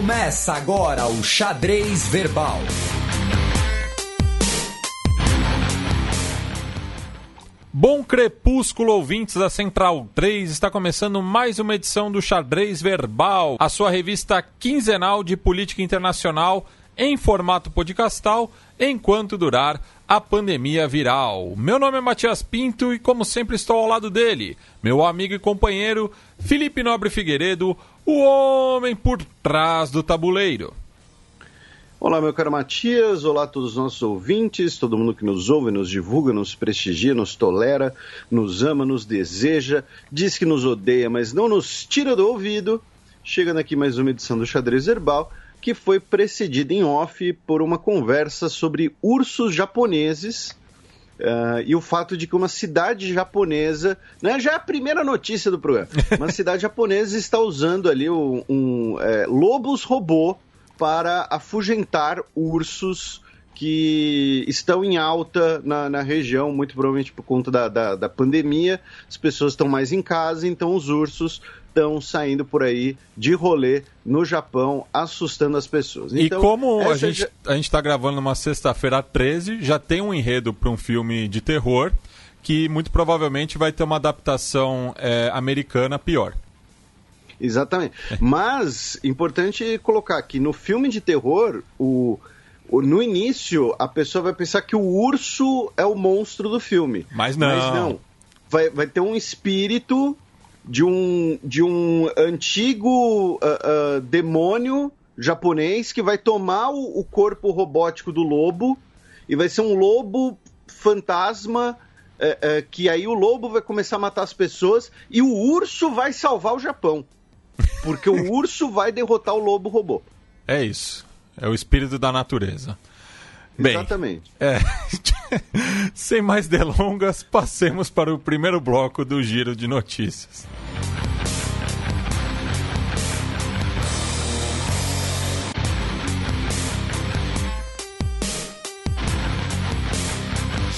Começa agora o Xadrez Verbal. Bom crepúsculo, ouvintes da Central 3. Está começando mais uma edição do Xadrez Verbal, a sua revista quinzenal de política internacional em formato podcastal, enquanto durar a pandemia viral. Meu nome é Matias Pinto e, como sempre, estou ao lado dele, meu amigo e companheiro Felipe Nobre Figueiredo, o homem por trás do tabuleiro. Olá, meu caro Matias, olá a todos os nossos ouvintes, todo mundo que nos ouve, nos divulga, nos prestigia, nos tolera, nos ama, nos deseja, diz que nos odeia, mas não nos tira do ouvido. Chegando aqui mais uma edição do Xadrez Herbal, que foi precedida em off por uma conversa sobre ursos japoneses Uh, e o fato de que uma cidade japonesa, né, já é a primeira notícia do programa, uma cidade japonesa está usando ali um, um é, lobos robô para afugentar ursos que estão em alta na, na região, muito provavelmente por conta da, da, da pandemia. As pessoas estão mais em casa, então os ursos estão saindo por aí de rolê no Japão, assustando as pessoas. Então, e como a gente já... está gravando numa sexta-feira 13, já tem um enredo para um filme de terror que muito provavelmente vai ter uma adaptação é, americana pior. Exatamente. É. Mas, importante colocar que no filme de terror, o, no início, a pessoa vai pensar que o urso é o monstro do filme. Mas não. Mas não. Vai, vai ter um espírito de um, de um antigo uh, uh, demônio japonês que vai tomar o, o, corpo robótico do lobo e vai ser um lobo fantasma. Uh, que aí o lobo vai começar a matar as pessoas e o urso vai salvar o Japão. Porque o urso vai derrotar o lobo robô. É isso. É o espírito da natureza. Bem, Exatamente. É, sem mais delongas, passemos para o primeiro bloco do Giro de Notícias.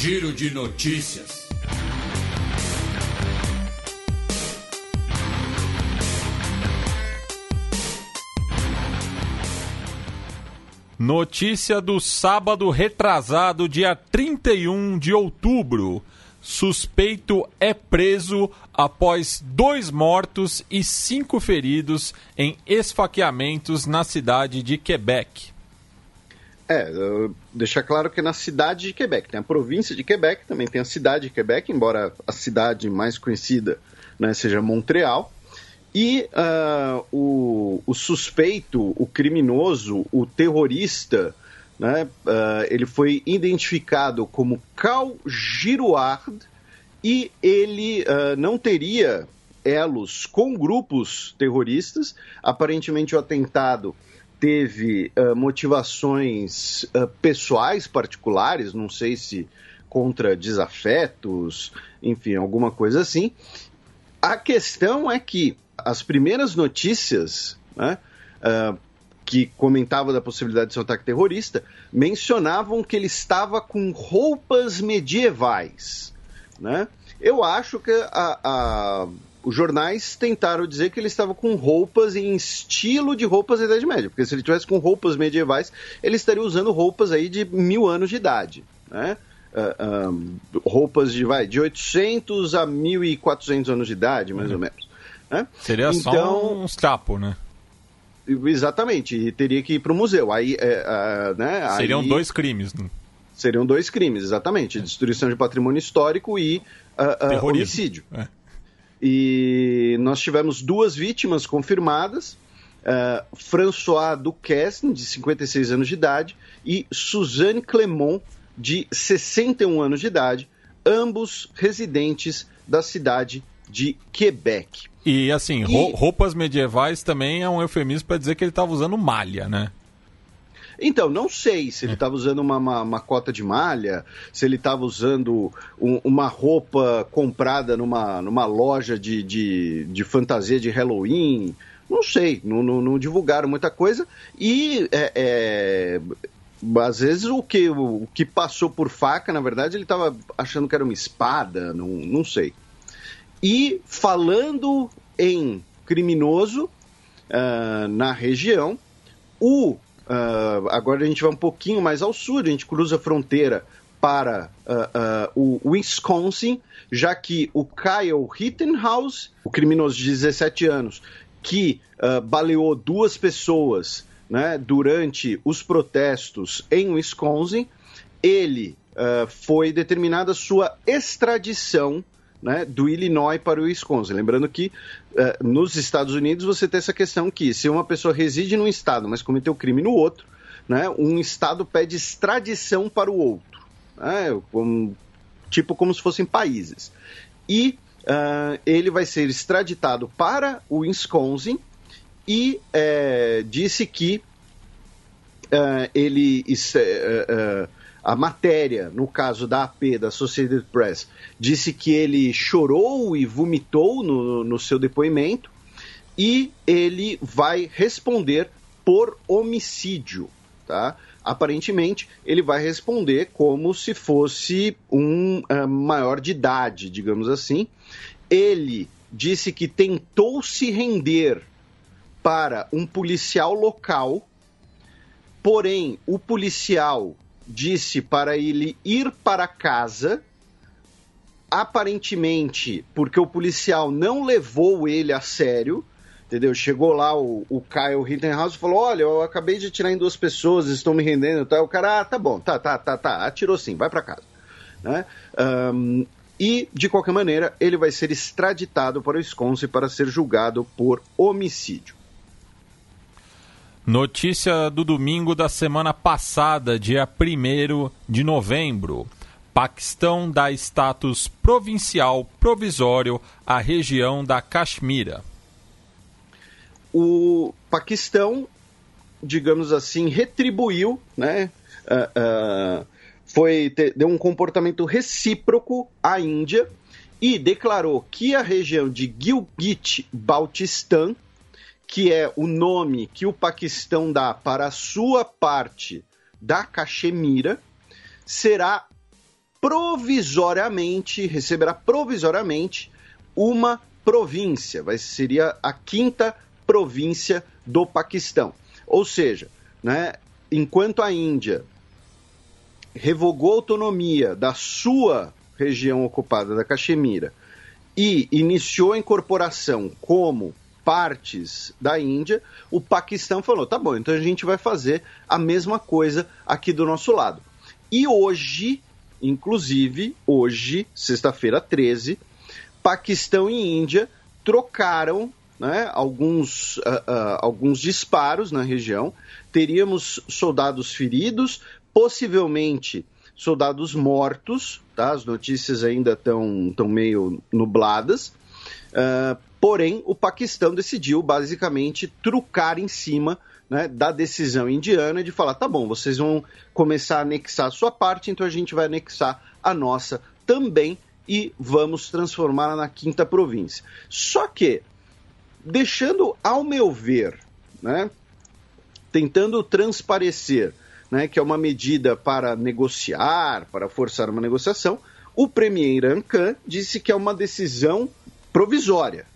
Giro de Notícias. Notícia do sábado retrasado, dia 31 de outubro. Suspeito é preso após dois mortos e cinco feridos em esfaqueamentos na cidade de Quebec. É, deixar claro que é na cidade de Quebec. Tem a província de Quebec, também tem a cidade de Quebec, embora a cidade mais conhecida né, seja Montreal. E uh, o, o, suspeito, o criminoso, o terrorista, né, uh, ele foi identificado como Cal Girouard e ele uh, não teria elos com grupos terroristas. Aparentemente, o atentado teve motivações pessoais particulares, não sei se contra desafetos, enfim, alguma coisa assim. A questão é que as primeiras notícias né, uh, que comentavam da possibilidade de ser um ataque terrorista mencionavam que ele estava com roupas medievais. Né? Eu acho que a, a, os jornais tentaram dizer que ele estava com roupas em estilo de roupas da Idade Média, porque se ele tivesse com roupas medievais, ele estaria usando roupas aí de mil anos de idade. Né? Uh, ah, um, roupas de, vai, de 800 a 1400 anos de idade, mais uhum. ou menos. Né? Seria então, só um escapo, né? Exatamente, e teria que ir para o museu. Aí, é, né, Seriam aí... dois crimes. Né? Seriam dois crimes, exatamente. É. Destruição de patrimônio histórico e uh, uh, homicídio. É. E nós tivemos duas vítimas confirmadas. Uh, François Duquesne, de 56 anos de idade, e Suzanne Clemont, de 61 anos de idade. ambos residentes da cidade de Quebec. E assim, e... roupas medievais também é um eufemismo para dizer que ele estava usando malha, né? Então, não sei se ele estava usando uma, uma, uma, cota de malha, se ele estava usando um, uma roupa comprada numa, numa loja de, de, de fantasia de Halloween. Não sei, não, não, não divulgaram muita coisa. E é, é, às vezes o que, o, que passou por faca, na verdade, ele estava achando que era uma espada, não, não sei. E falando em criminoso uh, na região, o Uh, agora a gente vai um pouquinho mais ao sul, a gente cruza a fronteira para uh, o Wisconsin, já que o Kyle Rittenhouse, o criminoso de 17 anos, que baleou duas pessoas né, durante os protestos em Wisconsin, ele foi determinada sua extradição né, do Illinois para o Wisconsin. Lembrando que uh, nos Estados Unidos você tem essa questão que se uma pessoa reside num estado, mas cometeu crime no outro, né, um estado pede extradição para o outro, né, como, tipo como se fossem países. E uh, ele vai ser extraditado para o Wisconsin e uh, disse que uh, ele a matéria, no caso da AP, da Associated Press, disse que ele chorou e vomitou no, no seu depoimento e ele vai responder por homicídio, tá? Aparentemente, ele vai responder como se fosse um uh, maior de idade, digamos assim. Ele disse que tentou se render para um policial local, porém o policial disse para ele ir para casa, aparentemente porque o policial não levou ele a sério, entendeu? Chegou lá o, o Kyle Rittenhouse e falou: Olha, eu acabei de atirar em duas pessoas, estão me rendendo. Tá? O cara, ah, tá bom, tá, tá, tá, tá, atirou sim, vai para casa. Né? Um, e, de qualquer maneira, ele vai ser extraditado para o Wisconsin para ser julgado por homicídio. Notícia do domingo da semana passada, dia 1 de novembro. Paquistão dá status provincial provisório à região da Caxemira. O Paquistão, digamos assim, retribuiu, né? Uh, uh, foi, deu um comportamento recíproco à Índia e declarou que a região de Gilgit-Baltistan que é o nome que o Paquistão dá para a sua parte da Caxemira, será provisoriamente, receberá provisoriamente uma província, vai, seria a quinta província do Paquistão. Ou seja, né, enquanto a Índia revogou a autonomia da sua região ocupada da Caxemira e iniciou a incorporação como partes da Índia, o Paquistão falou: tá bom, então a gente vai fazer a mesma coisa aqui do nosso lado. E hoje, inclusive, hoje, sexta-feira 13, Paquistão e Índia trocaram né, alguns, uh, uh, alguns disparos na região. Teríamos soldados feridos, possivelmente soldados mortos, tá? As notícias ainda estão meio nubladas. Uh, Porém, o Paquistão decidiu basicamente trucar em cima né, da decisão indiana de falar: tá bom, vocês vão começar a anexar a sua parte, então a gente vai anexar a nossa também e vamos transformá-la na quinta província. Só que, deixando, ao meu ver, né, tentando transparecer né, que é uma medida para negociar, para forçar uma negociação, o premier Khan disse que é uma decisão provisória.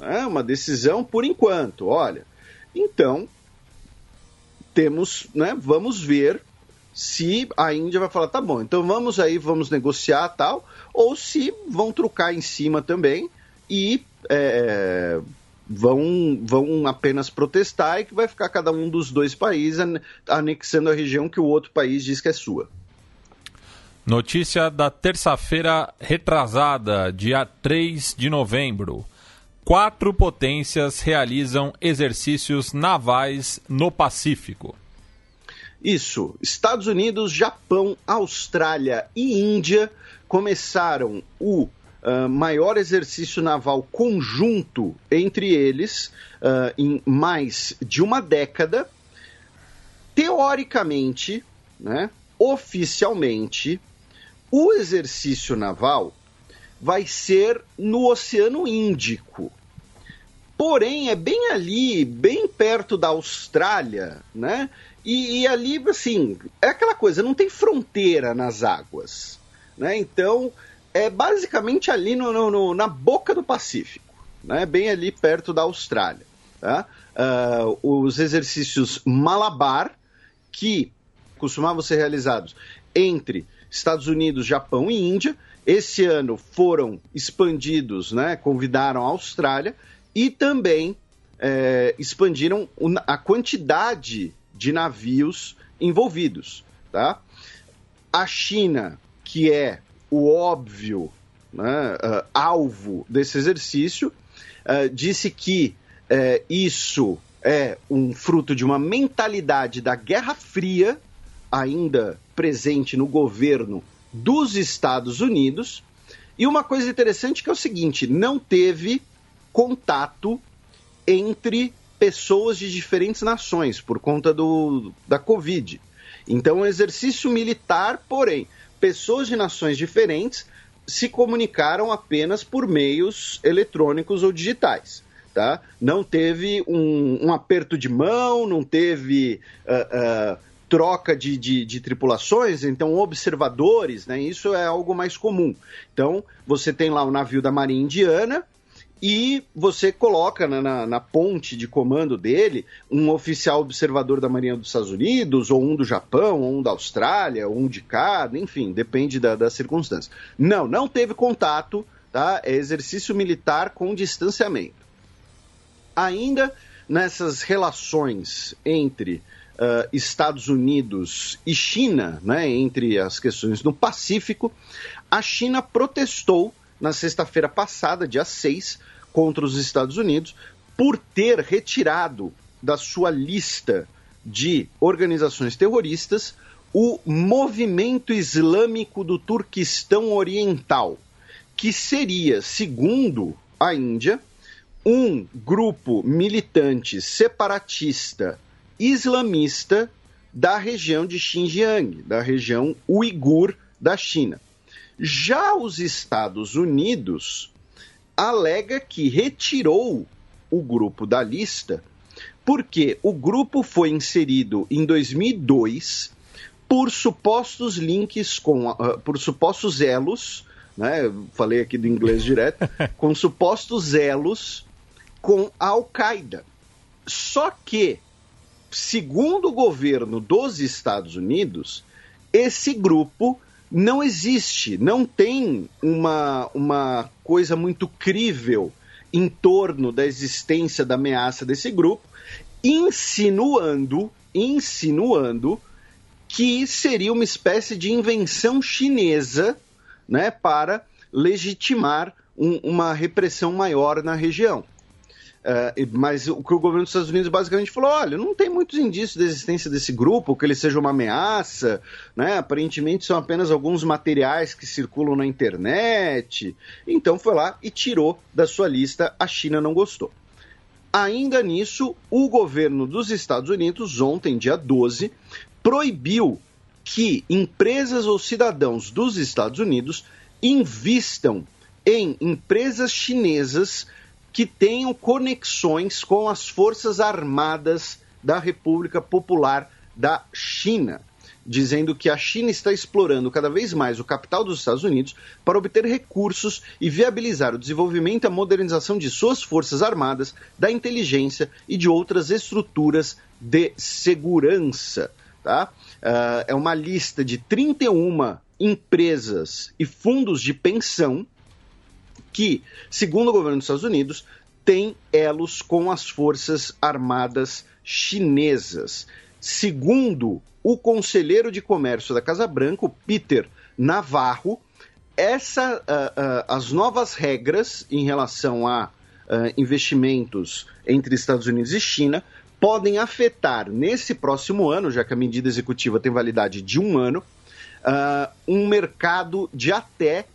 É uma decisão por enquanto, olha. Então, temos, né, vamos ver se a Índia vai falar, tá bom, então vamos aí, vamos negociar tal, ou se vão trocar em cima também e é, vão, vão apenas protestar e que vai ficar cada um dos dois países anexando a região que o outro país diz que é sua. Notícia da terça-feira retrasada, dia 3 de novembro quatro potências realizam exercícios navais no Pacífico. Isso, Estados Unidos, Japão, Austrália e Índia começaram o uh, maior exercício naval conjunto entre eles uh, em mais de uma década. Teoricamente, né, oficialmente, o exercício naval vai ser no Oceano Índico. Porém, é bem ali, bem perto da Austrália, né? E, e, ali, assim, é aquela coisa, não tem fronteira nas águas, né? Então, é basicamente ali no, no, no na boca do Pacífico, né? Bem ali perto da Austrália, tá? Uh, os exercícios Malabar, que costumavam ser realizados entre Estados Unidos, Japão e Índia, esse ano foram expandidos, né? Convidaram a Austrália e também é, expandiram a quantidade de navios envolvidos. Tá? A China, que é o óbvio né, uh, alvo desse exercício, uh, disse que uh, isso é um fruto de uma mentalidade da Guerra Fria, ainda presente no governo dos Estados Unidos. E uma coisa interessante que é o seguinte: não teve contato entre pessoas de diferentes nações por conta do, da Covid. Então, um exercício militar, porém, pessoas de nações diferentes se comunicaram apenas por meios eletrônicos ou digitais. Tá? Não teve um, um aperto de mão, não teve uh, uh, troca de, de, de, tripulações, então observadores, né? isso é algo mais comum. Então, você tem lá o navio da Marinha Indiana, e você coloca na, na, na, ponte de comando dele um oficial observador da Marinha dos Estados Unidos, ou um do Japão, ou um da Austrália, ou um de cada, enfim, depende da, das circunstâncias. Não, não teve contato, tá? É exercício militar com distanciamento. Ainda nessas relações entre uh, Estados Unidos e China, né, entre as questões no Pacífico, a China protestou na sexta-feira passada, dia 6, contra os Estados Unidos, por ter retirado da sua lista de organizações terroristas o Movimento Islâmico do Turquistão Oriental, que seria, segundo a Índia, um grupo militante separatista islamista da região de Xinjiang, da região uigur da China. Já os Estados Unidos alega que retirou o grupo da lista porque o grupo foi inserido em 2002 por supostos links com uh, por supostos elos, né? Falei aqui do inglês direto, com supostos elos com a Al-Qaeda. Só que, segundo o governo dos Estados Unidos, esse grupo não existe, não tem uma, uma coisa muito crível em torno da existência da ameaça desse grupo, insinuando, insinuando que seria uma espécie de invenção chinesa, né, para legitimar um, uma repressão maior na região. Uh, mas o que o governo dos Estados Unidos basicamente falou: olha, não tem muitos indícios da existência desse grupo, que ele seja uma ameaça, né? Aparentemente são apenas alguns materiais que circulam na internet. Então foi lá e tirou da sua lista. A China não gostou. Ainda nisso, o governo dos Estados Unidos, ontem, dia 12, proibiu que empresas ou cidadãos dos Estados Unidos invistam em empresas chinesas que tenham conexões com as Forças Armadas da República Popular da China, dizendo que a China está explorando cada vez mais o capital dos Estados Unidos para obter recursos e viabilizar o desenvolvimento e a modernização de suas Forças Armadas, da inteligência e de outras estruturas de segurança. Tá? Uh, é uma lista de 31 empresas e fundos de pensão que, segundo o governo dos Estados Unidos, tem elos com as forças armadas chinesas. Segundo o conselheiro de comércio da Casa Branca, Peter Navarro, essa, uh, uh, as novas regras em relação a uh, investimentos entre Estados Unidos e China podem afetar nesse próximo ano, já que a medida executiva tem validade de um ano, um mercado de até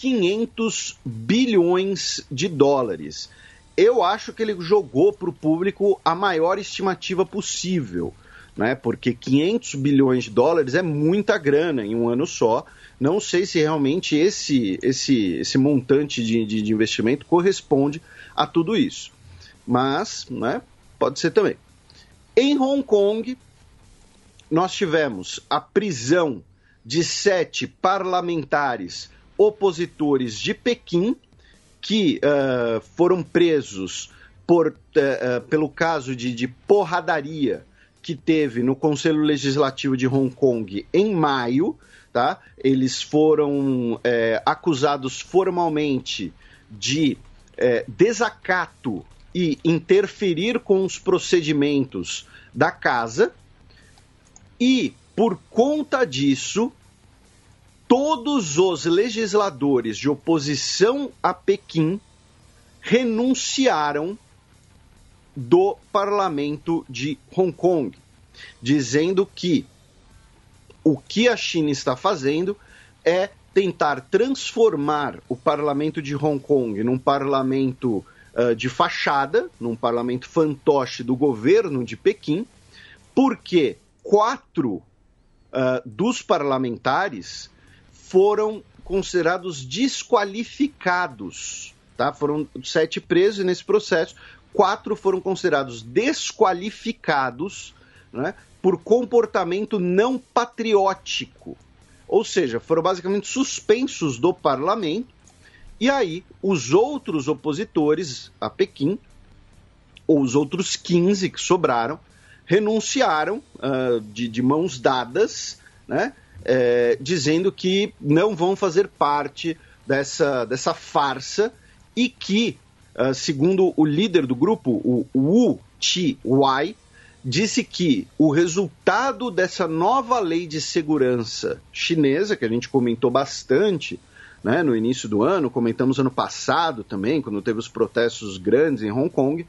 500 bilhões de dólares. Eu acho que ele jogou para o público a maior estimativa possível, né? porque 500 bilhões de dólares é muita grana em um ano só. Não sei se realmente esse, esse, esse montante de, de, de investimento corresponde a tudo isso. Mas, né, pode ser também. Em Hong Kong, nós tivemos a prisão de sete parlamentares opositores de Pequim que uh, foram presos por, uh, pelo caso de, de, porradaria que teve no Conselho Legislativo de Hong Kong em maio. Tá? Eles foram acusados formalmente de desacato e interferir com os procedimentos da casa, e por conta disso, todos os legisladores de oposição a Pequim renunciaram do parlamento de Hong Kong, dizendo que o que a China está fazendo é tentar transformar o parlamento de Hong Kong num parlamento uh, de fachada, num parlamento fantoche do governo de Pequim, porque quatro uh, dos parlamentares foram considerados desqualificados. Tá? Foram sete presos nesse processo, quatro foram considerados desqualificados né, por comportamento não patriótico. Ou seja, foram basicamente suspensos do parlamento e aí, os outros opositores a Pequim, ou os outros 15 que sobraram, renunciaram uh, de, de, mãos dadas, né, é, dizendo que não vão fazer parte dessa, dessa farsa e que, uh, segundo o líder do grupo, o Wu Chi-wai, disse que o resultado dessa nova lei de segurança chinesa, que a gente comentou bastante né, no início do ano, comentamos ano passado também, quando teve os protestos grandes em Hong Kong,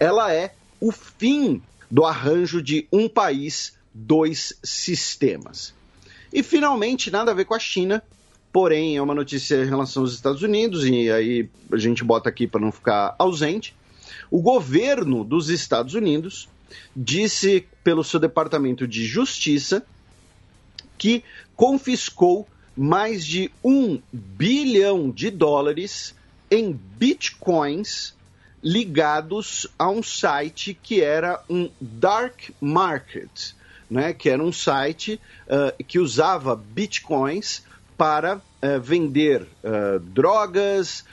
ela é o fim do arranjo de um país, dois sistemas. E finalmente, nada a ver com a China, porém é uma notícia em relação aos Estados Unidos, e aí a gente bota aqui para não ficar ausente. O governo dos Estados Unidos disse pelo seu Departamento de Justiça que confiscou mais de um bilhão de dólares em bitcoins ligados a um site que era um dark market, né? que era um site uh, que usava bitcoins para uh, vender uh, drogas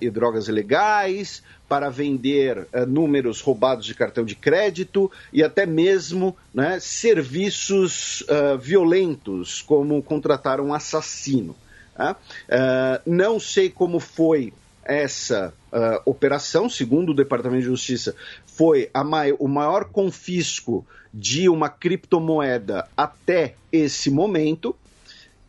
e drogas ilegais, para vender uh, números roubados de cartão de crédito e até mesmo né, serviços uh, violentos, como contratar um assassino. Uh, não sei como foi essa operação, segundo o Departamento de Justiça, foi mai o maior confisco de uma criptomoeda até esse momento.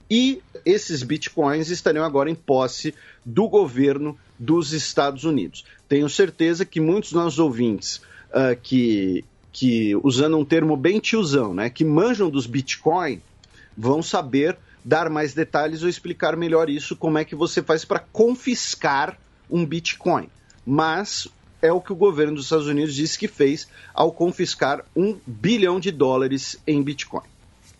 E esses bitcoins estariam agora em posse do governo dos Estados Unidos. Tenho certeza que muitos dos nossos ouvintes uh, que, que, usando um termo bem tiozão, né, que manjam dos Bitcoin, vão saber dar mais detalhes ou explicar melhor isso, como é que você faz para confiscar um Bitcoin. Mas é o que o governo dos Estados Unidos disse que fez ao confiscar um bilhão de dólares em Bitcoin.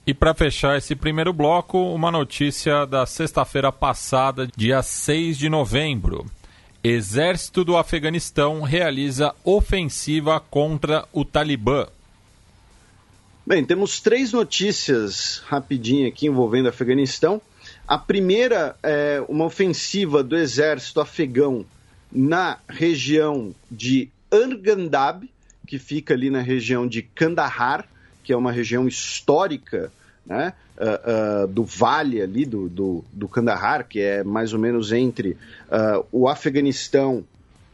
E para fechar esse primeiro bloco, uma notícia da sexta-feira passada, dia 6 de novembro. Exército do Afeganistão realiza ofensiva contra o Talibã. Bem, temos três notícias rapidinho aqui envolvendo o Afeganistão. A primeira é uma ofensiva do exército afegão na região de Argandab, que fica ali na região de Kandahar, que é uma região histórica né, uh, uh, do vale ali do, do, do, Kandahar, que é mais ou menos entre uh, o Afeganistão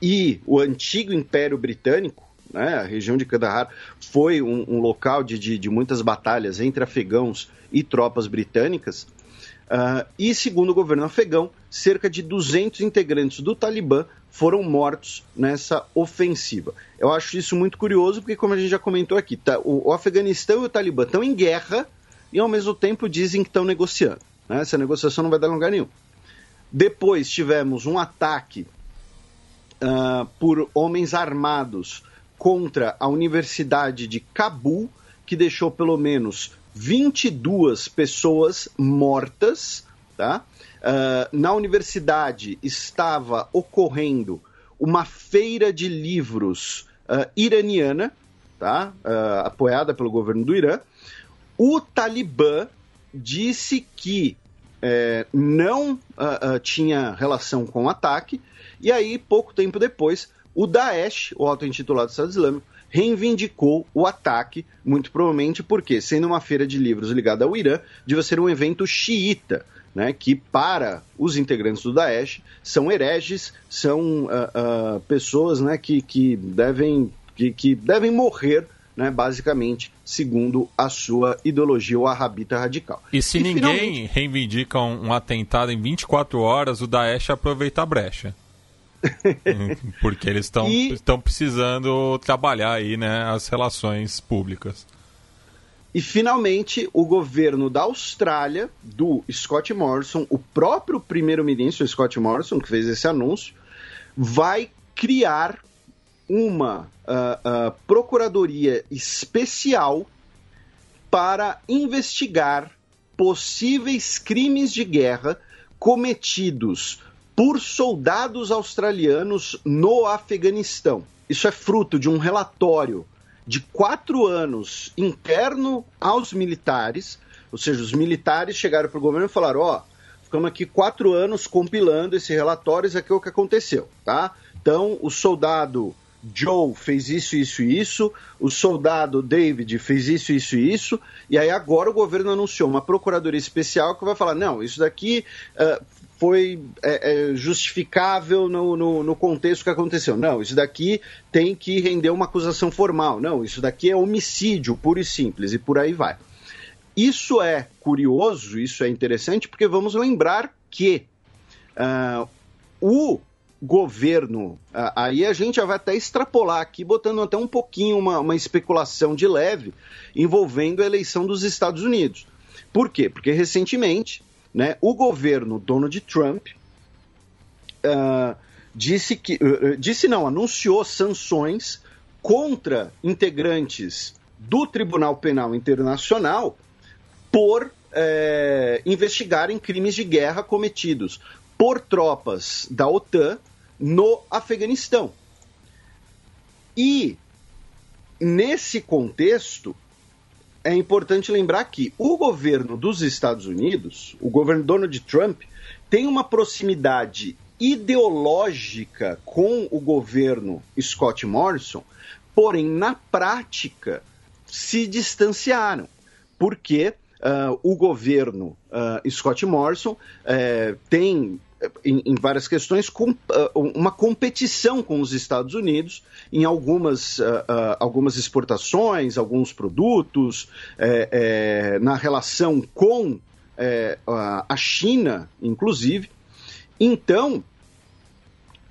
e o antigo Império Britânico, né, a região de Kandahar foi um, um local de, de, de, muitas batalhas entre afegãos e tropas britânicas. e segundo o governo afegão, cerca de 200 integrantes do Talibã foram mortos nessa ofensiva. Eu acho isso muito curioso, porque, como a gente já comentou aqui, tá, o, o Afeganistão e o Talibã estão em guerra e, ao mesmo tempo, dizem que estão negociando. Né? Essa negociação não vai dar lugar nenhum. Depois tivemos um ataque uh, por homens armados contra a Universidade de Cabul, que deixou pelo menos 22 pessoas mortas. Tá? Uh, na universidade estava ocorrendo uma feira de livros uh, iraniana, tá? apoiada pelo governo do Irã. O Talibã disse que é, não uh, uh, tinha relação com o ataque, e aí, pouco tempo depois, o Daesh, o auto-intitulado Estado Islâmico, reivindicou o ataque, muito provavelmente porque, sendo uma feira de livros ligada ao Irã, devia ser um evento xiita, né, que para os integrantes do Daesh são hereges, são uh, pessoas né, que, que, devem, que, que devem morrer né, basicamente segundo a sua ideologia wahhabita radical. E se e ninguém finalmente... reivindica um, um, atentado em 24 horas, o Daesh aproveita a brecha. Porque eles estão e... precisando trabalhar aí né, as relações públicas. E finalmente, o governo da Austrália, do Scott Morrison, o próprio primeiro-ministro Scott Morrison, que fez esse anúncio, vai criar uma uh, uh, procuradoria especial para investigar possíveis crimes de guerra cometidos por soldados australianos no Afeganistão. Isso é fruto de um relatório de quatro anos interno aos militares, ou seja, os militares chegaram para o governo e falaram: ó, ficamos aqui quatro anos compilando esse relatório, isso aqui é o que aconteceu, tá? Então, o soldado Joe fez isso, isso e isso, o soldado David fez isso, isso e isso, e aí agora o governo anunciou uma procuradoria especial que vai falar: não, isso daqui uh, foi é, é, justificável no, no, no, contexto que aconteceu. Não, isso daqui tem que render uma acusação formal. Não, isso daqui é homicídio puro e simples, e por aí vai. Isso é curioso, isso é interessante, porque vamos lembrar que uh, o governo. Aí a gente já vai até extrapolar aqui, botando até um pouquinho uma, uma especulação de leve envolvendo a eleição dos Estados Unidos. Por quê? Porque recentemente né, o governo Donald Trump uh, disse que. Uh, disse não, anunciou sanções contra integrantes do Tribunal Penal Internacional por é, investigarem crimes de guerra cometidos por tropas da OTAN no Afeganistão. E nesse contexto, é importante lembrar que o governo dos Estados Unidos, o governo Donald Trump, tem uma proximidade ideológica com o governo Scott Morrison, porém, na prática, se distanciaram. Porque uh, o governo uh, Scott Morrison uh, tem em, em, várias questões, com, uh, uma competição com os Estados Unidos em algumas, uh, uh, algumas exportações, alguns produtos, é, é, na relação com é, a China, inclusive. Então,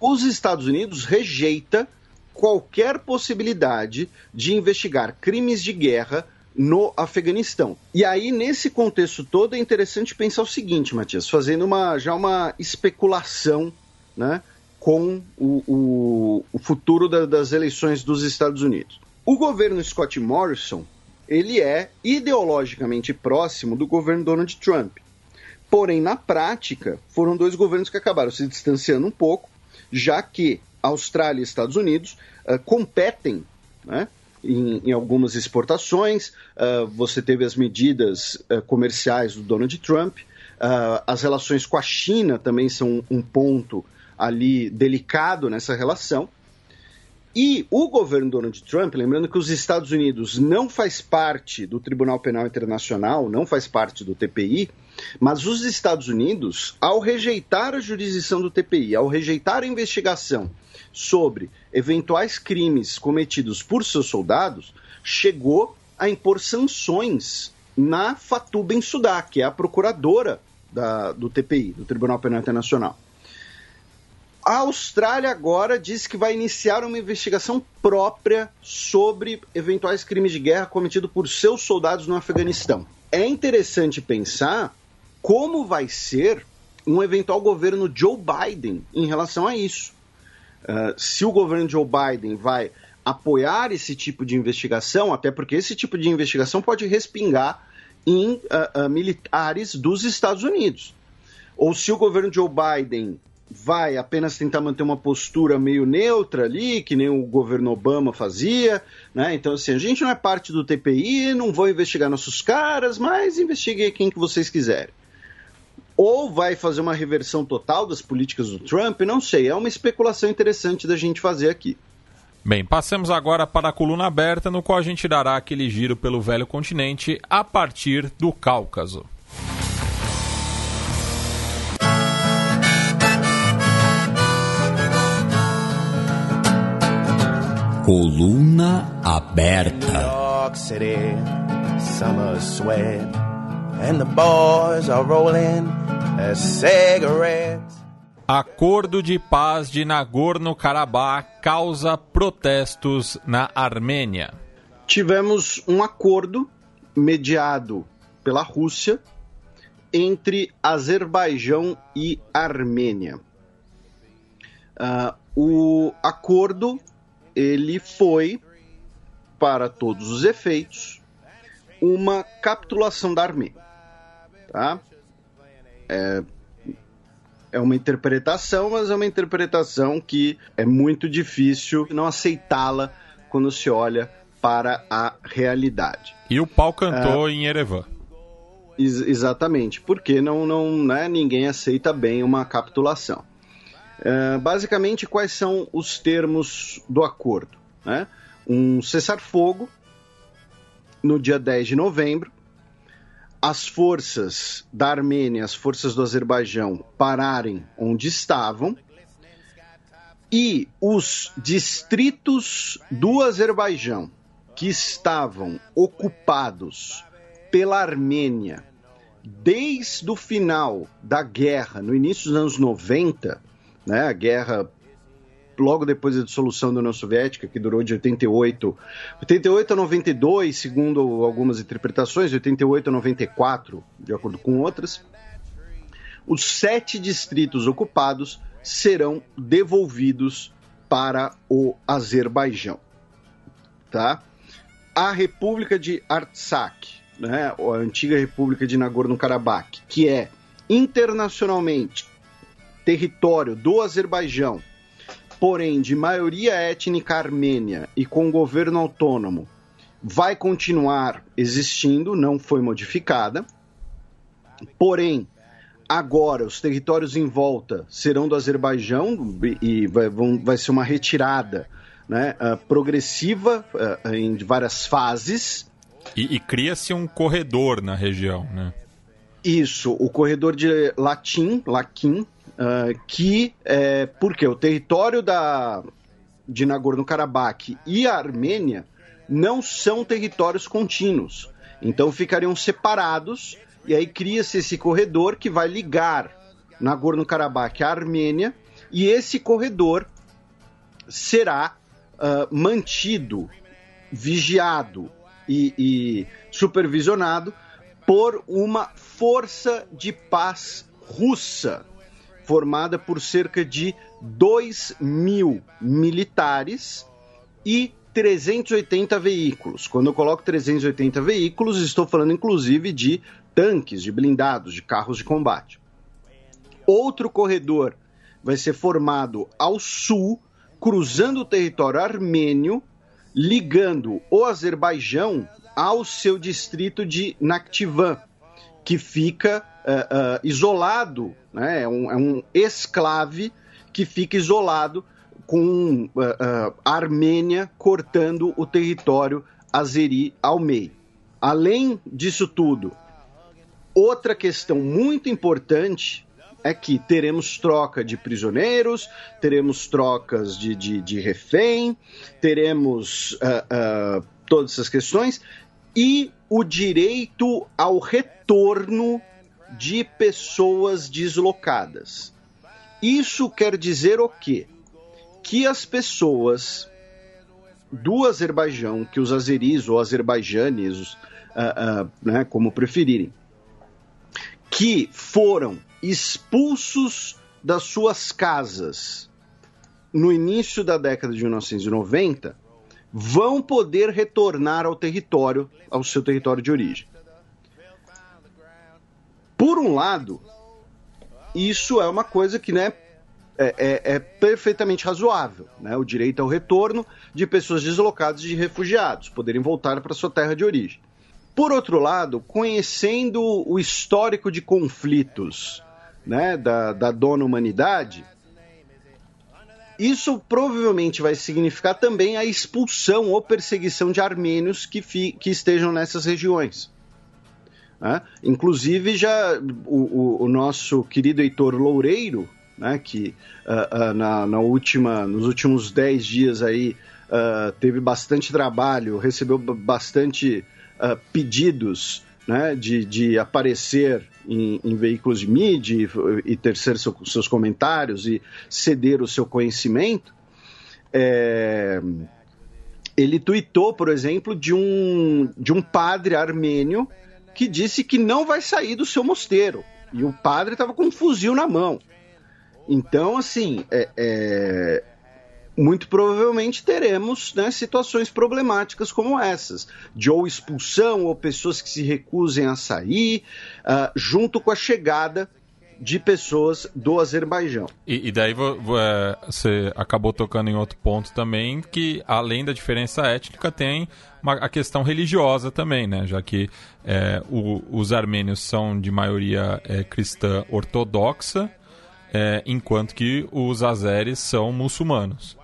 os Estados Unidos rejeita qualquer possibilidade de investigar crimes de guerra no Afeganistão. E aí, nesse contexto todo, é interessante pensar o seguinte, Matias, fazendo uma, já uma especulação né, com o, o, o futuro da, das eleições dos Estados Unidos. O governo Scott Morrison ele é ideologicamente próximo do governo Donald Trump. Porém, na prática, foram dois governos que acabaram se distanciando um pouco, já que Austrália e Estados Unidos uh, competem né, em, em algumas exportações, uh, você teve as medidas uh, comerciais do Donald Trump, as relações com a China também são um ponto ali delicado nessa relação. E o governo Donald Trump, lembrando que os Estados Unidos não faz parte do Tribunal Penal Internacional, não faz parte do TPI, mas os Estados Unidos, ao rejeitar a jurisdição do TPI, ao rejeitar a investigação sobre eventuais crimes cometidos por seus soldados, chegou a impor sanções na Fatou Bensouda, que é a procuradora da, do TPI, do Tribunal Penal Internacional. A Austrália agora diz que vai iniciar uma investigação própria sobre eventuais crimes de guerra cometidos por seus soldados no Afeganistão. É interessante pensar como vai ser um eventual governo Joe Biden em relação a isso. Uh, se o governo Joe Biden vai apoiar esse tipo de investigação, até porque esse tipo de investigação pode respingar em uh, uh, militares dos Estados Unidos. Ou se o governo Joe Biden vai apenas tentar manter uma postura meio neutra ali, que nem o governo Obama fazia, né? Então, assim, a gente não é parte do TPI, não vou investigar nossos caras, mas investigue quem que vocês quiserem. Ou vai fazer uma reversão total das políticas do Trump, não sei, é uma especulação interessante da gente fazer aqui. Bem, passemos agora para a coluna aberta, no qual a gente dará aquele giro pelo velho continente a partir do Cáucaso. A cigarette. Acordo de paz de Nagorno-Karabakh causa protestos na Armênia. Tivemos um acordo mediado pela Rússia entre Azerbaijão e Armênia. Uh, o acordo ele foi, para todos os efeitos, uma capitulação da Armênia. Tá? É, é uma interpretação, mas é uma interpretação que é muito difícil não aceitá-la quando se olha para a realidade. E o pau cantou é, em Erevan. Ex exatamente, porque não, não, né, ninguém aceita bem uma capitulação. É, basicamente, quais são os termos do acordo? Né? Um cessar-fogo no dia 10 de novembro, as forças da Armênia, as forças do Azerbaijão pararem onde estavam e os distritos do Azerbaijão que estavam ocupados pela Armênia desde o final da guerra, no início dos anos 90, né, a guerra logo depois da dissolução da União Soviética, que durou de 88, 88 a 92, segundo algumas interpretações, 88 a 94, de acordo com outras, os sete distritos ocupados serão devolvidos para o Azerbaijão. Tá? A República de Artsakh, né, a antiga República de Nagorno-Karabakh, que é internacionalmente território do Azerbaijão, porém de maioria étnica armênia e com governo autônomo, vai continuar existindo, não foi modificada. Porém, agora os territórios em volta serão do Azerbaijão e vai, vão, vai ser uma retirada né, uh, progressiva uh, em várias fases. E, e cria-se um corredor na região, né? Isso, o corredor de Latim, Laquim, Uh, que, é, porque o território da, de Nagorno-Karabakh e a Armênia não são territórios contínuos. Então ficariam separados e aí cria-se esse corredor que vai ligar Nagorno-Karabakh à Armênia e esse corredor será uh, mantido, vigiado e, e supervisionado por uma força de paz russa formada por cerca de 2 mil militares e 380 veículos. Quando eu coloco 380 veículos, estou falando inclusive de tanques, de blindados, de carros de combate. Outro corredor vai ser formado ao sul, cruzando o território armênio, ligando o Azerbaijão ao seu distrito de Nakhchivan, que fica uh, uh, isolado, né? é, um, é um esclave que fica isolado com uh, a Armênia cortando o território azeri ao meio. Além disso tudo, outra questão muito importante é que teremos troca de prisioneiros, teremos trocas de, de, de refém, teremos todas essas questões e o direito ao retorno de pessoas deslocadas. Isso quer dizer o quê? Que as pessoas do Azerbaijão, que os azeris ou azerbaijanes, uh, uh, né, como preferirem, que foram expulsos das suas casas no início da década de 1990, vão poder retornar ao território, ao seu território de origem. Por um lado, isso é uma coisa que né, é, é, é, perfeitamente razoável, né? o direito ao retorno de pessoas deslocadas de refugiados, poderem voltar para sua terra de origem. Por outro lado, conhecendo o histórico de conflitos né, da, da dona humanidade, isso provavelmente vai significar também a expulsão ou perseguição de armênios que, fi, que estejam nessas regiões. Né? Inclusive, já o, o, o, nosso querido Heitor Loureiro, né, que uh, uh, na, na, última, nos últimos 10 dias aí uh, teve bastante trabalho, recebeu bastante pedidos né, de, de aparecer em, em, veículos de mídia e, e seu, seus comentários e ceder o seu conhecimento. É, ele tuitou, por exemplo, de um, de um padre armênio que disse que não vai sair do seu mosteiro. E o padre estava com um fuzil na mão. Então, assim, é, é, muito provavelmente teremos né, situações problemáticas como essas, de ou expulsão ou pessoas que se recusem a sair, uh, junto com a chegada de pessoas do Azerbaijão. E, e daí é, você acabou tocando em outro ponto também, que além da diferença étnica tem uma, a questão religiosa também, né? Já que é, o, os armênios são de maioria é, cristã ortodoxa, é, enquanto que os azeres são muçulmanos.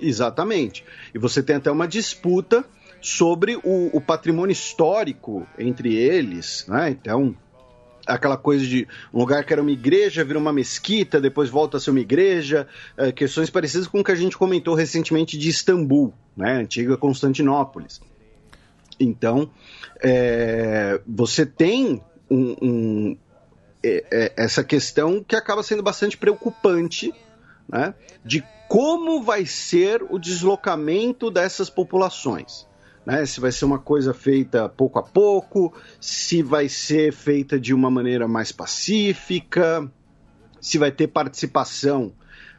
Exatamente. E você tem até uma disputa sobre o, o patrimônio histórico entre eles, né? Então, aquela coisa de um lugar que era uma igreja vira uma mesquita, depois volta a ser uma igreja, é, questões parecidas com o que a gente comentou recentemente de Istambul, né, antiga Constantinópolis. Então, é, você tem um, um, é, é, essa questão que acaba sendo bastante preocupante, né, de como vai ser o deslocamento dessas populações. Né? Se vai ser uma coisa feita pouco a pouco, se vai ser feita de uma maneira mais pacífica, se vai ter participação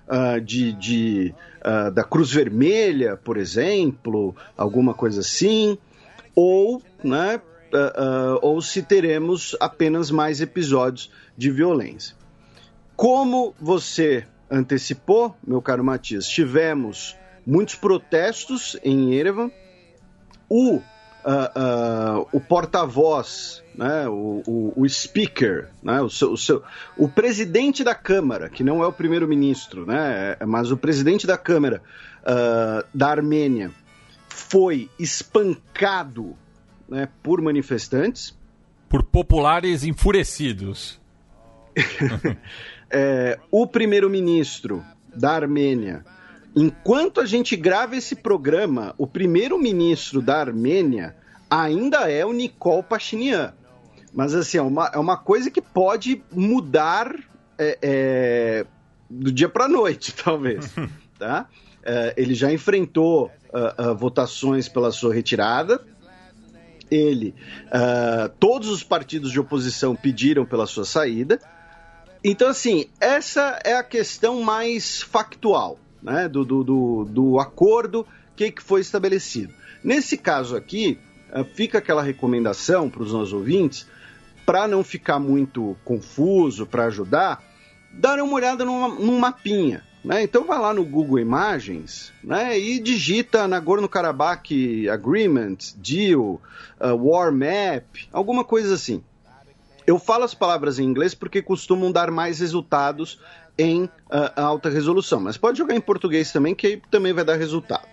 uh, de, de uh, da Cruz Vermelha, por exemplo, alguma coisa assim, ou, né, uh, ou se teremos apenas mais episódios de violência. Como você antecipou, meu caro Matias, tivemos muitos protestos em Erevan. O, uh, uh, o porta-voz, né, o, o, o, speaker, né, o, seu, o, seu, o presidente da Câmara, que não é o primeiro-ministro, né, mas o presidente da Câmara uh, da Armênia, foi espancado né, por manifestantes. Por populares enfurecidos. é, o primeiro-ministro da Armênia, enquanto a gente grava esse programa, o primeiro-ministro da Armênia ainda é o Nikol Pashinyan. Mas assim, é uma, é uma coisa que pode mudar é, é, do dia para noite, talvez. tá? É, ele já enfrentou uh, uh, votações pela sua retirada. Ele, uh, todos os partidos de oposição pediram pela sua saída. Então, assim, essa é a questão mais factual né, do, do, do, do acordo que, que foi estabelecido. Nesse caso aqui, uh, fica aquela recomendação para os nossos ouvintes, para não ficar muito confuso, para ajudar, dar uma olhada numa, num mapinha. Né? Então vai lá no Google Imagens né, e digita Nagorno-Karabakh Agreement, Deal, uh, War Map, alguma coisa assim. Eu falo as palavras em inglês porque costumam dar mais resultados em uh, alta resolução, mas pode jogar em português também, que também vai dar resultado.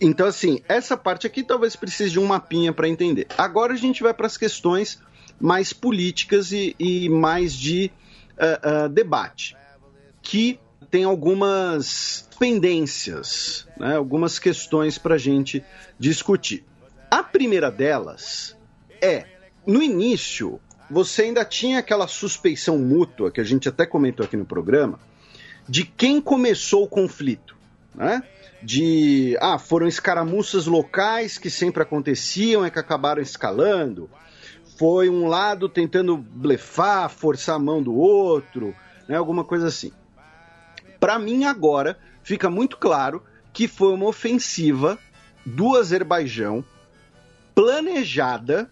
Então, assim, essa parte aqui talvez precise de um mapinha para entender. Agora a gente vai para as questões mais políticas e, e mais de uh, uh, debate, que tem algumas pendências, né, algumas questões para a gente discutir. A primeira delas é no início, você ainda tinha aquela suspeição mútua, que a gente até comentou aqui no programa, de quem começou o conflito, né? De, ah, foram escaramuças locais que sempre aconteciam e que acabaram escalando. Foi um lado tentando blefar, forçar a mão do outro, né? Alguma coisa assim. Para mim, agora, fica muito claro que foi uma ofensiva do Azerbaijão planejada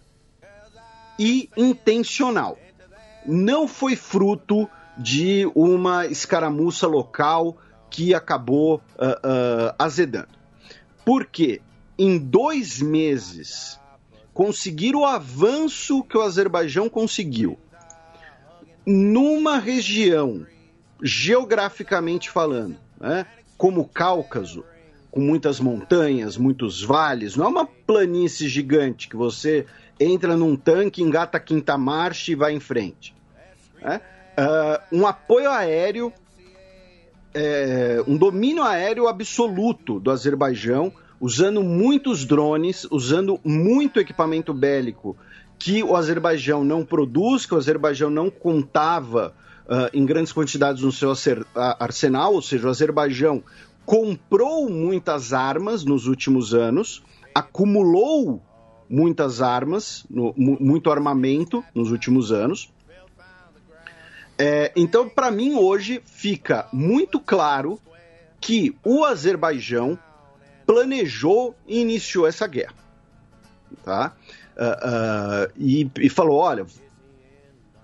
e intencional. Não foi fruto de uma escaramuça local que acabou uh, uh, azedando. Porque em dois meses conseguir o avanço que o Azerbaijão conseguiu numa região geograficamente falando, né, como o Cáucaso, com muitas montanhas, muitos vales, não é uma planície gigante que você entra num tanque, engata a quinta marcha e vai em frente. Uh, um apoio aéreo, é, um domínio aéreo absoluto do Azerbaijão, usando muitos drones, usando muito equipamento bélico que o Azerbaijão não produz, que o Azerbaijão não contava uh, em grandes quantidades no seu arsenal, ou seja, o Azerbaijão comprou muitas armas nos últimos anos, acumulou muitas armas, no, muito armamento nos últimos anos. É, então, para mim, hoje fica muito claro que o Azerbaijão planejou e iniciou essa guerra. Tá? Uh, uh, e, e falou: olha,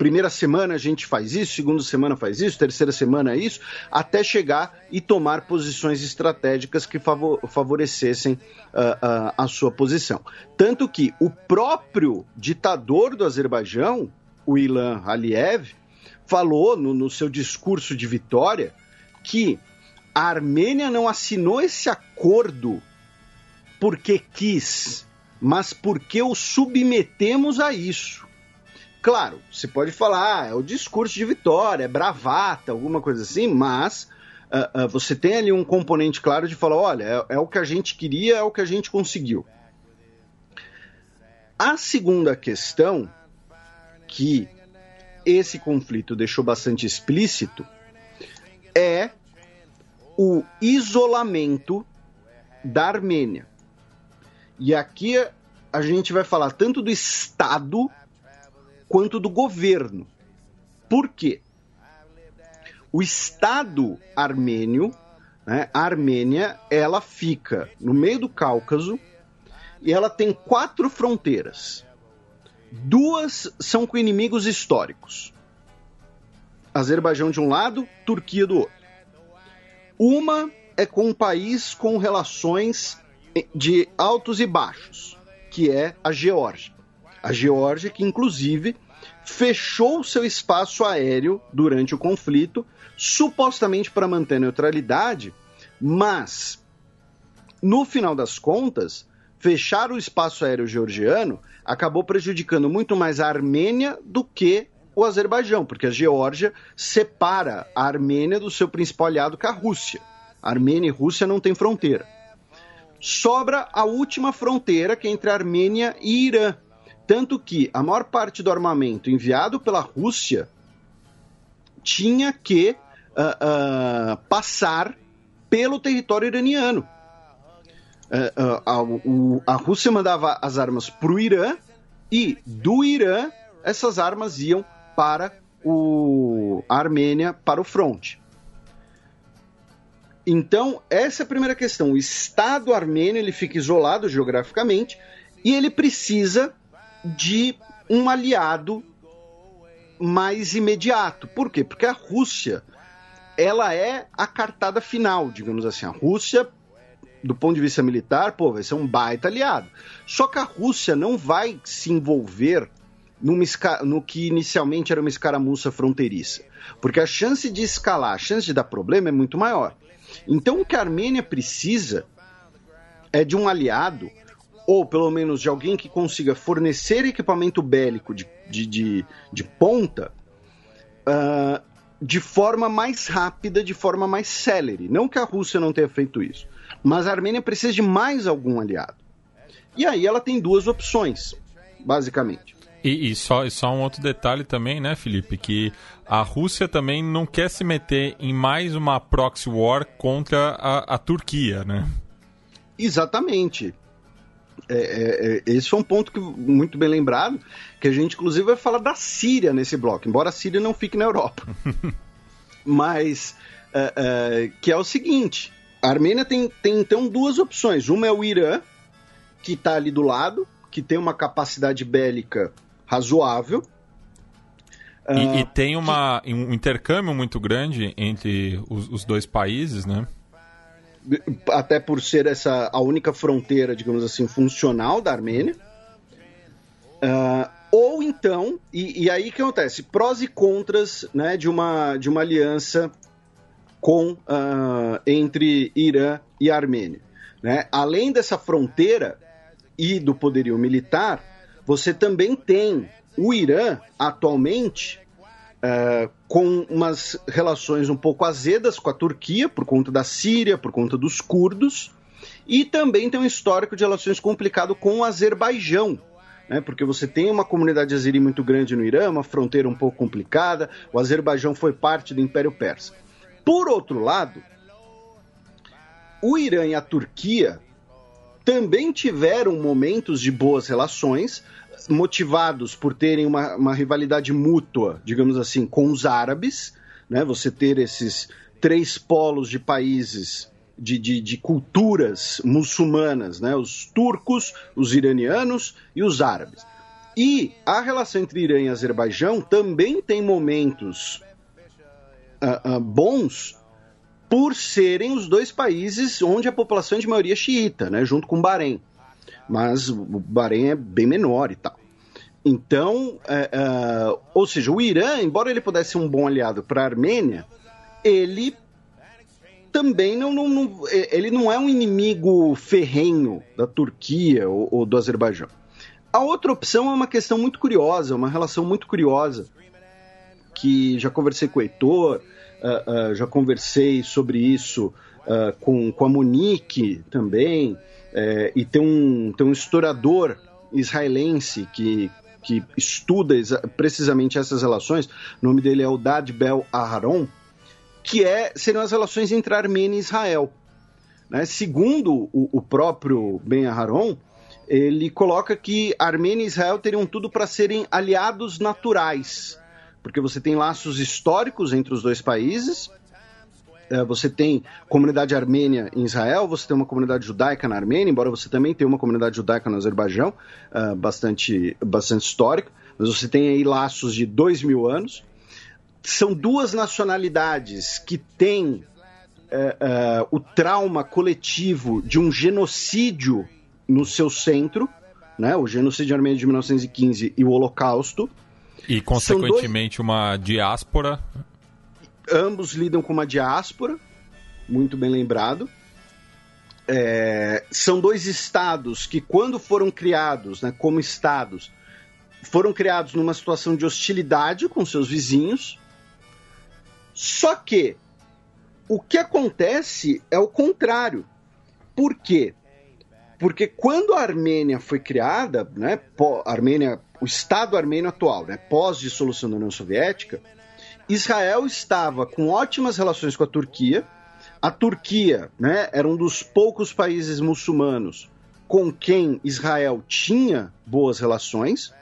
primeira semana a gente faz isso, segunda semana faz isso, terceira semana é isso, até chegar e tomar posições estratégicas que favorecessem uh, uh, a sua posição. Tanto que o próprio ditador do Azerbaijão, o Ilan Aliyev, falou no, no seu discurso de vitória que a Armênia não assinou esse acordo porque quis, mas porque o submetemos a isso. Claro, você pode falar, é o discurso de vitória, é bravata, alguma coisa assim, mas uh, uh, você tem ali um componente claro de falar: olha, é, é o que a gente queria, é o que a gente conseguiu. A segunda questão, que esse conflito deixou bastante explícito, é o isolamento da Armênia. E aqui a gente vai falar tanto do Estado quanto do governo. Por quê? O Estado armênio, né, a Armênia, ela fica no meio do Cáucaso e ela tem quatro fronteiras. Duas são com inimigos históricos. Azerbaijão de um lado, Turquia do outro. Uma é com um país com relações de altos e baixos, que é a Geórgia. A Geórgia, que inclusive fechou seu espaço aéreo durante o conflito, supostamente para manter a neutralidade, mas no final das contas, fechar o espaço aéreo georgiano acabou prejudicando muito mais a Armênia do que o Azerbaijão, porque a Geórgia separa a Armênia do seu principal aliado, que é a Rússia. A Armênia e Rússia não têm fronteira. Sobra a última fronteira, que é entre a Armênia e Irã, tanto que a maior parte do armamento enviado pela Rússia tinha que uh, uh, passar pelo território iraniano. Uh, a, a, Rússia mandava as armas para o Irã e do Irã essas armas iam para o, a Armênia, para o fronte. Então, essa é a primeira questão. O Estado armênio ele fica isolado geograficamente e ele precisa de um aliado mais imediato. Por quê? Porque a Rússia ela é a cartada final, digamos assim. A Rússia, do ponto de vista militar, pô, vai ser um baita aliado. Só que a Rússia não vai se envolver numa, no que inicialmente era uma escaramuça fronteiriça. Porque a chance de escalar, a chance de dar problema é muito maior. Então o que a Armênia precisa é de um aliado ou pelo menos de alguém que consiga fornecer equipamento bélico de, de, de, de ponta uh, de forma mais rápida, de forma mais célere. Não que a Rússia não tenha feito isso, mas a Armênia precisa de mais algum aliado. E aí ela tem duas opções, basicamente. E, e, só, e só um outro detalhe também, né, Felipe? Que a Rússia também não quer se meter em mais uma proxy war contra a, a Turquia, né? Exatamente. É, é, é, esse foi um ponto que, muito bem lembrado, que a gente inclusive vai falar da Síria nesse bloco, embora a Síria não fique na Europa. Mas é, é, que é o seguinte: a Armênia tem, tem então duas opções. Uma é o Irã, que está ali do lado, que tem uma capacidade bélica razoável. E, uh, e tem uma, que... um intercâmbio muito grande entre os, os, dois países, né? Até por ser essa a única fronteira, digamos assim, funcional da Armênia. Uh, ou então, e, e aí o que acontece? Prós e contras né, de, uma, de uma aliança com uh, entre Irã e Armênia. Né? Além dessa fronteira e do poderio militar, você também tem o Irã atualmente uh, com umas relações um pouco azedas com a Turquia, por conta da Síria, por conta dos curdos, e também tem um histórico de relações complicado com o Azerbaijão, né, porque você tem uma comunidade azeri muito grande no Irã, uma fronteira um pouco complicada, o Azerbaijão foi parte do Império Persa. Por outro lado, o Irã e a Turquia também tiveram momentos de boas relações, motivados por terem uma, uma rivalidade mútua, digamos assim, com os árabes, né? Você ter esses três polos de países de, de, de, culturas muçulmanas, né? os turcos, os iranianos e os árabes. E a relação entre Irã e Azerbaijão também tem momentos uh, uh, bons por serem os dois países onde a população é de maioria xiita, né, junto com o Bahrein. Mas o Bahrein é bem menor e tal. Então, uh, ou seja, o Irã, embora ele pudesse ser um bom aliado para a Armênia, ele também não, não, não, ele não é um inimigo ferrenho da Turquia ou, ou do Azerbaijão. A outra opção é uma questão muito curiosa, uma relação muito curiosa, que já conversei com o Heitor, uh, uh, já conversei sobre isso uh, com, com a Monique também, eh, e tem um, tem um historiador israelense que, que estuda precisamente essas relações, o nome dele é o Dad Bel Aharon, que é, seriam as relações entre Armênia e Israel. Né? Segundo o, o próprio Ben Aharon, ele coloca que Armênia e Israel teriam tudo para serem aliados naturais porque você tem laços históricos entre os dois países. É, você tem comunidade armênia em Israel, você tem uma comunidade judaica na Armênia, embora você também tenha uma comunidade judaica no Azerbaijão, uh, bastante, bastante histórica, mas você tem aí laços de dois mil anos. São duas nacionalidades que têm uh, uh, o trauma coletivo de um genocídio no seu centro, né, o genocídio armênio de 1915 e o Holocausto, e, consequentemente, dois... uma diáspora. Ambos lidam com uma diáspora, muito bem lembrado. É... são dois estados que, quando foram criados né, como estados, foram criados numa situação de hostilidade com seus vizinhos. Só que o que acontece é o contrário. Por quê? Porque quando a Armênia foi criada, né, Armênia o Estado armênio atual, né, pós-dissolução da União Soviética, Israel estava com ótimas relações com a Turquia. A Turquia né, era um dos poucos países muçulmanos com quem Israel tinha boas relações.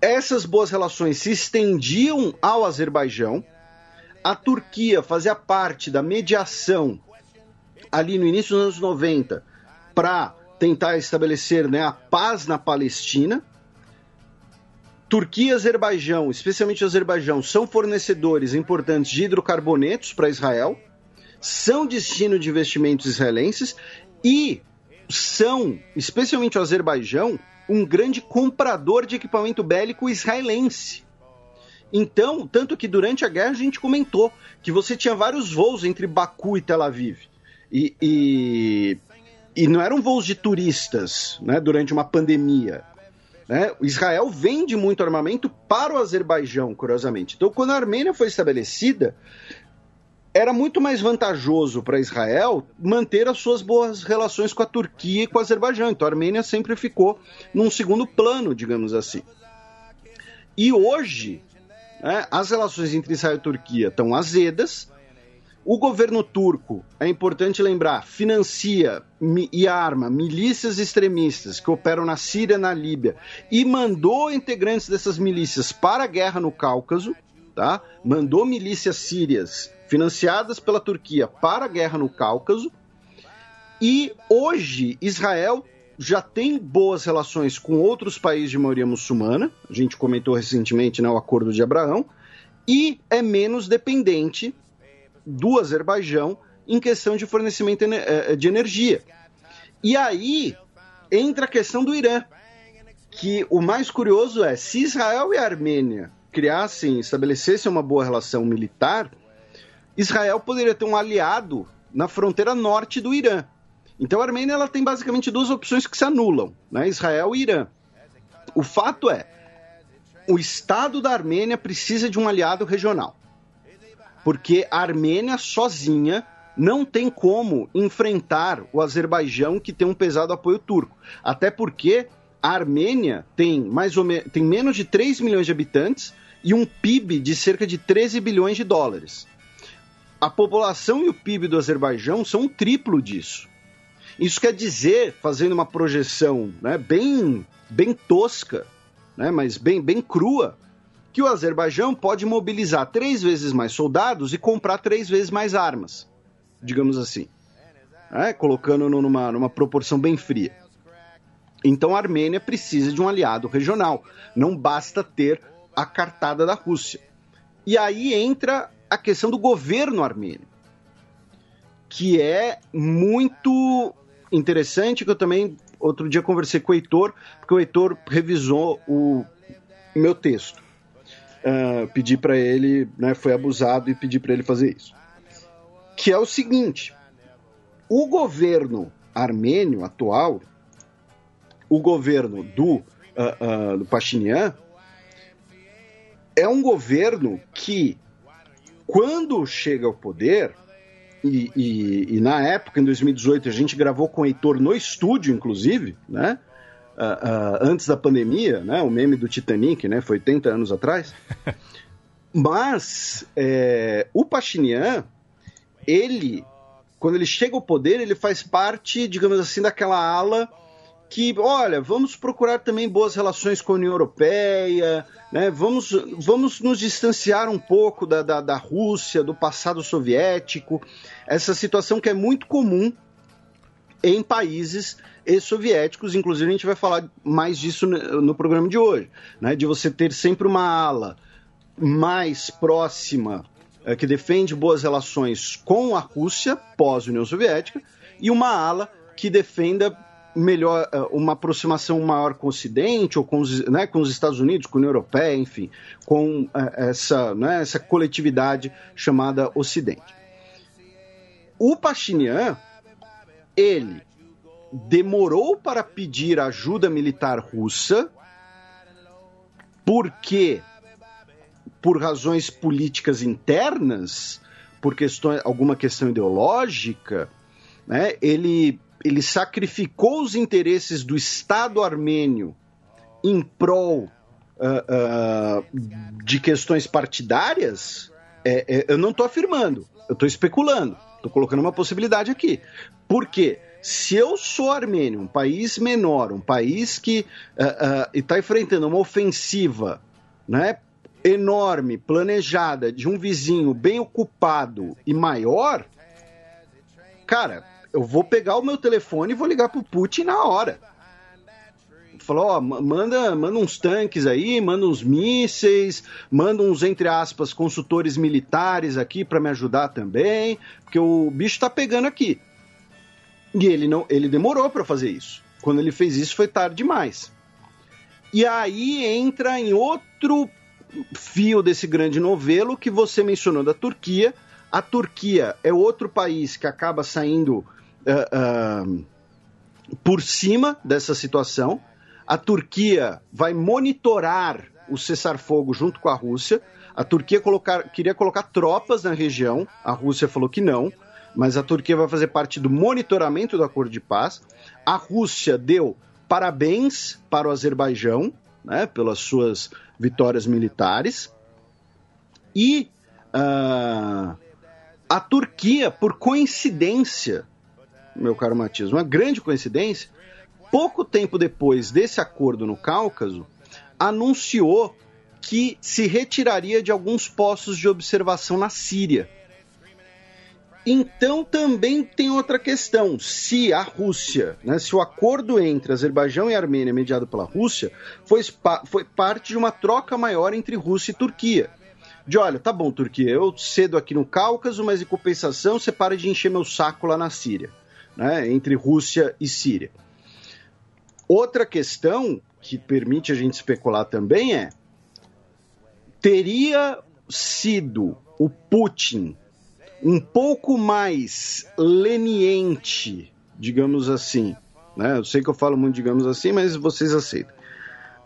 Essas boas relações se estendiam ao Azerbaijão. A Turquia fazia parte da mediação ali no início dos anos 90 para tentar estabelecer né, a paz na Palestina. Turquia e Azerbaijão, especialmente o Azerbaijão, são fornecedores importantes de hidrocarbonetos para Israel, são destino de investimentos israelenses e são, especialmente o Azerbaijão, um grande comprador de equipamento bélico israelense. Então, tanto que durante a guerra a gente comentou que você tinha vários voos entre Baku e Tel Aviv. E, e, e não eram voos de turistas né, durante uma pandemia. Né? Israel vende muito armamento para o Azerbaijão, curiosamente. Então, quando a Armênia foi estabelecida, era muito mais vantajoso para Israel manter as suas boas relações com a Turquia e com o Azerbaijão. Então a Armênia sempre ficou num segundo plano, digamos assim. E hoje, né, as relações entre Israel e Turquia estão azedas. O governo turco, é importante lembrar, financia e arma milícias extremistas que operam na Síria e na Líbia e mandou integrantes dessas milícias para a guerra no Cáucaso, tá? Mandou milícias sírias financiadas pela Turquia para a guerra no Cáucaso. E hoje Israel já tem boas relações com outros países de maioria muçulmana, a gente comentou recentemente né, o Acordo de Abraão, e é menos dependente do Azerbaijão em questão de fornecimento eh, de energia. E aí entra a questão do Irã, que o mais curioso é, se Israel e a Armênia criassem, estabelecessem uma boa relação militar, Israel poderia ter um aliado na fronteira norte do Irã. Então a Armênia ela tem basicamente duas opções que se anulam, né? Israel e Irã. O fato é, o Estado da Armênia precisa de um aliado regional. Porque a Armênia sozinha não tem como enfrentar o Azerbaijão que tem um pesado apoio turco. Até porque a Armênia tem mais ou menos tem menos de 3 milhões de habitantes e um PIB de cerca de 13 bilhões de dólares. A população e o PIB do Azerbaijão são um triplo disso. Isso quer dizer, fazendo uma projeção né, bem, bem tosca, né, mas bem, bem crua, que o Azerbaijão pode mobilizar três vezes mais soldados e comprar três vezes mais armas, digamos assim, né, colocando numa, numa proporção bem fria. Então a Armênia precisa de um aliado regional, não basta ter a cartada da Rússia. E aí entra a questão do governo armênio, que é muito interessante que eu também outro dia conversei com o Heitor, porque o Heitor revisou o meu texto. Uh, pedi para ele, né, foi abusado e pedi para ele fazer isso. Que é o seguinte: o governo armênio atual, o governo do, uh, uh, do Pashinyan, é um governo que, quando chega ao poder, e, e, e, na época, em 2018, a gente gravou com o Heitor no estúdio, inclusive, né? Uh, antes da pandemia, né? O meme do Titanic, né? Foi 80 anos atrás. Mas é, o Pachinian, ele, quando ele chega ao poder, ele faz parte, digamos assim, daquela ala que, olha, vamos procurar também boas relações com a União Europeia, né? vamos, vamos nos distanciar um pouco da, da, da Rússia, do passado soviético, essa situação que é muito comum em países ex-soviéticos, inclusive a gente vai falar mais disso no, programa de hoje, né? de você ter sempre uma ala mais próxima é, que defende boas relações com a Rússia pós-União Soviética e uma ala que defenda melhor, eh, uma aproximação maior com o Ocidente, ou com os, né, com os Estados Unidos, com a União Europeia, enfim, com eh, essa, né, essa coletividade chamada Ocidente. O Pachinian, ele demorou para pedir ajuda militar russa, porque, por razões políticas internas, por questão, alguma questão ideológica, né, ele ele sacrificou os interesses do Estado armênio em prol uh, uh, de questões partidárias, é, é, eu não estou afirmando, eu estou especulando, estou colocando uma possibilidade aqui. Por quê? Se eu sou armênio, um país menor, um país que uh, está enfrentando uma ofensiva né, enorme, planejada, de um vizinho bem ocupado e maior, cara, eu vou pegar o meu telefone e vou ligar pro Putin na hora. Falou, ó, manda, manda uns tanques aí, manda uns mísseis, manda uns, entre aspas, consultores militares aqui para me ajudar também, porque o bicho tá pegando aqui. E ele não, ele demorou para fazer isso. Quando ele fez isso foi tarde demais. E aí entra em outro fio desse grande novelo que você mencionou da Turquia. A Turquia é outro país que acaba saindo uh, uh, por cima dessa situação. A Turquia vai monitorar o cessar-fogo junto com a Rússia. A Turquia colocar, queria colocar tropas na região, a Rússia falou que não, mas a Turquia vai fazer parte do monitoramento do acordo de paz. A Rússia deu parabéns para o Azerbaijão, né, pelas suas vitórias militares. E uh, a Turquia, por coincidência, meu caro Matias, uma grande coincidência, pouco tempo depois desse acordo no Cáucaso, anunciou que se retiraria de alguns postos de observação na Síria. Então também tem outra questão. Se a Rússia, né, se o acordo entre Azerbaijão e Armênia, mediado pela Rússia, foi, foi parte de uma troca maior entre Rússia e Turquia. De olha, tá bom, Turquia, eu cedo aqui no Cáucaso, mas em compensação você para de encher meu saco lá na Síria, né, entre Rússia e Síria. Outra questão que permite a gente especular também é: teria sido o Putin um pouco mais leniente, digamos assim, né? Eu sei que eu falo muito, digamos assim, mas vocês aceitam.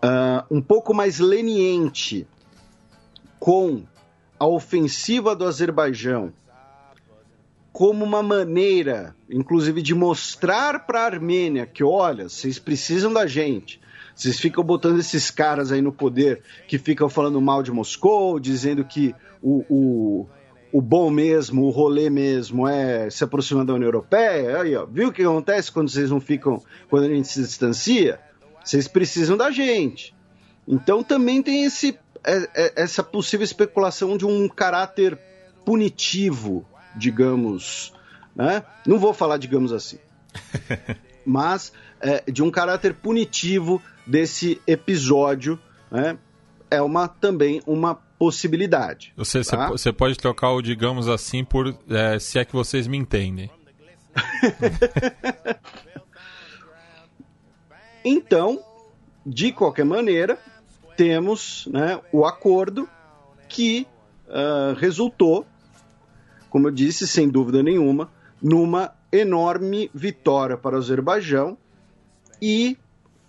Uh, um pouco mais leniente com a ofensiva do Azerbaijão como uma maneira, inclusive, de mostrar para a Armênia que, olha, vocês precisam da gente. Vocês ficam botando esses caras aí no poder que ficam falando mal de Moscou, dizendo que o, o, o bom mesmo, o rolê mesmo é se aproximar da União Europeia. Aí, ó, viu o que acontece quando vocês não ficam, quando a gente se distancia? Vocês precisam da gente. Então também tem esse, é, é, essa possível especulação de um caráter punitivo, digamos. Né? Não vou falar, digamos assim. mas é, de um caráter punitivo desse episódio, né? é uma também uma possibilidade. Você, tá? você pode trocar o digamos assim por é, se é que vocês me entendem. então, de qualquer maneira, temos né, o acordo que uh, resultou, como eu disse, sem dúvida nenhuma, numa enorme vitória para o Azerbaijão e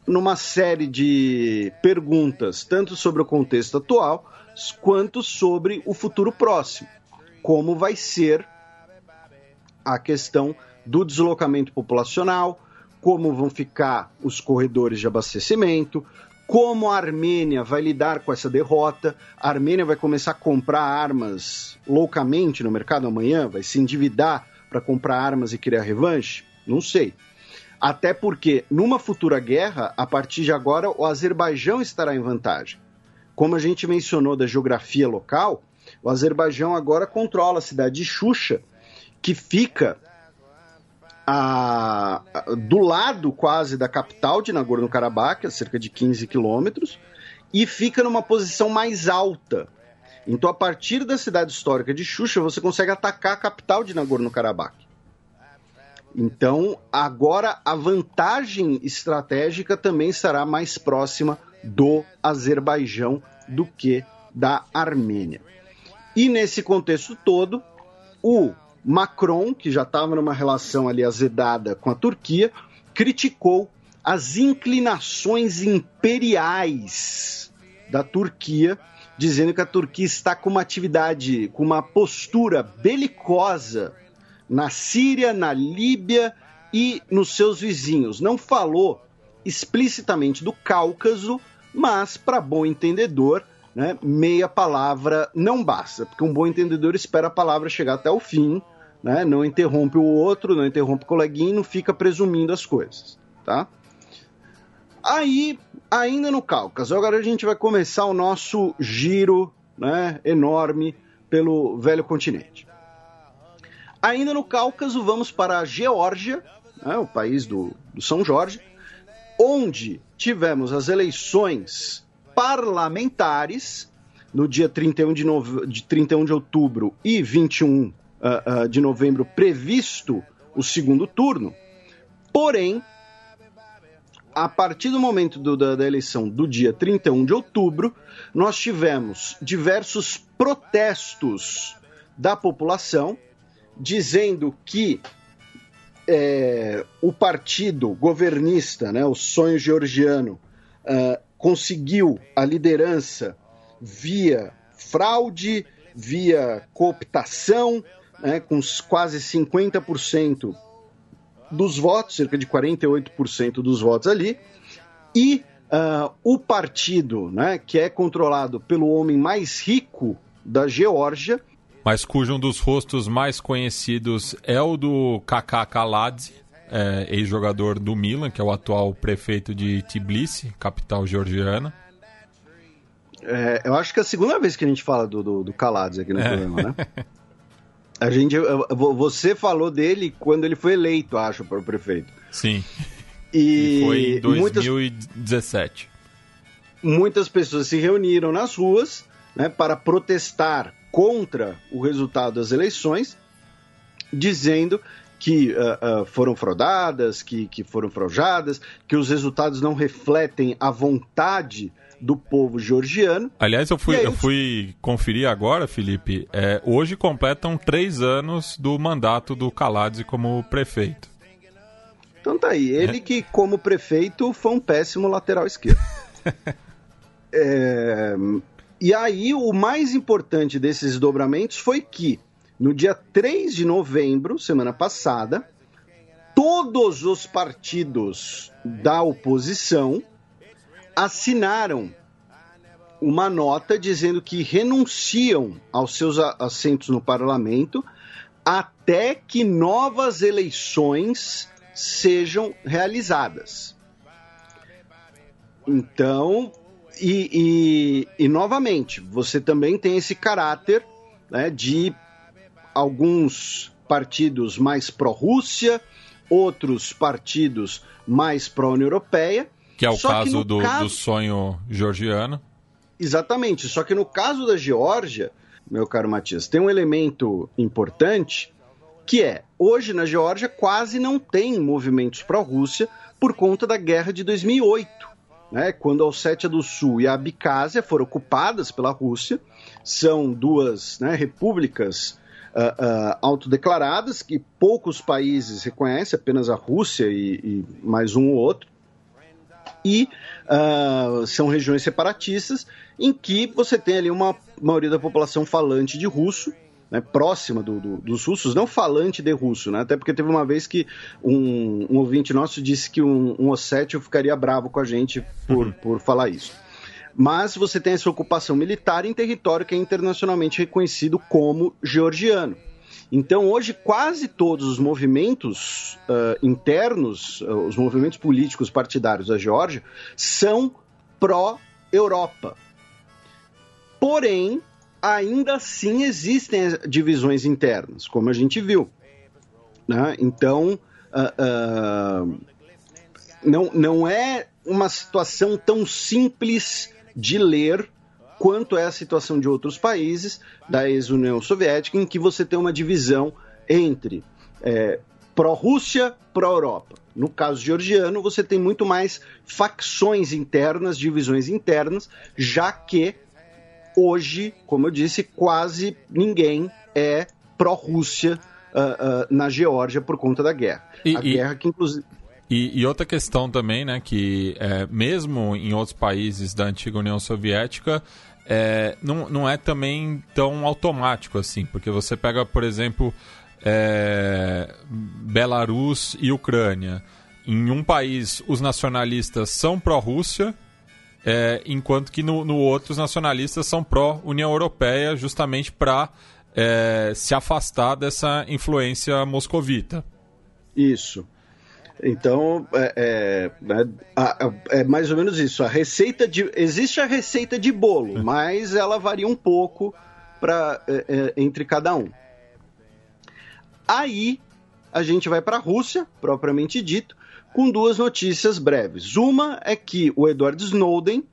numa série de perguntas, tanto sobre o contexto atual, quanto sobre o futuro próximo. Como vai ser a questão do deslocamento populacional, como vão ficar os corredores de abastecimento, como a Armênia vai lidar com essa derrota. A Armênia vai começar a comprar armas loucamente no mercado amanhã, vai se endividar para comprar armas e criar revanche? Não sei. Até porque, numa futura guerra, a partir de agora, o Azerbaijão estará em vantagem. Como a gente mencionou da geografia local, o Azerbaijão agora controla a cidade de Xuxa, que fica a, do lado quase da capital de Nagorno-Karabakh, a cerca de 15 quilômetros, e fica numa posição mais alta. Então, a partir da cidade histórica de Xuxa, você consegue atacar a capital de Nagorno-Karabakh. Então, agora a vantagem estratégica também estará mais próxima do Azerbaijão do que da Armênia. E nesse contexto todo, o Macron, que já estava numa relação ali azedada com a Turquia, criticou as inclinações imperiais da Turquia, dizendo que a Turquia está com uma atividade, com uma postura belicosa na Síria, na Líbia e nos seus vizinhos. Não falou explicitamente do Cáucaso, mas para bom entendedor, né, meia palavra não basta, porque um bom entendedor espera a palavra chegar até o fim, né, não interrompe o outro, não interrompe o coleguinha, não fica presumindo as coisas, tá? Aí, ainda no Cáucaso, agora a gente vai começar o nosso giro né, enorme pelo velho continente. Ainda no Cáucaso, vamos para a Geórgia, né, o país do, do São Jorge, onde tivemos as eleições parlamentares no dia 31 de, nove... de, 31 de outubro e 21 uh, uh, de novembro, previsto o segundo turno. Porém, a partir do momento do, da, da, eleição do dia 31 de outubro, nós tivemos diversos protestos da população dizendo que é, o partido governista, né, o sonho georgiano, uh, conseguiu a liderança via fraude, via cooptação, né, com quase 50% dos votos, cerca de 48% dos votos ali, e uh, o partido, né, que é controlado pelo homem mais rico da Geórgia. Mas cujo um dos rostos mais conhecidos é o do Kaká Kaladze, é, ex-jogador do Milan, que é o atual prefeito de Tbilisi, capital georgiana. É, eu acho que é a segunda vez que a gente fala do, do, do Kaladze aqui no é. programa, né? A gente, você falou dele quando ele foi eleito, acho, para o prefeito. Sim. E, e foi em 2017. Muitas, muitas pessoas se reuniram nas ruas né, para protestar contra o resultado das eleições, dizendo que uh, uh, foram fraudadas, que, que foram fraudadas, que os resultados não refletem a vontade do povo georgiano. Aliás, eu fui, aí, eu fui conferir agora, Felipe. É, hoje completam três anos do mandato do Kaladze como prefeito. Então tá aí. Ele é. que, como prefeito, foi um péssimo lateral esquerdo. é, e aí, o mais importante desses desdobramentos foi que, no dia 3 de novembro, semana passada, todos os partidos da oposição assinaram uma nota dizendo que renunciam aos seus assentos no parlamento até que novas eleições sejam realizadas. Então, e, e, e novamente, você também tem esse caráter né, de alguns partidos mais pró-Rússia, outros partidos mais pró-União Europeia, que é o caso, do, caso do sonho georgiano. Exatamente. Só que no caso da Geórgia, meu caro Matias, tem um elemento importante que é, hoje na Geórgia quase não tem movimentos pró-Rússia por conta da guerra de 2008, né, quando a Ossétia do Sul e a Abcásia foram ocupadas pela Rússia, são duas né, repúblicas uh, uh, autodeclaradas que poucos países reconhecem, apenas a Rússia e, e mais um ou outro, e uh, são regiões separatistas em que você tem ali uma maioria da população falante de russo, né, próxima do, do, dos russos, não falante de russo, né, até porque teve uma vez que um, um ouvinte nosso disse que um, um ossétio ficaria bravo com a gente por, uhum. por falar isso. Mas você tem essa ocupação militar em território que é internacionalmente reconhecido como georgiano. Então, hoje, quase todos os movimentos uh, internos, uh, os movimentos políticos partidários da Geórgia, são pró-Europa. Porém, ainda assim existem divisões internas, como a gente viu. Né? Então, uh, não, não é uma situação tão simples de ler quanto é a situação de outros países da ex-União Soviética, em que você tem uma divisão entre é, pró-Rússia, pró-Europa. No caso georgiano, você tem muito mais facções internas, divisões internas, já que hoje, como eu disse, quase ninguém é pró-Rússia uh, uh, na Geórgia por conta da guerra. E, a e... guerra que, inclusive. E, e, outra questão também, né, que é, mesmo em outros países da antiga União Soviética, é, não, não é também tão automático assim, porque você pega, por exemplo, é, Belarus e Ucrânia. Em um país, os nacionalistas são pró-Rússia, é, enquanto que no, no outro, os nacionalistas são pró-União Europeia, justamente para é, se afastar dessa influência moscovita. Isso. Então, é, é, né, é, mais ou menos isso. A receita de. Existe a receita de bolo, mas ela varia um pouco pra, é, é, entre cada um. Aí a gente vai para a Rússia, propriamente dito, com duas notícias breves. Uma é que o Edward Snowden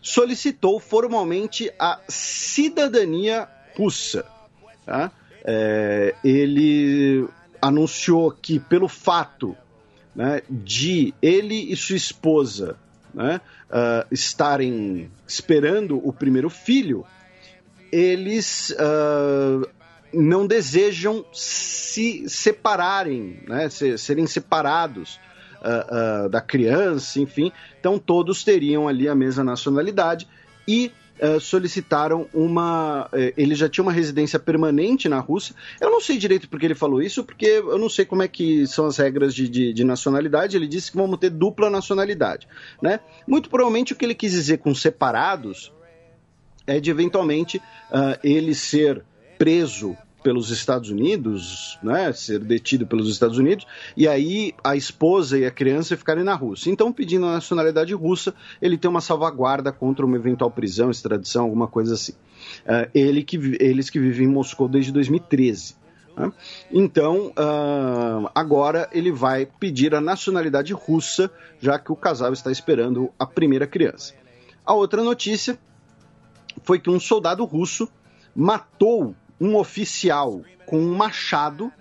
solicitou formalmente a cidadania russa. Tá? É, ele anunciou que, pelo fato né, de ele e sua esposa né, uh, estarem esperando o primeiro filho, eles uh, não desejam se separarem, né, serem separados uh, da criança, enfim. Então todos teriam ali a mesma nacionalidade e uh, solicitaram uma. Uh, ele já tinha uma residência permanente na Rússia. Eu não sei direito porque ele falou isso, porque eu não sei como é que são as regras de, de, de nacionalidade. Ele disse que vamos ter dupla nacionalidade. Né? Muito provavelmente o que ele quis dizer com separados é de eventualmente uh, ele ser preso pelos Estados Unidos, né, ser detido pelos Estados Unidos, e aí a esposa e a criança ficarem na Rússia. Então, pedindo a nacionalidade russa, ele tem uma salvaguarda contra uma eventual prisão, extradição, alguma coisa assim. Uh, ele que, eles que vivem em Moscou desde 2013. Né? Então, uh, agora ele vai pedir a nacionalidade russa, já que o casal está esperando a primeira criança. A outra notícia foi que um soldado russo matou um oficial com um machado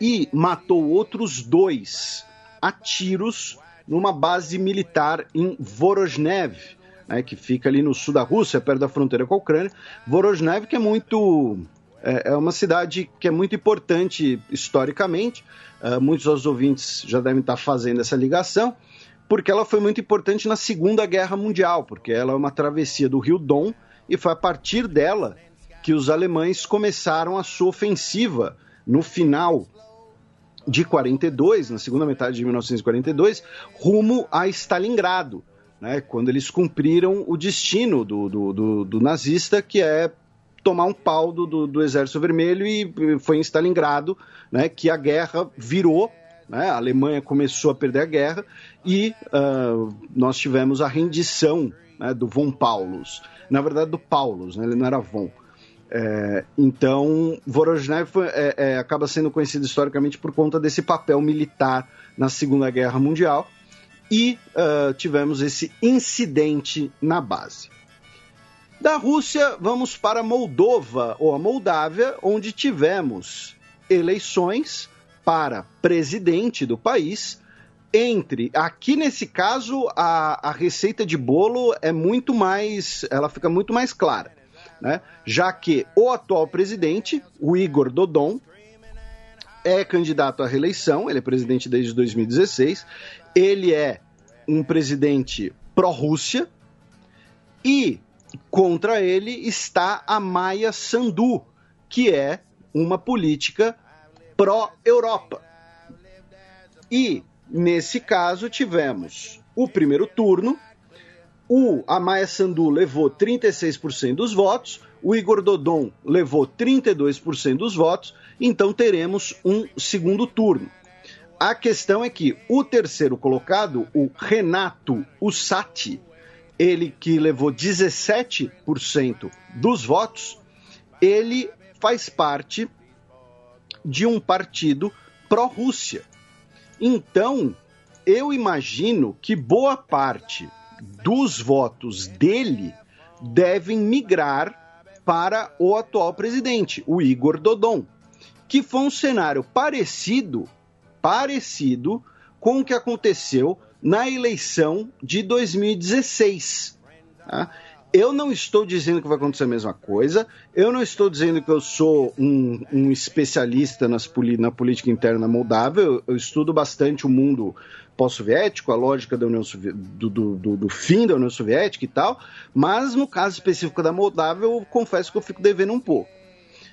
e matou outros dois a tiros numa base militar em Vorozhnev, né, que fica ali no sul da Rússia, perto da fronteira com a Ucrânia. Vorozhnev, que é muito. É, é uma cidade que é muito importante historicamente, uh, muitos dos ouvintes já devem estar fazendo essa ligação, porque ela foi muito importante na Segunda Guerra Mundial, porque ela é uma travessia do Rio Don e foi a partir dela que os alemães começaram a sua ofensiva no final de 42, na segunda metade de 1942, rumo a Stalingrado, né, quando eles cumpriram o destino do, do, do, do nazista, que é tomar um pau do, do, Exército Vermelho e foi em Stalingrado né, que a guerra virou, né, a Alemanha começou a perder a guerra e uh, nós tivemos a rendição né, do von Paulus, na verdade do Paulus, né, ele não era von, é, então, Vorozhnev é, é, acaba sendo conhecido historicamente por conta desse papel militar na Segunda Guerra Mundial e uh, tivemos esse incidente na base. Da Rússia, vamos para Moldova ou a Moldávia, onde tivemos eleições para presidente do país. Entre, aqui nesse caso, a, a receita de bolo é muito mais, ela fica muito mais clara né? já que o atual presidente, o Igor Dodon, é candidato à reeleição, ele é presidente desde 2016, ele é um presidente pró-Rússia e contra ele está a Maia Sandu, que é uma política pró-Europa. E nesse caso tivemos o primeiro turno, o Amaya Sandu levou 36% dos votos, o Igor Dodon levou 32% dos votos, então teremos um segundo turno. A questão é que o terceiro colocado, o Renato Ussati, ele que levou 17% dos votos, ele faz parte de um partido pró-Rússia. Então, eu imagino que boa parte dos votos dele devem migrar para o atual presidente, o Igor Dodon, que foi um cenário parecido, parecido com o que aconteceu na eleição de 2016. Tá? Eu não estou dizendo que vai acontecer a mesma coisa, eu não estou dizendo que eu sou um, um especialista nas, na política interna moldável, eu, eu estudo bastante o mundo pós-soviético, a lógica da União do, do, do, do, fim da União Soviética e tal, mas no caso específico da Moldávia, eu confesso que eu fico devendo um pouco.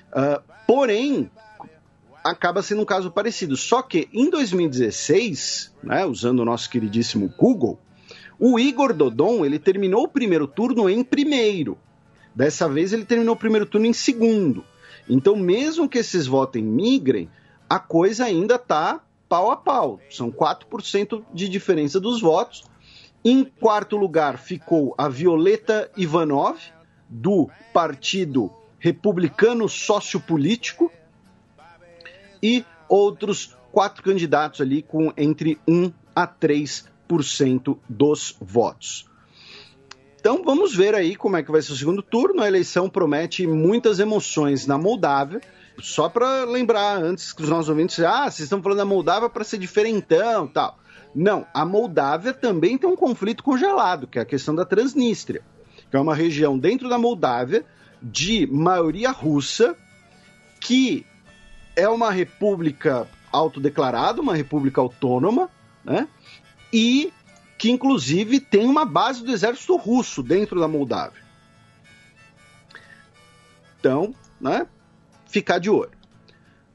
Uh, porém, acaba sendo um caso parecido. Só que em 2016, né, usando o nosso queridíssimo Google, o Igor Dodon ele terminou o primeiro turno em primeiro. Dessa vez ele terminou o primeiro turno em segundo. Então, mesmo que esses votos migrem, a coisa ainda está pau a pau. São 4% de diferença dos votos. Em quarto lugar ficou a Violeta Ivanov, do Partido Republicano Sociopolítico, e outros quatro candidatos ali com entre 1 a 3% dos votos. Então vamos ver aí como é que vai ser o segundo turno. A eleição promete muitas emoções na Moldávia só para lembrar antes que os nossos ouvintes, ah, vocês estão falando da Moldávia para ser diferentão, tal. Não, a Moldávia também tem um conflito congelado, que é a questão da Transnistria, que é uma região dentro da Moldávia de maioria russa, que é uma república autodeclarada, uma república autônoma, né? E que inclusive tem uma base do exército russo dentro da Moldávia. Então, né, ficar de olho.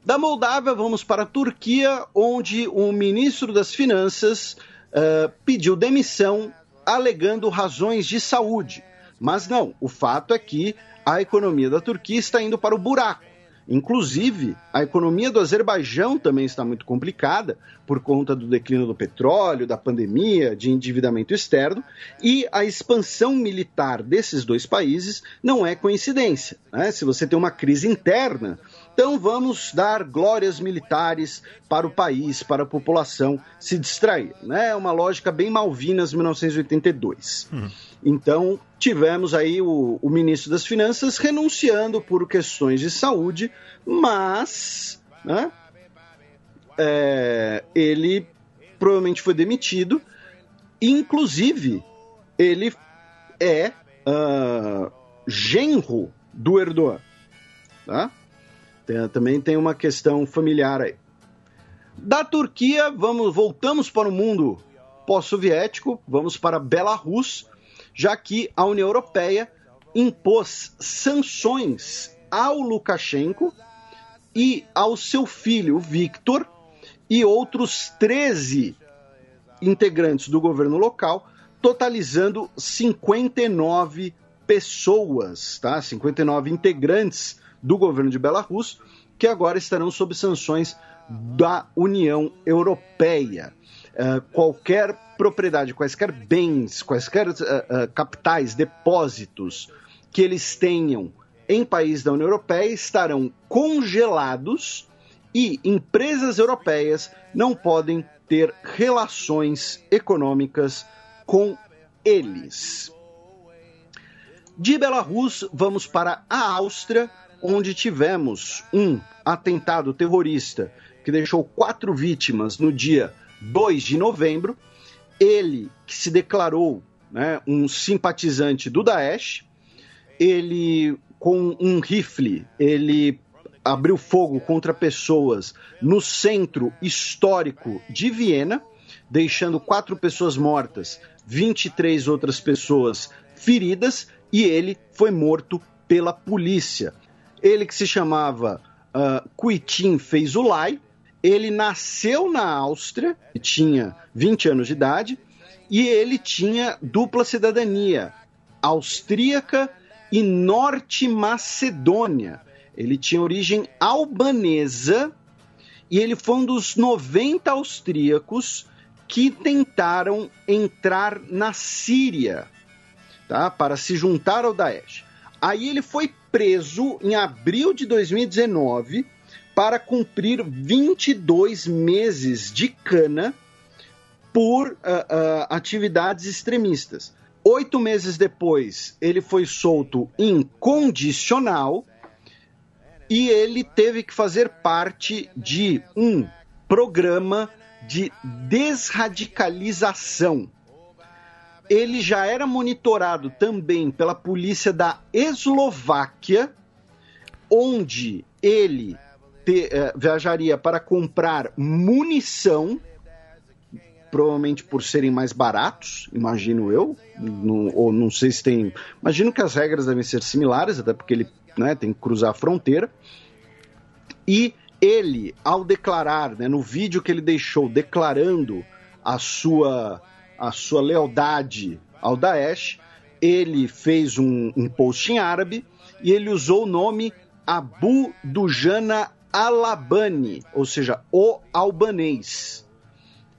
Da Moldávia, vamos para a Turquia, onde o ministro das Finanças uh, pediu demissão alegando razões de saúde. Mas não, o fato é que a economia da Turquia está indo para o buraco. Inclusive, a economia do Azerbaijão também está muito complicada por conta do declínio do petróleo, da pandemia, de endividamento externo, e a expansão militar desses dois países não é coincidência. Né? Se você tem uma crise interna, então vamos dar glórias militares para o país, para a população se distrair. Né? É uma lógica bem Malvinas 1982. Uhum. Então tivemos aí o, o ministro das Finanças renunciando por questões de saúde, mas né, é, ele provavelmente foi demitido. Inclusive, ele é uh, genro do Erdogan. Tá? Tem, também tem uma questão familiar aí. Da Turquia, vamos voltamos para o mundo pós-soviético, vamos para Belarus, já que a União Europeia impôs sanções ao Lukashenko e ao seu filho Viktor e outros 13 integrantes do governo local, totalizando 59 pessoas, tá? 59 integrantes do governo de Belarus, que agora estarão sob sanções da União Europeia. Uh, qualquer propriedade, quaisquer bens, quaisquer uh, uh, capitais, depósitos que eles tenham em países da União Europeia estarão congelados e empresas europeias não podem ter relações econômicas com eles. De Belarus, vamos para a Áustria, onde tivemos um atentado terrorista que deixou quatro vítimas no dia 2 de novembro. Ele, que se declarou né, um simpatizante do Daesh, ele, com um rifle, ele abriu fogo contra pessoas no centro histórico de Viena, deixando quatro pessoas mortas, 23 outras pessoas feridas, e ele foi morto pela polícia. Ele que se chamava uh, Kuitin Feizulai, ele nasceu na Áustria, tinha 20 anos de idade, e ele tinha dupla cidadania, austríaca e norte-macedônia. Ele tinha origem albanesa e ele foi um dos 90 austríacos que tentaram entrar na Síria tá, para se juntar ao Daesh. Aí ele foi preso em abril de 2019 para cumprir 22 meses de cana por uh, uh, atividades extremistas. Oito meses depois, ele foi solto incondicional e ele teve que fazer parte de um programa de desradicalização ele já era monitorado também pela polícia da Eslováquia, onde ele te, eh, viajaria para comprar munição, provavelmente por serem mais baratos, imagino eu, ou não sei se tem. Imagino que as regras devem ser similares, até porque ele né, tem que cruzar a fronteira. E ele, ao declarar, né, no vídeo que ele deixou declarando a sua a sua lealdade ao Daesh, ele fez um, um post em árabe e ele usou o nome Abu Dujana Alabani, ou seja, o albanês.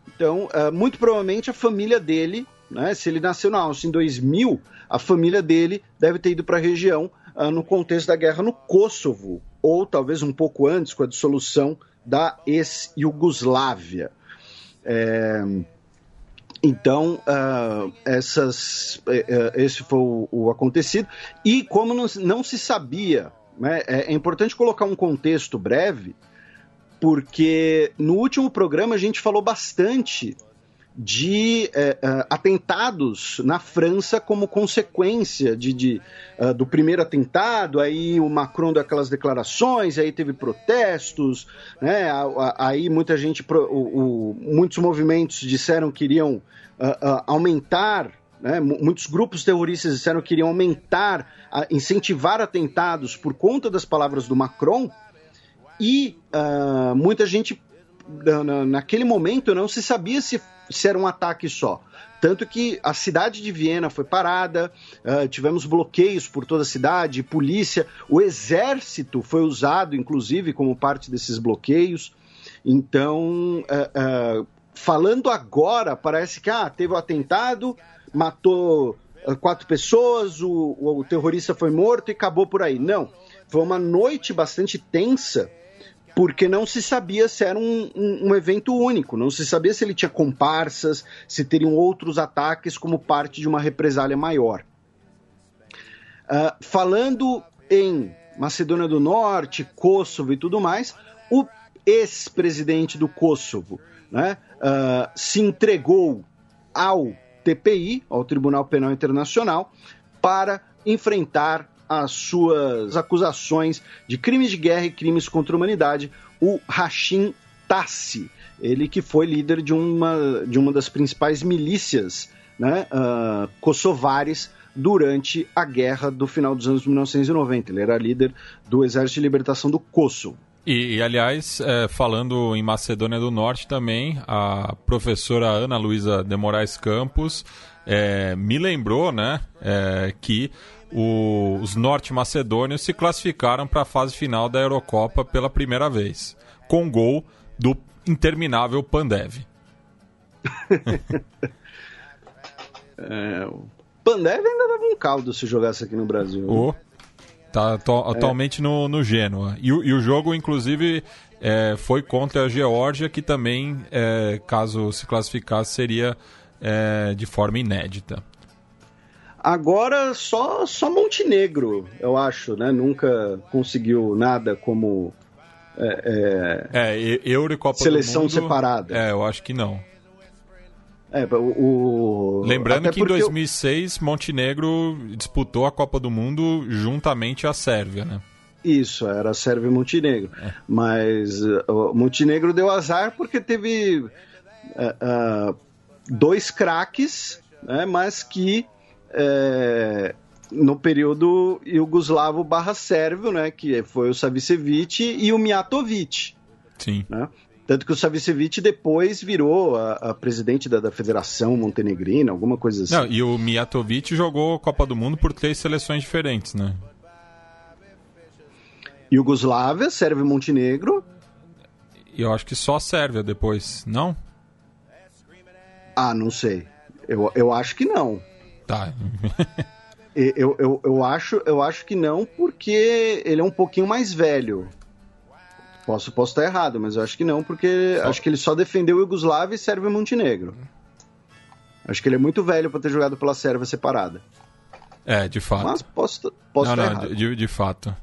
Então, uh, muito provavelmente a família dele, né, se ele nasceu na Áustria em 2000, a família dele deve ter ido para a região uh, no contexto da guerra no Kosovo, ou talvez um pouco antes, com a dissolução da ex-Yugoslávia. É, então, uh, essas, uh, esse foi o, o, acontecido. E como não, não se sabia, né, é, é, importante colocar um contexto breve, porque no último programa a gente falou bastante de uh, atentados na França como consequência de, de do primeiro atentado. Aí o Macron deu aquelas declarações, aí teve protestos, né, aí muita gente, o, o, muitos movimentos disseram que iriam uh, uh, aumentar né? Muitos grupos terroristas disseram que iriam aumentar, incentivar atentados por conta das palavras do Macron. E uh, muita gente, naquele momento, não se sabia se, se era um ataque só. Tanto que a cidade de Viena foi parada, uh, tivemos bloqueios por toda a cidade, polícia, o exército foi usado, inclusive, como parte desses bloqueios. Então, uh, uh, falando agora, parece que ah, teve o um atentado, matou quatro pessoas, o, o terrorista foi morto e acabou por aí. Não, foi uma noite bastante tensa porque não se sabia se era um, um, um, evento único, não se sabia se ele tinha comparsas, se teriam outros ataques como parte de uma represália maior. Uh, falando em Macedônia do Norte, Kosovo e tudo mais, o ex-presidente do Kosovo né, uh, se entregou ao TPI, ao Tribunal Penal Internacional, para enfrentar as suas acusações de crimes de guerra e crimes contra a humanidade, o Hashim Tassi, ele que foi líder de uma, de uma das principais milícias né, uh, kosovares durante a guerra do final dos anos 1990. Ele era líder do Exército de Libertação do Kosovo. E, e aliás, é, falando em Macedônia do Norte também, a professora Ana Luísa de Moraes Campos é, me lembrou né, é, que o, os norte-macedônios se classificaram para a fase final da Eurocopa pela primeira vez, com gol do interminável Pandev. é, o Pandev ainda dava um caldo se jogasse aqui no Brasil. Oh, tá to, é. atualmente no, no Genoa. E, e, o jogo, inclusive, é, foi contra a Geórgia, que também, é, caso se classificasse, seria é, de forma inédita. Agora só só Montenegro, eu acho, né? Nunca conseguiu nada como é, é, é Euro e Copa seleção do Mundo, separada. É, eu acho que não. É, o, Lembrando que em 2006 eu... Montenegro disputou a Copa do Mundo juntamente à Sérvia, né? Isso, era Sérvia e Montenegro. É. Mas uh, Montenegro deu azar porque teve uh, uh, dois craques, né, mas que é, no período Yugoslavo barra Sérvio, né, que foi o Savicevic e o Mijatovic. Sim. Né? Tanto que o Savicevic depois virou a, a presidente da, da, Federação Montenegrina, alguma coisa assim. Não, e o Mijatovic jogou Copa do Mundo por três seleções diferentes, né? Iugoslávia, Sérvia e Montenegro. E eu acho que só Sérvia depois, não? Ah, não sei. Eu, eu acho que não. Tá. eu, eu, eu, acho, eu acho que não, porque ele é um pouquinho mais velho. Posso, posso estar errado, mas eu acho que não, porque só... acho que ele só defendeu Yugoslávia e Sérvia e Montenegro. Acho que ele é muito velho para ter jogado pela Sérvia separada. É, de fato. Mas posso, posso não, estar não, errado. De, de fato.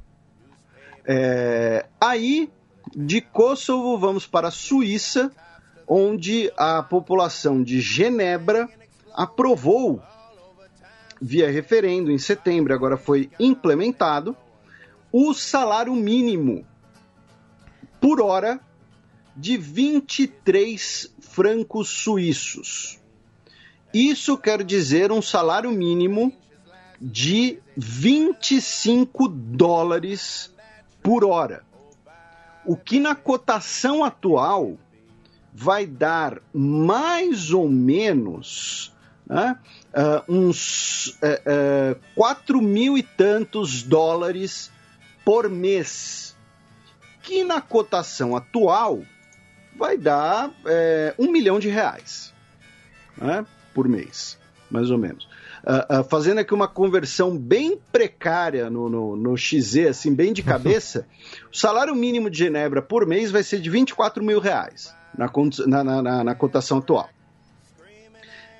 É, aí, de Kosovo, vamos para a Suíça, onde a população de Genebra aprovou via referendo em setembro, agora foi implementado, o salário mínimo por hora de 23 francos suíços. Isso quer dizer um salário mínimo de 25 dólares por hora. O que na cotação atual vai dar mais ou menos né, uh, uns uh, uh, 4 mil e tantos dólares por mês, que na cotação atual vai dar é, um milhão de reais né, por mês, mais ou menos. Uh, uh, fazendo aqui uma conversão bem precária no, no, no XZ, assim, bem de cabeça, o salário mínimo de Genebra por mês vai ser de 24 mil reais na, na, na, na cotação atual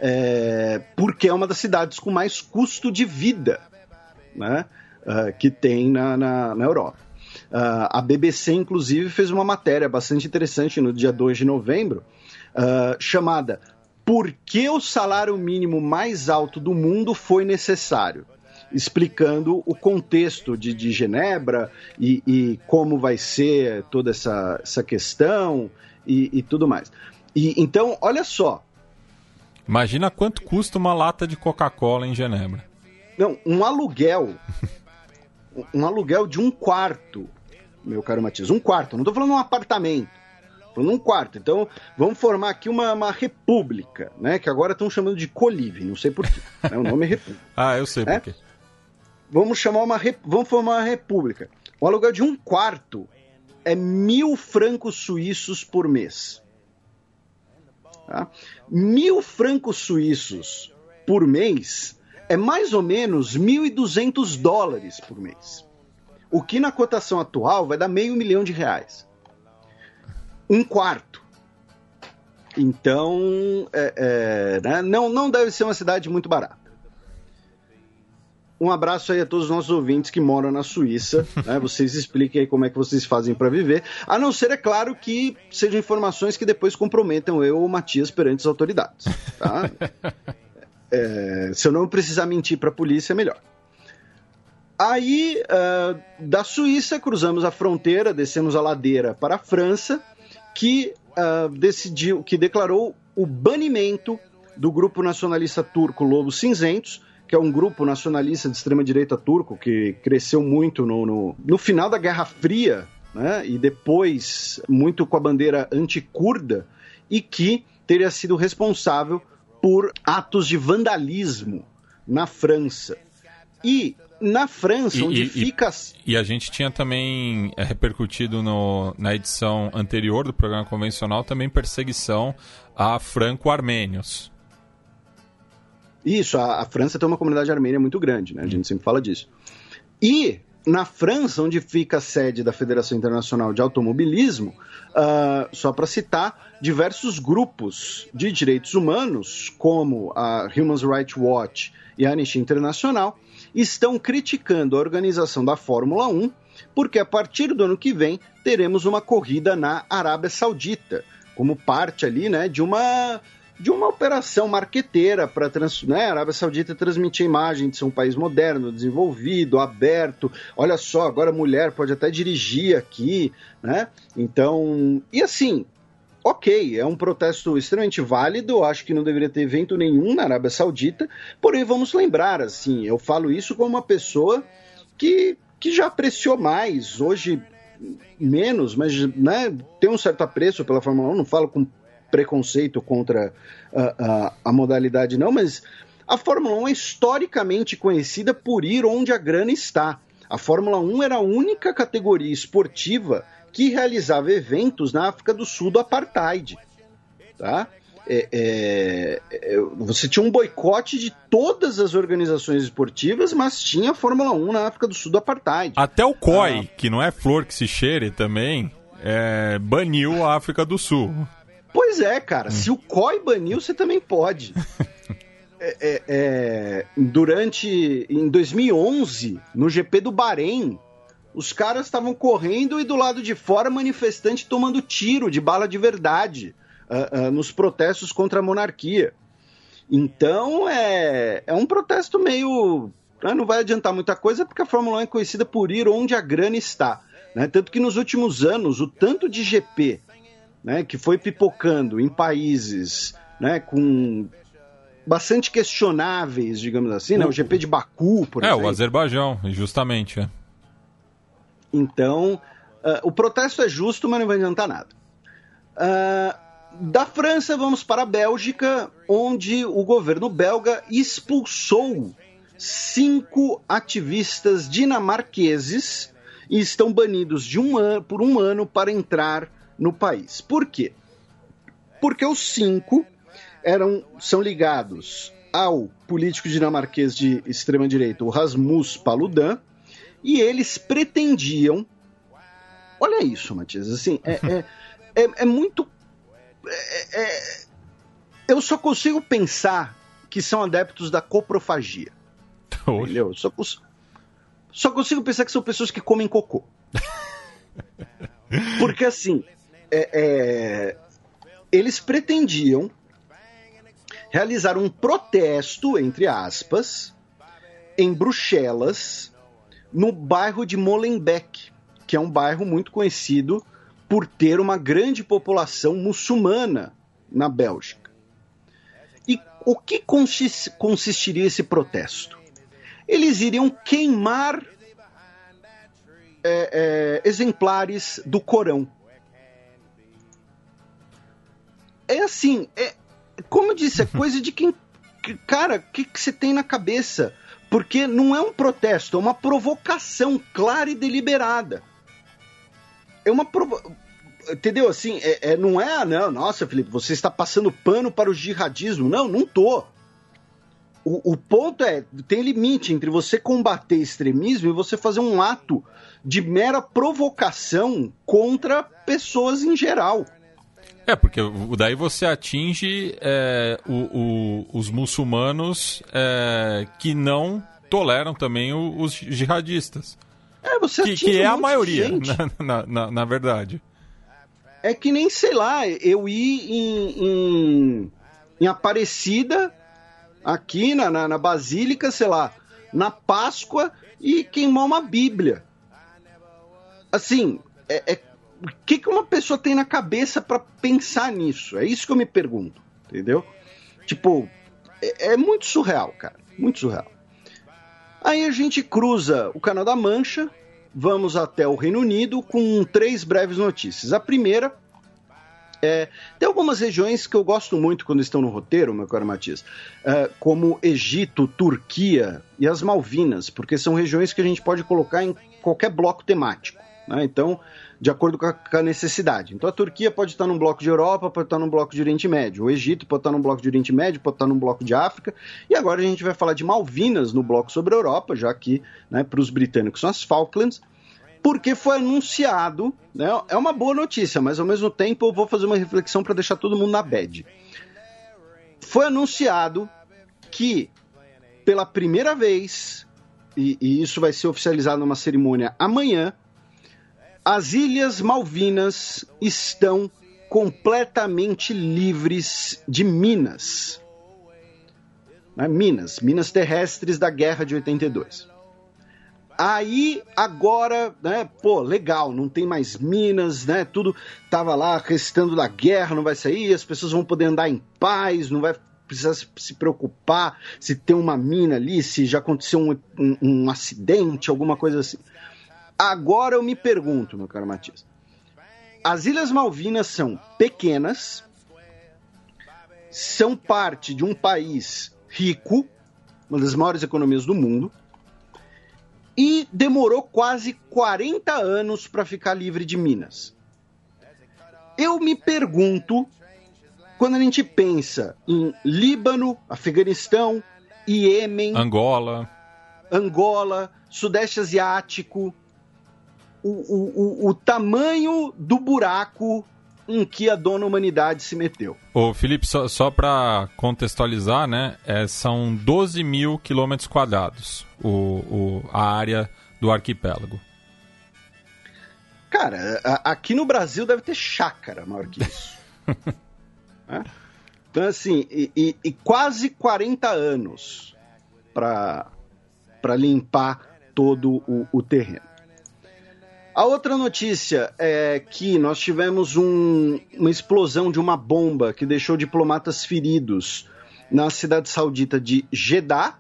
é, porque é uma das cidades com mais custo de vida né, uh, que tem na, na, na Europa. Uh, a BBC, inclusive, fez uma matéria bastante interessante no dia 2 de novembro, uh, chamada Por que o salário mínimo mais alto do mundo foi necessário? Explicando o contexto de, de Genebra e, e, como vai ser toda essa, essa questão e, e tudo mais. E, então, olha só, Imagina quanto custa uma lata de Coca-Cola em Genebra. Não, um aluguel. um aluguel de um quarto, meu caro Matias. Um quarto, não estou falando um apartamento. Falando um quarto. Então, vamos formar aqui uma, uma república, né? Que agora estão chamando de Colive, não sei porquê. Né? O nome é república. ah, eu sei é? porquê. Vamos chamar uma. Vamos formar uma república. O aluguel de um quarto é mil francos suíços por mês. Tá? Mil francos suíços por mês é mais ou menos 1.200 dólares por mês. O que na cotação atual vai dar meio milhão de reais. Um quarto. Então, é, é, né? não, não deve ser uma cidade muito barata. Um abraço aí a todos os nossos ouvintes que moram na Suíça. Né? Vocês expliquem aí como é que vocês fazem para viver. A não ser, é claro, que sejam informações que depois comprometam eu ou o Matias perante as autoridades. Tá? É, se eu não precisar mentir para a polícia, é melhor. Aí, uh, da Suíça, cruzamos a fronteira, descemos a ladeira para a França, que uh, decidiu, que declarou o banimento do grupo nacionalista turco Lobos Cinzentos, que é um grupo nacionalista de extrema-direita turco que cresceu muito no, no, no final da Guerra Fria, né, e depois muito com a bandeira anticurda, e que teria sido responsável por atos de vandalismo na França. E na França, e, onde e, fica. E a gente tinha também é, repercutido no, na edição anterior do programa convencional também perseguição a franco-armênios. Isso, a, a, França tem uma comunidade armênia muito grande, né? A gente sempre fala disso. E na França, onde fica a sede da Federação Internacional de Automobilismo, uh, só para citar, diversos grupos de direitos humanos, como a Human Rights Watch e a Anistia Internacional, estão criticando a organização da Fórmula 1, porque a partir do ano que vem teremos uma corrida na Arábia Saudita, como parte ali, né, de uma de uma operação marqueteira para né, a Arábia Saudita transmitir a imagem de ser um país moderno, desenvolvido, aberto. Olha só, agora a mulher pode até dirigir aqui, né? Então, e assim, ok, é um protesto extremamente válido, acho que não deveria ter evento nenhum na Arábia Saudita, porém vamos lembrar, assim, eu falo isso como uma pessoa que, que já apreciou mais, hoje menos, mas né, tem um certo apreço pela Fórmula 1, não falo com preconceito contra a, a, a modalidade, não, mas a Fórmula 1 é historicamente conhecida por ir onde a grana está. A Fórmula 1 era a única categoria esportiva que realizava eventos na África do Sul do apartheid. Tá? É, é, é, você tinha um boicote de todas as organizações esportivas, mas tinha a Fórmula 1 na África do Sul do apartheid. Até o COI, ah. que não é flor que se cheire também, é, baniu a África do Sul. Pois é, cara. Hum. Se o COI baniu, você também pode. é, é, é, durante. Em 2011, no GP do Bahrein, os caras estavam correndo e do lado de fora manifestante tomando tiro de bala de verdade uh, uh, nos protestos contra a monarquia. Então é, é um protesto meio. Né, não vai adiantar muita coisa porque a Fórmula 1 é conhecida por ir onde a grana está. Né? Tanto que nos últimos anos, o tanto de GP né, que foi pipocando em países né, com bastante questionáveis, digamos assim, né? O GP de Baku, por é, exemplo. É, o Azerbaijão, justamente. É. Então, uh, o protesto é justo, mas não vai adiantar nada. Uh, da França, vamos para a Bélgica, onde o governo belga expulsou cinco ativistas dinamarqueses e estão banidos de um ano, por um ano para entrar no país. Por quê? Porque os cinco eram, são ligados ao político dinamarquês de extrema-direita, o Rasmus Paludan, e eles pretendiam. Olha isso, Matias, assim, é, é, é, é muito. É, é, eu só consigo pensar que são adeptos da coprofagia. Entendeu? Só, só consigo pensar que são pessoas que comem cocô. Porque assim, é, é, eles pretendiam realizar um protesto, entre aspas, em Bruxelas, no bairro de Molenbeek, que é um bairro muito conhecido por ter uma grande população muçulmana na Bélgica. E o que consist, consistiria esse protesto? Eles iriam queimar é, é, exemplares do Corão. É assim, é, como eu disse, é coisa de quem. Cara, o que, que você tem na cabeça? Porque não é um protesto, é uma provocação clara e deliberada. É uma provocação entendeu? Assim, é, é, não é, não, nossa, Felipe, você está passando pano para o jihadismo. Não, não tô. O, o ponto é, tem limite entre você combater extremismo e você fazer um ato de mera provocação contra pessoas em geral. É, porque daí você atinge é, o, o, os muçulmanos é, que não toleram também os jihadistas. É, você que, que é a maioria, na, na, na, verdade. É que nem, sei lá, eu ir em, em, em Aparecida, aqui na, na, na Basílica, sei lá, na Páscoa e queimar uma Bíblia. Assim, é, é o que, que uma pessoa tem na cabeça para pensar nisso? É isso que eu me pergunto, entendeu? Tipo, é, é, muito surreal, cara. Muito surreal. Aí a gente cruza o Canal da Mancha, vamos até o Reino Unido com três breves notícias. A primeira é, tem algumas regiões que eu gosto muito quando estão no roteiro, meu caro Matias, é, como Egito, Turquia e as Malvinas, porque são regiões que a gente pode colocar em qualquer bloco temático. Né? Então, de acordo com a, com a, necessidade. Então, a Turquia pode estar num bloco de Europa, pode estar num bloco de Oriente Médio. O Egito pode estar num bloco de Oriente Médio, pode estar num bloco de África. E agora a gente vai falar de Malvinas no bloco sobre a Europa, já que né, para os britânicos são as Falklands porque foi anunciado, né? É uma boa notícia, mas ao mesmo tempo eu vou fazer uma reflexão para deixar todo mundo na bad. Foi anunciado que pela primeira vez, e, e isso vai ser oficializado numa cerimônia amanhã, as Ilhas Malvinas estão completamente livres de minas. Né? Minas, minas terrestres da Guerra de 82. Aí, agora, né, pô, legal, não tem mais minas, né, tudo tava lá restando da guerra, não vai sair, as pessoas vão poder andar em paz, não vai precisar se preocupar se tem uma mina ali, se já aconteceu um, um, um acidente, alguma coisa assim. Agora eu me pergunto, meu caro Matias, as Ilhas Malvinas são pequenas, são parte de um país rico, uma das maiores economias do mundo, e demorou quase 40 anos para ficar livre de Minas. Eu me pergunto, quando a gente pensa em Líbano, Afeganistão, Iêmen, Angola, Angola, Sudeste Asiático, o, o, o, o tamanho do buraco em que a dona humanidade se meteu. Ô, Felipe, só, só para contextualizar, né? É, são 12 mil quilômetros quadrados o, o, a área do arquipélago. Cara, a, aqui no Brasil deve ter chácara maior que isso. é? Então, assim, e, e, e quase 40 anos para limpar todo o, o terreno. A outra notícia é que nós tivemos um, uma explosão de uma bomba que deixou diplomatas feridos na cidade saudita de Jeddah,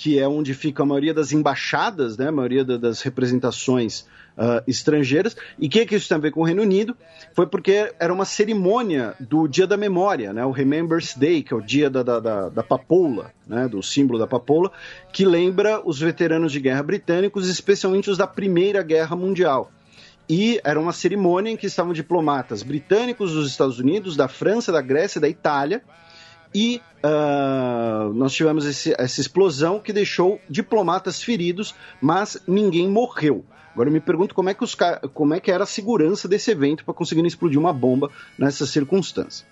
que é onde fica a maioria das embaixadas, né, a maioria das representações uh, estrangeiras. E o que, que isso tem a ver com o Reino Unido? Foi porque era uma cerimônia do Dia da Memória, né, o Remembrance Day, que é o dia da, da, da, da papoula, né, do símbolo da papoula, que lembra os veteranos de guerra britânicos, especialmente os da Primeira Guerra Mundial. E era uma cerimônia em que estavam diplomatas britânicos dos Estados Unidos, da França, da Grécia, da Itália, e uh, nós tivemos esse, essa explosão que deixou diplomatas feridos, mas ninguém morreu. Agora eu me pergunto como é que, os, como é que era a segurança desse evento para conseguir explodir uma bomba nessa circunstância.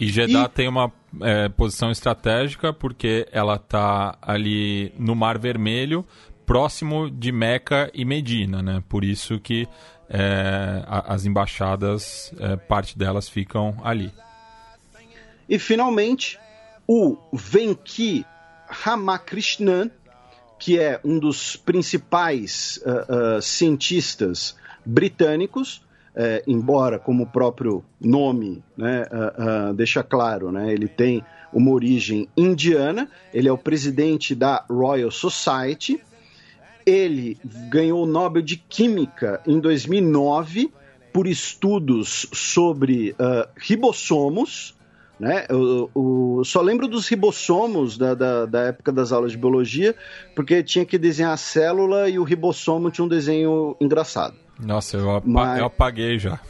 E Jeddah e... tem uma é, posição estratégica porque ela está ali no Mar Vermelho, próximo de Meca e Medina, né? Por isso que é, a, as embaixadas, é, parte delas ficam ali. E finalmente, o Venki Ramakrishnan, que é um dos principais uh, uh, cientistas britânicos, uh, embora como o próprio nome né, deixa claro, né, ele tem uma origem indiana, ele é o presidente da Royal Society. Ele ganhou o Nobel de Química em 2009 por estudos sobre ribossomos. Né? Eu, eu, só lembro dos ribossomos da, da, da, época das aulas de biologia, porque tinha que desenhar a célula e o ribossomo tinha um desenho engraçado. Nossa, eu, apa Mas... eu apaguei já.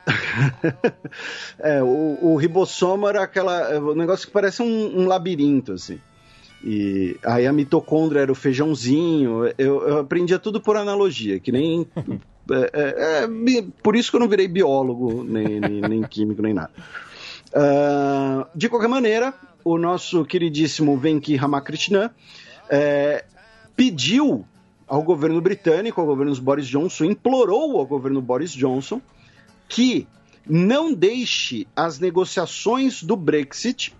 é, o, o ribossomo era aquela, um negócio que parece um, um labirinto, assim. E aí a mitocôndria era o feijãozinho. Eu, eu aprendia tudo por analogia, que nem. é, é, é, por isso que eu não virei biólogo, nem, nem, nem químico, nem nada. Uh, de qualquer maneira, o nosso queridíssimo Venki Ramakrishnan é, pediu ao governo britânico, ao governo Boris Johnson, implorou ao governo Boris Johnson que não deixe as negociações do Brexit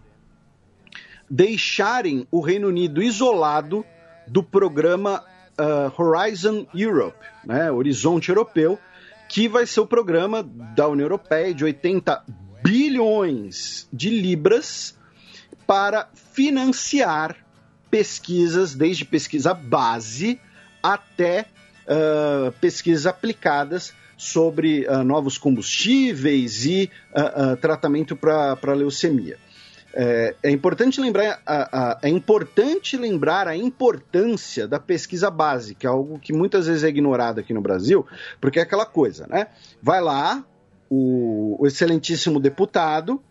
deixarem o Reino Unido isolado do programa uh, Horizon Europe, né, Horizonte Europeu, que vai ser o programa da União Europeia de 80 bilhões de libras para financiar pesquisas, desde pesquisa base até uh, pesquisas aplicadas sobre uh, novos combustíveis e uh, tratamento para leucemia. É, é, importante lembrar a, a, é importante lembrar a importância da pesquisa básica, algo que muitas vezes é ignorado aqui no Brasil, porque é aquela coisa, né? Vai lá o, o excelentíssimo deputado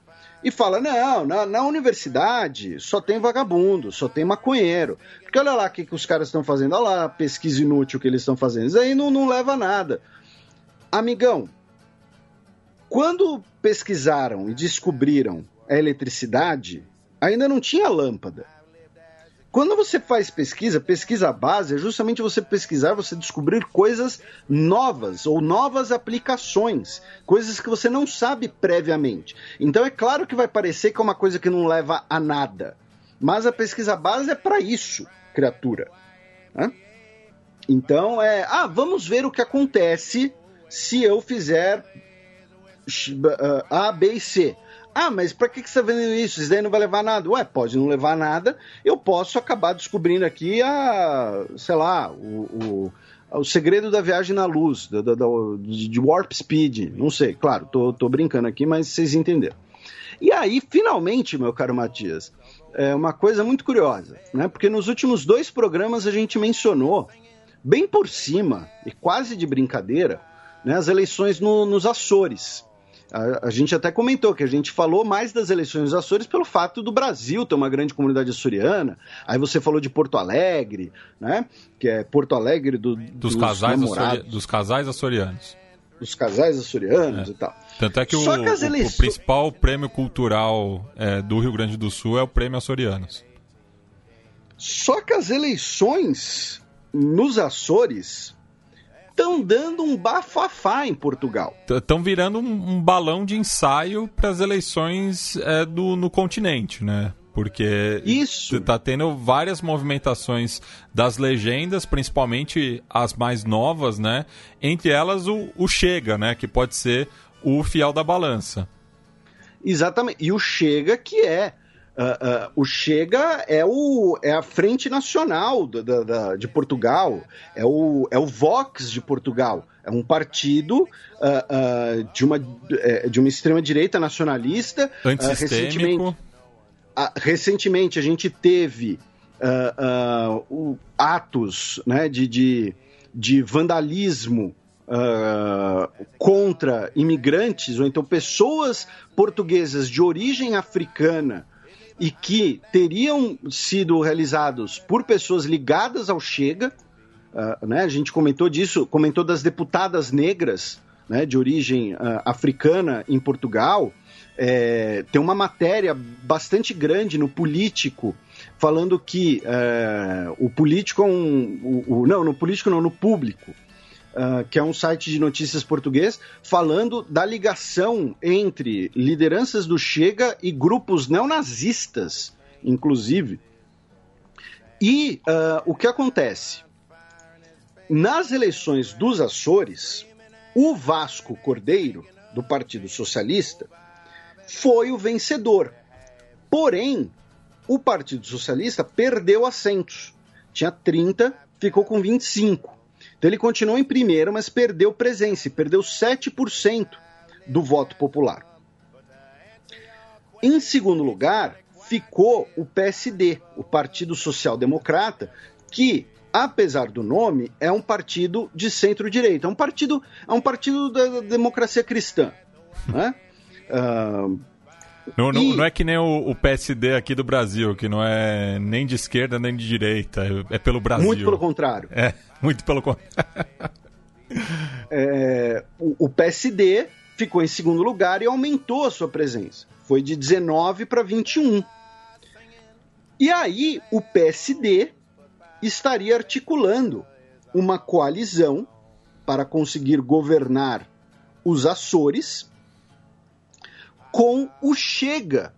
e fala: não, na, na, universidade só tem vagabundo, só tem maconheiro. Porque olha lá o que, que os caras estão fazendo, olha lá a pesquisa inútil que eles estão fazendo. Isso aí não, não leva a nada. Amigão, quando pesquisaram e descobriram a eletricidade, ainda não tinha lâmpada. Quando você faz pesquisa, pesquisa base é justamente você pesquisar, você descobrir coisas novas ou novas aplicações, coisas que você não sabe previamente. Então é claro que vai parecer que é uma coisa que não leva a nada, mas a pesquisa base é para isso, criatura. Né? Então é, ah, vamos ver o que acontece se eu fizer uh, A, B e C. Ah, mas para que, que você está vendo isso? Isso daí não vai levar nada. Ué, pode não levar nada. Eu posso acabar descobrindo aqui a, sei lá, o, o, o segredo da viagem na luz, da, da, de Warp Speed. Não sei, claro, tô, tô brincando aqui, mas vocês entenderam. E aí, finalmente, meu caro Matias, é uma coisa muito curiosa, né? Porque nos últimos dois programas a gente mencionou, bem por cima, e quase de brincadeira, né, as eleições no, nos Açores. A, a, gente até comentou que a gente falou mais das eleições dos Açores pelo fato do Brasil ter uma grande comunidade açoriana. Aí você falou de Porto Alegre, né? Que é Porto Alegre do, dos, dos, casais dos casais açorianos. Dos casais açorianos é. e tal. Tanto é que, o, eleições... o, principal prêmio cultural é, do Rio Grande do Sul é o Prêmio Açorianos. Só que as eleições nos Açores estão dando um bafafá em Portugal. Estão virando um, um, balão de ensaio para as eleições é, do, no continente, né? Porque Isso. tá tendo várias movimentações das legendas, principalmente as mais novas, né? Entre elas o, o Chega, né? Que pode ser o fiel da balança. Exatamente. E o Chega que é Uh, uh, o Chega é, o, é a Frente Nacional da, da, de Portugal, é o, é o Vox de Portugal. É um partido uh, de, uma, é, de uma extrema-direita nacionalista. recentemente, recentemente a gente teve o, atos né, de, de, de vandalismo Uh, contra imigrantes, ou então pessoas portuguesas de origem africana e que teriam sido realizados por pessoas ligadas ao Chega. Uh, né? A gente comentou disso, comentou das deputadas negras né, de origem uh, africana em Portugal. É, tem uma matéria bastante grande no Político falando que é, o político é um. O, o, não, no político não, no público uh, que é um site de notícias português, falando da ligação entre lideranças do Chega e grupos neonazistas, inclusive. E uh, o que acontece? Nas eleições dos Açores, o Vasco Cordeiro, do Partido Socialista, foi o vencedor. Porém, o Partido Socialista perdeu assentos. Tinha 30, ficou com 25. Então ele continuou em primeiro, mas perdeu presença, perdeu 7% do voto popular. Em segundo lugar, ficou o PSD, o Partido Social Democrata, que, apesar do nome, é um partido de centro-direita, é um partido, é um partido da democracia cristã. Né? Uh, não, não, e... não, é que nem o, o, PSD aqui do Brasil, que não é nem de esquerda nem de direita, é, é pelo Brasil. Muito pelo contrário. É, muito pelo contrário. é, o, o PSD ficou em segundo lugar e aumentou a sua presença. Foi de 19 para 21. E aí o PSD estaria articulando uma coalizão para conseguir governar os Açores com o Chega,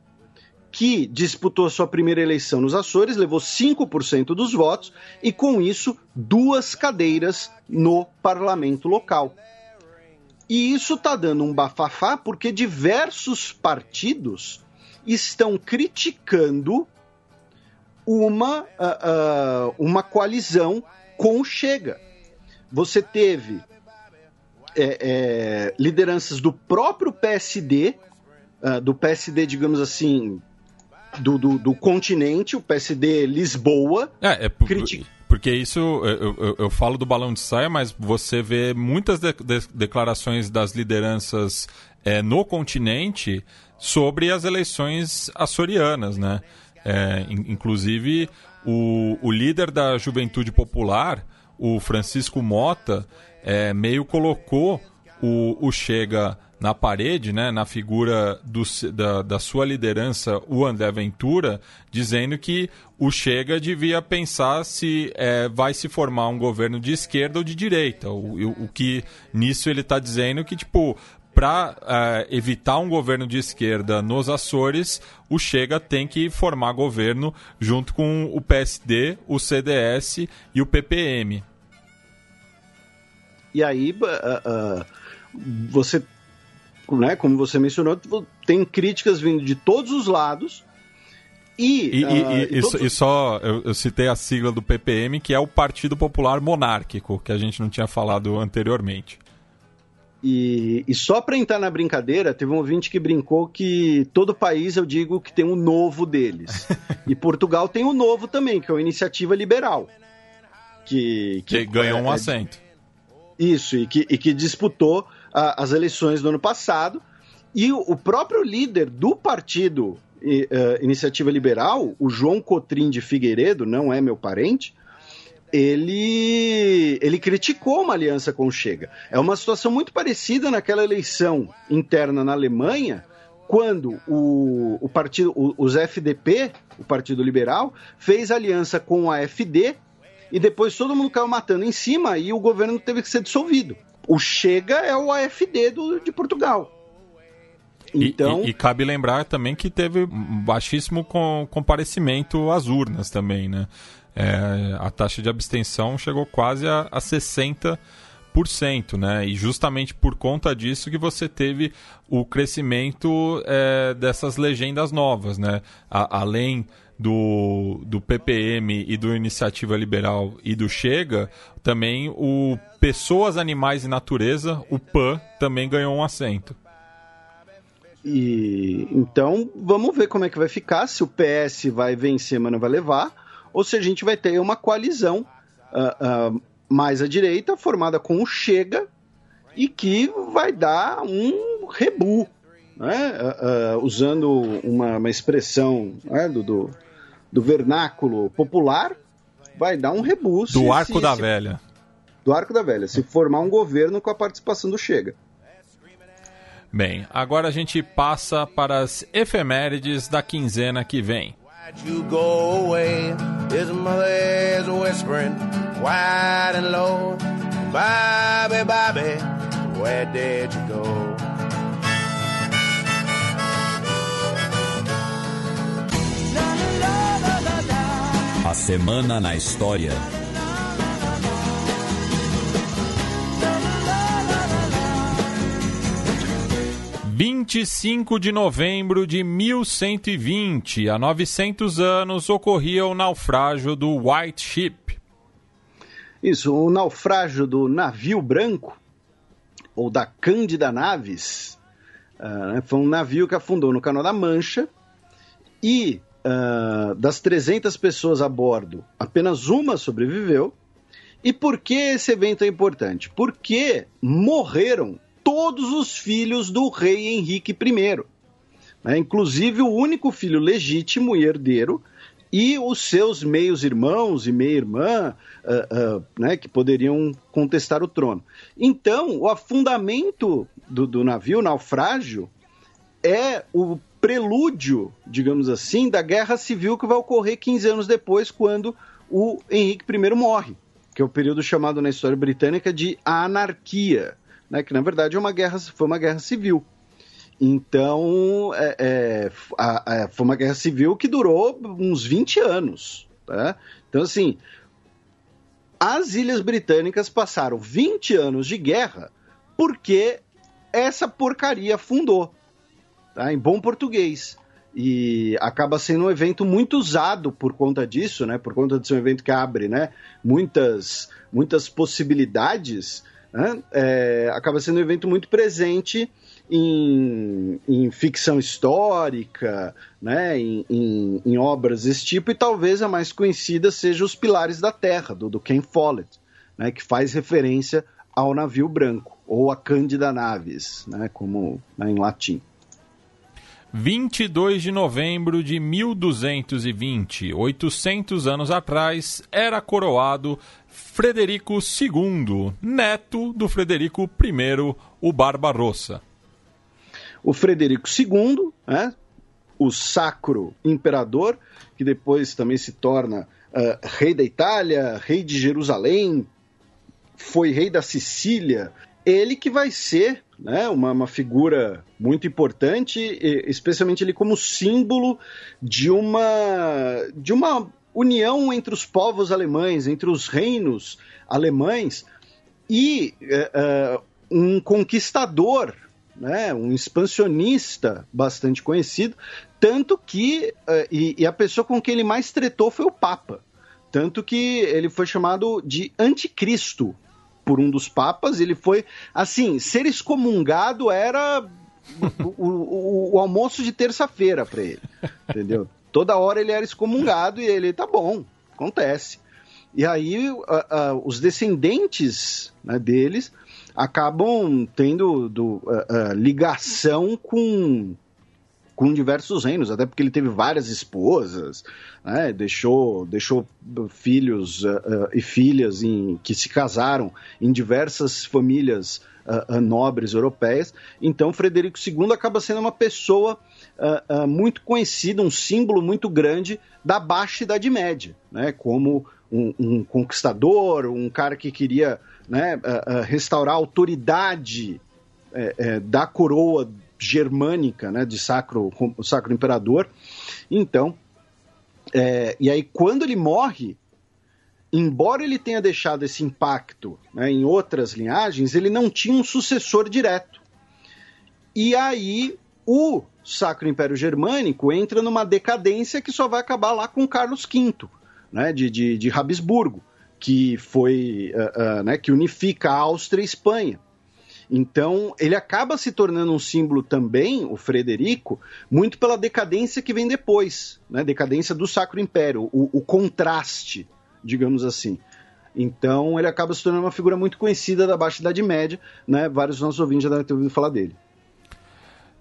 que disputou sua primeira eleição nos Açores, levou 5% dos votos e, com isso, duas cadeiras no parlamento local. E isso está dando um bafafá porque diversos partidos estão criticando uma, uh, uh, uma coalizão com o Chega. Você teve é, é, lideranças do próprio PSD, uh, ah, do PSD, digamos assim, do, do, do, continente, o PSD Lisboa. É, é porque isso, eu, eu, eu, falo do balão de saia, mas você vê muitas de, de, declarações das lideranças é, no continente sobre as eleições açorianas, né? É, in, inclusive, o, o líder da Juventude Popular, o Francisco Mota, é, meio colocou o, o Chega na parede, né, na figura do, da, da sua liderança, o André Ventura, dizendo que o Chega devia pensar se é, vai se formar um governo de esquerda ou de direita. O, o, o que nisso ele está dizendo que, tipo, para é, evitar um governo de esquerda nos Açores, o Chega tem que formar governo junto com o PSD, o CDS e o PPM. E aí, uh, uh, você né, como você mencionou, tem críticas vindo de todos os lados. E, e, uh, e, e, todos... só eu, eu, citei a sigla do PPM, que é o Partido Popular Monárquico, que a gente não tinha falado anteriormente. E, só para entrar na brincadeira, teve um ouvinte que brincou que todo país eu digo que tem um novo deles. e Portugal tem um novo também, que é a Iniciativa Liberal. Que, que, que ganhou é, um assento. Isso, e que, e que disputou as eleições do ano passado. E o, próprio líder do partido uh, Iniciativa Liberal, o João Cotrim de Figueiredo, não é meu parente, ele, ele criticou uma aliança com o Chega. É uma situação muito parecida naquela eleição interna na Alemanha, quando o, o partido, o, os FDP, o Partido Liberal, fez aliança com a AfD e depois todo mundo caiu matando em cima e o governo teve que ser dissolvido. O Chega é o AFD do, de Portugal. Então... E, e, e, cabe lembrar também que teve baixíssimo com, comparecimento às urnas também, né? É, a taxa de abstenção chegou quase a, a 60%, né? E justamente por conta disso que você teve o crescimento é, dessas legendas novas, né? A, além do, do PPM e do Iniciativa Liberal e do Chega, também o Pessoas, Animais e Natureza, o PAN, também ganhou um assento. E então vamos ver como é que vai ficar, se o PS vai vencer, mas não vai levar, ou se a gente vai ter uma coalizão uh, uh, mais à direita, formada com o Chega, e que vai dar um rebu, né? Uh, usando uma, uma expressão né? do, do, do, vernáculo popular, vai dar um rebu. Do arco se, da se, velha do Arco da Velha, se formar um governo com a participação do Chega. Bem, agora a gente passa para as efemérides da quinzena que vem. You A semana na história. 20 25 de novembro de 1120, há 900 anos, ocorria o naufrágio do White Ship. Isso, o naufrágio do navio branco, ou da Cândida Naves, uh, foi um navio que afundou no Canal da Mancha e uh, das 300 pessoas a bordo, apenas uma sobreviveu. E por que esse evento é importante? Porque morreram todos os filhos do rei Henrique I. Né? Inclusive o único filho legítimo e herdeiro e os seus meios irmãos e meia-irmã uh, uh, né, que poderiam contestar o trono. Então, o afundamento do, do navio, o naufrágio, é o prelúdio, digamos assim, da guerra civil que vai ocorrer 15 anos depois, quando o Henrique I morre, que é o período chamado na história britânica de anarquia, né, que na verdade é uma guerra, foi uma guerra civil. Então, é, é, a, a, foi uma guerra civil que durou uns 20 anos. Tá? Então, assim, as Ilhas Britânicas passaram 20 anos de guerra porque essa porcaria afundou tá? em bom português. E acaba sendo um evento muito usado por conta disso, né? Por conta de ser um evento que abre, né? Muitas, muitas possibilidades. Né? É, acaba sendo um evento muito presente em, em ficção histórica, né? Em, em, em, obras desse tipo. E talvez a mais conhecida seja Os Pilares da Terra, do, do Ken Follett, né? Que faz referência ao navio branco, ou a Cândida Naves, né? Como né, em latim. 22 de novembro de 1220, 800 anos atrás, era coroado Frederico II, neto do Frederico I, o Barbarossa. O Frederico II, né, o Sacro Imperador, que depois também se torna uh, rei da Itália, rei de Jerusalém, foi rei da Sicília, ele que vai ser né, uma, uma figura muito importante, especialmente ele como símbolo de uma, de uma união entre os povos alemães, entre os reinos alemães, e uh, um conquistador, né, um expansionista bastante conhecido, tanto que uh, e, e, a pessoa com quem ele mais tretou foi o Papa, tanto que ele foi chamado de anticristo por um dos papas, ele foi assim, ser excomungado era o, o, o almoço de terça-feira para ele, entendeu? Toda hora ele era excomungado e ele, tá bom, acontece. E aí uh, uh, os descendentes né, deles acabam tendo do, uh, ligação com com diversos reinos, até porque ele teve várias esposas, né? deixou, deixou filhos uh, uh, e filhas em, que se casaram em diversas famílias uh, nobres europeias. Então, Frederico II acaba sendo uma pessoa muito conhecida, um símbolo muito grande da Baixa Idade Média, né? como um, um conquistador, um cara que queria né, restaurar a autoridade é, é, da coroa germânica, né, de sacro, sacro imperador. Então, é, e aí quando ele morre, embora ele tenha deixado esse impacto né, em outras linhagens, ele não tinha um sucessor direto. E aí o Sacro Império Germânico entra numa decadência que só vai acabar lá com Carlos V, né, de, de, de Habsburgo, que foi uh, uh, né, que unifica a Áustria e a Espanha. Então, ele acaba se tornando um símbolo também, o Frederico, muito pela decadência que vem depois, né? Decadência do Sacro Império, o, o contraste, digamos assim. Então, ele acaba se tornando uma figura muito conhecida da Baixa Idade Média, né? Vários nossos ouvintes já devem ter ouvido falar dele.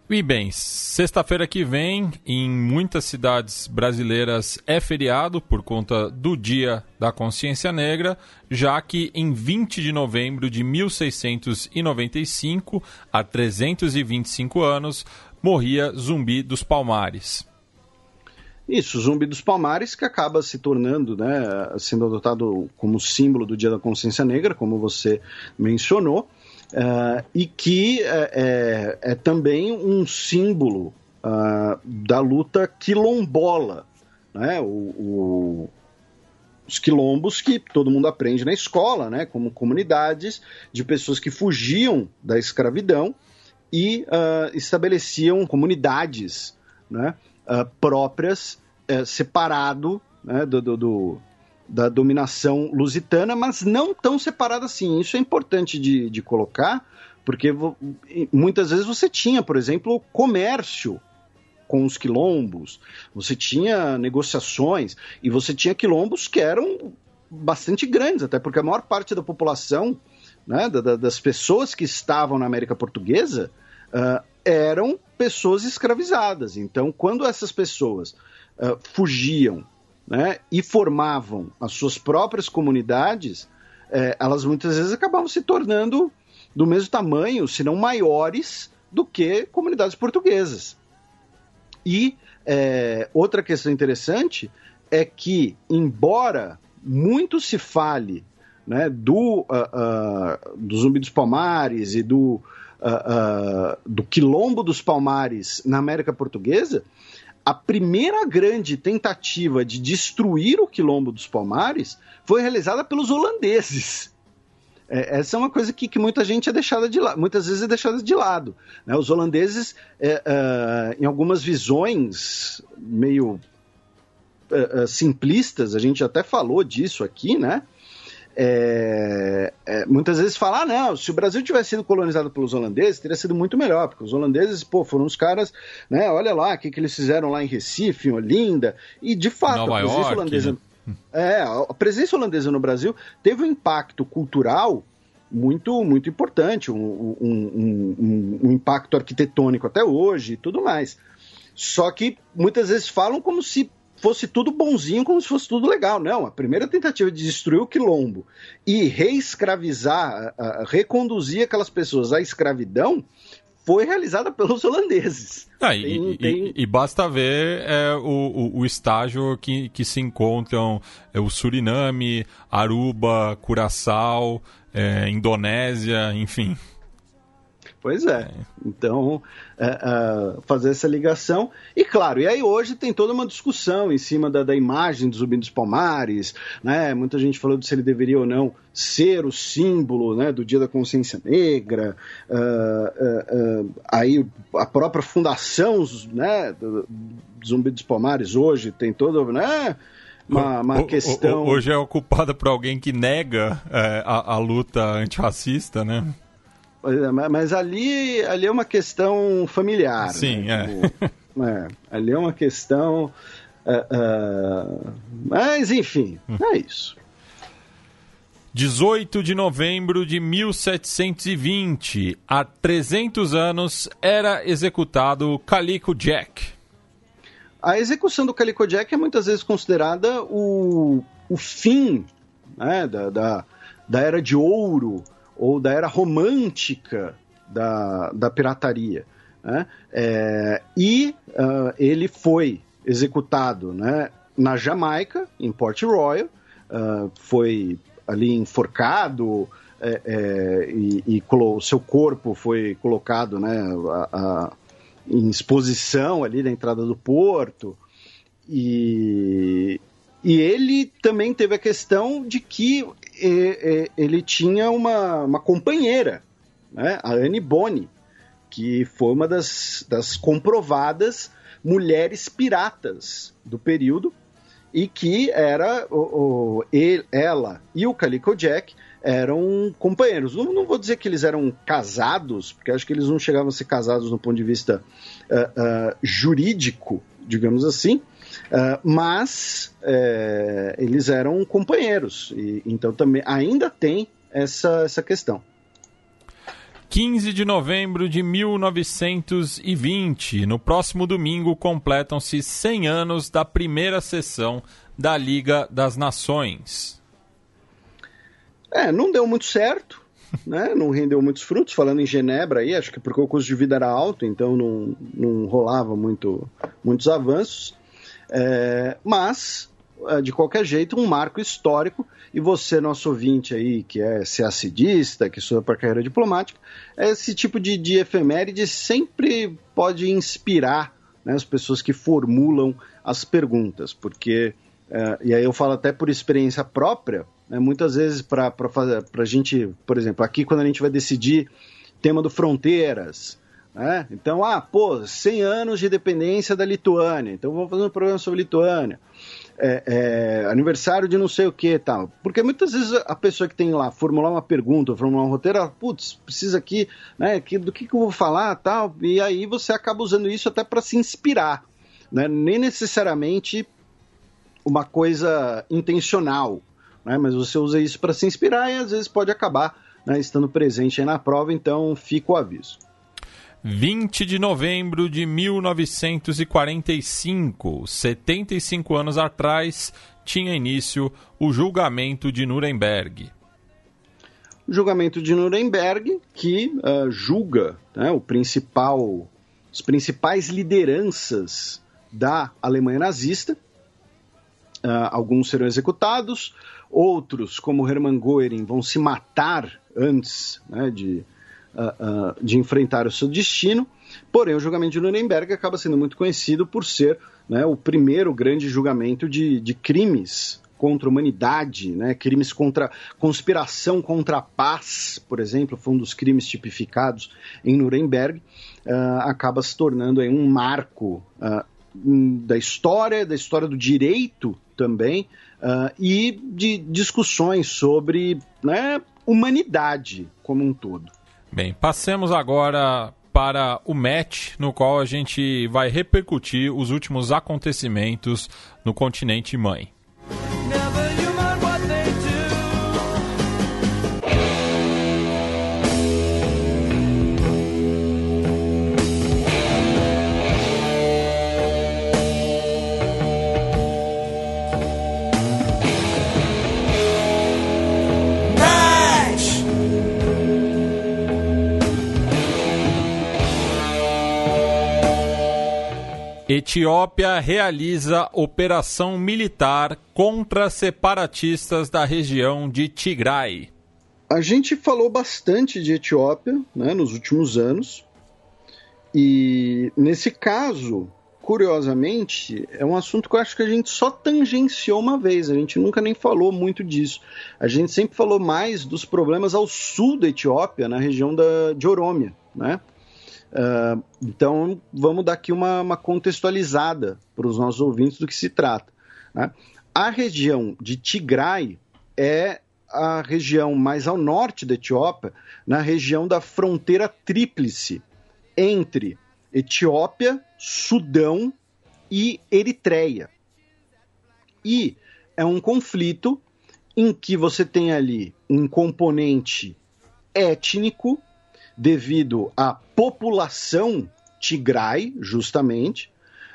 E bem, sexta-feira que vem, em muitas cidades brasileiras é feriado por conta do Dia da Consciência Negra, já que em 20 de novembro de 1695, há 325 anos, morria Zumbi dos Palmares. Isso, Zumbi dos Palmares, que acaba se tornando, né, sendo adotado como símbolo do Dia da Consciência Negra, como você mencionou. Uh, e que é, é, é, também um símbolo uh, da luta quilombola. Né? O, o, os quilombos que todo mundo aprende na escola, né? como comunidades de pessoas que fugiam da escravidão e uh, estabeleciam comunidades né, próprias, uh, separado né, do, do, do, da dominação lusitana, mas não tão separado assim. Isso é importante de, de colocar, porque muitas vezes você tinha, por exemplo, comércio com os quilombos, você tinha negociações e você tinha quilombos que eram bastante grandes, até porque a maior parte da população, né, da, das pessoas que estavam na América Portuguesa, uh, eram pessoas escravizadas. Então, quando essas pessoas uh, fugiam né, e formavam as suas próprias comunidades, uh, elas muitas vezes acabavam se tornando do mesmo tamanho, se não maiores, do que comunidades portuguesas. E é, outra questão interessante é que, embora muito se fale né, do, uh, uh, do Zumbi dos Palmares e do, uh, do Quilombo dos Palmares na América Portuguesa, a primeira grande tentativa de destruir o Quilombo dos Palmares foi realizada pelos holandeses. É, essa é uma coisa que, que, muita gente é deixada de lado, muitas vezes é deixada de lado. Né? Os holandeses, é, é, em algumas visões meio é, é, simplistas, a gente até falou disso aqui, né? É, é, muitas vezes falar, ah, não, se o Brasil tivesse sido colonizado pelos holandeses, teria sido muito melhor, porque os holandeses, pô, foram os caras, né, olha lá, o que, que eles fizeram lá em Recife, em Olinda, e de fato, Nova a presença York, holandesa... Né? É, a presença holandesa no Brasil teve um impacto cultural muito muito importante, um, um, um, um, impacto arquitetônico até hoje e tudo mais. Só que muitas vezes falam como se fosse tudo bonzinho, como se fosse tudo legal. Não, a primeira tentativa de destruir o quilombo e reescravizar, reconduzir aquelas pessoas à escravidão foi realizada pelos holandeses. Ah, tem, e, tem... E, e, basta ver é, o, o, o, estágio que, que se encontram é, o Suriname, Aruba, Curaçao, é, Indonésia, enfim. Pois é. Então, é, é, fazer essa ligação. E claro, e aí hoje tem toda uma discussão em cima da, da imagem do Zumbi dos Palmares, né? Muita gente falou de se ele deveria ou não ser o símbolo né, do Dia da Consciência Negra. Uh, uh, uh, aí a própria fundação né, do, Zumbi dos Palmares hoje tem toda. Né, uma, uma questão. Hoje é ocupada por alguém que nega é, a, a luta antirracista, né? Mas ali, ali é uma questão familiar. Sim, né? é. Tipo, é. Ali é uma questão. Uh, uh, mas, enfim, hum. é isso. 18 de novembro de 1720, há 300 anos, era executado Calico Jack. A execução do Calico Jack é muitas vezes considerada o, o fim né, da, da, da era de ouro ou da era romântica da, da pirataria. Né? É, e uh, ele foi executado né, na Jamaica, em Port Royal, uh, foi ali enforcado é, é, e, o seu corpo foi colocado né, a, a, em exposição ali na entrada do porto. E, e ele também teve a questão de que ele tinha uma, uma companheira, né, a Anne Bonny, que foi uma das, das comprovadas mulheres piratas do período e que era o, o, ele, ela e o Calico Jack eram companheiros. Não, não, vou dizer que eles eram casados, porque acho que eles não chegavam a ser casados no ponto de vista uh, uh, jurídico, digamos assim, Uh, mas é, eles eram companheiros, e, então também ainda tem essa, essa questão. 15 de novembro de 1920. No próximo domingo completam-se 100 anos da primeira sessão da Liga das Nações. É, não deu muito certo, né? não rendeu muitos frutos. Falando em Genebra, aí, acho que porque o custo de vida era alto, então não, não rolava muito, muitos avanços. É, mas, é, de qualquer jeito, um marco histórico. E você, nosso ouvinte aí, que é CACDista, que estuda para carreira diplomática, esse tipo de, de efeméride sempre pode inspirar né, as pessoas que formulam as perguntas, porque, é, e aí eu falo até por experiência própria, né, muitas vezes para a gente, por exemplo, aqui quando a gente vai decidir tema do fronteiras, Né? Então, ah, pô, 100 anos de dependência da Lituânia, então vamos fazer um programa sobre Lituânia. É, é, aniversário de não sei o que tal. Porque muitas vezes a pessoa que tem lá formular uma pergunta, formular um roteiro, ela, putz, precisa aqui, né, que, do que, que eu vou falar tal, e aí você acaba usando isso até para se inspirar. Né? Nem necessariamente uma coisa intencional, né? mas você usa isso para se inspirar e às vezes pode acabar né, estando presente na prova, então fica o aviso. 20 de novembro de 1945, 75 anos atrás, tinha início o julgamento de Nuremberg. O julgamento de Nuremberg, que uh, julga né, o principal, as principais lideranças da Alemanha nazista. Uh, alguns serão executados, outros, como Hermann Göring, vão se matar antes né, de uh, de enfrentar o seu destino. Porém, o julgamento de Nuremberg acaba sendo muito conhecido por ser né, o primeiro grande julgamento de, de crimes contra a humanidade, né, crimes contra conspiração contra a paz, por exemplo, foi um dos crimes tipificados em Nuremberg, uh, acaba se tornando aí, um marco uh, da história, da história do direito também, uh, e de discussões sobre né, humanidade como um todo. Bem, passemos agora para o match, no qual a gente vai repercutir os últimos acontecimentos no continente mãe. Etiópia realiza operação militar contra separatistas da região de Tigray. A gente falou bastante de Etiópia né, nos últimos anos. E nesse caso, curiosamente, é um assunto que eu acho que a gente só tangenciou uma vez, a gente nunca nem falou muito disso. A gente sempre falou mais dos problemas ao sul da Etiópia, na região da, de Orômia, né? Uh, então, vamos dar aqui uma, uma contextualizada para os nossos ouvintes do que se trata. Né? A região de Tigray é a região mais ao norte da Etiópia, na região da fronteira tríplice entre Etiópia, Sudão e Eritreia. E é um conflito em que você tem ali um componente étnico devido à população tigray, justamente,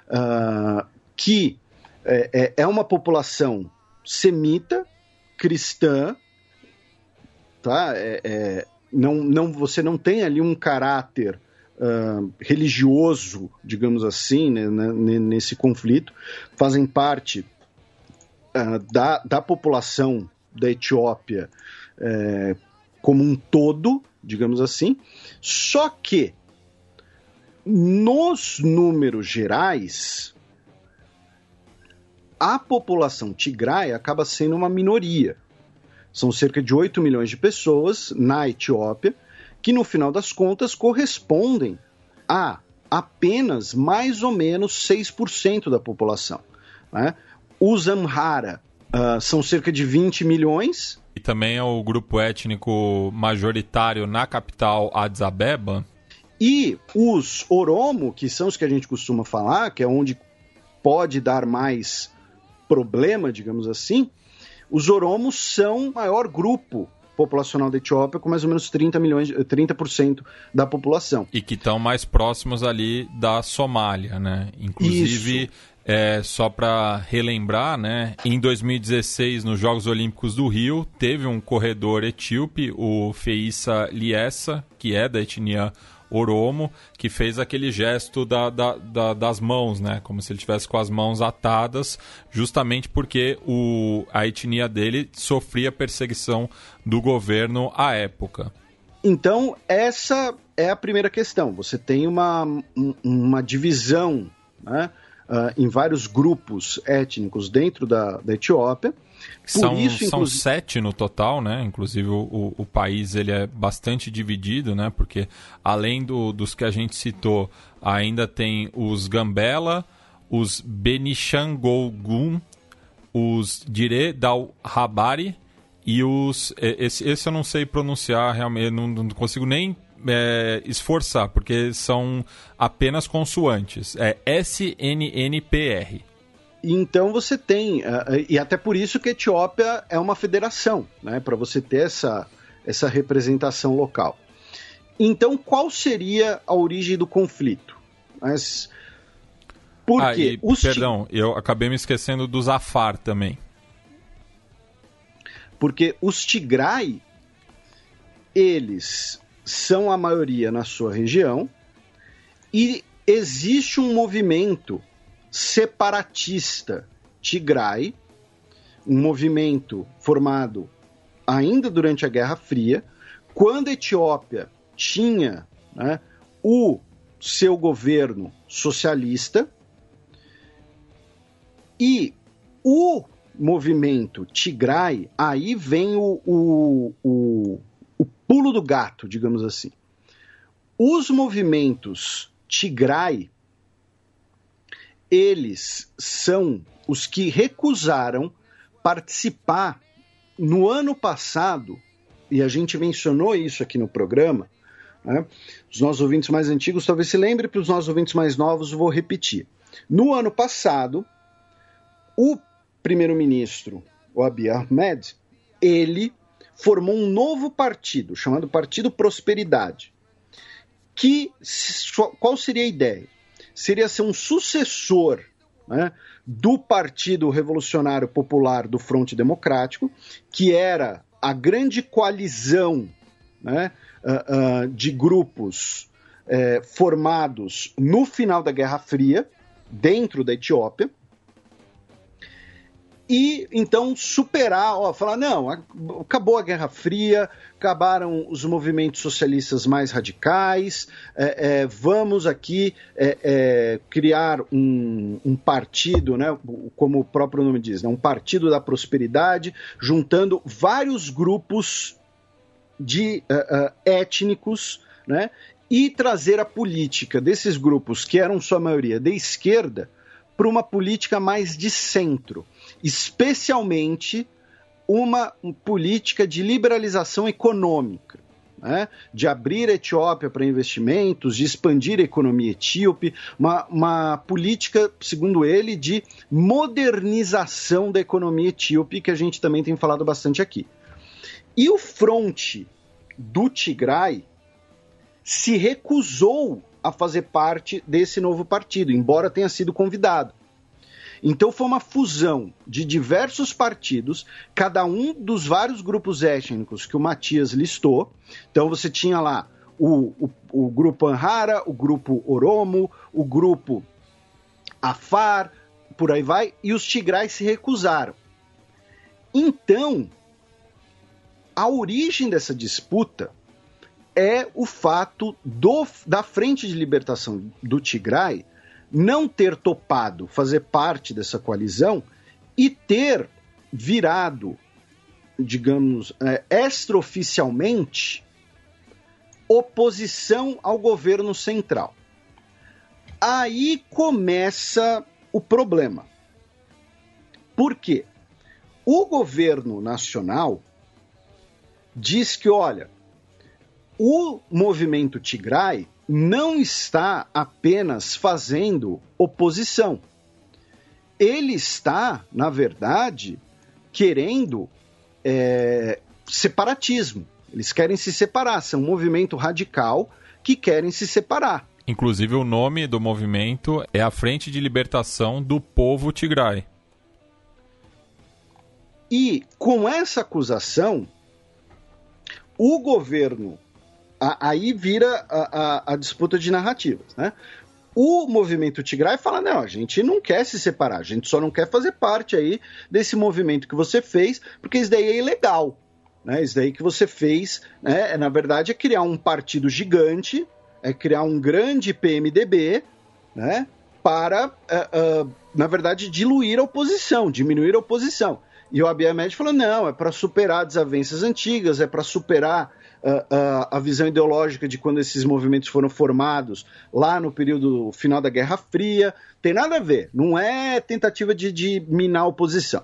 uh, que é, é, é, uma população semita, cristã, tá? É, é, não, não, você não tem ali um caráter uh, religioso, digamos assim, né, né, nesse conflito, fazem parte uh, da, da população da Etiópia é, como um todo, digamos assim. Só que nos números gerais, a população tigray acaba sendo uma minoria. São cerca de 8 milhões de pessoas na Etiópia, que no final das contas correspondem a apenas mais ou menos 6% da população. Né? Os Amhara uh, são cerca de 20 milhões, e também é o grupo étnico majoritário na capital Addis Abeba. E os Oromo, que são os que a gente costuma falar, que é onde pode dar mais problema, digamos assim, os Oromos são o maior grupo populacional da Etiópia, com mais ou menos 30 milhões, 30% da população. E que estão mais próximos ali da Somália, né? Inclusive. É, só para relembrar, né? Em 2016, nos Jogos Olímpicos do Rio, teve um corredor etíope, o Feissa Liessa, que é da etnia Oromo, que fez aquele gesto da, da, da, das mãos, né? Como se ele tivesse com as mãos atadas, justamente porque o, a etnia dele sofria perseguição do governo à época. Então, essa é a primeira questão. Você tem uma, uma divisão, né? Uh, em vários grupos étnicos dentro da, da Etiópia. são, isso, são sete no total, né? Inclusive o, o, país ele é bastante dividido, né? Porque além do, dos que a gente citou, ainda tem os Gambela, os Benishangolgun, os Dire Dal Habari e os. Esse, esse eu não sei pronunciar realmente, não, não consigo nem é, esforçar, porque são apenas consoantes. É SNNPR. Então você tem, uh, e até por isso que a Etiópia é uma federação, né, para você ter essa, essa representação local. Então, qual seria a origem do conflito? Mas, por ah, quê? E, perdão, eu acabei me esquecendo dos Afar também. Porque os Tigray, eles são a maioria na sua região e existe um movimento separatista Tigray, um movimento formado ainda durante a Guerra Fria, quando a Etiópia tinha né, o seu governo socialista e o movimento Tigray, aí vem o, o, o, o pulo do gato, digamos assim. Os movimentos Tigray, eles são os que recusaram participar no ano passado, e a gente mencionou isso aqui no programa, né? os nossos ouvintes mais antigos talvez se lembrem, para os nossos ouvintes mais novos vou repetir. No ano passado, o primeiro-ministro, o Abiy Ahmed, ele formou um novo partido, chamado Partido Prosperidade. Que, qual seria a ideia? Seria ser um sucessor né, do Partido Revolucionário Popular do Fronte Democrático, que era a grande coalizão né, uh, uh, de grupos uh, formados no final da Guerra Fria, dentro da Etiópia, e então superar, ó, falar, não, acabou a Guerra Fria, acabaram os movimentos socialistas mais radicais, é, é, vamos aqui é, é, criar um, um, partido, né, como o próprio nome diz, né, um partido da prosperidade, juntando vários grupos de uh, uh, étnicos, né, e trazer a política desses grupos, que eram sua maioria de esquerda, para uma política mais de centro especialmente uma política de liberalização econômica. Né, de abrir a Etiópia para investimentos, de expandir a economia etíope, uma, uma, política, segundo ele, de modernização da economia etíope, que a gente também tem falado bastante aqui. E o fronte do Tigray se recusou a fazer parte desse novo partido, embora tenha sido convidado. Então foi uma fusão de diversos partidos, cada um dos vários grupos étnicos que o Matias listou. Então você tinha lá o, o, o grupo Anhara, o grupo Oromo, o grupo Afar, por aí vai, e os Tigrais se recusaram. Então, a origem dessa disputa é o fato do, da Frente de Libertação do Tigray não ter topado fazer parte dessa coalizão e ter virado, digamos, é, extraoficialmente oposição ao governo central. Aí começa o problema. Por quê? O governo nacional diz que, olha, o movimento Tigray não está apenas fazendo oposição. Ele está, na verdade, querendo é, separatismo. Eles querem se separar, são um movimento radical que querem se separar. Inclusive, o nome do movimento é a Frente de Libertação do Povo Tigray. E com essa acusação, o governo aí vira a, a, a, disputa de narrativas, né? O movimento Tigray fala: não, a gente não quer se separar, a gente só não quer fazer parte aí desse movimento que você fez, porque isso daí é ilegal. Né? Isso daí que você fez, né? na verdade, é criar um partido gigante, é criar um grande PMDB, né? para, uh, uh, na verdade, diluir a oposição, diminuir a oposição. E o Abiy Ahmed falou: não, é para superar desavenças antigas, é para superar uh, a visão ideológica de quando esses movimentos foram formados lá no período final da Guerra Fria. Tem nada a ver, não é tentativa de, de minar a oposição.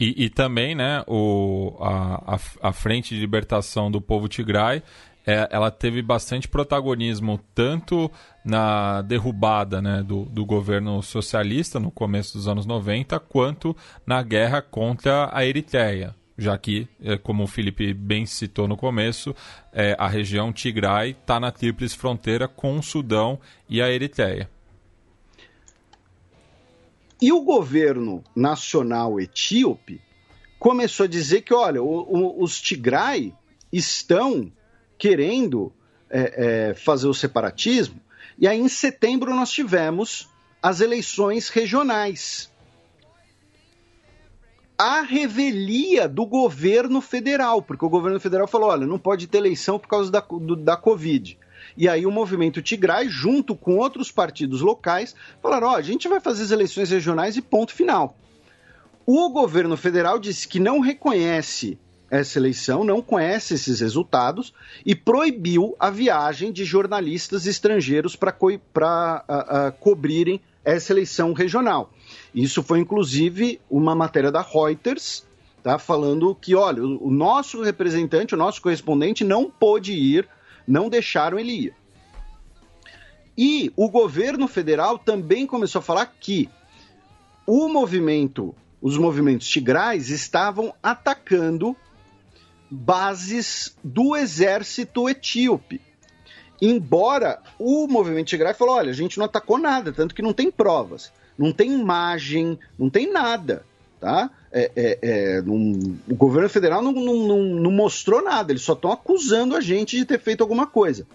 E, e, também, né, o, a, a, a Frente de Libertação do Povo Tigray é, ela teve bastante protagonismo tanto na derrubada né, do, do governo socialista no começo dos anos 90, quanto na guerra contra a Eritreia. Já que, é, como o Felipe bem citou no começo, é, a região Tigray está na tríplice fronteira com o Sudão e a Eritreia. E o governo nacional etíope começou a dizer que, olha, o, o, os Tigray estão querendo é, é, fazer o separatismo. E aí, em setembro, nós tivemos as eleições regionais. A revelia do governo federal, porque o governo federal falou: olha, não pode ter eleição por causa da, do, da Covid. E aí o movimento Tigray, junto com outros partidos locais, falaram: ó, oh, a gente vai fazer as eleições regionais e ponto final. O governo federal disse que não reconhece essa eleição, não conhece esses resultados e proibiu a viagem de jornalistas estrangeiros para co cobrirem essa eleição regional. Isso foi inclusive uma matéria da Reuters, tá, falando que, olha, o, nosso representante, o nosso correspondente não pôde ir, não deixaram ele ir. E o governo federal também começou a falar que o movimento, os movimentos tigrais estavam atacando bases do exército etíope. Embora o movimento Tigray falou: olha, a gente não atacou nada, tanto que não tem provas, não tem imagem, não tem nada. Tá? É, é, é, não, o governo federal não, não, não mostrou nada, eles só estão acusando a gente de ter feito alguma coisa.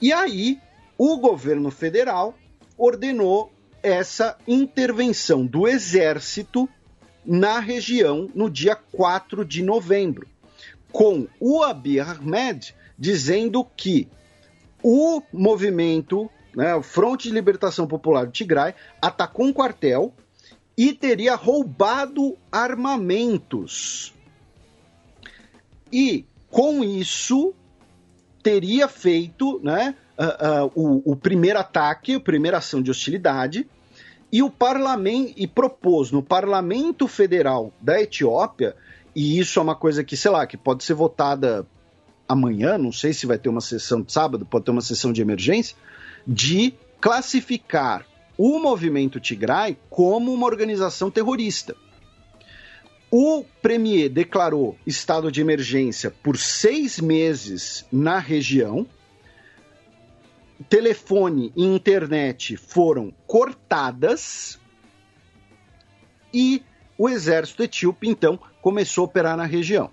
E aí, o governo federal ordenou essa intervenção do exército na região no dia 4 de novembro com o Abiy Ahmed dizendo que o movimento, né, o Fronte de Libertação Popular do Tigray, atacou um quartel e teria roubado armamentos. E com isso teria feito né, uh, uh, o, o primeiro ataque, a primeira ação de hostilidade, e o parlamento e propôs no Parlamento Federal da Etiópia e isso é uma coisa que, sei lá, que pode ser votada amanhã, não sei se vai ter uma sessão de sábado, pode ter uma sessão de emergência, de classificar o movimento Tigray como uma organização terrorista. O premier declarou estado de emergência por seis meses na região. Telefone e internet foram cortadas e o exército etíope, então, começou a operar na região.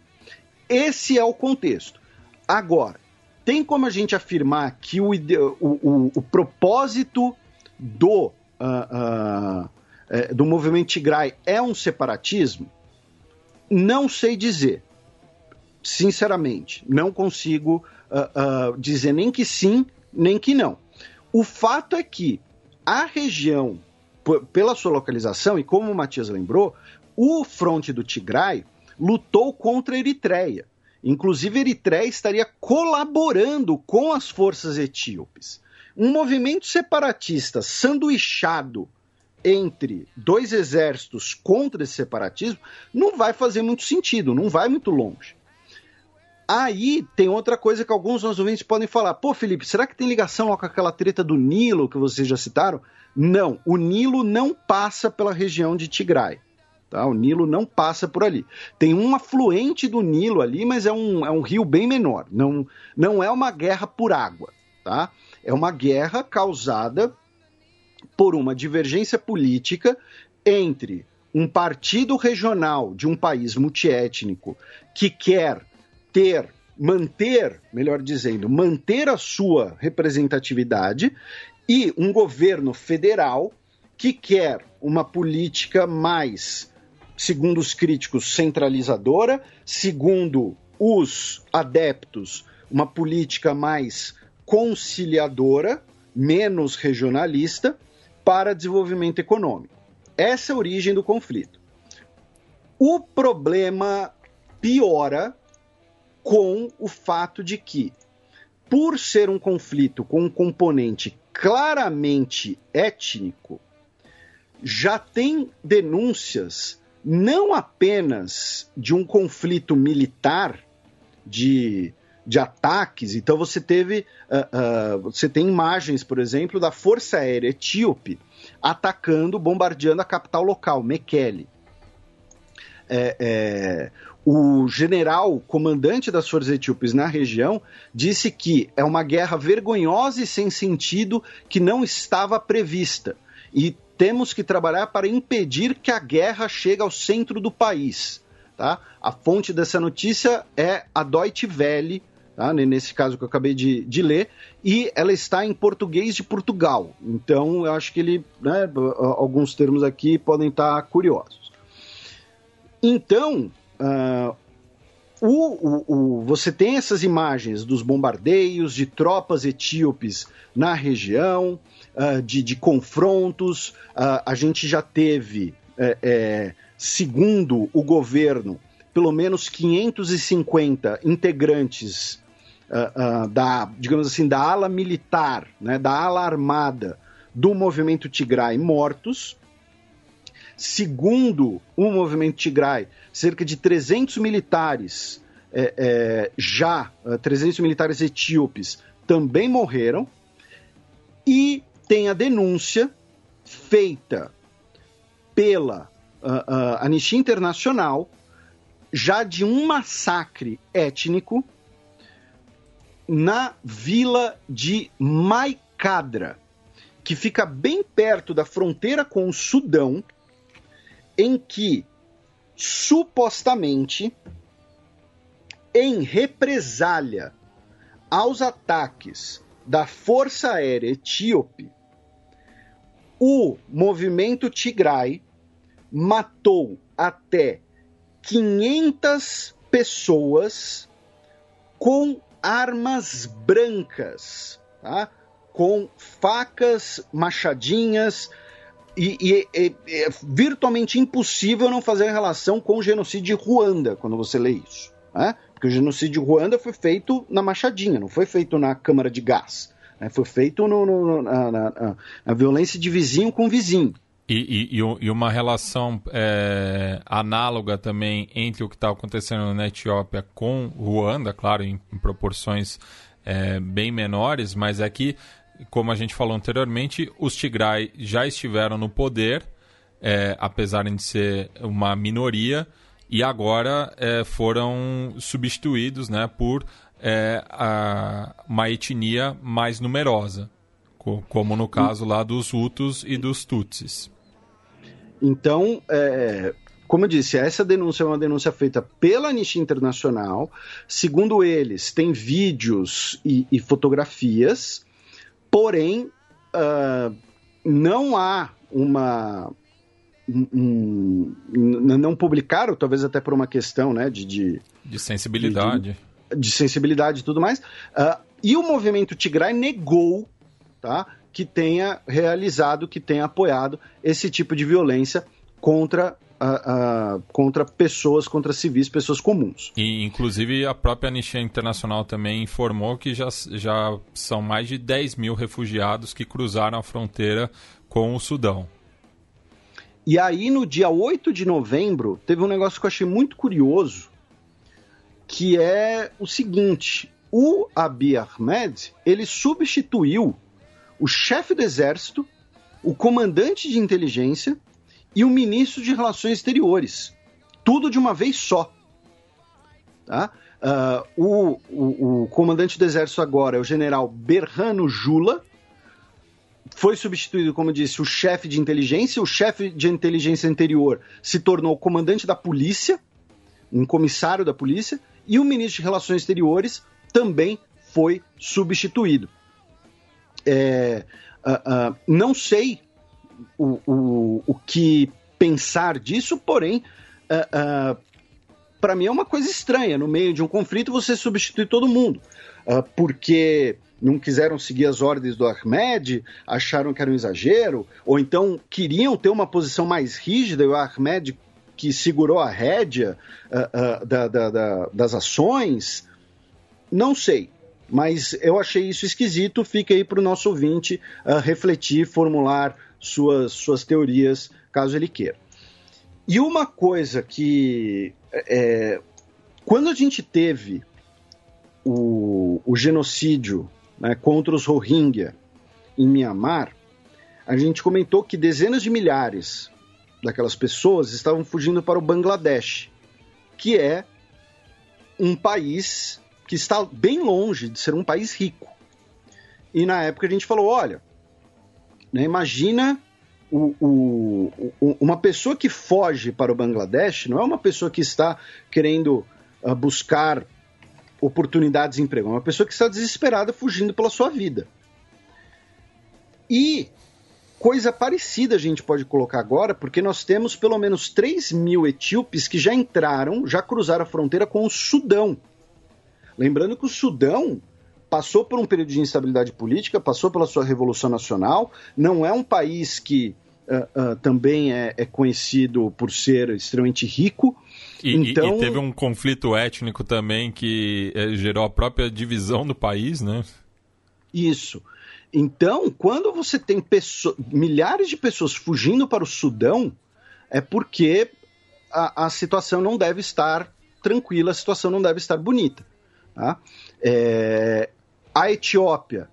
Esse é o contexto. Agora, tem como a gente afirmar que o, o, o, propósito do, uh, uh, do movimento Tigray é um separatismo? Não sei dizer. Sinceramente, não consigo uh, dizer nem que sim, nem que não. O fato é que a região, pela sua localização, e como o Matias lembrou, o fronte do Tigray lutou contra a Eritreia. Inclusive, Eritreia estaria colaborando com as forças etíopes. Um movimento separatista sanduichado entre dois exércitos contra esse separatismo não vai fazer muito sentido, não vai muito longe. Aí tem outra coisa que alguns nossos ouvintes podem falar. Pô, Felipe, será que tem ligação com aquela treta do Nilo que vocês já citaram? Não, o Nilo não passa pela região de Tigray. Tá? O Nilo não passa por ali. Tem um afluente do Nilo ali, mas é um, é um rio bem menor. Não, não é uma guerra por água. Tá? É uma guerra causada por uma divergência política entre um partido regional de um país multiétnico que quer ter, manter, melhor dizendo, manter a sua representatividade e um governo federal que quer uma política mais segundo os críticos, centralizadora, segundo os adeptos, uma política mais conciliadora, menos regionalista, para desenvolvimento econômico. Essa é a origem do conflito. O problema piora com o fato de que, por ser um conflito com um componente claramente étnico, já tem denúncias não apenas de um conflito militar, de, de ataques. Então você teve, uh, uh, você tem imagens, por exemplo, da Força Aérea Etíope atacando, bombardeando a capital local, Mekele. É, é, o general comandante das forças etíopes na região disse que é uma guerra vergonhosa e sem sentido que não estava prevista. E temos que trabalhar para impedir que a guerra chegue ao centro do país. Tá? A fonte dessa notícia é a Deutsche Welle, tá? nesse caso que eu acabei de, de, ler, e ela está em português de Portugal. Então, eu acho que ele, né, alguns termos aqui podem estar curiosos. Então, uh, o, o, o, você tem essas imagens dos bombardeios de tropas etíopes na região, uh, de, de, confrontos. Uh, a gente já teve, é, é, segundo o governo, pelo menos 550 integrantes uh, da, digamos assim, da ala militar, né, da ala armada do movimento Tigray mortos. Segundo o movimento Tigray, cerca de 300 militares é, é, já, 300 militares etíopes também morreram. E tem a denúncia feita pela uh, uh, Anistia Internacional já de um massacre étnico na vila de Maicadra, que fica bem perto da fronteira com o Sudão, em que supostamente em represália aos ataques da Força Aérea Etíope, o movimento Tigray matou até 500 pessoas com armas brancas, tá? com facas, machadinhas, e, e, e, é virtualmente impossível não fazer relação com o genocídio de Ruanda quando você lê isso. Né? Porque o genocídio Ruanda foi feito na machadinha, não foi feito na câmara de gás. Né? Foi feito no, no, na, na, na, violência de vizinho com vizinho. E, e, e uma relação é, análoga também entre o que está acontecendo na Etiópia com Ruanda, claro, em, em proporções é, bem menores, mas é que, como a gente falou anteriormente, os Tigray já estiveram no poder, é, apesar de ser uma minoria, e agora é, foram substituídos né, por é, a, uma etnia mais numerosa, co como no caso lá dos Hutus e dos Tutsis. Então, é, como eu disse, essa denúncia é uma denúncia feita pela Anistia Internacional. Segundo eles, tem vídeos e, e fotografias, porém, uh, não há uma um, não publicaram, talvez até por uma questão né, de, de, de sensibilidade. De, de, sensibilidade e tudo mais. Uh, e o movimento Tigray negou tá, que tenha realizado, que tenha apoiado esse tipo de violência contra Uh, uh, contra pessoas, contra civis, pessoas comuns. E, inclusive, a própria Anistia Internacional também informou que já, já são mais de 10 mil refugiados que cruzaram a fronteira com o Sudão. E aí, no dia 8 de novembro, teve um negócio que eu achei muito curioso, que é o seguinte: o Abiy Ahmed ele substituiu o chefe do exército, o comandante de inteligência e o ministro de relações exteriores, tudo de uma vez só. Tá? Uh, o, o, o comandante do exército agora é o general Berrano Jula, foi substituído, como disse, o chefe de inteligência. O chefe de inteligência anterior se tornou comandante da polícia, um comissário da polícia, e o ministro de Relações Exteriores também foi substituído. É, uh, uh, não sei o, o, o que pensar disso, porém, uh, para mim é uma coisa estranha. No meio de um conflito, você substitui todo mundo. porque não quiseram seguir as ordens do Ahmed, acharam que era um exagero, ou então queriam ter uma posição mais rígida e o Ahmed que segurou a rédea uh, uh, da, da, da, das ações. Não sei, mas eu achei isso esquisito. Fica aí para o nosso ouvinte uh, refletir, formular suas, suas teorias, caso ele queira. E uma coisa que. É, quando a gente teve o, o genocídio né, contra os Rohingya em Mianmar, a gente comentou que dezenas de milhares daquelas pessoas estavam fugindo para o Bangladesh, que é um país que está bem longe de ser um país rico. E na época a gente falou: olha, né, imagina o, o, o, uma pessoa que foge para o Bangladesh, não é uma pessoa que está querendo uh, buscar oportunidades de emprego, é uma pessoa que está desesperada fugindo pela sua vida. E coisa parecida a gente pode colocar agora, porque nós temos pelo menos 3 mil etíopes que já entraram, já cruzaram a fronteira com o Sudão. Lembrando que o Sudão passou por um período de instabilidade política, passou pela sua revolução nacional, não é um país que uh, uh, também é, é, conhecido por ser extremamente rico. E, então... e, teve um conflito étnico também que eh, gerou a própria divisão do país, né? Isso. Então, quando você tem pessoas, milhares de pessoas fugindo para o Sudão, é porque a, a, situação não deve estar tranquila, a situação não deve estar bonita. Tá? É, a Etiópia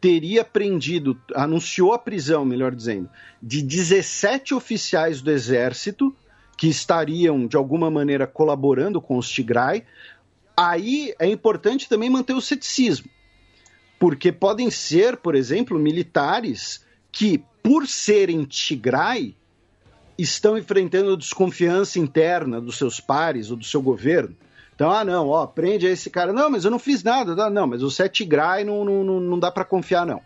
teria prendido, anunciou a prisão, melhor dizendo, de 17 oficiais do exército que estariam, de alguma maneira, colaborando com os Tigray. Aí é importante também manter o ceticismo porque podem ser, por exemplo, militares que, por serem Tigray, estão enfrentando desconfiança interna dos seus pares ou do seu governo. Então, ah, não, ó, prende esse cara. Não, mas eu não fiz nada. Não, mas você é Tigray, não, não, não dá para confiar, não.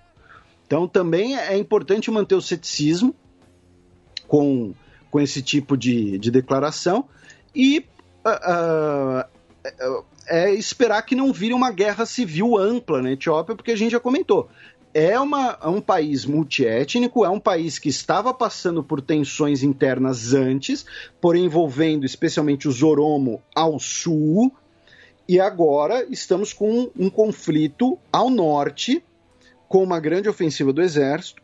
Então, também é importante manter o ceticismo com, com esse tipo de, de declaração e uh, uh, é esperar que não vire uma guerra civil ampla na Etiópia, porque a gente já comentou. É, uma, é um país multiétnico, é um país que estava passando por tensões internas antes, porém envolvendo especialmente os Oromo ao sul, e agora estamos com um conflito ao norte, com uma grande ofensiva do exército,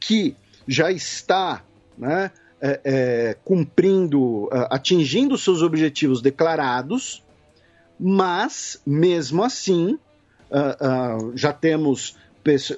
que já está né, é, é, cumprindo, atingindo seus objetivos declarados, mas mesmo assim uh, uh, já temos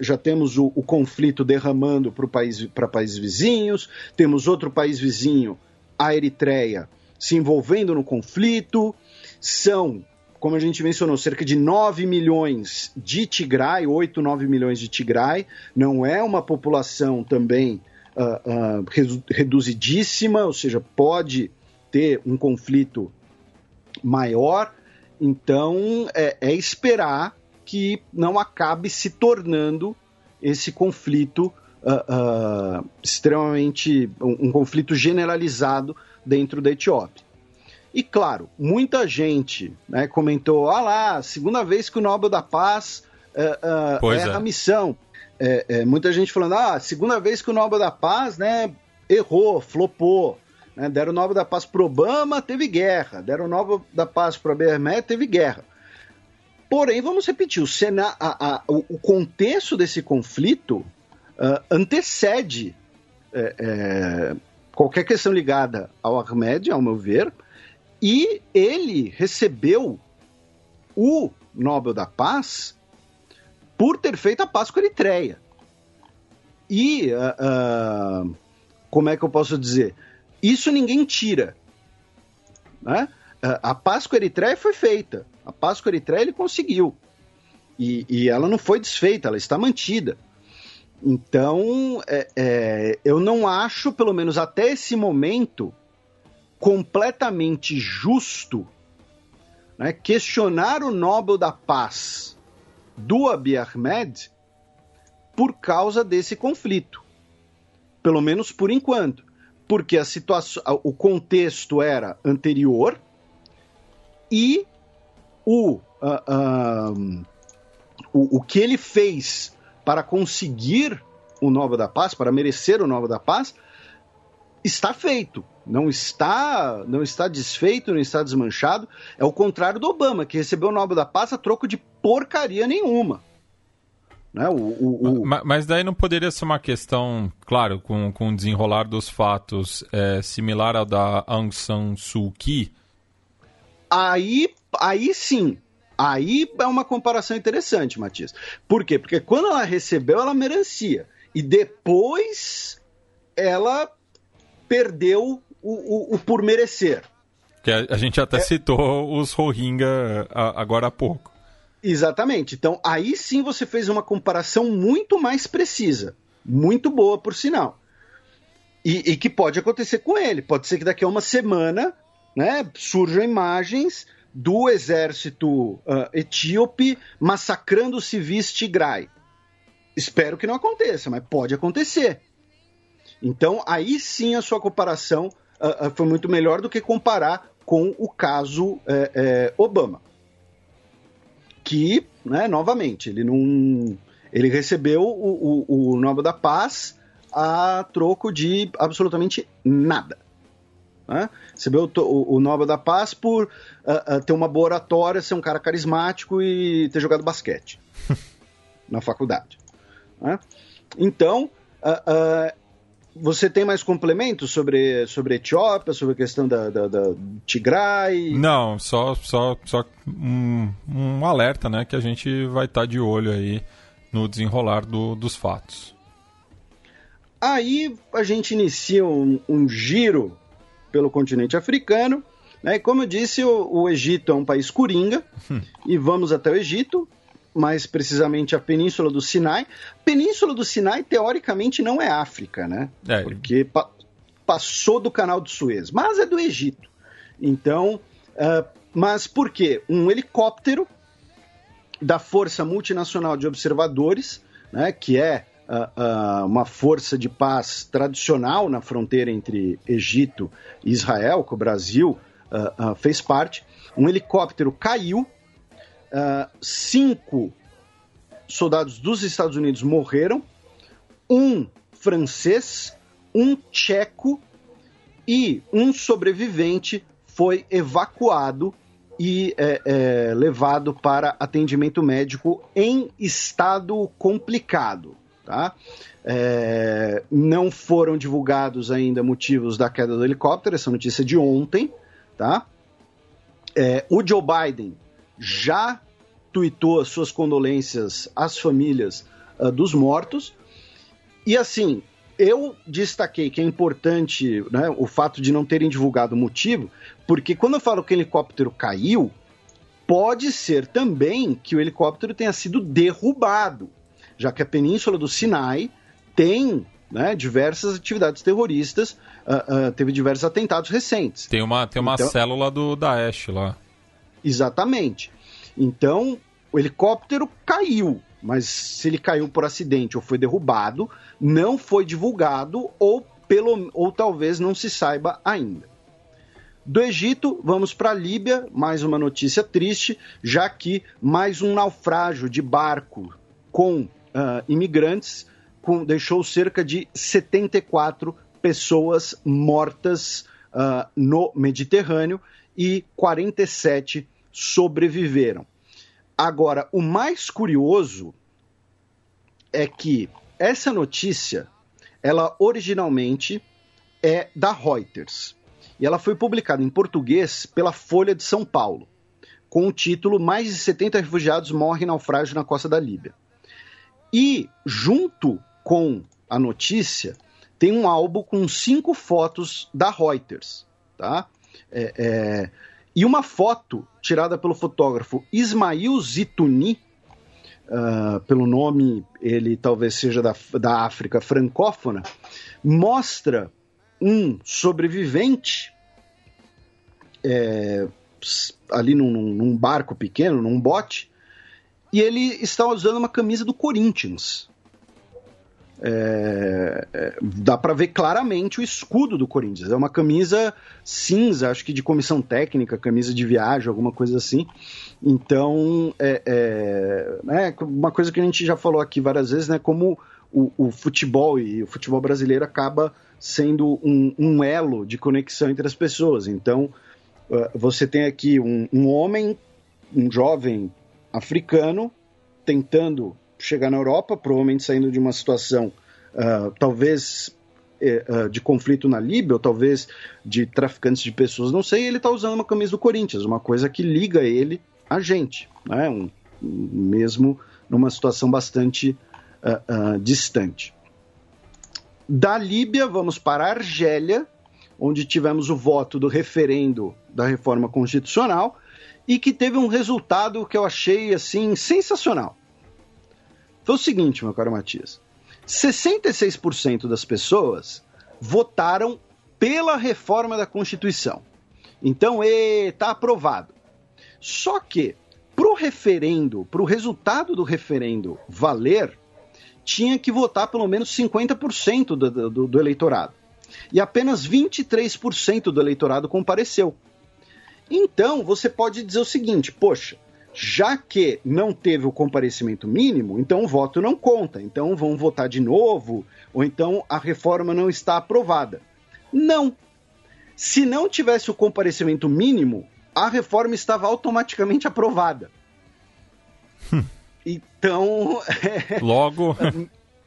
já temos o, o conflito derramando para país, países vizinhos, temos outro país vizinho, a Eritreia, se envolvendo no conflito, são, como a gente mencionou, cerca de 9 milhões de Tigray, 8, 9 milhões de Tigray, não é uma população também uh, reduzidíssima, ou seja, pode ter um conflito maior, então, é, é esperar que não acabe se tornando esse conflito uh, uh, extremamente. Um, um, conflito generalizado dentro da Etiópia. E claro, muita gente né, comentou: ah lá, segunda vez que o Nobel da Paz uh, erra é. a missão. É, é, muita gente falando: ah, segunda vez que o Nobel da Paz né, errou, flopou. Né? Deram o Nobel da Paz para Obama, teve guerra. Deram o Nobel da Paz para Bermet, teve guerra. Porém, vamos repetir, o, Sena, a, a, o, contexto desse conflito uh, antecede é, é, qualquer questão ligada ao Ahmed, ao meu ver, e ele recebeu o Nobel da Paz por ter feito a paz com a Eritreia. E, uh, uh, como é que eu posso dizer? Isso ninguém tira. Né? A Páscoa Eritreia foi feita. A Páscoa Eritreia ele conseguiu. E, e ela não foi desfeita, ela está mantida. Então, é, é, eu não acho, pelo menos até esse momento, completamente justo né, questionar o Nobel da Paz do Abiy Ahmed por causa desse conflito. Pelo menos por enquanto porque a situação, o contexto era anterior e o, uh, o, o que ele fez para conseguir o Nobel da Paz, para merecer o Nobel da Paz, está feito. Não está, não está desfeito, não está desmanchado. É o contrário do Obama, que recebeu o Nobel da Paz a troco de porcaria nenhuma. Né? O, o, o... Mas daí não poderia ser uma questão, claro, com, com o desenrolar dos fatos é, similar ao da Aung San Suu Kyi? Aí, aí sim. Aí é uma comparação interessante, Matias. Por quê? Porque quando ela recebeu, ela merecia. E depois ela perdeu o, o, o por merecer. Que a, a gente até é... citou os Rohingya agora há pouco. Exatamente. Então, aí sim você fez uma comparação muito mais precisa. Muito boa, por sinal. E, e, que pode acontecer com ele. Pode ser que daqui a uma semana né, surjam imagens do exército uh, etíope massacrando civis Tigray. Espero que não aconteça, mas pode acontecer. Então, aí sim a sua comparação uh, uh, foi muito melhor do que comparar com o caso eh, eh, Obama que, né, novamente, ele não. Ele recebeu o, o, o Nobel da Paz a troco de absolutamente nada. Né? Recebeu o, o, Nobel da Paz por uh, uh, ter uma boa oratória, ser um cara carismático e ter jogado basquete na faculdade. Né? Então, uh, você tem mais complementos sobre, sobre a Etiópia, sobre a questão da, da, da Tigray? Não, só, só, só um, um alerta, né? Que a gente vai estar tá de olho aí no desenrolar do, dos fatos. Aí a gente inicia um, um giro pelo continente africano. Né? E como eu disse, o, o Egito é um país coringa. Hum. e vamos até o Egito mais precisamente a Península do Sinai. Península do Sinai, teoricamente, não é África, né? É. Porque pa passou do canal de Suez, mas é do Egito. Então, uh, mas por quê? Um helicóptero da Força Multinacional de Observadores, né, que é uh, uh, uma força de paz tradicional na fronteira entre Egito e Israel, que o Brasil fez parte, um helicóptero caiu uh, cinco soldados dos Estados Unidos morreram, um francês, um tcheco e um sobrevivente foi evacuado e é, é, levado para atendimento médico em estado complicado. Tá? É, não foram divulgados ainda motivos da queda do helicóptero, essa notícia é de ontem. Tá? É, o Joe Biden já tuitou as suas condolências às famílias uh, dos mortos. E assim, eu destaquei que é importante né, o fato de não terem divulgado o motivo, porque quando eu falo que o helicóptero caiu, pode ser também que o helicóptero tenha sido derrubado, já que a península do Sinai tem né, diversas atividades terroristas, uh, uh, teve diversos atentados recentes. Tem uma, tem uma então, célula do Daesh lá. Exatamente. Então, o helicóptero caiu, mas se ele caiu por acidente ou foi derrubado, não foi divulgado ou pelo ou talvez não se saiba ainda. Do Egito, vamos para a Líbia, mais uma notícia triste, já que mais um naufrágio de barco com uh, imigrantes com, deixou cerca de 74 pessoas mortas uh, no Mediterrâneo e 47 sobreviveram. Agora, o mais curioso é que essa notícia, ela originalmente é da Reuters. E ela foi publicada em português pela Folha de São Paulo, com o título Mais de 70 refugiados morrem naufrágio na costa da Líbia. E, junto com a notícia, tem um álbum com cinco fotos da Reuters. Tá? É, é, e uma foto tirada pelo fotógrafo Ismail Zitouni, uh, pelo nome ele talvez seja da, da África francófona, mostra um sobrevivente é, ali num, num, barco pequeno, num bote, e ele está usando uma camisa do Corinthians. É, é, dá para ver claramente o escudo do Corinthians. É uma camisa cinza, acho que de comissão técnica, camisa de viagem, alguma coisa assim. Então, é, é né, uma coisa que a gente já falou aqui várias vezes, né? Como o, o futebol e o futebol brasileiro acaba sendo um, um, elo de conexão entre as pessoas. Então, uh, você tem aqui um, um homem, um jovem africano, tentando chegar na Europa, provavelmente saindo de uma situação uh, talvez uh, de conflito na Líbia, ou talvez de traficantes de pessoas, não sei, ele está usando uma camisa do Corinthians, uma coisa que liga ele a gente, né? Um, mesmo numa situação bastante uh, distante. Da Líbia, vamos para a Argélia, onde tivemos o voto do referendo da reforma constitucional e que teve um resultado que eu achei assim sensacional. Foi o seguinte, meu caro Matias: 66% das pessoas votaram pela reforma da Constituição. Então, está aprovado. Só que, para o referendo, para o resultado do referendo valer, tinha que votar pelo menos 50% do, do, do eleitorado. E apenas 23% do eleitorado compareceu. Então, você pode dizer o seguinte: poxa, já que não teve o comparecimento mínimo, então o voto não conta, então vão votar de novo, ou então a reforma não está aprovada. Não. Se não tivesse o comparecimento mínimo, a reforma estava automaticamente aprovada. Hum. Então. Logo.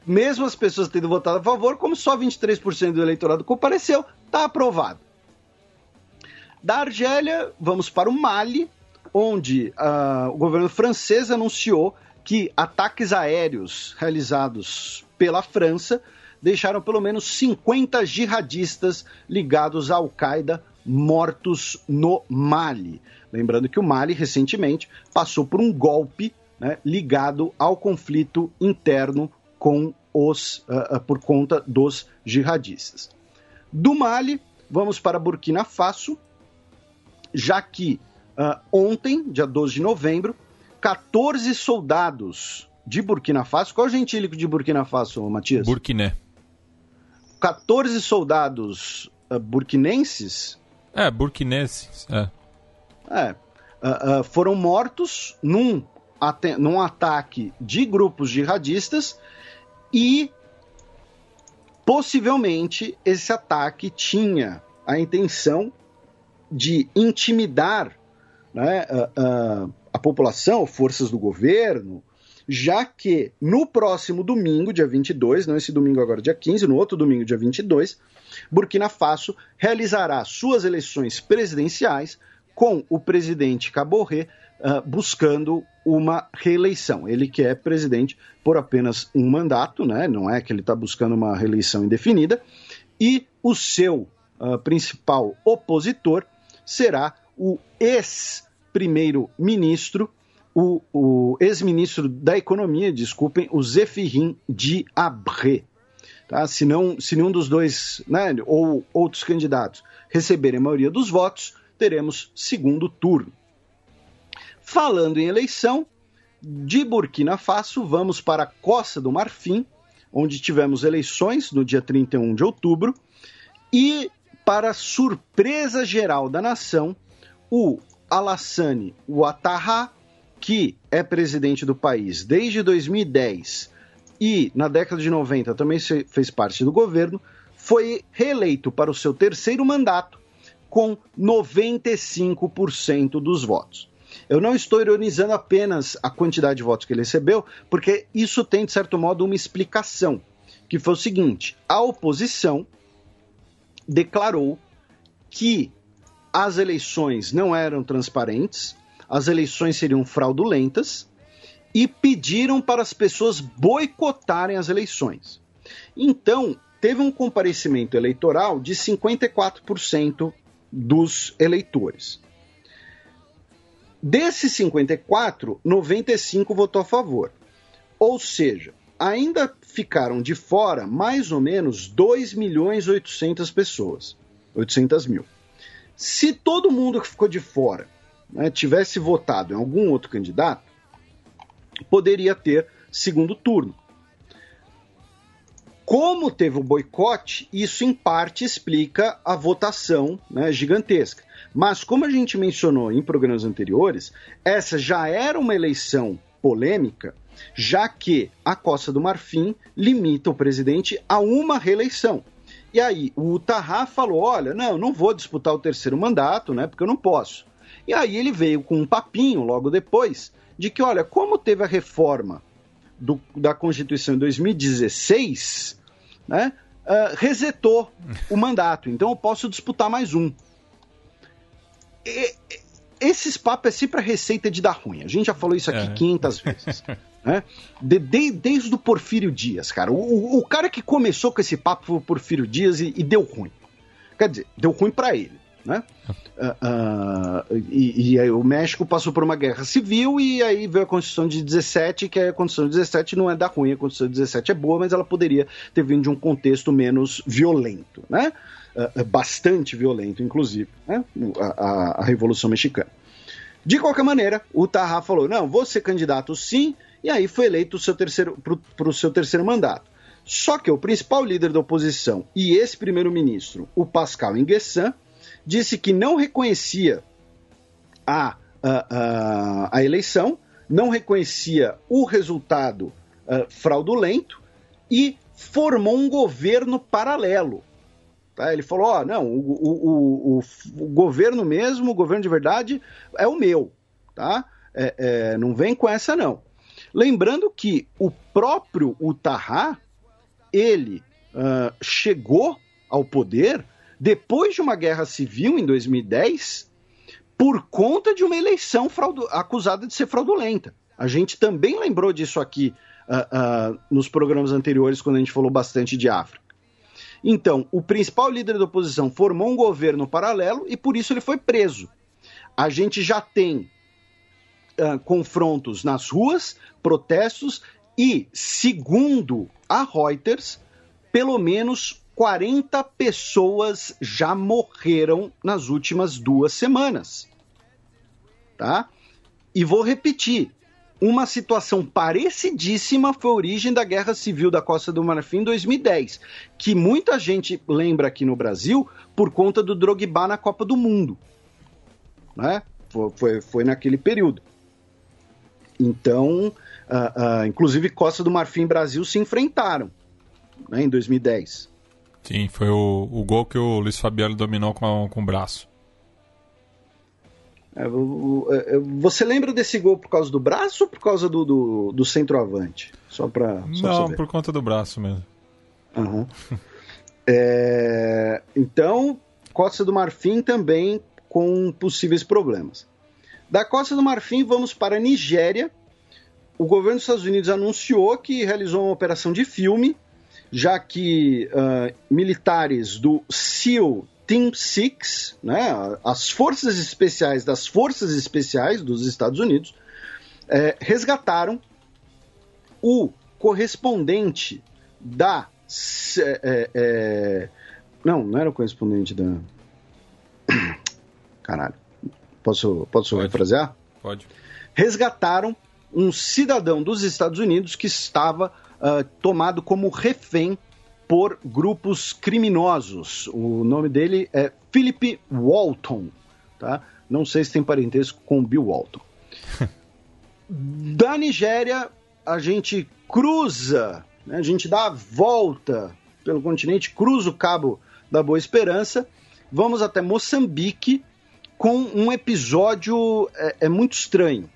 mesmo as pessoas tendo votado a favor, como só 23% do eleitorado compareceu, está aprovado. Da Argélia, vamos para o Mali, onde uh, o governo francês anunciou que ataques aéreos realizados pela França deixaram pelo menos 50 jihadistas ligados à Al-Qaeda mortos no Mali. Lembrando que o Mali recentemente passou por um golpe né, ligado ao conflito interno com os, uh, uh, por conta dos jihadistas. Do Mali, vamos para Burkina Faso, já que Uh, ontem, dia 12 de novembro, 14 soldados de Burkina Faso. Qual é o gentílico de Burkina Faso, Matias? Burkiné. 14 soldados uh, burkinenses. É, burkinenses. É. é uh, foram mortos num, num ataque de grupos jihadistas e possivelmente esse ataque tinha a intenção de intimidar né, a, a, a população, forças do governo, já que no próximo domingo, dia 22, não esse domingo agora, dia 15, no outro domingo, dia 22, Burkina Faso realizará suas eleições presidenciais com o presidente Caborré uh, buscando uma reeleição. Ele que é presidente por apenas um mandato, né? não é que ele está buscando uma reeleição indefinida, e o seu uh, principal opositor será o ex-primeiro-ministro, o, o ex-ministro da Economia, desculpem, o Zephirin de Abré. Tá? Se, não, se nenhum dos dois, né, ou outros candidatos, receberem a maioria dos votos, teremos segundo turno. Falando em eleição, de Burkina Faso, vamos para a Costa do Marfim, onde tivemos eleições no dia 31 de outubro, e, para surpresa geral da nação, o Alassane Ouattara, que é presidente do país desde 2010 e na década de 90 também fez parte do governo, foi reeleito para o seu terceiro mandato com 95% dos votos. Eu não estou ironizando apenas a quantidade de votos que ele recebeu, porque isso tem, de certo modo, uma explicação, que foi o seguinte: a oposição declarou que as eleições não eram transparentes, as eleições seriam fraudulentas e pediram para as pessoas boicotarem as eleições. Então, teve um comparecimento eleitoral de 54% dos eleitores. Desses 54, 95 votou a favor. Ou seja, ainda ficaram de fora mais ou menos 2 milhões 800 pessoas, 800 mil. Se todo mundo que ficou de fora né, tivesse votado em algum outro candidato, poderia ter segundo turno. Como teve o boicote, isso em parte explica a votação né, gigantesca. Mas, como a gente mencionou em programas anteriores, essa já era uma eleição polêmica, já que a Costa do Marfim limita o presidente a uma reeleição. E aí, o Tarra falou: olha, não, não vou disputar o terceiro mandato, né, porque eu não posso. E aí ele veio com um papinho logo depois de que, olha, como teve a reforma do, da Constituição em 2016, né, uh, resetou o mandato. Então eu posso disputar mais um. E, esses papos é sempre a receita de dar ruim. A gente já falou isso aqui é. 500 vezes. Né? De, de, desde o Porfírio Dias, cara. O, o, cara que começou com esse papo foi o Porfírio Dias e, e deu ruim. Quer dizer, deu ruim para ele. Né? Uh, uh, e, e o México passou por uma guerra civil e aí veio a Constituição de 17, que a Constituição de 17 não é da ruim, a Constituição de 17 é boa, mas ela poderia ter vindo de um contexto menos violento, né? Uh, bastante violento, inclusive, né? a, a, a, Revolução Mexicana. De qualquer maneira, o Tarra falou: não, vou ser candidato sim, e aí foi eleito para o seu terceiro mandato. Só que o principal líder da oposição e esse primeiro-ministro, o Pascal Inguessan, disse que não reconhecia a, a, a, a eleição, não reconhecia o resultado uh, fraudulento e formou um governo paralelo. Tá? Ele falou: oh, não, o, o, o, o, governo mesmo, o governo de verdade, é o meu. Tá? É, é, não vem com essa, não. Lembrando que o próprio Utahá, ele uh, chegou ao poder depois de uma guerra civil em 2010 por conta de uma eleição acusada de ser fraudulenta. A gente também lembrou disso aqui uh, uh, nos programas anteriores, quando a gente falou bastante de África. Então, o principal líder da oposição formou um governo paralelo e por isso ele foi preso. A gente já tem uh, confrontos nas ruas, protestos e, segundo a Reuters, pelo menos 40 pessoas já morreram nas últimas duas semanas. Tá? E vou repetir: uma situação parecidíssima foi a origem da Guerra Civil da Costa do Marfim em 2010, que muita gente lembra aqui no Brasil por conta do Drogba na Copa do Mundo. Né? Foi, foi, foi naquele período. Então, uh, uh, inclusive Costa do Marfim e Brasil se enfrentaram né, em 2010. Sim, foi o, o gol que o Luiz Fabiano dominou com, com o braço. É, é, você lembra desse gol por causa do braço ou por causa do, do, do centroavante? Só para Não, por conta do braço mesmo. Uhum. é, então, Costa do Marfim também com possíveis problemas. Da Costa do Marfim, vamos para a Nigéria. O governo dos Estados Unidos anunciou que realizou uma operação de filme já que uh, militares do SEAL Team 6, né, as forças especiais das forças especiais dos Estados Unidos, é, resgataram o correspondente da. É, é, não, não era o correspondente da. Caralho. Posso, posso Pode. refrasear? Pode. Resgataram um cidadão dos Estados Unidos que estava uh, tomado como refém por grupos criminosos. O nome dele é Philip Walton, tá? Não sei se tem parentesco com Bill Walton. da Nigéria, a gente cruza, né? a gente dá a volta pelo continente, cruza o Cabo da Boa Esperança, vamos até Moçambique com um episódio é, é muito estranho.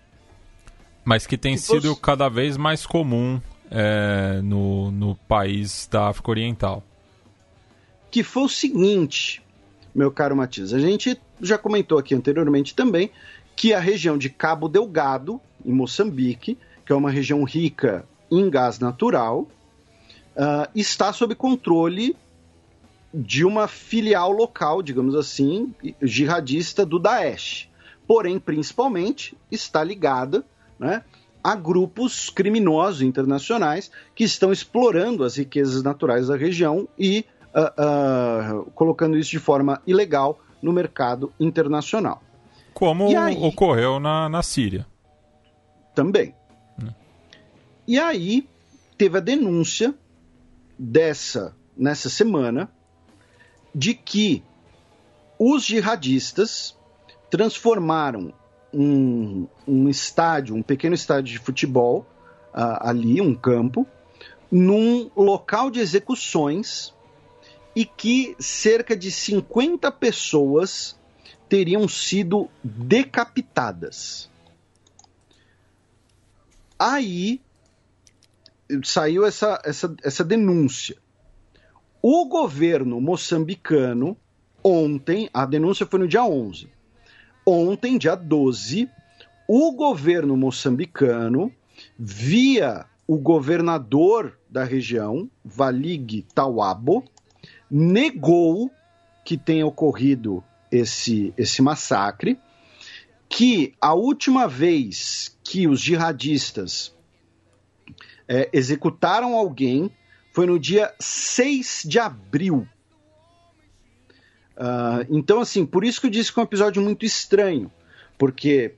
Mas que tem que sido fosse... cada vez mais comum é, no, no país da África Oriental. Que foi o seguinte, meu caro Matias, a gente já comentou aqui anteriormente também que a região de Cabo Delgado, em Moçambique, que é uma região rica em gás natural, uh, está sob controle de uma filial local, digamos assim, jihadista do Daesh. Porém, principalmente, está ligada né, a grupos criminosos internacionais que estão explorando as riquezas naturais da região e uh, uh, colocando isso de forma ilegal no mercado internacional. Como aí, ocorreu na, na Síria. Também. Hum. E aí teve a denúncia dessa nessa semana de que os jihadistas transformaram um, um estádio, um pequeno estádio de futebol uh, ali, um campo, num local de execuções e que cerca de 50 pessoas teriam sido decapitadas. Aí saiu essa, essa, essa denúncia. O governo moçambicano, ontem, a denúncia foi no dia 11. Ontem, dia 12, o governo moçambicano, via o governador da região, Valig Tawabo, negou que tenha ocorrido esse, esse massacre, que a última vez que os jihadistas é, executaram alguém foi no dia 6 de abril. Uh, então, assim, por isso que eu disse que é um episódio muito estranho, porque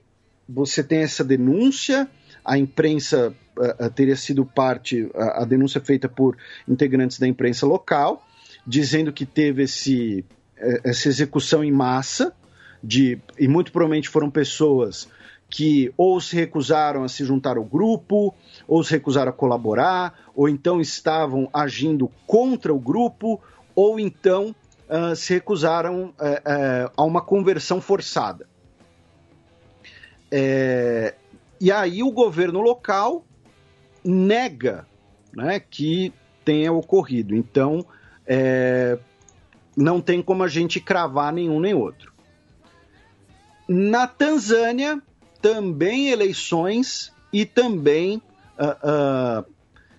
você tem essa denúncia, a imprensa uh, teria sido parte, uh, a denúncia feita por integrantes da imprensa local, dizendo que teve esse, eh, essa execução em massa, de, e muito provavelmente foram pessoas que ou se recusaram a se juntar ao grupo, ou se recusaram a colaborar, ou então estavam agindo contra o grupo, ou então uh, se recusaram uh, uh, a uma conversão forçada. É, e aí o governo local nega né, que tenha ocorrido. Então, é, não tem como a gente cravar nenhum nem outro. Na Tanzânia, também eleições e também uh, uh,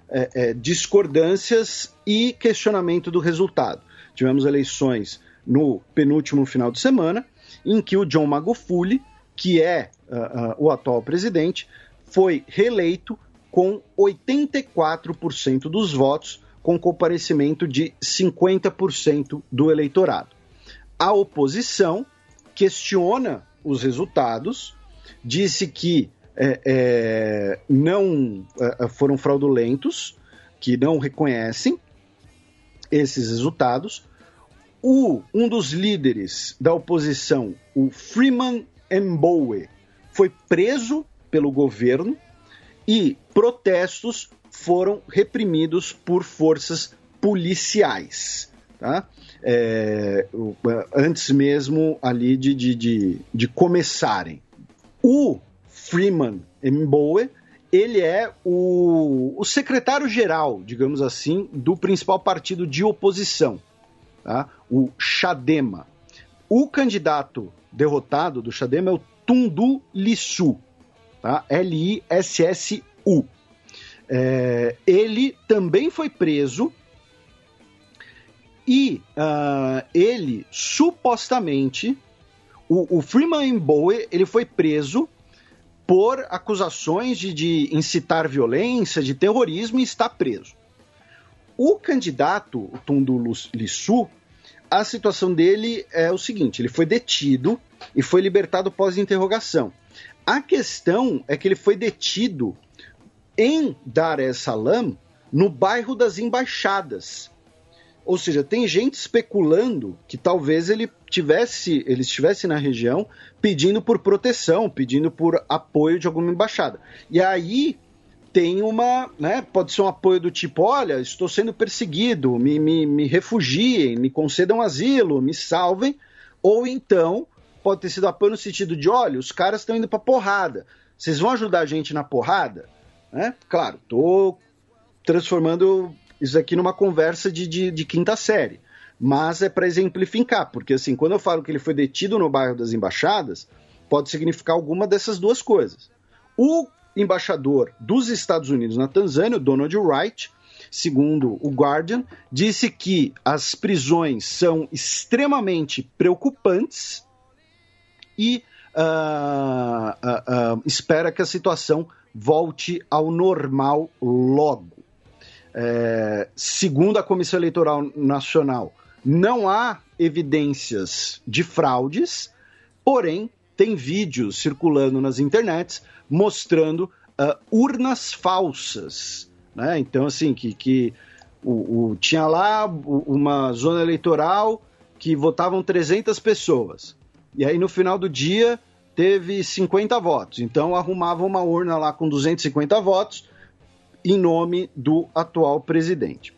é, é, discordâncias e questionamento do resultado. Tivemos eleições no penúltimo final de semana, em que o John Magufuli, que é uh, o atual presidente, foi reeleito com 84% dos votos, com comparecimento de 50% do eleitorado. A oposição questiona os resultados disse que é, é, não é, foram fraudulentos, que não reconhecem esses resultados. O, um dos líderes da oposição, o Freeman Mbowe, foi preso pelo governo e protestos foram reprimidos por forças policiais. Tá? É, antes mesmo ali de, de, de, de começarem. O Freeman Mbowe, ele é o, o secretário-geral, digamos assim, do principal partido de oposição, tá? o Chadema. O candidato derrotado do Chadema é o Tundu Lissu, tá? L-I-S-S-U. É, ele também foi preso e uh, ele supostamente o, o Freeman Bowie ele foi preso por acusações de, de incitar violência, de terrorismo e está preso. O candidato, o Tundu Lissu, a situação dele é o seguinte: ele foi detido e foi libertado pós-interrogação. A questão é que ele foi detido em Dar es Salaam, no bairro das Embaixadas, ou seja, tem gente especulando que talvez ele tivesse, ele estivesse na região pedindo por proteção, pedindo por apoio de alguma embaixada. E aí tem uma, né, pode ser um apoio do tipo, olha, estou sendo perseguido, me, me, me refugiem, me concedam asilo, me salvem, ou então pode ter sido apoio no sentido de, olha, os caras estão indo para porrada, vocês vão ajudar a gente na porrada? Né? Claro, estou transformando isso aqui numa conversa de, de, de quinta série. Mas é para exemplificar, porque assim, quando eu falo que ele foi detido no bairro das Embaixadas, pode significar alguma dessas duas coisas. O embaixador dos Estados Unidos na Tanzânia, Donald Wright, segundo o Guardian, disse que as prisões são extremamente preocupantes e uh, uh, uh, espera que a situação volte ao normal logo. É, segundo a Comissão Eleitoral Nacional, não há evidências de fraudes, porém, tem vídeos circulando nas internets mostrando uh, urnas falsas. Né? Então, assim, que, que o, o, tinha lá uma zona eleitoral que votavam 300 pessoas. E aí no final do dia teve 50 votos. Então arrumava uma urna lá com 250 votos em nome do atual presidente.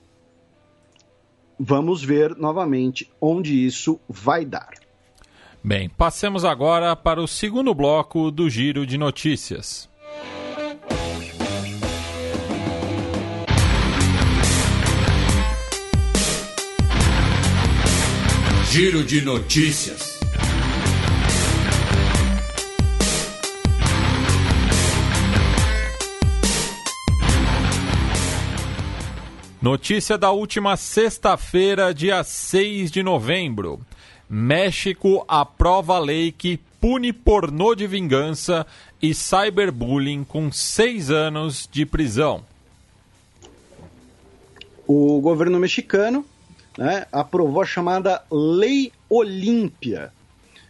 Vamos ver novamente onde isso vai dar. Bem, passemos agora para o segundo bloco do Giro de Notícias. Giro de Notícias. Notícia da última sexta-feira, dia 6 de novembro. México aprova lei que pune pornô de vingança e cyberbullying com seis anos de prisão. O governo mexicano né, aprovou a chamada Lei Olímpia.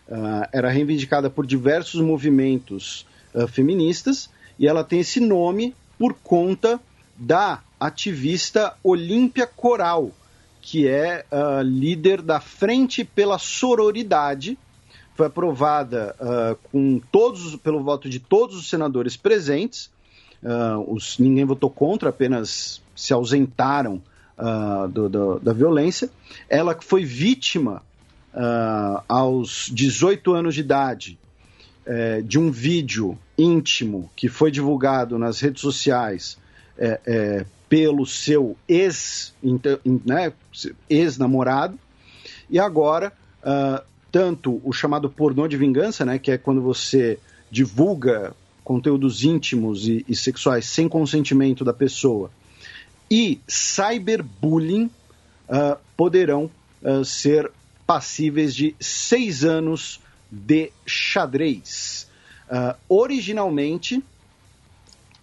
Uh, era reivindicada por diversos movimentos uh, feministas e ela tem esse nome por conta da ativista Olímpia Coral, que é uh, líder da Frente pela Sororidade. Foi aprovada com todos, pelo voto de todos os senadores presentes. Os, ninguém votou contra, apenas se ausentaram uh, do, do, da violência. Ela foi vítima uh, aos 18 anos de idade uh, de um vídeo íntimo que foi divulgado nas redes sociais é, é, pelo seu ex, né, ex-namorado. E agora, ah, tanto o chamado pornô de vingança, né, que é quando você divulga conteúdos íntimos e, e sexuais sem consentimento da pessoa, e cyberbullying uh, poderão uh, ser passíveis de seis anos de xadrez. Uh, originalmente,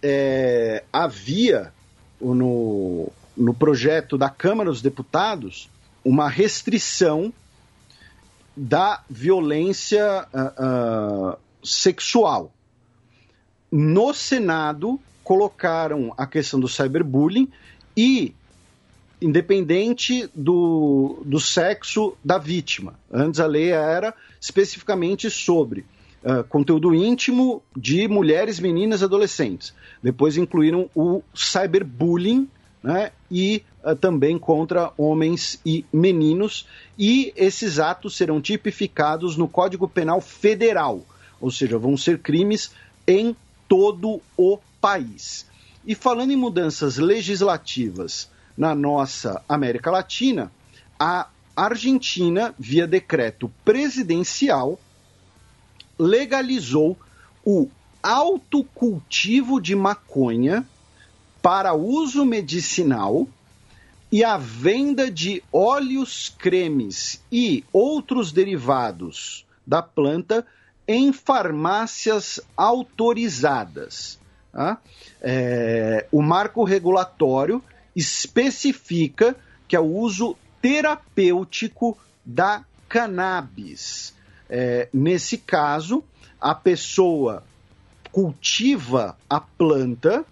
é, havia no, no projeto da Câmara dos Deputados uma restrição da violência uh, uh, sexual. No Senado, colocaram a questão do cyberbullying e independente do, do sexo da vítima. Antes a lei era especificamente sobre uh, conteúdo íntimo de mulheres, meninas e adolescentes. Depois incluíram o cyberbullying né, e uh, também contra homens e meninos. E esses atos serão tipificados no Código Penal Federal, ou seja, vão ser crimes em todo o país. E falando em mudanças legislativas na nossa América Latina, a Argentina, via decreto presidencial, legalizou o autocultivo de maconha para uso medicinal e a venda de óleos, cremes e outros derivados da planta em farmácias autorizadas. Tá? É, o marco regulatório especifica que é o uso terapêutico da cannabis. É, nesse caso, a pessoa cultiva a planta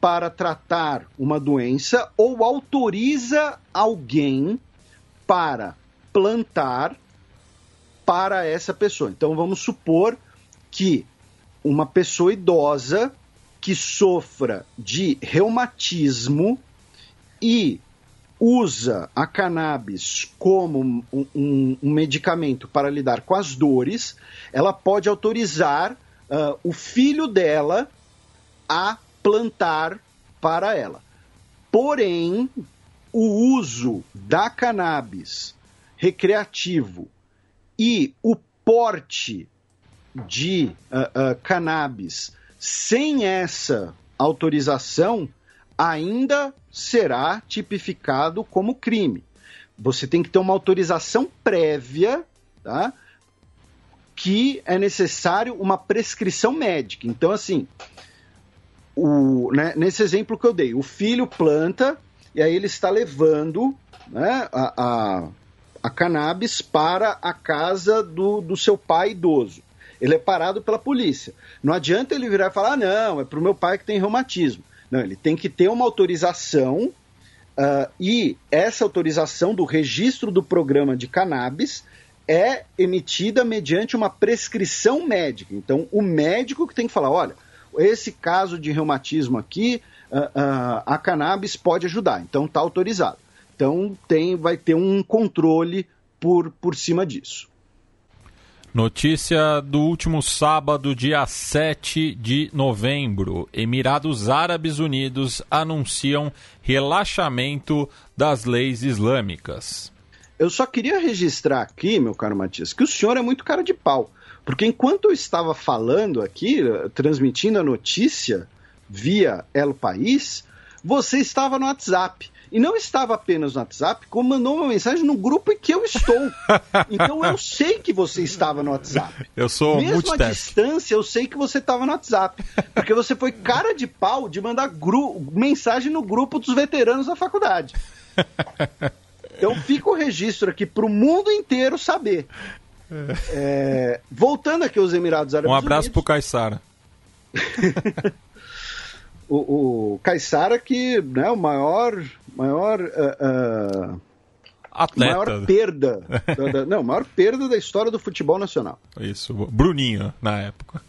para tratar uma doença ou autoriza alguém para plantar para essa pessoa. Então vamos supor que uma pessoa idosa que sofra de reumatismo e usa a cannabis como um, um, um, medicamento para lidar com as dores, ela pode autorizar uh, o filho dela a plantar para ela. Porém, o uso da cannabis recreativo e o porte de uh, uh, cannabis sem essa autorização, ainda será tipificado como crime. Você tem que ter uma autorização prévia, tá? Que é necessário uma prescrição médica. Então, assim, o, né, nesse exemplo que eu dei, o filho planta e aí ele está levando né, a, a, a cannabis para a casa do, do seu pai idoso ele é parado pela polícia. Não adianta ele virar e falar, ah, não, é para o meu pai que tem reumatismo. Não, ele tem que ter uma autorização Uh, e essa autorização do registro do programa de cannabis é emitida mediante uma prescrição médica. Então, o médico que tem que falar: olha, esse caso de reumatismo aqui, uh, uh, a cannabis pode ajudar, então está autorizado. Então, tem, vai ter um controle por, por cima disso. Notícia do último sábado, dia 7 de novembro. Emirados Árabes Unidos anunciam relaxamento das leis islâmicas. Eu só queria registrar aqui, meu caro Matias, que o senhor é muito cara de pau. Porque enquanto eu estava falando aqui, transmitindo a notícia via El País, você estava no WhatsApp. E não estava apenas no WhatsApp, como mandou uma mensagem no grupo em que eu estou. Então eu sei que você estava no WhatsApp. Eu sou Mesmo multitask. à distância, eu sei que você estava no WhatsApp. Porque você foi cara de pau de mandar mensagem no grupo dos veteranos da faculdade. Então fica o registro aqui para o mundo inteiro saber. É, voltando aqui aos Emirados Árabes Um abraço Unidos, pro Caissara. o, o Caissara que né, o maior maior uh, uh, Atleta. maior perda da, da, não maior perda da história do futebol nacional Isso, Bruninho na época.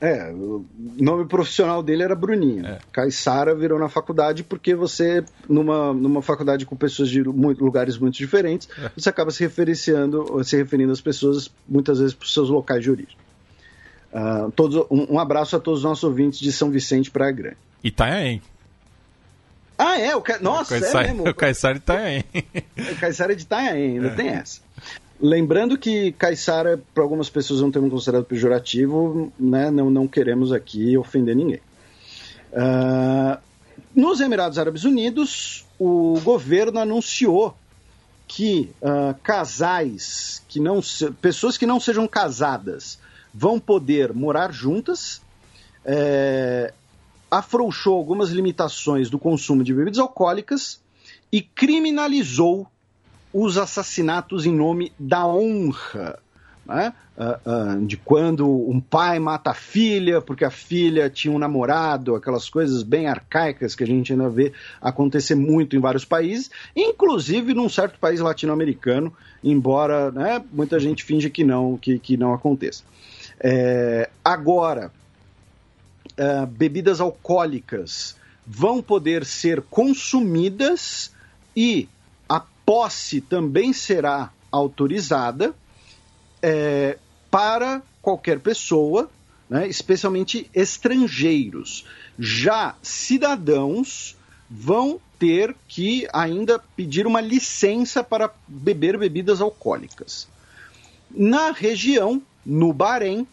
é o nome profissional dele era Bruninho É. Caissara virou na faculdade porque você numa, numa faculdade com pessoas de muito, lugares muito diferentes É. você acaba se referenciando se referindo às pessoas muitas vezes para os seus locais de origem Uh, todos, um, um abraço a todos os nossos ouvintes de São Vicente Praia Grande. Itanhaém. Ah, é? O ca... Nossa, o Caissara, é mesmo? O Caissara Itanhaém. O Caissara é de Itanhaém, ainda é. tem essa. Lembrando que Caissara, para algumas pessoas, é um termo considerado pejorativo, né? não, não queremos aqui ofender ninguém. Uh, nos Emirados Árabes Unidos, o governo anunciou que uh, casais, que não se... pessoas que não sejam casadas, vão poder morar juntas, é, afrouxou algumas limitações do consumo de bebidas alcoólicas e criminalizou os assassinatos em nome da honra. Né? Uh, uh, de quando um pai mata a filha porque a filha tinha um namorado, aquelas coisas bem arcaicas que a gente ainda vê acontecer muito em vários países, inclusive num certo país latino-americano, embora né, muita gente finge que não, que, que não aconteça. É, agora, uh, bebidas alcoólicas vão poder ser consumidas e a posse também será autorizada é, para qualquer pessoa, né, especialmente estrangeiros. Já cidadãos vão ter que ainda pedir uma licença para beber bebidas alcoólicas. Na região, no Bahrein,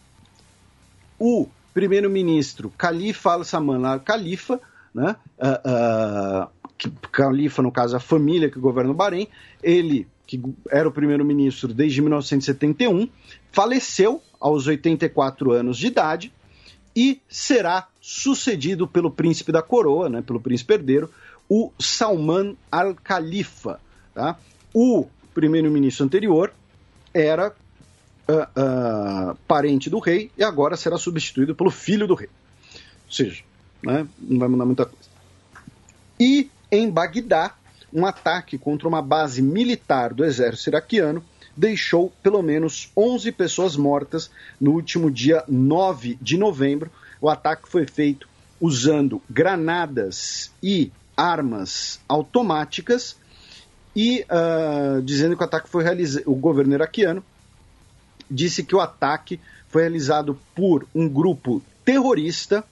o primeiro-ministro Khalifa al-Saman al-Khalifa, né, uh, uh, Khalifa, no caso, a família que governa o Bahrein, ele, que era o primeiro-ministro desde 1971, faleceu aos 84 anos de idade e será sucedido pelo príncipe da coroa, né, pelo príncipe herdeiro, o Salman al-Khalifa. Tá? O primeiro-ministro anterior era Uh, parente do rei e agora será substituído pelo filho do rei. Ou seja, né, não vai mudar muita coisa. E em Bagdá, um ataque contra uma base militar do exército iraquiano deixou pelo menos 11 pessoas mortas no último dia 9 de novembro. O ataque foi feito usando granadas e armas automáticas e uh, dizendo que o ataque foi realizado. O governo iraquiano disse que o ataque foi realizado por um grupo terrorista,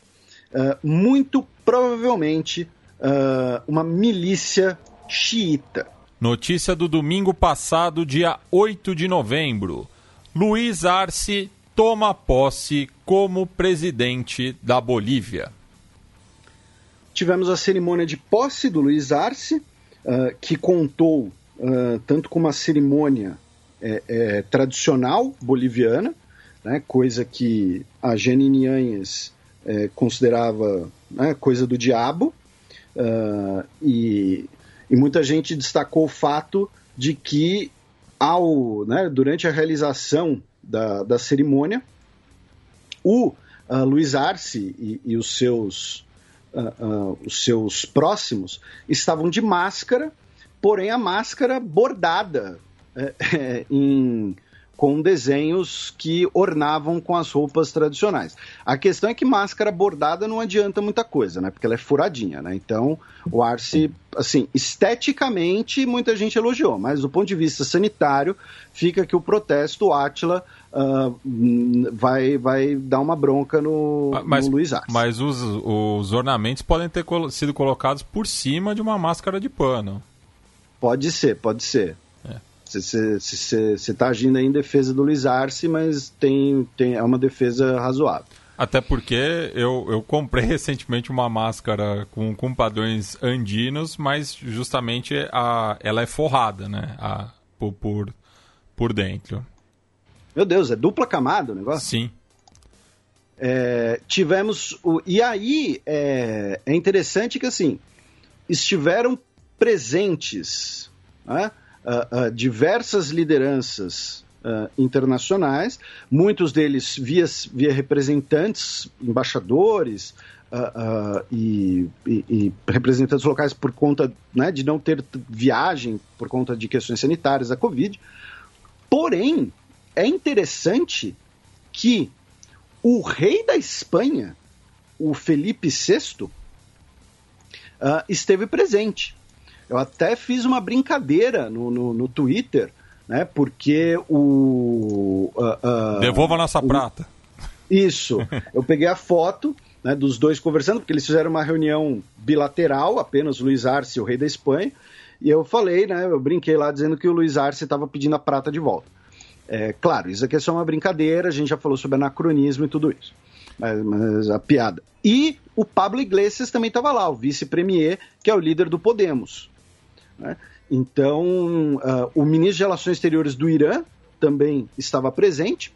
uh, muito provavelmente uh, uma milícia xiita. Notícia do domingo passado, dia 8 de novembro. Luiz Arce toma posse como presidente da Bolívia. Tivemos a cerimônia de posse do Luiz Arce, uh, que contou tanto com uma cerimônia é, é, tradicional boliviana, né, coisa que a Janine Yanhes é, considerava né, coisa do diabo, uh, e, e, muita gente destacou o fato de que, ao, né, durante a realização da, da cerimônia, o uh, Luiz Arce e, e os seus uh, uh, os seus próximos estavam de máscara, porém a máscara bordada em com desenhos que ornavam com as roupas tradicionais. A questão é que máscara bordada não adianta muita coisa, né? Porque ela é furadinha, né? Então, o Arce, assim, esteticamente muita gente elogiou, mas do ponto de vista sanitário, fica que o protesto, o Atila uh, vai, vai dar uma bronca no, mas, no Luiz Arce. Mas os, os ornamentos podem ter sido colocados por cima de uma máscara de pano. Pode ser, pode ser. Você está agindo em defesa do Luiz Arce, mas tem, tem, é uma defesa razoável. Até porque eu, eu comprei recentemente uma máscara com, com padrões andinos, mas justamente a, ela é forrada, né? A, por, por, por dentro. Meu Deus, é dupla camada o negócio? Sim. É, tivemos. O, e aí é, é interessante que assim estiveram presentes. Né? Uh, uh, diversas lideranças uh, internacionais, muitos deles via, via representantes, embaixadores e, e, e, representantes locais por conta né, de não ter viagem por conta de questões sanitárias da Covid. Porém, é interessante que o rei da Espanha, o Felipe VI, esteve presente. Eu até fiz uma brincadeira no, no, no Twitter, né? Porque o. Uh, uh, Devolva a nossa o, prata. Isso. Eu peguei a foto né, dos dois conversando, porque eles fizeram uma reunião bilateral, apenas Luiz Arce, o rei da Espanha. E eu falei, né? Eu brinquei lá dizendo que o Luiz Arce estava pedindo a prata de volta. É, claro, isso aqui é só uma brincadeira, a gente já falou sobre anacronismo e tudo isso. Mas, mas a piada. E o Pablo Iglesias também estava lá, o vice-premier, que é o líder do Podemos. Né? Então, uh, o ministro de Relações Exteriores do Irã também estava presente.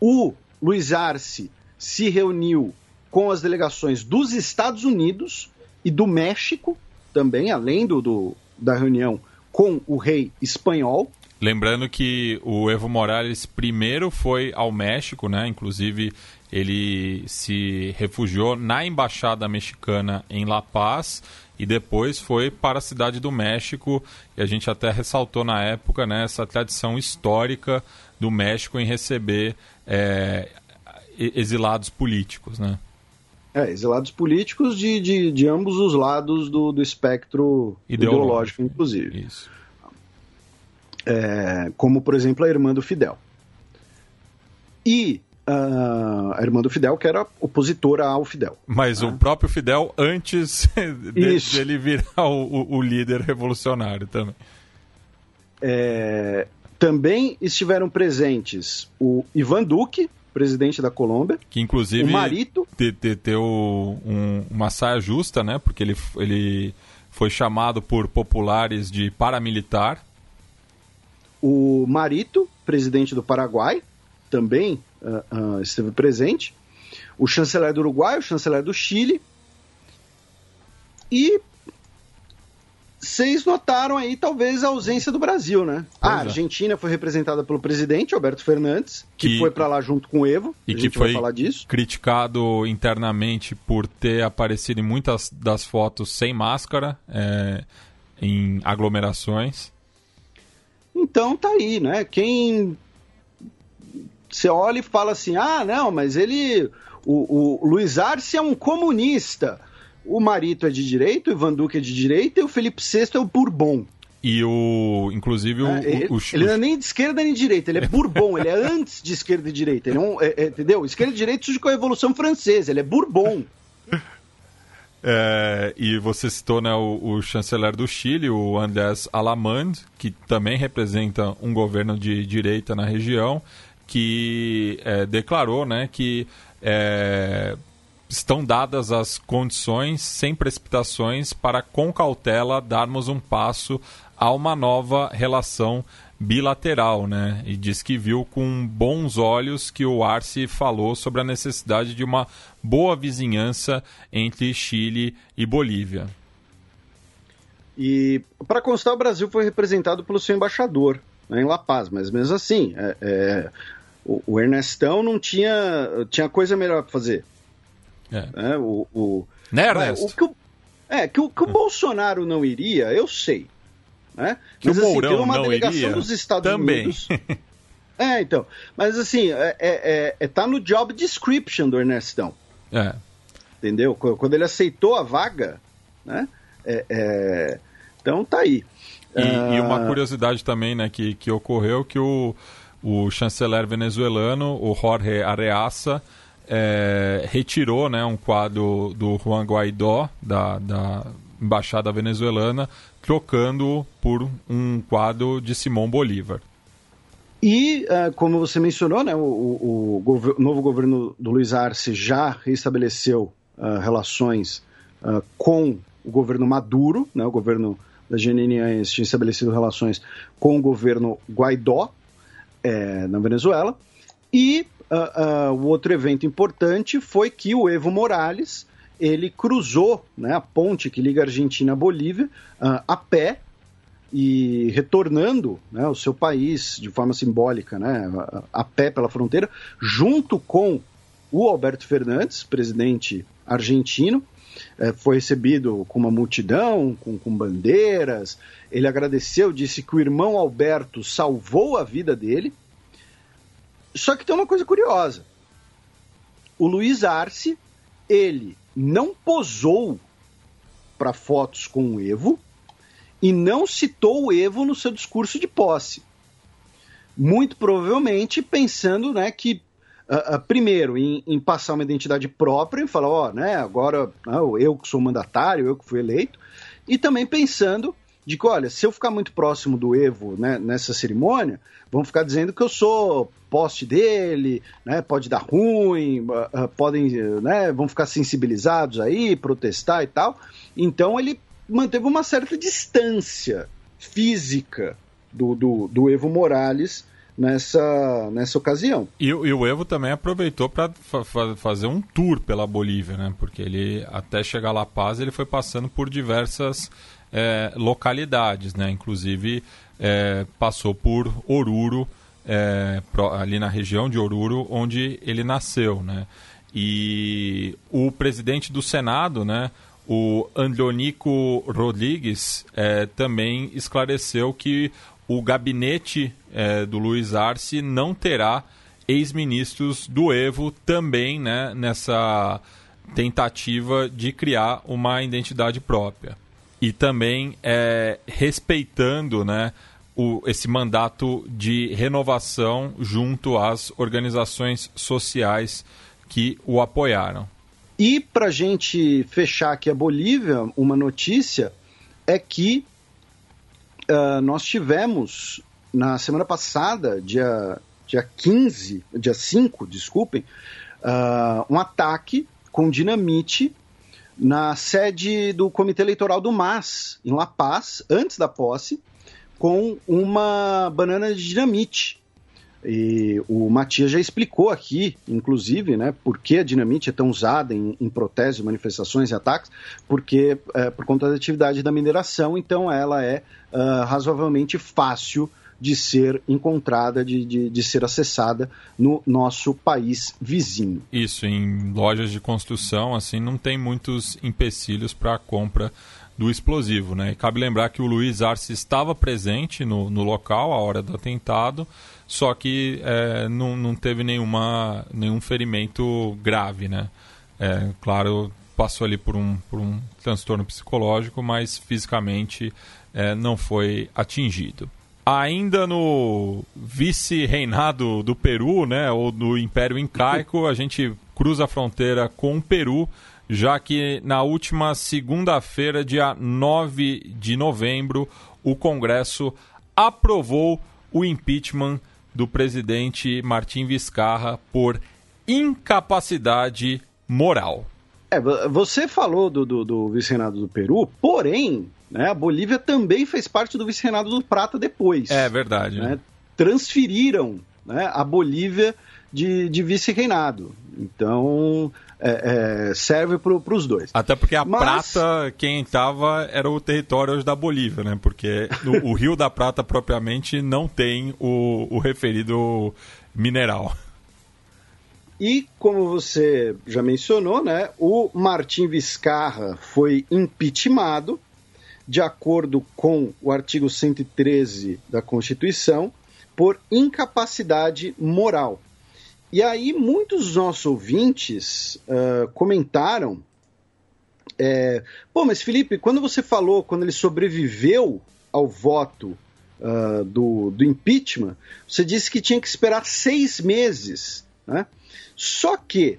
O Luiz Arce se reuniu com as delegações dos Estados Unidos e do México, também, além do, do da reunião com o rei espanhol. Lembrando que o Evo Morales primeiro foi ao México, né? Inclusive ele se refugiou na embaixada mexicana em La Paz e depois foi para a cidade do México e a gente até ressaltou na época né, essa tradição histórica do México em receber é, exilados políticos, né? É, exilados políticos de, de, de ambos os lados do, do espectro ideológico, ideológico inclusive. Isso. É, como, por exemplo, a irmã do Fidel. E a irmã do Fidel, que era opositora ao Fidel. Mas né? o próprio Fidel antes de, dele virar o, o, líder revolucionário também. É, também estiveram presentes o Ivan Duque, presidente da Colômbia. Que inclusive o Marito. Teu um, uma saia justa, né? Porque ele, ele foi chamado por populares de paramilitar. O Marito, presidente do Paraguai, também uh, uh, esteve presente, o chanceler do Uruguai, o chanceler do Chile, e vocês notaram aí talvez a ausência do Brasil, né? Pois a é. Argentina é. foi representada pelo presidente Alberto Fernandes, que, que foi para lá junto com o Evo. E que foi criticado internamente por ter aparecido em muitas das fotos sem máscara, é, em aglomerações. Então tá aí, né? Quem você olha e fala assim: ah, não, mas ele. O, o Luiz Arce é um comunista. O Marito é de direita, o Ivan Duque é de direita e o Felipe VI é o Bourbon. E o. Inclusive o. É, ele, o, o, ele não é nem de esquerda nem de direita, ele é Bourbon, ele é antes de esquerda e direita. Ele é um, é, é, entendeu? Esquerda e direita surge com a Revolução Francesa, ele é Bourbon. É, e você citou né, o, o, chanceler do Chile, o Andrés Alamand, que também representa um governo de direita na região que é, declarou né, que é, estão dadas as condições, sem precipitações, para com cautela darmos um passo a uma nova relação bilateral, né? E diz que viu com bons olhos que o Arce falou sobre a necessidade de uma boa vizinhança entre Chile e Bolívia. E para constar, o Brasil foi representado pelo seu embaixador né, em La Paz, mas mesmo assim, é, é o, o Ernestão não tinha, tinha coisa melhor para fazer. É. Né? O, o, né, Ernesto? O que o, é, que o, que o Bolsonaro não iria, eu sei. Né? Que Mas o assim, Mourão uma não delegação iria, dos Estados também. Unidos. É, então. Mas assim, é, é, é- é- tá no job description do Ernestão. É. Entendeu? Qu- Quando ele aceitou a vaga, né? É, é, Então tá aí. E, e Ah, uma curiosidade também, né, que, que ocorreu que o, o chanceler venezuelano, o Jorge Areaza, é, retirou né, um quadro do Juan Guaidó, da, da embaixada venezuelana, trocando por um quadro de Simão Bolívar. E, ah, como você mencionou, né, o, o- o novo governo do Luiz Arce já restabeleceu ah, relações ah, com o governo Maduro, né, o governo da Janine tinha estabelecido relações com o governo Guaidó eh, na Venezuela. E ah, ah, o outro evento importante foi que o Evo Morales ele cruzou né, a ponte que liga a Argentina à Bolívia ah, a pé e retornando né, ao seu país de forma simbólica, né, a, a pé pela fronteira, junto com o Alberto Fernandes, presidente argentino, foi recebido com uma multidão, com, com bandeiras. Ele agradeceu, disse que o irmão Alberto salvou a vida dele. Só que tem uma coisa curiosa: o Luiz Arce, ele não posou para fotos com o Evo e não citou o Evo no seu discurso de posse. Muito provavelmente pensando né, que, ah, primeiro, em, em passar uma identidade própria e falar, ó, né, agora ah, eu que sou mandatário, eu que fui eleito, e também pensando de que, olha, se eu ficar muito próximo do Evo né, nessa cerimônia, vão ficar dizendo que eu sou poste dele, né, pode dar ruim, ah, podem, né, vão ficar sensibilizados aí, protestar e tal. Então ele manteve uma certa distância física do, do, do Evo Morales nessa, nessa ocasião. E, e o Evo também aproveitou para fazer um tour pela Bolívia, né? Porque ele, até chegar a La Paz, ele foi passando por diversas eh, localidades, né? Inclusive, eh, passou por Oruro, pro- ali na região de Oruro, onde ele nasceu, né? E o presidente do Senado, né? O Andronico Rodrigues eh, também esclareceu que o gabinete eh, do Luiz Arce não terá ex-ministros do Evo também né, nessa tentativa de criar uma identidade própria. E também eh, respeitando né, o, esse mandato de renovação junto às organizações sociais que o apoiaram. E para gente fechar aqui a Bolívia, uma notícia é que ah, nós tivemos na semana passada, dia, dia 15, dia 5, desculpem, ah, um ataque com dinamite na sede do Comitê Eleitoral do MAS, em La Paz, antes da posse, com uma banana de dinamite. E o Matias já explicou aqui, inclusive, né, por que a dinamite é tão usada em, em protestos, manifestações e ataques, porque é, por conta da atividade da mineração, então ela é ah, razoavelmente fácil de ser encontrada, de, de, de ser acessada no nosso país vizinho. Isso, em lojas de construção, assim, não tem muitos empecilhos para a compra do explosivo, né? E cabe lembrar que o Luiz Arce estava presente no, no local, à hora do atentado, só que é, não, não teve nenhuma, nenhum ferimento grave, né? É, claro, passou ali por um, por um transtorno psicológico, mas fisicamente é, não foi atingido. Ainda no vice-reinado do Peru, né, ou do Império Incaico, a gente cruza a fronteira com o Peru, já que na última segunda-feira, dia 9 de novembro, o Congresso aprovou o impeachment do presidente Martim Vizcarra por incapacidade moral. É, vo- você falou do, do, do vice-reinado do Peru, porém, né, a Bolívia também fez parte do vice-reinado do Prata depois. É verdade. Né? Transferiram né, a Bolívia de, de vice-reinado. Então, é, é, serve para os dois. Até porque a Mas- Prata, quem estava era o território hoje da Bolívia, né? Porque o, o Rio da Prata propriamente não tem o, o referido mineral. E como você já mencionou, né, o Martim Vizcarra foi impeachmentado de acordo com o artigo 113 da Constituição por incapacidade moral. E aí muitos dos nossos ouvintes uh, comentaram é, Pô, mas Felipe, quando você falou, quando ele sobreviveu ao voto uh, do, do impeachment, você disse que tinha que esperar seis meses. Né? Só que,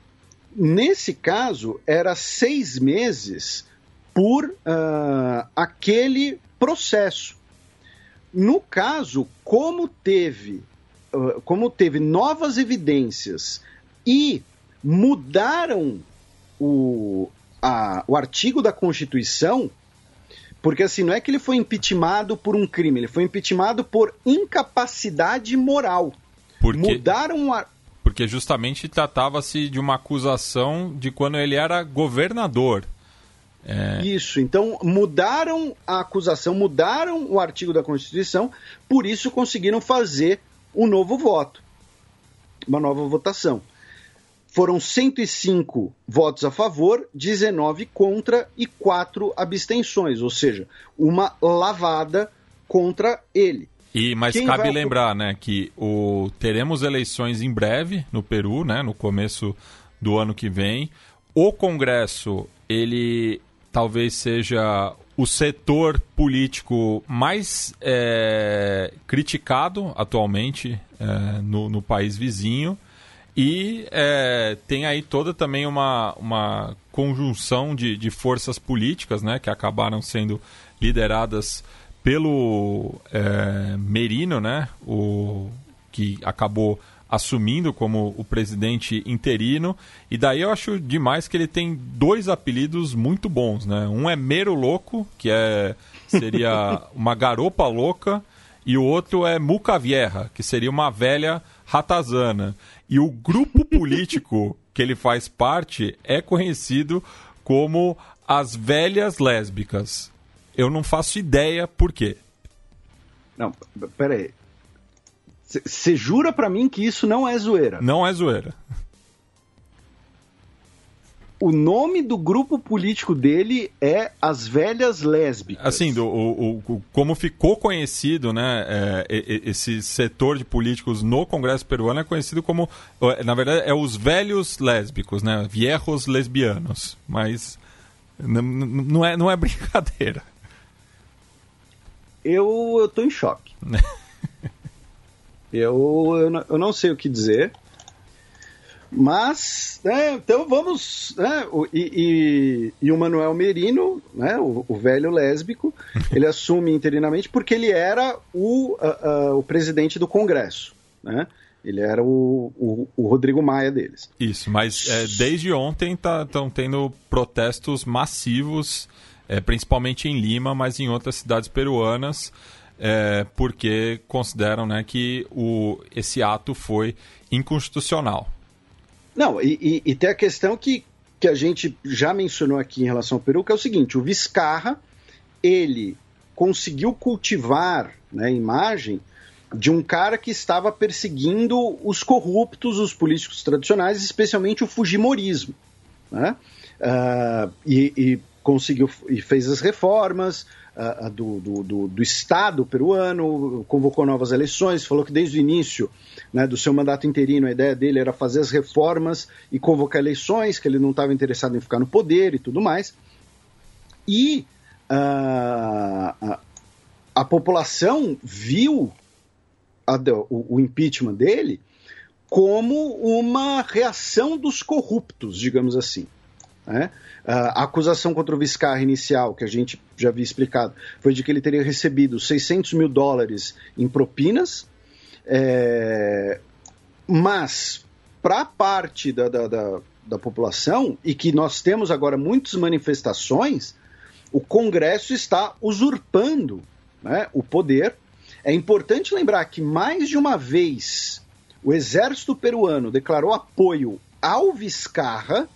nesse caso, era seis meses por uh, aquele processo. No caso, como teve, como teve novas evidências e mudaram o, a, o artigo da Constituição, porque assim, não é que ele foi impeachmentado por um crime, ele foi impeachmentado por incapacidade moral. Porque, Mudaram a. Porque justamente tratava-se de uma acusação de quando ele era governador. É... Isso, então mudaram a acusação, mudaram o artigo da Constituição, por isso conseguiram fazer um novo voto, uma nova votação foram 105 votos a favor, 19 contra e 4 abstenções, ou seja, uma lavada contra ele. E mas Quem cabe vai... lembrar, né, que o teremos eleições em breve no Peru, né, no começo do ano que vem. O Congresso, ele talvez seja o setor político mais é, criticado atualmente é, no, no país vizinho. E é, tem aí toda também uma, uma conjunção de, de forças políticas né, que acabaram sendo lideradas pelo é, Merino, né, o, que acabou assumindo como o presidente interino. E daí eu acho demais que ele tem dois apelidos muito bons. Né? Um é Mero Louco, que é, seria uma garopa louca, e o outro é Muca Vieja, que seria uma velha ratazana. E o grupo político que ele faz parte é conhecido como as velhas lésbicas. Eu não faço ideia por quê. Não, peraí. Você jura para mim que isso não é zoeira? Não é zoeira o nome do grupo político dele é As Velhas Lésbicas. Assim, do, o, o, como ficou conhecido, né, é, esse setor de políticos no Congresso peruano é conhecido como, na verdade, é os velhos lésbicos, né, viejos lesbianos, mas não é, não é brincadeira. Eu, eu tô em choque. eu, eu não, eu não sei o que dizer. Mas, né, então vamos. Né, e, e, e, o Manuel Merino, né, o, o, velho lésbico, ele assume interinamente porque ele era o, uh, uh, o presidente do Congresso. Né? Ele era o, o, o Rodrigo Maia deles. Isso, mas é, desde ontem estão tá, tendo protestos massivos, é, principalmente em Lima, mas em outras cidades peruanas, é, porque consideram né, que o, esse ato foi inconstitucional. Não, e, e, e, tem a questão que, que a gente já mencionou aqui em relação ao Peru, que é o seguinte: o Vizcarra, ele conseguiu cultivar né, a imagem de um cara que estava perseguindo os corruptos, os políticos tradicionais, especialmente o Fujimorismo. Né? Uh, e, e, conseguiu e fez as reformas do, do, do, do, Estado peruano, convocou novas eleições, falou que desde o início né, do seu mandato interino, a ideia dele era fazer as reformas e convocar eleições, que ele não estava interessado em ficar no poder e tudo mais. E uh, a, a, população viu a, o, o impeachment dele como uma reação dos corruptos, digamos assim. Né? A acusação contra o Viscarra inicial, que a gente já havia explicado, foi de que ele teria recebido 600 mil dólares em propinas é, mas, para parte da, da, da, da população, e que nós temos agora muitas manifestações, o Congresso está usurpando né, o poder. É importante lembrar que mais de uma vez o exército peruano declarou apoio ao Vizcarra,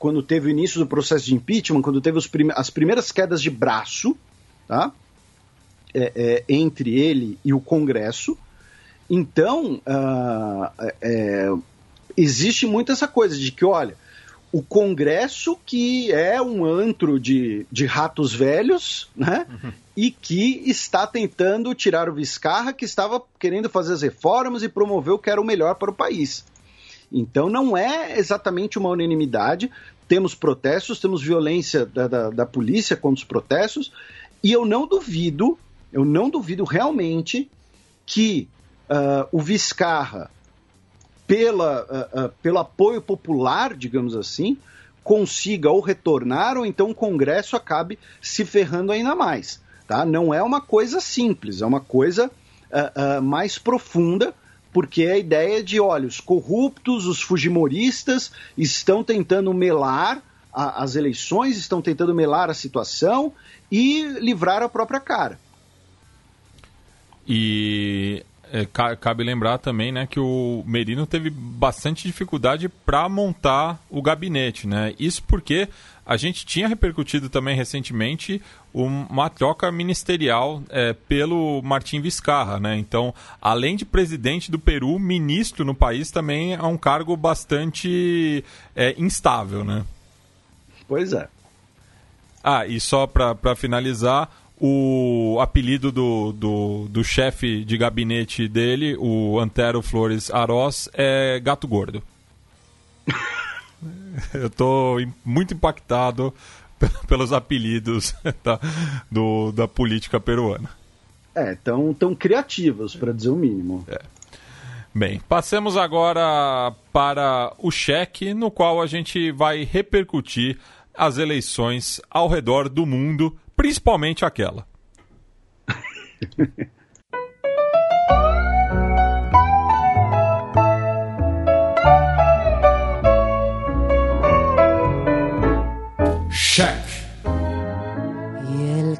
quando teve o início do processo de impeachment, quando teve prime as primeiras quedas de braço tá? É, é, entre ele e o Congresso. Então, uh, é, existe muito essa coisa de que, olha, o Congresso, que é um antro de, de ratos velhos, né? Uhum. E que está tentando tirar o Viscarra, que estava querendo fazer as reformas e promover o que era o melhor para o país. Então não é exatamente uma unanimidade. Temos protestos, temos violência da, da, da polícia contra os protestos, e eu não duvido, eu não duvido realmente que uh, o Viscarra pela, uh, uh, pelo apoio popular, digamos assim, consiga ou retornar, ou então o Congresso acabe se ferrando ainda mais. Tá? Não é uma coisa simples, é uma coisa uh, mais profunda, porque é a ideia de, olha, os corruptos, os fujimoristas estão tentando melar a, as eleições, estão tentando melar a situação e livrar a própria cara. E é, cabe lembrar também né, que o Merino teve bastante dificuldade para montar o gabinete. Né? Isso porque a gente tinha repercutido também recentemente uma troca ministerial é, pelo Martim Vizcarra. Né? Então, além de presidente do Peru, ministro no país também é um cargo bastante é, instável. Né? Pois é. Ah, e só para finalizar, o apelido do, do, do chefe de gabinete dele, o Antero Flores Aroz, é Gato Gordo. Eu estou muito impactado pelos apelidos da, do, da política peruana. É, tão, tão criativos, para dizer o mínimo. É. Bem, passemos agora para o cheque, no qual a gente vai repercutir as eleições ao redor do mundo principalmente aquela.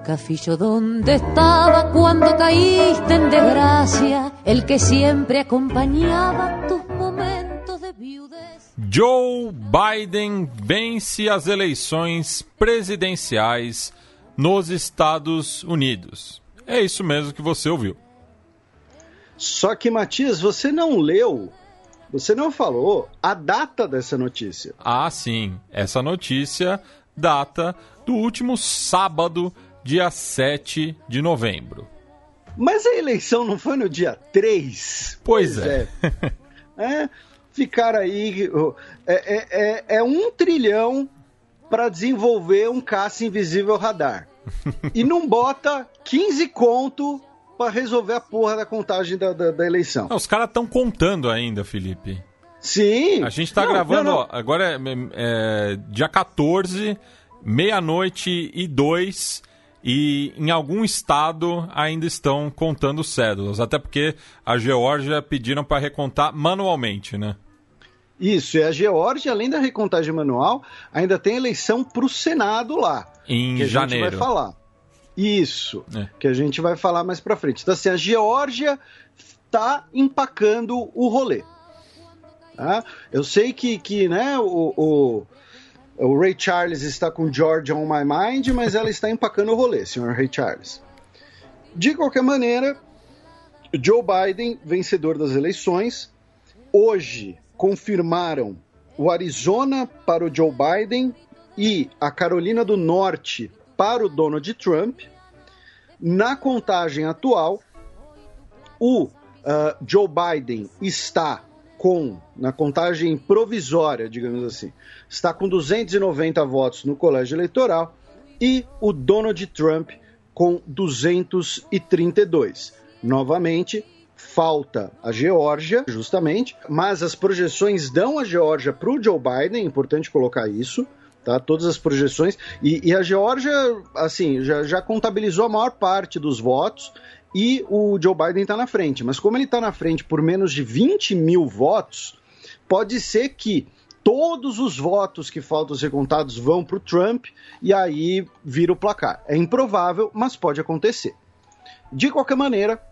el cafillo donde estaba cuando caíste en desgracia, el que siempre acompañaba tus momentos de viudez. Joe Biden vence as eleições presidenciais nos Estados Unidos. É isso mesmo que você ouviu. Só que, Matias, você não leu, você não falou a data dessa notícia. Ah, sim. Essa notícia data do último sábado, dia 7 de novembro. Mas a eleição não foi no dia 3? Pois, pois é. é. é. Ficar aí. É, é, é, é um trilhão para desenvolver um caça invisível radar. e não bota 15 conto para resolver a porra da contagem da, da, da eleição. Não, os caras estão contando ainda, Felipe. Sim. A gente tá não, gravando, não, não. Ó, agora é, é, dia 14, meia-noite e dois. E em algum estado ainda estão contando cédulas. Até porque a Geórgia pediram para recontar manualmente, né? Isso, e a Geórgia, além da recontagem manual, ainda tem eleição para o Senado lá. Em que a janeiro. gente vai falar. Isso, é. que a gente vai falar mais para frente. Então, assim, a Geórgia está empacando o rolê. Tá? Eu sei que, que né, o, o, o Ray Charles está com Georgia on my mind, mas ela está empacando o rolê, senhor Ray Charles. De qualquer maneira, Joe Biden, vencedor das eleições, hoje confirmaram o Arizona para o Joe Biden e a Carolina do Norte para o Donald Trump. Na contagem atual, o uh, Joe Biden está com, na contagem provisória, digamos assim, está com 290 votos no colégio eleitoral e o Donald Trump com 232. Novamente, falta a Geórgia, justamente, mas as projeções dão a Geórgia para o Joe Biden, é importante colocar isso. Tá, todas as projeções. E, e a Geórgia, assim, já, já contabilizou a maior parte dos votos e o Joe Biden está na frente. Mas como ele está na frente por menos de 20 mil votos, pode ser que todos os votos que faltam ser contados vão para o Trump e aí vira o placar. É improvável, mas pode acontecer. De qualquer maneira,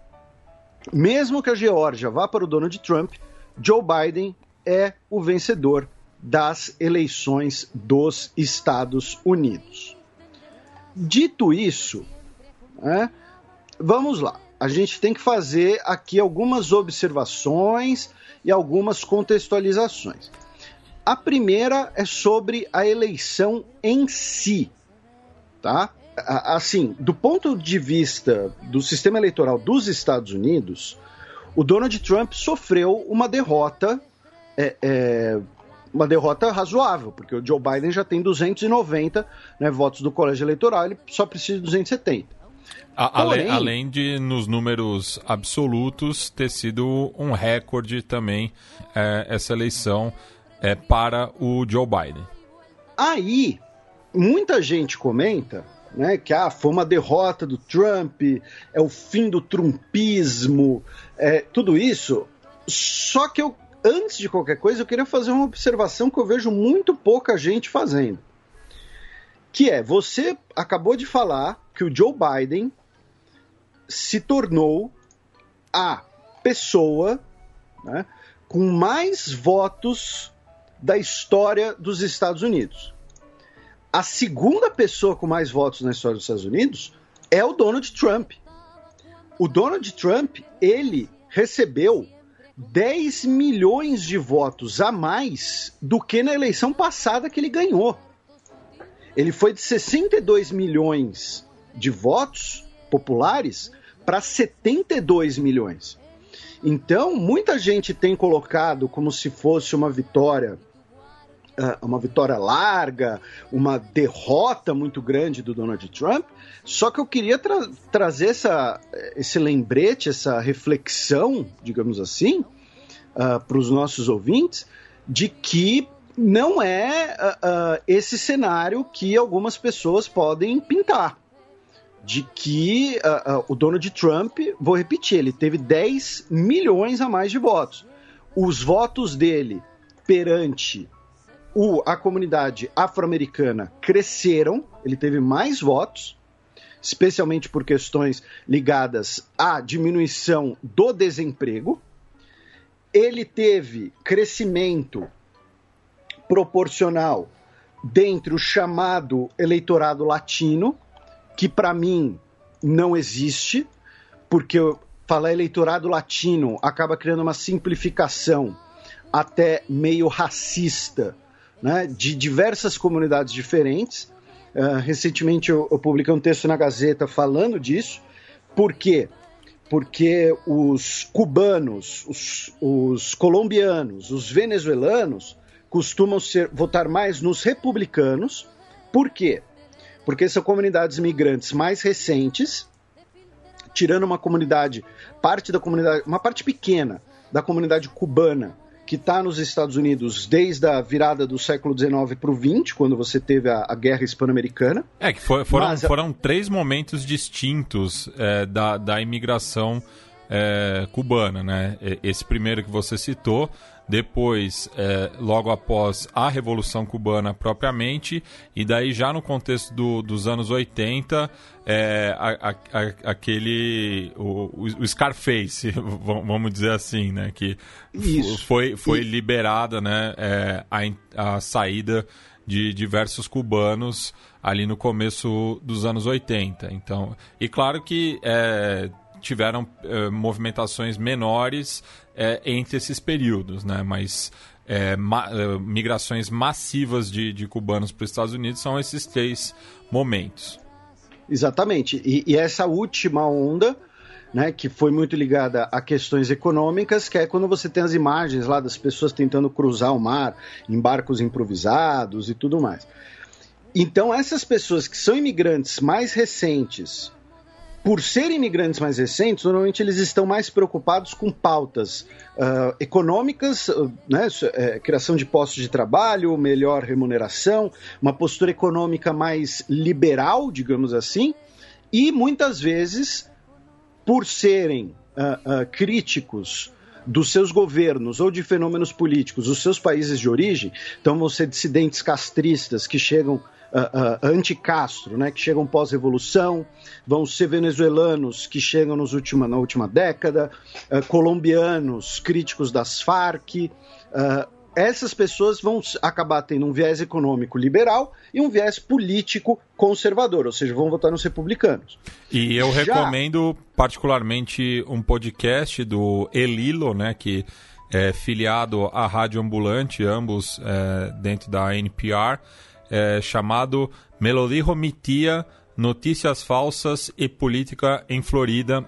mesmo que a Geórgia vá para o Donald Trump, Joe Biden é o vencedor das eleições dos Estados Unidos. Dito isso, né, vamos lá. a gente tem que fazer aqui algumas observações e algumas contextualizações. A primeira é sobre a eleição em si, tá? Assim, do ponto de vista do sistema eleitoral dos Estados Unidos, o Donald Trump sofreu uma derrota, é, é, uma derrota razoável, porque o Joe Biden já tem 290 né, votos do colégio eleitoral, ele só precisa de 270. A, Porém, além, de, nos números absolutos, ter sido um recorde também é, essa eleição é, para o Joe Biden. Aí, muita gente comenta né, que ah, foi uma derrota do Trump, é o fim do trumpismo, é, tudo isso. Só que eu, antes de qualquer coisa, eu queria fazer uma observação que eu vejo muito pouca gente fazendo. Que é, você acabou de falar que o Joe Biden se tornou a pessoa né, com mais votos da história dos Estados Unidos. A segunda pessoa com mais votos na história dos Estados Unidos é o Donald Trump. O Donald Trump, ele recebeu 10 milhões de votos a mais do que na eleição passada que ele ganhou. Ele foi de 62 milhões de votos populares para 72 milhões. Então, muita gente tem colocado como se fosse uma vitória ah, uma vitória larga, uma derrota muito grande do Donald Trump. Só que eu queria tra trazer essa, esse lembrete, essa reflexão, digamos assim, uh, para os nossos ouvintes, de que não é uh, uh, esse cenário que algumas pessoas podem pintar. De que o Donald Trump, vou repetir, ele teve 10 milhões a mais de votos. Os votos dele perante o, a comunidade afro-americana cresceram, ele teve mais votos, especialmente por questões ligadas à diminuição do desemprego. Ele teve crescimento proporcional dentro do chamado eleitorado latino, que para mim não existe, porque falar eleitorado latino acaba criando uma simplificação até meio racista né, de diversas comunidades diferentes. Uh, recentemente eu, eu, publiquei um texto na Gazeta falando disso. Por quê? Porque os cubanos, os, os colombianos, os venezuelanos costumam ser, votar mais nos republicanos. Por quê? Porque são comunidades migrantes mais recentes, tirando uma comunidade, parte da comunidade, uma parte pequena da comunidade cubana que está nos Estados Unidos desde a virada do século XIX para o XX, quando você teve a, a Guerra Hispano-Americana. É, que for, foram, Mas, foram três momentos distintos é, da, da imigração é, cubana, né? Esse primeiro que você citou, depois, é, logo após a Revolução Cubana propriamente, e daí já no contexto do, dos anos 80, é, a, a, aquele. O, o, Scarface, vamos dizer assim, né? Que Isso. foi, foi liberada né, é, a, a saída de diversos cubanos ali no começo dos anos 80. Então, e claro que é, tiveram é, movimentações menores é, entre esses períodos, né? Mas é, ma migrações massivas de, de cubanos para os Estados Unidos são esses três momentos. Exatamente. E, e, essa última onda, né, que foi muito ligada a questões econômicas, que é quando você tem as imagens lá das pessoas tentando cruzar o mar em barcos improvisados e tudo mais. Então, essas pessoas que são imigrantes mais recentes, por serem imigrantes mais recentes, normalmente eles estão mais preocupados com pautas uh, econômicas, uh, né, é, criação de postos de trabalho, melhor remuneração, uma postura econômica mais liberal, digamos assim, e muitas vezes, por serem uh, críticos dos seus governos ou de fenômenos políticos, dos seus países de origem, então vão ser dissidentes castristas que chegam uh, uh, anti-Castro, né, que chegam pós-revolução, vão ser venezuelanos que chegam nos última, na última década, uh, colombianos críticos das Farc, essas pessoas vão acabar tendo um viés econômico liberal e um viés político conservador, ou seja, vão votar nos republicanos. E eu Já... recomendo particularmente um podcast do Elilo, né, que é filiado à Rádio Ambulante, ambos é, dentro da NPR, é, chamado Melody Mitia, Notícias Falsas e Política em Florida,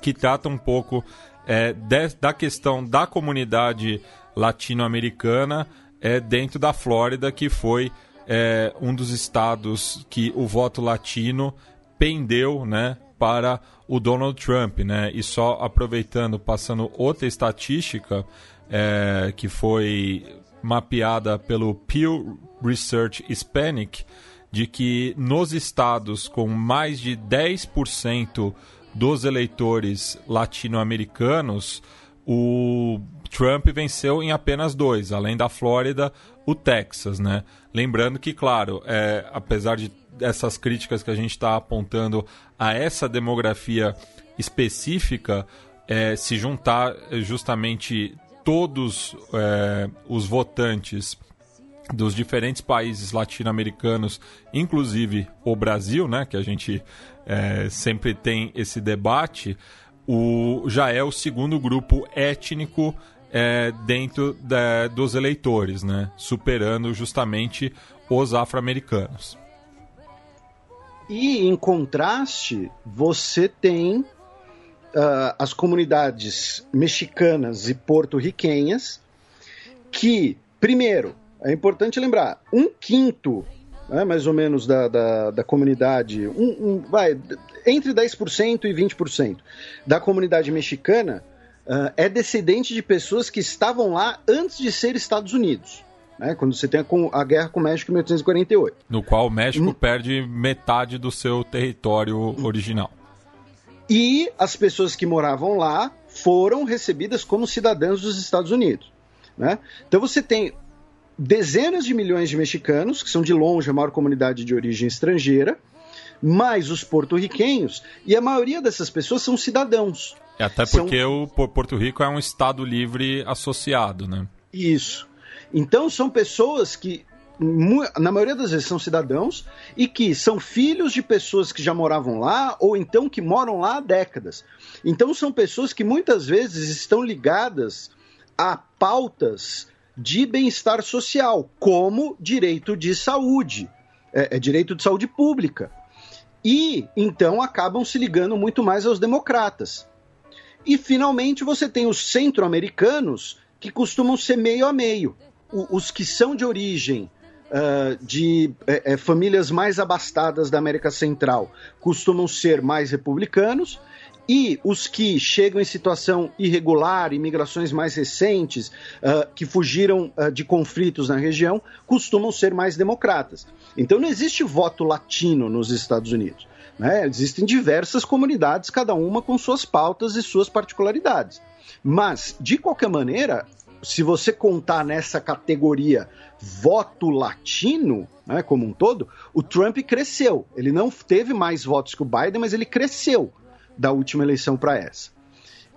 que trata um pouco é, de, da questão da comunidade latino-americana é, dentro da Flórida, que foi é, um dos estados que o voto latino pendeu né, para o Donald Trump. Né? E só aproveitando, passando outra estatística é, que foi mapeada pelo Pew Research Hispanic, de que nos estados com mais de 10% dos eleitores latino-americanos, o Trump venceu em apenas dois, além da Flórida, o Texas, né? Lembrando que, claro, é, apesar de essas críticas que a gente está apontando a essa demografia específica, é, se juntar justamente todos é, os votantes dos diferentes países latino-americanos, inclusive o Brasil, né, que a gente é, sempre tem esse debate, o, já é o segundo grupo étnico é, dentro da, dos eleitores, né, superando justamente os afro-americanos. E em contraste, você tem uh, as comunidades mexicanas e porto-riquenhas que, primeiro, é importante lembrar, um quinto, né, mais ou menos, da, da, da comunidade, um, um, vai, entre 10% e 20% da comunidade mexicana uh, é descendente de pessoas que estavam lá antes de ser Estados Unidos. Né, quando você tem a, a, guerra com o México em 1848. No qual o México hum. perde metade do seu território original. E as pessoas que moravam lá foram recebidas como cidadãos dos Estados Unidos. Né? Então você tem dezenas de milhões de mexicanos, que são de longe a maior comunidade de origem estrangeira, mais os porto-riquenhos, e a maioria dessas pessoas são cidadãos. É até porque são... o Porto Rico é um estado livre associado, né? Isso. Então são pessoas que na maioria das vezes são cidadãos e que são filhos de pessoas que já moravam lá ou então que moram lá há décadas. Então são pessoas que muitas vezes estão ligadas a pautas de bem-estar social, como direito de saúde, é, é direito de saúde pública. E então acabam se ligando muito mais aos democratas. E finalmente você tem os centro-americanos que costumam ser meio a meio. O, os que são de origem uh, de é, é, famílias mais abastadas da América Central costumam ser mais republicanos e os que chegam em situação irregular, imigrações mais recentes, uh, que fugiram uh, de conflitos na região, costumam ser mais democratas. Então não existe voto latino nos Estados Unidos. Né? Existem diversas comunidades, cada uma com suas pautas e suas particularidades. Mas, de qualquer maneira, se você contar nessa categoria voto latino, né, como um todo, o Trump cresceu. Ele não teve mais votos que o Biden, mas ele cresceu da última eleição para essa.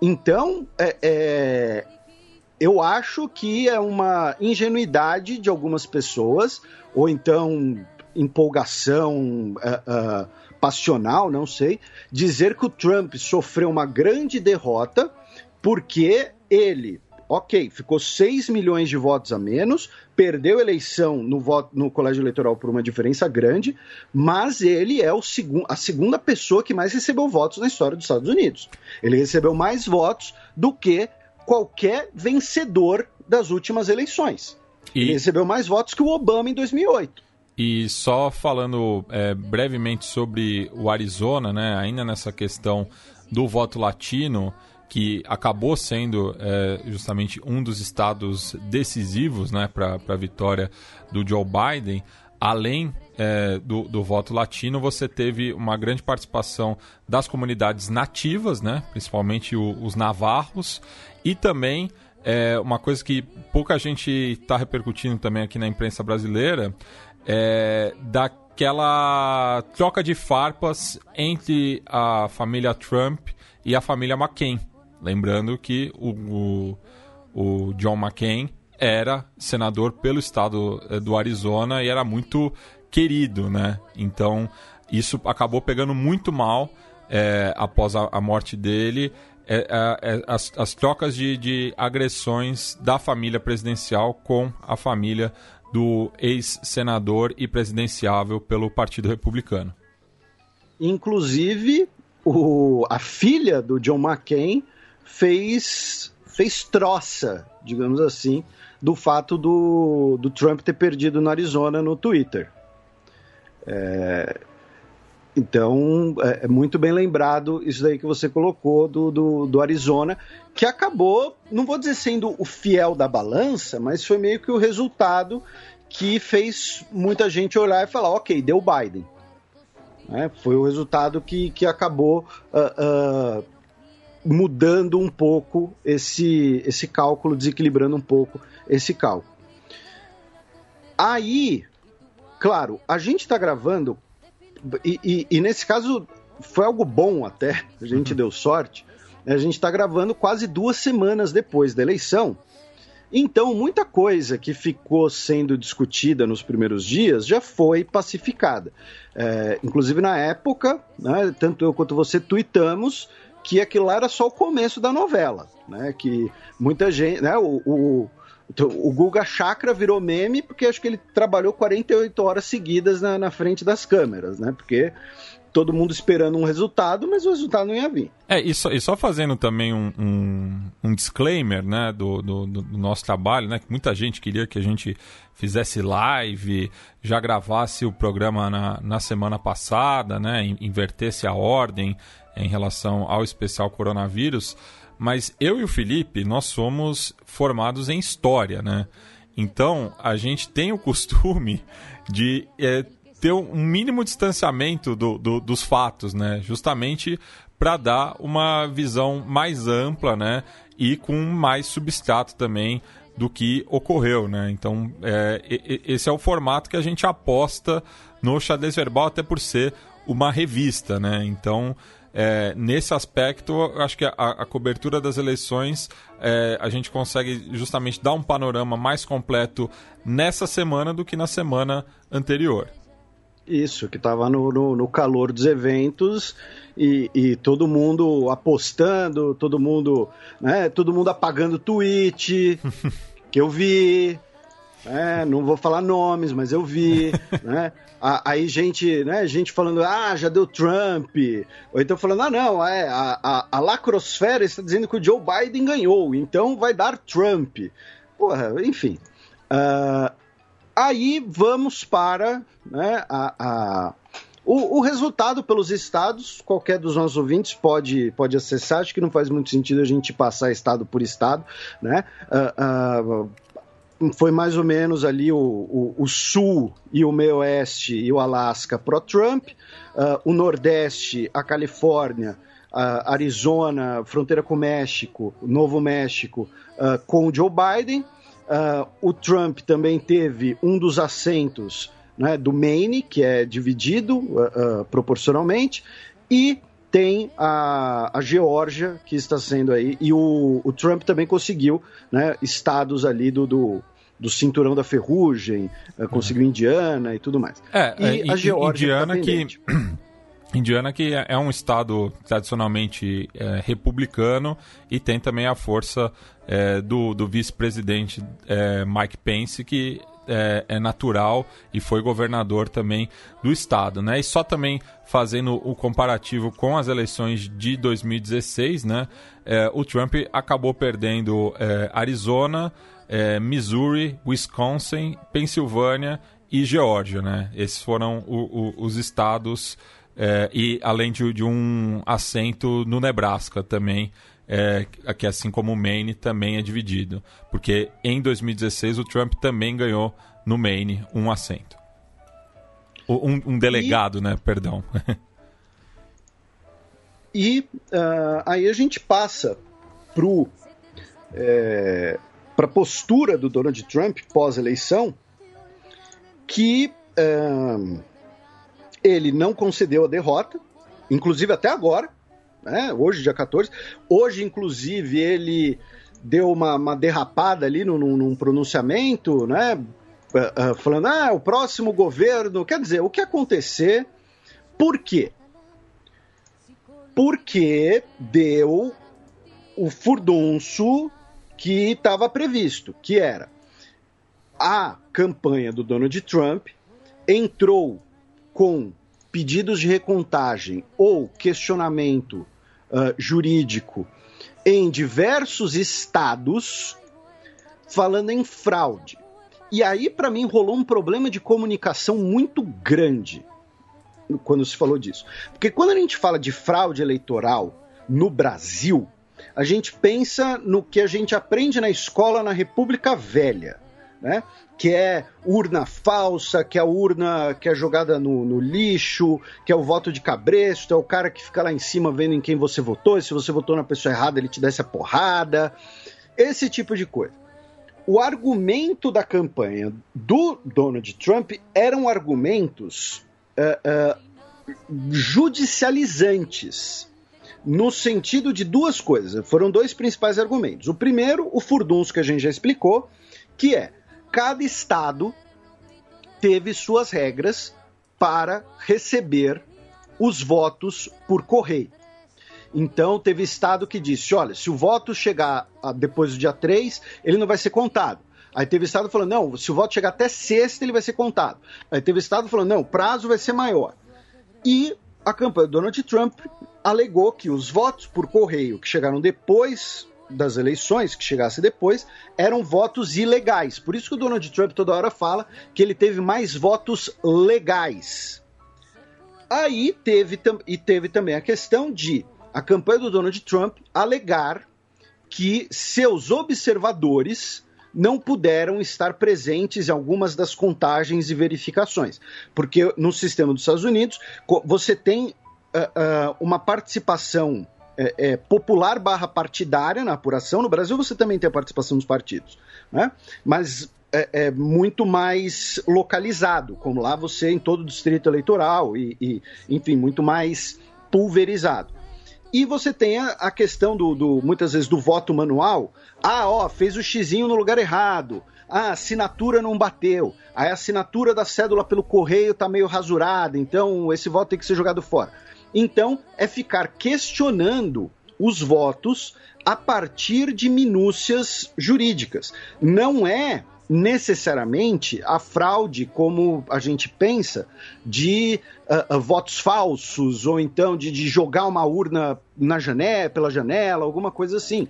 Então, é, é, eu acho que é uma ingenuidade de algumas pessoas, ou então empolgação uh, uh, passional, não sei, dizer que o Trump sofreu uma grande derrota porque ele ok, ficou 6 milhões de votos a menos, perdeu a eleição no, voto, no colégio eleitoral por uma diferença grande, mas ele é o segu a segunda pessoa que mais recebeu votos na história dos Estados Unidos. Ele recebeu mais votos do que qualquer vencedor das últimas eleições. E... Ele recebeu mais votos que o Obama em 2008. E só falando é, brevemente sobre o Arizona, né, ainda nessa questão do voto latino, que acabou sendo é, justamente um dos estados decisivos né, para a vitória do Joe Biden, além é, do, do, voto latino, você teve uma grande participação das comunidades nativas, né, principalmente o, os navarros, e também é, uma coisa que pouca gente está repercutindo também aqui na imprensa brasileira, é daquela troca de farpas entre a família Trump e a família McCain. Lembrando que o, o, o John McCain era senador pelo estado eh, do Arizona e era muito querido, né? Então isso acabou pegando muito mal é, após a, a, morte dele. É, é, as, as, trocas de, de agressões da família presidencial com a família do ex-senador e presidenciável pelo Partido Republicano. Inclusive, o, a filha do John McCain fez, fez troça, digamos assim, do fato do, do Trump ter perdido no Arizona no Twitter. É, então, é, é, muito bem lembrado isso daí que você colocou do, do, do, Arizona, que acabou, não vou dizer sendo o fiel da balança, mas foi meio que o resultado que fez muita gente olhar e falar: ok, deu Biden. É, foi o resultado que, que acabou uh, uh, mudando um pouco esse, esse cálculo, desequilibrando um pouco esse cálculo. Aí, claro, a gente está gravando, e, e, e, nesse caso foi algo bom até, a gente uhum. deu sorte. A gente está gravando quase duas semanas depois da eleição. Então, muita coisa que ficou sendo discutida nos primeiros dias já foi pacificada. É, inclusive, na época, né, tanto eu quanto você tweetamos que aquilo lá era só o começo da novela. Né, que muita gente. Né, o, o o Guga Chakra virou meme porque acho que ele trabalhou 48 horas seguidas na, na frente das câmeras, né? Porque todo mundo esperando um resultado, mas o resultado não ia vir. É, e só, e só fazendo também um, um, um disclaimer né, do, do, do, nosso trabalho, né? Que muita gente queria que a gente fizesse live, já gravasse o programa na, na semana passada, né? Invertesse a ordem em relação ao especial coronavírus. Mas eu e o Felipe, nós somos formados em história, né? Então, a gente tem o costume de é, ter um mínimo distanciamento do, do, dos fatos, né? Justamente para dar uma visão mais ampla, né? E com mais substrato também do que ocorreu, né? Então, é, esse é o formato que a gente aposta no xadrez verbal, até por ser uma revista, né? Então, é, nesse aspecto, acho que a, a cobertura das eleições é, a gente consegue justamente dar um panorama mais completo nessa semana do que na semana anterior. Isso, que estava no, no, no, calor dos eventos e, e, todo mundo apostando, todo mundo, né, todo mundo apagando tweet, que eu vi, né, não vou falar nomes, mas eu vi, né, aí gente, né, gente falando, ah, já deu Trump, ou então falando, ah, não, é, a, a, a lacrosfera está dizendo que o Joe Biden ganhou, então vai dar Trump. Porra, enfim. Uh, Aí vamos para né, a, a o, o, resultado pelos estados, qualquer dos nossos ouvintes pode, pode acessar, acho que não faz muito sentido a gente passar estado por estado, né? Uh, uh, foi mais ou menos ali o, o, o, sul e o meio oeste e o Alasca pró-Trump, uh, o nordeste, a Califórnia, a Arizona, fronteira com o México, Novo México, com o Joe Biden, Uh, o Trump também teve um dos assentos né, do Maine, que é dividido uh, uh, proporcionalmente, e tem a, a Geórgia, que está sendo aí, e o, o Trump também conseguiu né, estados ali do, do, do cinturão da ferrugem, conseguiu uhum. Indiana e tudo mais. É, e é, a Geórgia Indiana tá que Indiana que é, é um estado tradicionalmente é, republicano e tem também a força é, do, do vice-presidente é, Mike Pence que é, é, natural e foi governador também do estado, né? E só também fazendo o comparativo com as eleições de 2016, né? É, o Trump acabou perdendo Arizona, Missouri, Wisconsin, Pensilvânia e Geórgia, né? Esses foram o, o, os estados é, e além de, de, um assento no Nebraska também, é, que assim como o Maine também é dividido. Porque em 2016 o Trump também ganhou no Maine um assento. Um, um delegado, e... né? Perdão. e uh, aí a gente passa pro é, para a postura do Donald Trump pós-eleição, que uh, ele não concedeu a derrota, inclusive até agora, né? hoje, dia 14. Hoje, inclusive, ele deu uma, uma derrapada ali num, num pronunciamento, né? Uh, uh, falando, ah, o próximo governo. Quer dizer, o que acontecer? Por quê? Porque deu o furdunço que estava previsto, que era a campanha do Donald Trump entrou com pedidos de recontagem ou questionamento uh, jurídico em diversos estados falando em fraude. E aí, para mim, rolou um problema de comunicação muito grande quando se falou disso. Porque quando a gente fala de fraude eleitoral no Brasil, a gente pensa no que a gente aprende na escola na República Velha, né? Que é urna falsa, que é a urna que é jogada no, no, lixo, que é o voto de cabresto, é o cara que fica lá em cima vendo em quem você votou, e se você votou na pessoa errada, ele te dá essa porrada. Esse tipo de coisa. O argumento da campanha do Donald Trump eram argumentos uh, uh, judicializantes no sentido de duas coisas. Foram dois principais argumentos. O primeiro, o furdunço que a gente já explicou, que é cada estado teve suas regras para receber os votos por correio. Então, teve estado que disse: olha, se o voto chegar depois do dia 3, ele não vai ser contado. Aí teve estado falando: não, se o voto chegar até sexta, ele vai ser contado. Aí teve estado falando: não, o prazo vai ser maior. E a campanha do Donald Trump alegou que os votos por correio que chegaram depois das eleições, que chegasse depois, eram votos ilegais. Por isso que o Donald Trump toda hora fala que ele teve mais votos legais. Aí teve, e teve também a questão de a campanha do Donald Trump alegar que seus observadores não puderam estar presentes em algumas das contagens e verificações. Porque no sistema dos Estados Unidos, você tem uh, uh, uma participação é, é, popular barra partidária na apuração. No Brasil você também tem a participação dos partidos, né? mas é, é, muito mais localizado, como lá você em todo o distrito eleitoral e, e enfim, muito mais pulverizado. E você tem a, a questão do, do, muitas vezes, do voto manual. Ah, ó, fez o xizinho no lugar errado. Ah, a assinatura não bateu. a assinatura da cédula pelo correio tá meio rasurada, então esse voto tem que ser jogado fora. Então, é ficar questionando os votos a partir de minúcias jurídicas. Não é necessariamente a fraude, como a gente pensa, de uh, uh, votos falsos, ou então de, de, jogar uma urna na janela, pela janela, alguma coisa assim.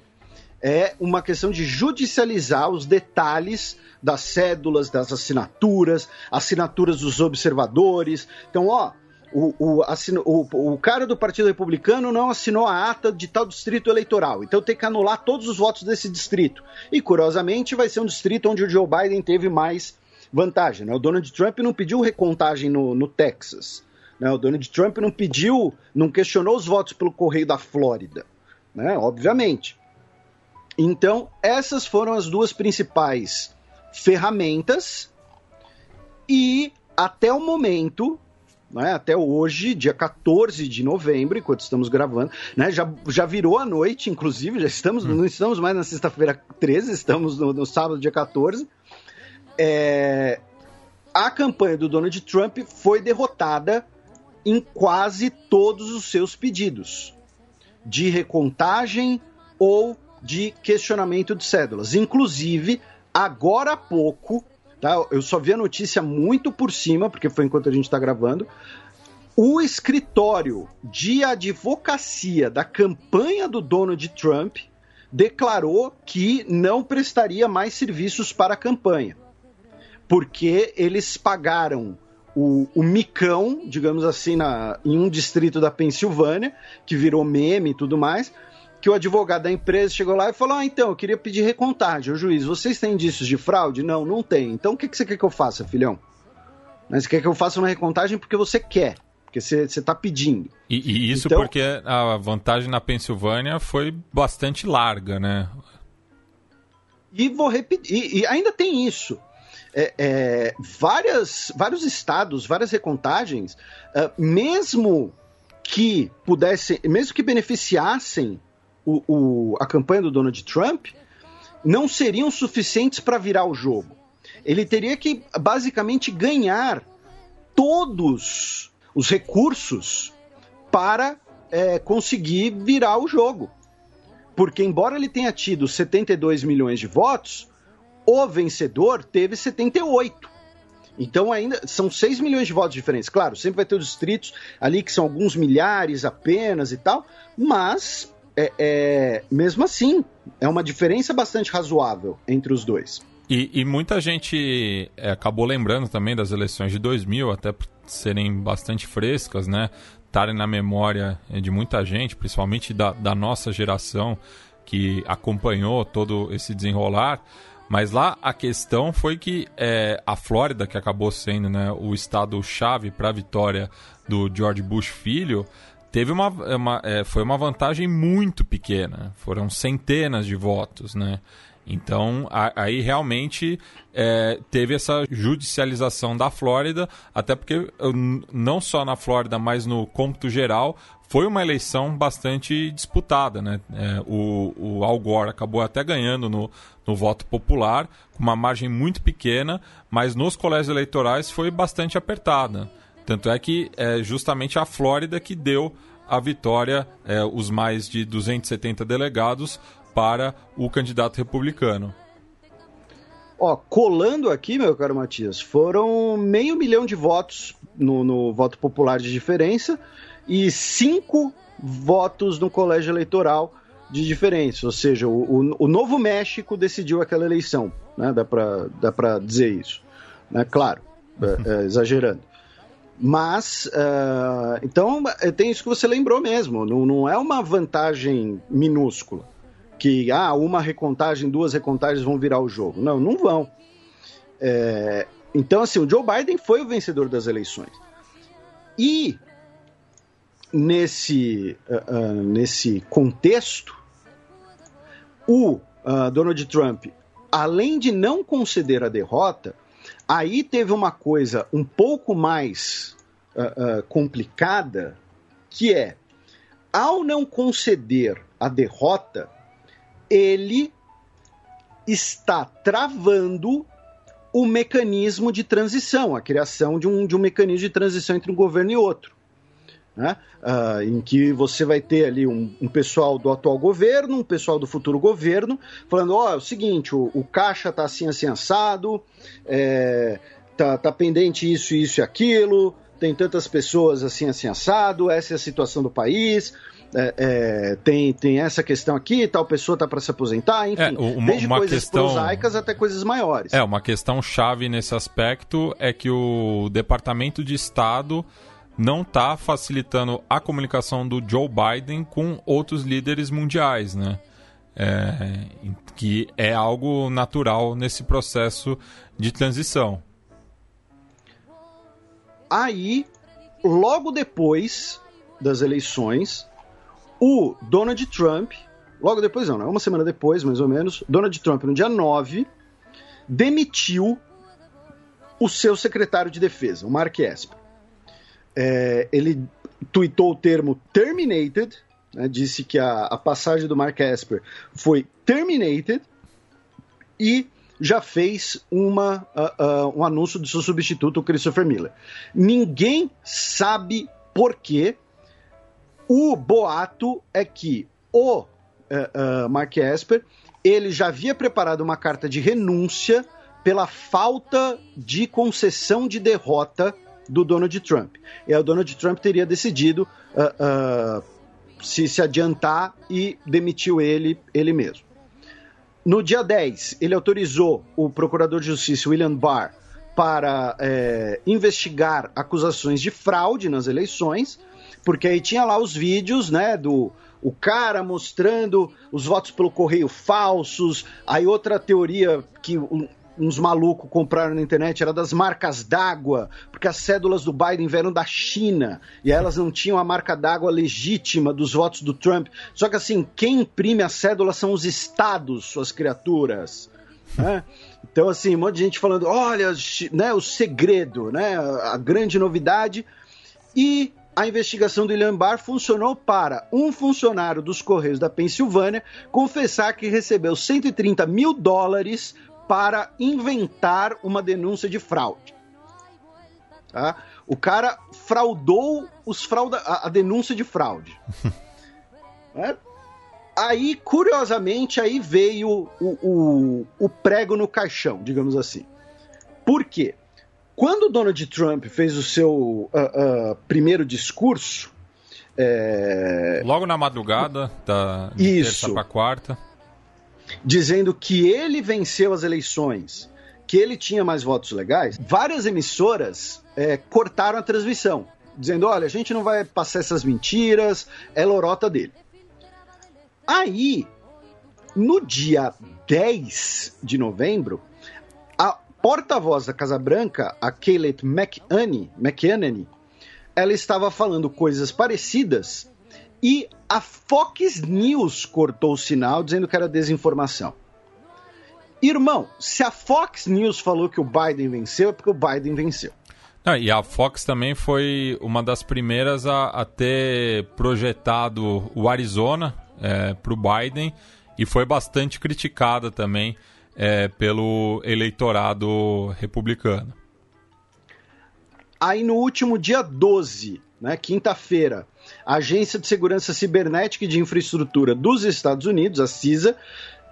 É uma questão de judicializar os detalhes das cédulas, das assinaturas, assinaturas dos observadores. Então, ó, o, o, o, o, cara do Partido Republicano não assinou a ata de tal distrito eleitoral, então tem que anular todos os votos desse distrito. E, curiosamente, vai ser um distrito onde o Joe Biden teve mais vantagem. Né? O Donald Trump não pediu recontagem no, no Texas. Né? O Donald Trump não pediu, não questionou os votos pelo correio da Flórida, né? obviamente. Então, essas foram as duas principais ferramentas e até o momento né, até hoje, dia 14 de novembro, enquanto estamos gravando, né, já, já virou a noite, inclusive, já estamos, hum. não estamos mais na sexta-feira 13, estamos no, no, sábado, dia 14. É, a campanha do Donald Trump foi derrotada em quase todos os seus pedidos de recontagem ou de questionamento de cédulas. Inclusive, agora há pouco, Tá? Eu só vi a notícia muito por cima, porque foi enquanto a gente está gravando. O escritório de advocacia da campanha do Donald Trump declarou que não prestaria mais serviços para a campanha, porque eles pagaram o, o micão, digamos assim, na, em um distrito da Pensilvânia, que virou meme e tudo mais, que o advogado da empresa chegou lá e falou: Ah, então, eu queria pedir recontagem. O juiz, vocês têm indícios de fraude? Não, não tem. Então o que, que você quer que eu faça, filhão? Você quer que eu faça uma recontagem porque você quer, porque você está pedindo. E, e isso então, porque a vantagem na Pensilvânia foi bastante larga, né? E vou repetir, e, e ainda tem isso. É, é, várias, vários estados, várias recontagens, uh, mesmo que pudessem, mesmo que beneficiassem o, o, a campanha do Donald Trump, não seriam suficientes para virar o jogo. Ele teria que basicamente ganhar todos os recursos para é, conseguir virar o jogo. Porque, embora ele tenha tido 72 milhões de votos, o vencedor teve 78. Então ainda são 6 milhões de votos diferentes. Claro, sempre vai ter os distritos ali que são alguns milhares apenas e tal, mas é, é, mesmo assim é uma diferença bastante razoável entre os dois. E, e muita gente é, acabou lembrando também das eleições de 2000, até por serem bastante frescas, né? Estarem na memória de muita gente, principalmente da, da nossa geração que acompanhou todo esse desenrolar. Mas lá a questão foi que é, a Flórida, que acabou sendo né, o estado-chave para a vitória do George Bush filho, teve uma, uma é, foi uma vantagem muito pequena. Foram centenas de votos, né? Então, a, aí realmente é, teve essa judicialização da Flórida, até porque não só na Flórida, mas no cômputo geral, foi uma eleição bastante disputada. Né? É, o, o, Al Gore acabou até ganhando no, no voto popular, com uma margem muito pequena, mas nos colégios eleitorais foi bastante apertada. Tanto é que é justamente a Flórida que deu a vitória, é, os mais de 270 delegados, para o candidato republicano. Ó, colando aqui, meu caro Matias, foram meio milhão de votos no, no voto popular de diferença e cinco votos no colégio eleitoral de diferença. Ou seja, o, o, o Novo México decidiu aquela eleição, né? Dá para dizer isso. Né? Claro, é, é, exagerando. Mas, uh, então, tem isso que você lembrou mesmo. Não, não é uma vantagem minúscula que ah, uma recontagem, duas recontagens vão virar o jogo. Não, não vão. É, então, assim, o Joe Biden foi o vencedor das eleições. E nesse, uh, uh, nesse contexto, o Donald Trump, além de não conceder a derrota, aí teve uma coisa um pouco mais complicada, que é, ao não conceder a derrota, ele está travando o mecanismo de transição, a criação de um, de um mecanismo de transição entre um governo e outro. Né? Uh, em que você vai ter ali um, um, pessoal do atual governo, um pessoal do futuro governo, falando: ó, oh, é o seguinte, o, o caixa está assim, assim, assado, é, tá, tá pendente isso, isso e aquilo, tem tantas pessoas assim, assim, assado, essa é a situação do país, é, é, tem, tem essa questão aqui, tal pessoa está para se aposentar, enfim, é, uma, desde uma coisas questão, prosaicas até coisas maiores. É, uma questão chave nesse aspecto é que o Departamento de Estado não está facilitando a comunicação do Joe Biden com outros líderes mundiais, né? É, que é algo natural nesse processo de transição. Aí, logo depois das eleições, o Donald Trump, logo depois, não, né? uma semana depois, mais ou menos, Donald Trump, no dia 9, demitiu o seu secretário de defesa, o Mark Esper. É, ele tuitou o termo terminated, né, disse que a, a, passagem do Mark Esper foi terminated e já fez uma, uh, uh, um anúncio do seu substituto, o Christopher Miller. Ninguém sabe por quê, o boato é que o uh, Mark Esper ele já havia preparado uma carta de renúncia pela falta de concessão de derrota do Donald Trump. E aí o Donald Trump teria decidido uh, uh, se, se adiantar e demitiu ele, ele mesmo. No dia 10, ele autorizou o procurador de justiça William Barr para é, investigar acusações de fraude nas eleições porque aí tinha lá os vídeos, né, do o cara mostrando os votos pelo correio falsos, aí outra teoria que uns malucos compraram na internet era das marcas d'água, porque as cédulas do Biden vieram da China e elas não tinham a marca d'água legítima dos votos do Trump. Só que assim, quem imprime a cédula são os estados, suas criaturas. Né? Então, assim, um monte de gente falando: olha, né, o segredo, né, a grande novidade. E a investigação do William Barr funcionou para um funcionário dos Correios da Pensilvânia confessar que recebeu 130 mil dólares para inventar uma denúncia de fraude. Tá? O cara fraudou os frauda a, a denúncia de fraude. é? Aí, curiosamente, aí veio o, o, o prego no caixão, digamos assim. Por quê? Quando Donald Trump fez o seu uh, uh, primeiro discurso. É... Logo na madrugada, da terça para quarta. Dizendo que ele venceu as eleições, que ele tinha mais votos legais, várias emissoras é, cortaram a transmissão, dizendo: olha, a gente não vai passar essas mentiras, é lorota dele. Aí, no dia 10 de novembro, a porta-voz da Casa Branca, a Kayleigh McEnany, ela estava falando coisas parecidas e a Fox News cortou o sinal dizendo que era desinformação. Irmão, se a Fox News falou que o Biden venceu, é porque o Biden venceu. Ah, e a Fox também foi uma das primeiras a, a ter projetado o Arizona é, para o Biden e foi bastante criticada também é, pelo eleitorado republicano. Aí no último dia 12, né, quinta-feira, a Agência de Segurança Cibernética e de Infraestrutura dos Estados Unidos, a CISA,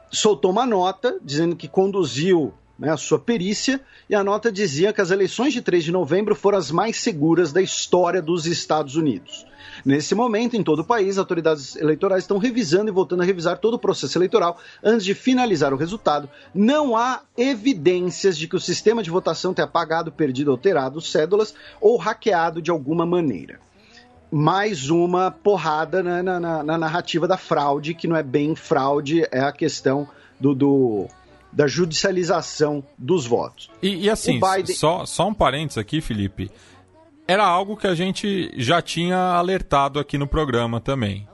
soltou uma nota dizendo que conduziu né, a sua perícia, e a nota dizia que as eleições de 3 de novembro foram as mais seguras da história dos Estados Unidos. Nesse momento, em todo o país, autoridades eleitorais estão revisando e voltando a revisar todo o processo eleitoral antes de finalizar o resultado. Não há evidências de que o sistema de votação tenha apagado, perdido, alterado cédulas ou hackeado de alguma maneira mais uma porrada na, na, na, narrativa da fraude, que não é bem fraude, é a questão do, do da judicialização dos votos. E, e assim, Biden... só, só um parênteses aqui, Felipe. Era algo que a gente já tinha alertado aqui no programa também.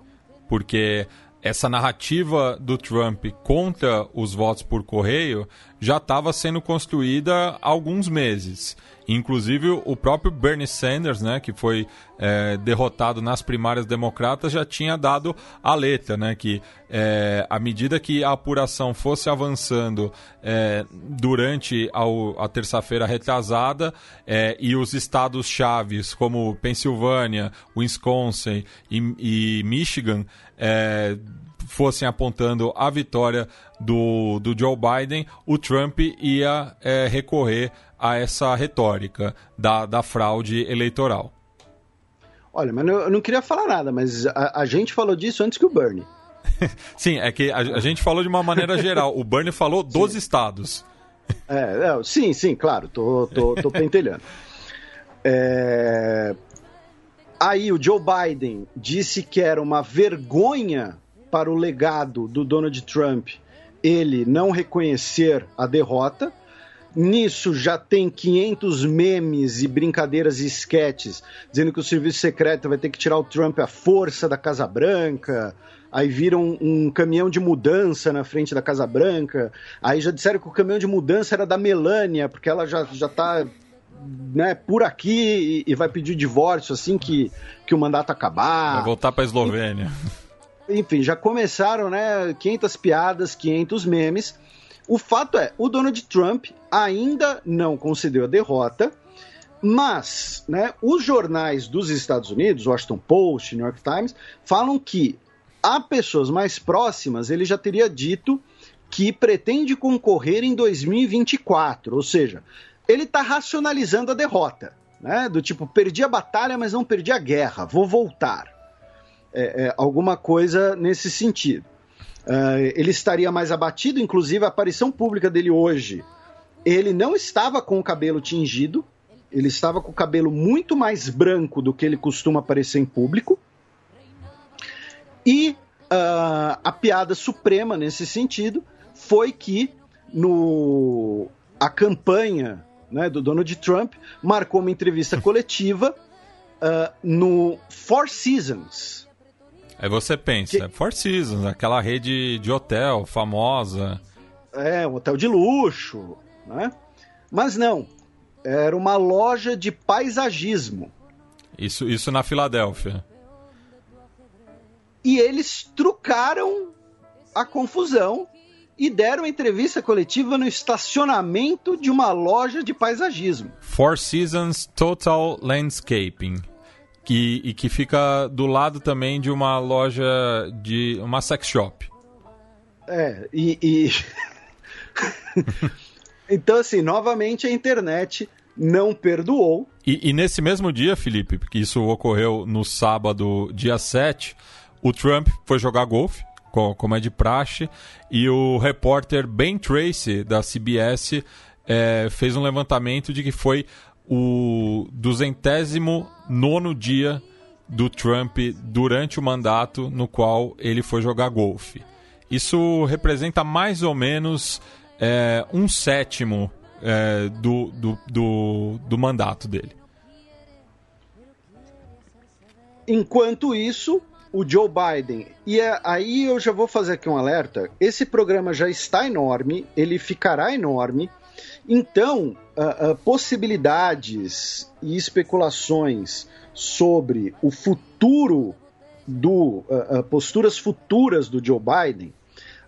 Porque essa narrativa do Trump contra os votos por correio já estava sendo construída há alguns meses. Inclusive, o próprio Bernie Sanders, né, que foi é, derrotado nas primárias democratas, já tinha dado a letra, né, que é, à medida que a apuração fosse avançando é, durante a, a terça-feira retrasada é, e os estados chaves como Pensilvânia, Wisconsin e, e Michigan é, fossem apontando a vitória do, do Joe Biden, o Trump ia é, recorrer a essa retórica da, da fraude eleitoral. Olha, mas eu não queria falar nada, mas a, a gente falou disso antes que o Bernie. sim, é que a, a, gente falou de uma maneira geral. O Bernie falou dos sim. estados. É, é, sim, sim, claro, tô, tô, tô pentelhando. É... Aí o Joe Biden disse que era uma vergonha para o legado do Donald Trump ele não reconhecer a derrota. Nisso já tem 500 memes e brincadeiras e esquetes dizendo que o serviço secreto vai ter que tirar o Trump à força da Casa Branca. Aí viram um, um caminhão de mudança na frente da Casa Branca. Aí já disseram que o caminhão de mudança era da Melania, porque ela já, já tá né, por aqui e, e vai pedir divórcio assim que, que o mandato acabar. Vai voltar para a Eslovênia. Enfim, já começaram, né, 500 piadas, 500 memes. O fato é, o Donald Trump ainda não concedeu a derrota, mas, né, os jornais dos Estados Unidos, Washington Post, New York Times, falam que a pessoas mais próximas ele já teria dito que pretende concorrer em 2024, ou seja, ele está racionalizando a derrota, né? Do tipo, perdi a batalha, mas não perdi a guerra, vou voltar é, é, alguma coisa nesse sentido. Uh, ele estaria mais abatido, inclusive a aparição pública dele hoje. Ele não estava com o cabelo tingido, ele estava com o cabelo muito mais branco do que ele costuma aparecer em público. E uh, a piada suprema nesse sentido foi que no a campanha né, do Donald Trump marcou uma entrevista coletiva uh, no Four Seasons, Aí você pensa, que... Four Seasons, aquela rede de hotel famosa. É, um hotel de luxo, né? Mas não, era uma loja de paisagismo. Isso, isso na Filadélfia. E eles trucaram a confusão e deram entrevista coletiva no estacionamento de uma loja de paisagismo. Four Seasons Total Landscaping. Que, e que fica do lado também de uma loja de uma sex shop. É, e. e... então, assim, novamente a internet não perdoou. E, e, nesse mesmo dia, Felipe, porque isso ocorreu no sábado, dia 7, o Trump foi jogar golfe como é de praxe, e o repórter Ben Tracy, da CBS, é, fez um levantamento de que foi o duzentésimo nono dia do Trump durante o mandato no qual ele foi jogar golfe. Isso representa mais ou menos é, um sétimo é, do, do, do, do mandato dele. Enquanto isso, o Joe Biden. E é, aí eu já vou fazer aqui um alerta. Esse programa já está enorme, ele ficará enorme. Então, uh, possibilidades e especulações sobre o futuro do uh, posturas futuras do Joe Biden,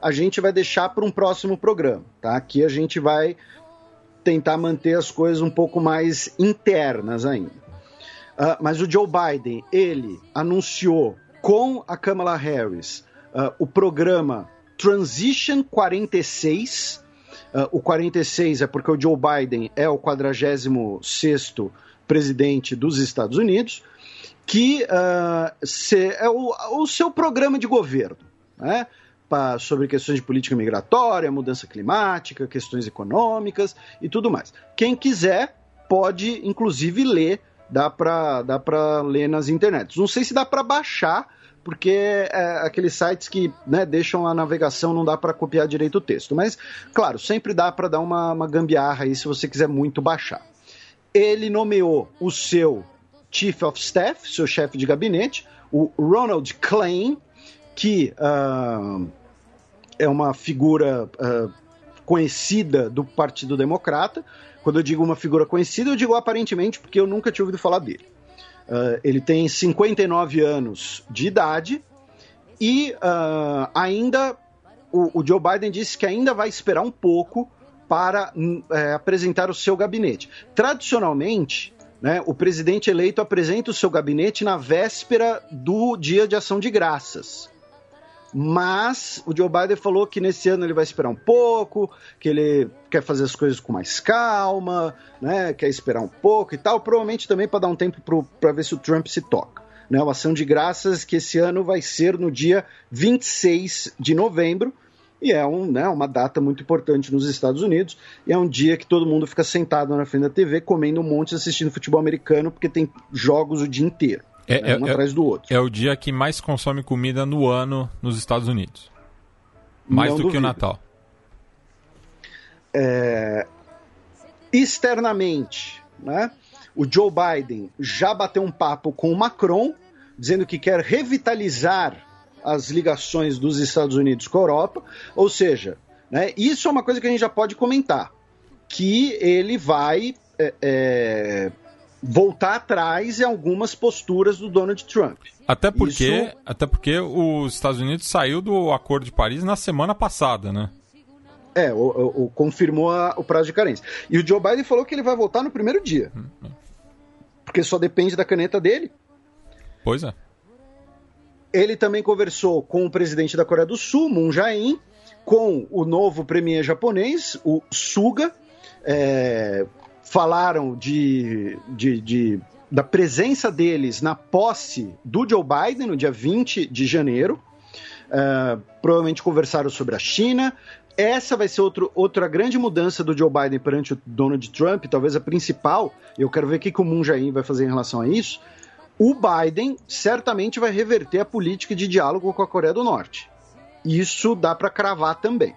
a gente vai deixar para um próximo programa, tá? Aqui a gente vai tentar manter as coisas um pouco mais internas ainda. mas o Joe Biden, ele anunciou com a Kamala Harris o programa Transition 46. Uh, o 46 é porque o Joe Biden é o 46 presidente dos Estados Unidos, que uh, se, é o, o, seu programa de governo, né? Pra, sobre questões de política migratória, mudança climática, questões econômicas e tudo mais. Quem quiser pode, inclusive, ler dá para dá ler nas internets. Não sei se dá para baixar, porque é aqueles sites que né, deixam a navegação, não dá para copiar direito o texto. Mas, claro, sempre dá para dar uma, uma gambiarra aí se você quiser muito baixar. Ele nomeou o seu Chief of Staff, seu chefe de gabinete, o Ronald Klein, que uh, é uma figura uh, conhecida do Partido Democrata. Quando eu digo uma figura conhecida, eu digo aparentemente porque eu nunca tinha ouvido falar dele. Uh, ele tem 59 anos de idade e uh, ainda o, o, Joe Biden disse que ainda vai esperar um pouco para uh, apresentar o seu gabinete. Tradicionalmente, né, o presidente eleito apresenta o seu gabinete na véspera do Dia de Ação de Graças. Mas o Joe Biden falou que nesse ano ele vai esperar um pouco, que ele quer fazer as coisas com mais calma, né? Quer esperar um pouco e tal. Provavelmente também para dar um tempo para ver se o Trump se toca. Né, uma ação de graças que esse ano vai ser no dia 26 de novembro. E é um, né, uma data muito importante nos Estados Unidos. E é um dia que todo mundo fica sentado na frente da TV, comendo um monte, assistindo futebol americano, porque tem jogos o dia inteiro. É, né, um é, atrás do outro. É o dia que mais consome comida no ano nos Estados Unidos. Mais Não do duvido. que o Natal. É... Externamente, né? o Joe Biden já bateu um papo com o Macron, dizendo que quer revitalizar as ligações dos Estados Unidos com a Europa. Ou seja, né, isso é uma coisa que a gente já pode comentar, que ele vai é, é, voltar atrás em algumas posturas do Donald Trump. Até porque, Isso... até porque os Estados Unidos saiu do Acordo de Paris na semana passada, né? É, o, o, o confirmou a, o prazo de carência. E o Joe Biden falou que ele vai voltar no primeiro dia. Hum, porque só depende da caneta dele. Pois é. Ele também conversou com o presidente da Coreia do Sul, Moon Jae-in, com o novo premier japonês, o Suga, é, falaram de, de, de, da presença deles na posse do Joe Biden no dia 20 de janeiro. Uh, provavelmente conversaram sobre a China. Essa vai ser outro, outra grande mudança do Joe Biden perante o Donald Trump, talvez a principal. Eu quero ver o que, que o Moon Jae-in vai fazer em relação a isso. O Biden certamente vai reverter a política de diálogo com a Coreia do Norte. Isso dá para cravar também.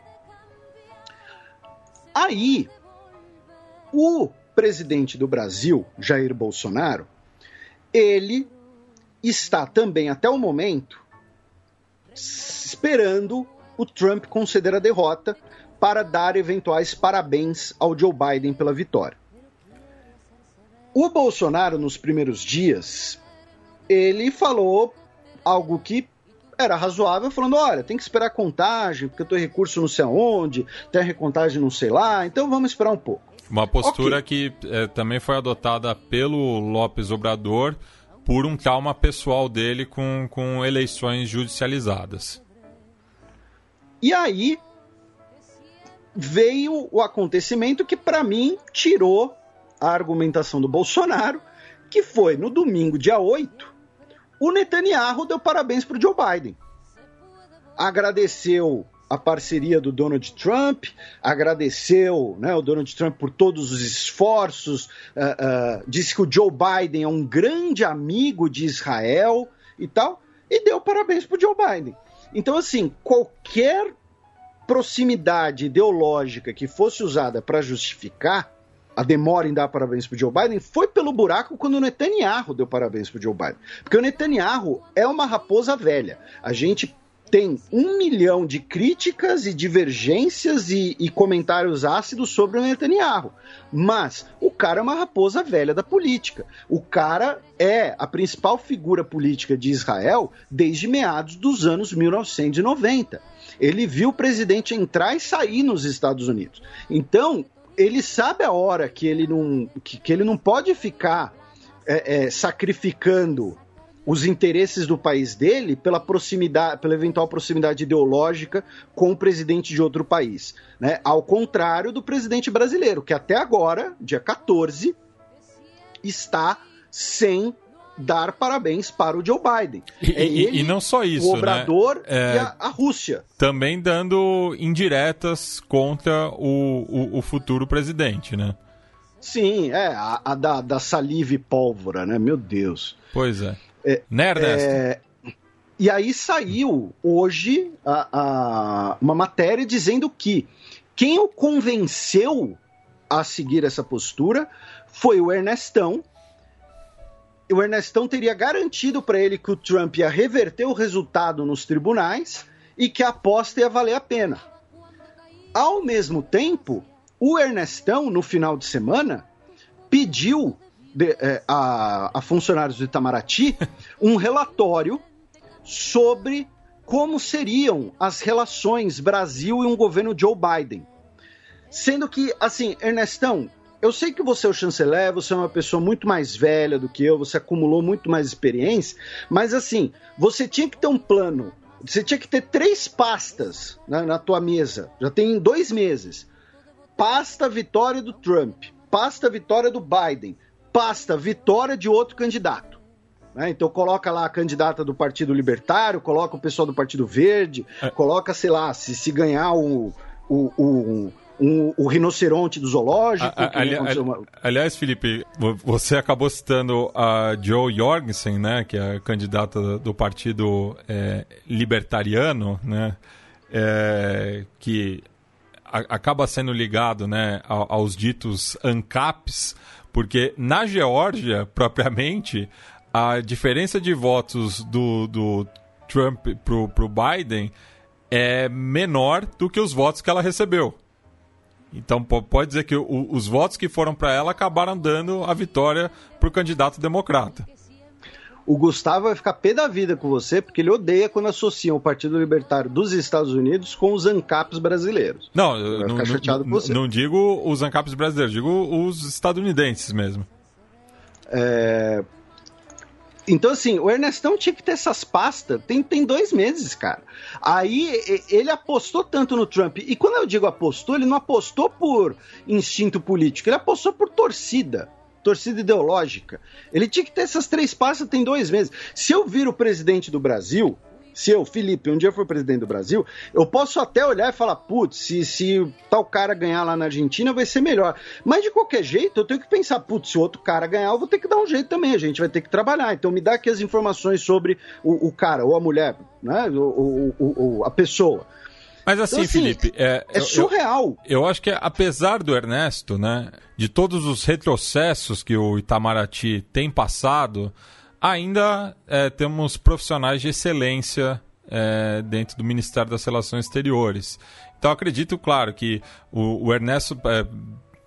Aí, o presidente do Brasil, Jair Bolsonaro, ele está também, até o momento, esperando o Trump conceder a derrota para dar eventuais parabéns ao Joe Biden pela vitória. O Bolsonaro, nos primeiros dias, ele falou algo que era razoável, falando: olha, tem que esperar a contagem, porque eu tô recurso não sei aonde, tem a recontagem não sei lá, então vamos esperar um pouco. Uma postura okay. que é, também foi adotada pelo Lopes Obrador por um trauma pessoal dele com, com eleições judicializadas. E aí veio o acontecimento que, para mim, tirou a argumentação do Bolsonaro, que foi no domingo, dia 8, o Netanyahu deu parabéns para o Joe Biden. Agradeceu a parceria do Donald Trump, agradeceu né, o Donald Trump por todos os esforços, uh, uh, disse que o Joe Biden é um grande amigo de Israel e tal, e deu parabéns para o Joe Biden. Então, assim, qualquer proximidade ideológica que fosse usada para justificar a demora em dar parabéns para Joe Biden foi pelo buraco quando o Netanyahu deu parabéns para Joe Biden. Porque o Netanyahu é uma raposa velha. A gente tem um milhão de críticas e divergências e, e, comentários ácidos sobre o Netanyahu. Mas o cara é uma raposa velha da política. O cara é a principal figura política de Israel desde meados dos anos 1990. Ele viu o presidente entrar e sair nos Estados Unidos. Então, ele sabe a hora que ele não, que, que ele não pode ficar é, é, sacrificando os interesses do país dele pela proximidade, pela eventual proximidade ideológica com o presidente de outro país, né? Ao contrário do presidente brasileiro, que até agora, dia 14, está sem dar parabéns para o Joe Biden. E, ele, e não só isso, o Obrador né? é, e a, a, Rússia. Também dando indiretas contra o, o, o futuro presidente, né? Sim, é, a, a da, da, saliva e pólvora, né? Meu Deus. Pois é. É né, Ernesto? É, e aí saiu hoje a, a, uma matéria dizendo que quem o convenceu a seguir essa postura foi o Ernestão, o Ernestão teria garantido para ele que o Trump ia reverter o resultado nos tribunais e que a aposta ia valer a pena. Ao mesmo tempo, o Ernestão, no final de semana, pediu de, é, a, a funcionários do Itamaraty um relatório sobre como seriam as relações Brasil e um governo Joe Biden. Sendo que, assim, Ernestão, eu sei que você é o chanceler, você é uma pessoa muito mais velha do que eu, você acumulou muito mais experiência, mas assim, você tinha que ter um plano, você tinha que ter três pastas né, na tua mesa, já tem dois meses. Pasta vitória do Trump, pasta vitória do Biden, pasta vitória de outro candidato. Né? Então coloca lá a candidata do Partido Libertário, coloca o pessoal do Partido Verde, é. coloca, sei lá, se, se ganhar o, o, o um, o rinoceronte do zoológico. A, ali, uma... Aliás, Felipe, você acabou citando a Joe Jorgensen, né, que é a candidata do partido é, libertariano, né, é, que a, acaba sendo ligado né, aos ditos ANCAPs, porque na Geórgia, propriamente, a diferença de votos do, do Trump para o Biden é menor do que os votos que ela recebeu. Então pode dizer que o, os votos que foram para ela acabaram dando a vitória para o candidato democrata. O Gustavo vai ficar pé da vida com você, porque ele odeia quando associam o Partido Libertário dos Estados Unidos com os ANCAPs brasileiros. Não, eu não, não, não, digo os ANCAPs brasileiros, digo os estadunidenses mesmo. É, então, assim, o Ernestão tinha que ter essas pastas, tem, tem dois meses, cara. Aí ele apostou tanto no Trump, e quando eu digo apostou, ele não apostou por instinto político, ele apostou por torcida, torcida ideológica. Ele tinha que ter essas três pastas, tem dois meses. Se eu vir o presidente do Brasil, se eu, Felipe, um dia for presidente do Brasil, eu posso até olhar e falar, putz, se, se tal cara ganhar lá na Argentina vai ser melhor. Mas de qualquer jeito, eu tenho que pensar, putz, se outro cara ganhar, eu vou ter que dar um jeito também, a gente vai ter que trabalhar. Então me dá aqui as informações sobre o, o cara, ou a mulher, né? O, o a pessoa. Mas assim, então, assim Felipe, é, é surreal. Eu, eu, acho que apesar do Ernesto, né, de todos os retrocessos que o Itamaraty tem passado, ainda é, temos profissionais de excelência é, dentro do Ministério das Relações Exteriores. Então acredito, claro, que o, o Ernesto é,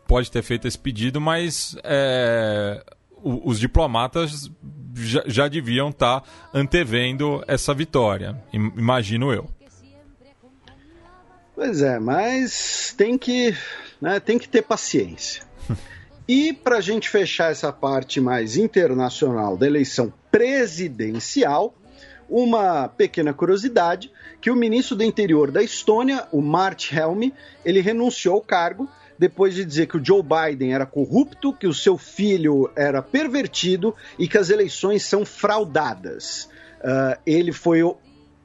pode ter feito esse pedido, mas é, o, os diplomatas já, já deviam estar tá antevendo essa vitória, imagino eu. Pois é, mas tem que, né, tem que ter paciência. E para a gente fechar essa parte mais internacional da eleição presidencial, uma pequena curiosidade que o ministro do interior da Estônia, o Mart Helmi, ele renunciou ao cargo depois de dizer que o Joe Biden era corrupto, que o seu filho era pervertido e que as eleições são fraudadas. Uh, ele foi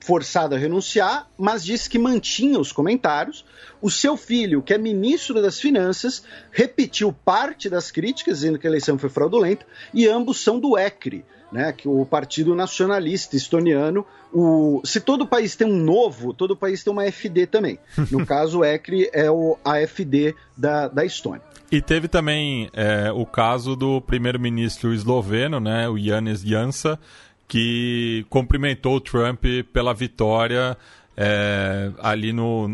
forçado a renunciar, mas disse que mantinha os comentários. O seu filho, que é ministro das Finanças, repetiu parte das críticas, dizendo que a eleição foi fraudulenta, e ambos são do ECRI, né, que o Partido Nacionalista Estoniano. O, se todo país tem um novo, todo país tem uma FD também. No caso, o ECRI é o AFD da, da Estônia. E teve também é, o caso do primeiro-ministro esloveno, né, o Janis Jansa, que cumprimentou o Trump pela vitória é, ali no,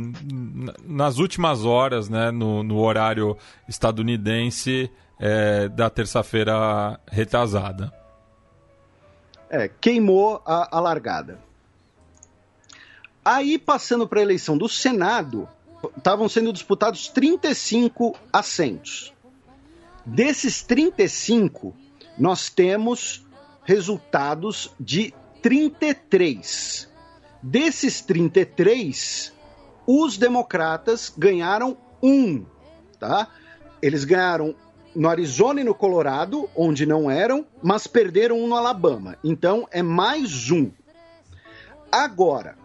nas últimas horas, né, no, no horário estadunidense é, da terça-feira retrasada. É, queimou a, a largada. Aí, passando para a eleição do Senado, estavam sendo disputados 35 assentos. Desses 35, nós temos resultados de 33. Desses 33, os democratas ganharam um, tá? Eles ganharam no Arizona e no Colorado, onde não eram, mas perderam um no Alabama. Então é mais um. Agora,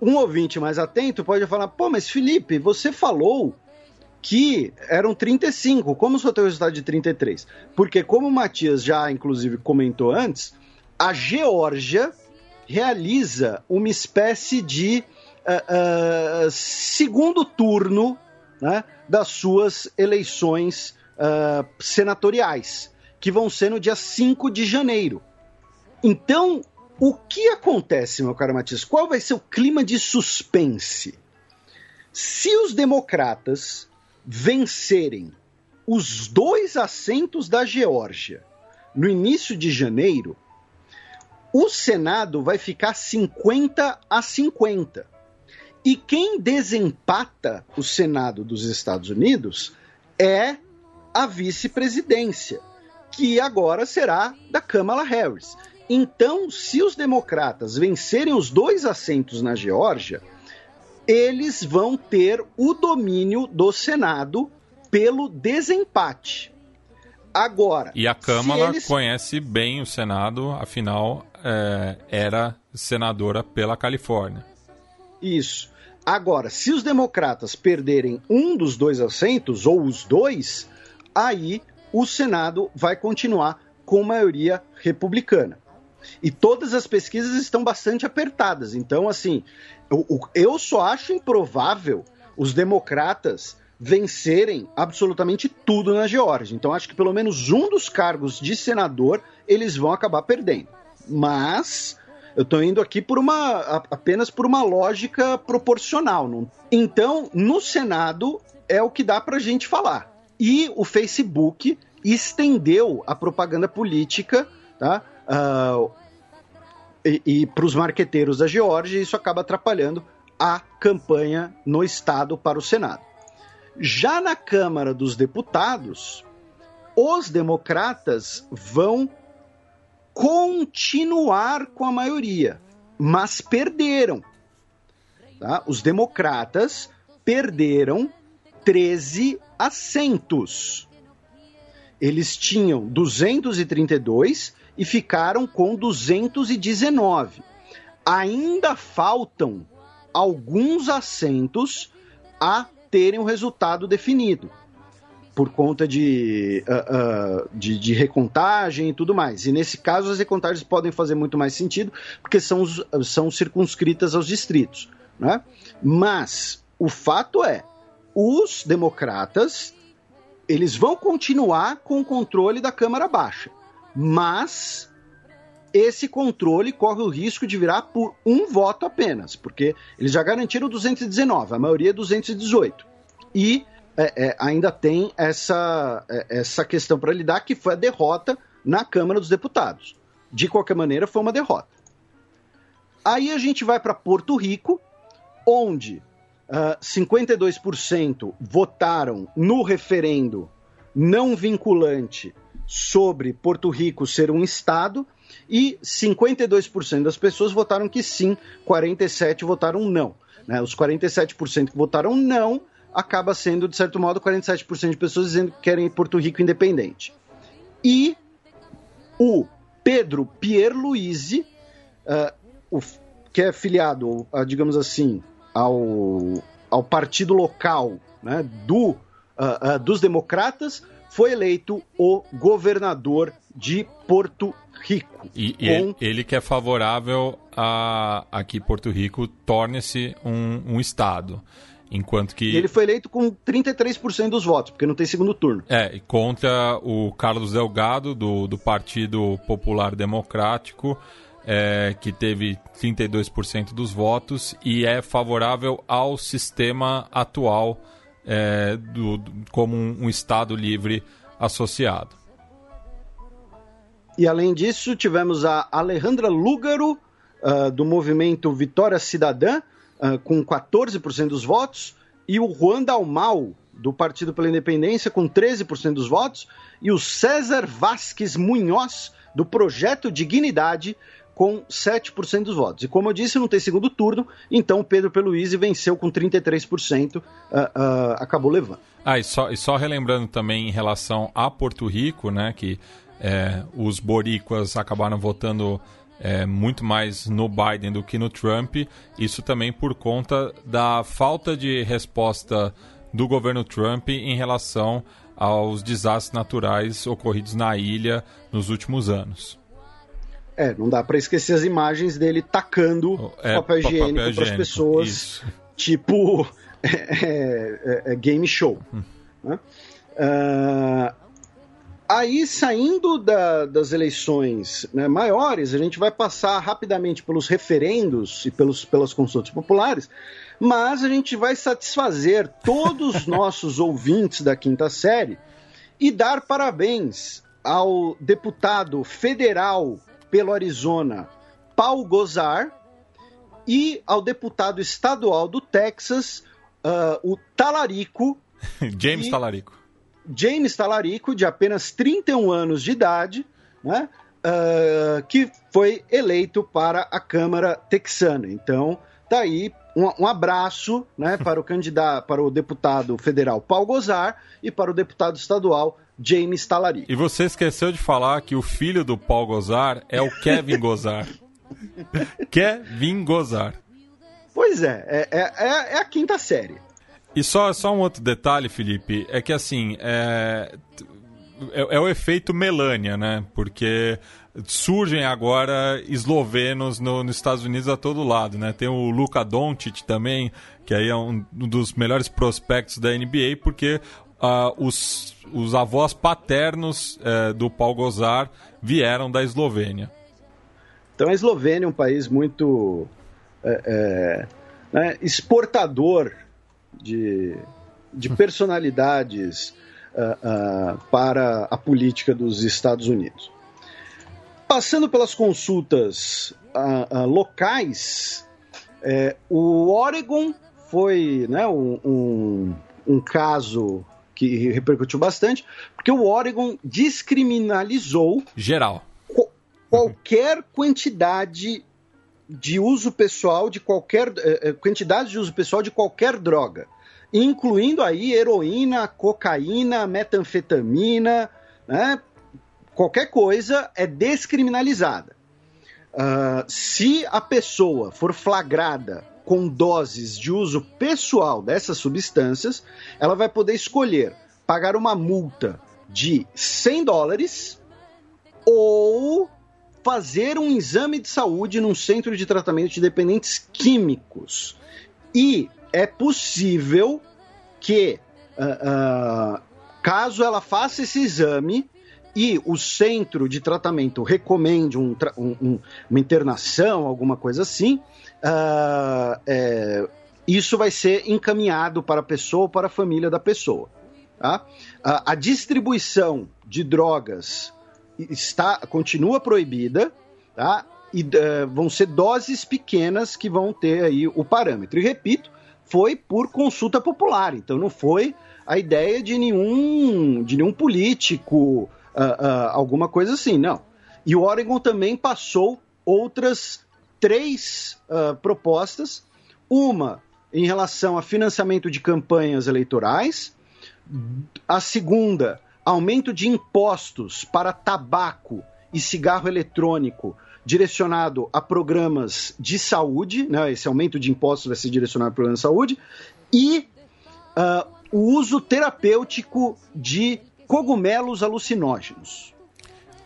um ouvinte mais atento pode falar: pô, mas Felipe, você falou que eram 35. Como só tem o resultado de 33? Porque, como o Matias já inclusive comentou antes, a Geórgia realiza uma espécie de uh, uh, segundo turno né, das suas eleições uh, senatoriais, que vão ser no dia 5 de janeiro. Então, o que acontece, meu caro Matias? Qual vai ser o clima de suspense? Se os democratas vencerem os dois assentos da Geórgia no início de janeiro, o Senado vai ficar 50 a 50. E quem desempata o Senado dos Estados Unidos é a vice-presidência, que agora será da Kamala Harris. Então, se os democratas vencerem os dois assentos na Geórgia, eles vão ter o domínio do Senado pelo desempate. Agora. E a Câmara eles... conhece bem o Senado, afinal, é, era senadora pela Califórnia. Isso. Agora, se os democratas perderem um dos dois assentos, ou os dois, aí o Senado vai continuar com maioria republicana. E todas as pesquisas estão bastante apertadas. Então, assim, eu, eu só acho improvável os democratas vencerem absolutamente tudo na Geórgia. Então, acho que pelo menos um dos cargos de senador eles vão acabar perdendo. Mas eu estou indo aqui por uma apenas por uma lógica proporcional. Não? Então, no Senado é o que dá para a gente falar. E o Facebook estendeu a propaganda política, tá? Uh, e, e para os marqueteiros da Geórgia, isso acaba atrapalhando a campanha no Estado para o Senado. Já na Câmara dos Deputados, os democratas vão continuar com a maioria, mas perderam. Tá? Os democratas perderam 13 assentos. Eles tinham 232 e ficaram com 219. Ainda faltam alguns assentos a terem o resultado definido por conta de, uh, uh, de, de, recontagem e tudo mais. E nesse caso, as recontagens podem fazer muito mais sentido, porque são, são circunscritas aos distritos. Né? Mas o fato é, os democratas eles vão continuar com o controle da Câmara Baixa mas esse controle corre o risco de virar por um voto apenas, porque eles já garantiram 219, a maioria é 218. E é, é, ainda tem essa, é, essa questão para lidar, que foi a derrota na Câmara dos Deputados. De qualquer maneira, foi uma derrota. Aí a gente vai para Porto Rico, onde uh, ah, 52% votaram no referendo não vinculante sobre Porto Rico ser um Estado e 52% das pessoas votaram que sim, 47% votaram não. Né? Os 47% que votaram não acaba sendo, de certo modo, 47% de pessoas dizendo que querem Porto Rico independente. E o Pedro Pierluisi, uh, o, que é filiado, uh, digamos assim, ao, ao partido local né, do, uh, dos democratas, foi eleito o governador de Porto Rico. E, ele, ele, que é favorável a, a que Porto Rico torne-se um, um Estado. Enquanto que. Ele foi eleito com 33% dos votos, porque não tem segundo turno. É, contra o Carlos Delgado, do, do Partido Popular Democrático, é, que teve 32% dos votos e é favorável ao sistema atual é, do, como um, um Estado livre associado. E além disso, tivemos a Alejandra Lúgaro, uh, do movimento Vitória Cidadã, uh, com 14% dos votos, e o Juan Dalmau, do Partido pela Independência, com 13% dos votos, e o César Vasques Munhoz, do Projeto Dignidade, com 7% dos votos. E como eu disse, não tem segundo turno, então Pedro Peluise venceu com 33%, uh, uh, acabou levando. Ah, e só, e só relembrando também em relação a Porto Rico, né, que é, os boricuas acabaram votando é, muito mais no Biden do que no Trump. Isso também por conta da falta de resposta do governo Trump em relação aos desastres naturais ocorridos na ilha nos últimos anos. É, não dá para esquecer as imagens dele tacando é, papel higiênico para as pessoas, Isso. tipo é, é, é, game show. Hum. Né? Uh, Aí, saindo da, das eleições né, maiores, a gente vai passar rapidamente pelos referendos e pelos, pelas consultas populares, mas a gente vai satisfazer todos os nossos ouvintes da quinta série e dar parabéns ao deputado federal pelo Arizona, Paul Gozar, e ao deputado estadual do Texas, uh, o Talarico. James e... Talarico James Talarico, de apenas 31 anos de idade, né, uh, que foi eleito para a Câmara Texana. Então, tá aí um, um abraço né, para o candidato, para o deputado federal Paul Gozar e para o deputado estadual James Talarico. E você esqueceu de falar que o filho do Paul Gozar é o Kevin Gozar. Kevin Gozar. Pois é, é, é, é a quinta série. E só, só um outro detalhe, Felipe, é que assim, é, é, é, o efeito Melania, né? Porque surgem agora eslovenos no, nos Estados Unidos a todo lado, né? Tem o Luka Doncic também, que aí é um dos melhores prospectos da NBA, porque uh, os, os avós paternos uh, do Paul Gozar vieram da Eslovênia. Então a Eslovênia é um país muito é, é, né, exportador de, de personalidades uh, para a política dos Estados Unidos. Passando pelas consultas locais, é, o Oregon foi né, um, um, um caso que repercutiu bastante, porque o Oregon descriminalizou geral qualquer quantidade de uso pessoal de qualquer eh, eh, quantidade de uso pessoal de qualquer droga, incluindo aí heroína, cocaína, metanfetamina, né? qualquer coisa é descriminalizada. Uh, se a pessoa for flagrada com doses de uso pessoal dessas substâncias, ela vai poder escolher pagar uma multa de 100 dólares ou fazer um exame de saúde num centro de tratamento de dependentes químicos. E é possível que, uh, uh, caso ela faça esse exame e o centro de tratamento recomende um, um, uma internação, alguma coisa assim, uh, é, isso vai ser encaminhado para a pessoa ou para a família da pessoa. Tá? a distribuição de drogas está, continua proibida, tá? E uh, vão ser doses pequenas que vão ter aí o parâmetro. E repito, foi por consulta popular, então não foi a ideia de nenhum, de nenhum político, uh, uh, alguma coisa assim, não. E o Oregon também passou outras três uh, propostas, uma em relação a financiamento de campanhas eleitorais, a segunda, aumento de impostos para tabaco e cigarro eletrônico direcionado a programas de saúde, né? esse aumento de impostos vai ser direcionado a programas de saúde, e uh, o uso terapêutico de cogumelos alucinógenos.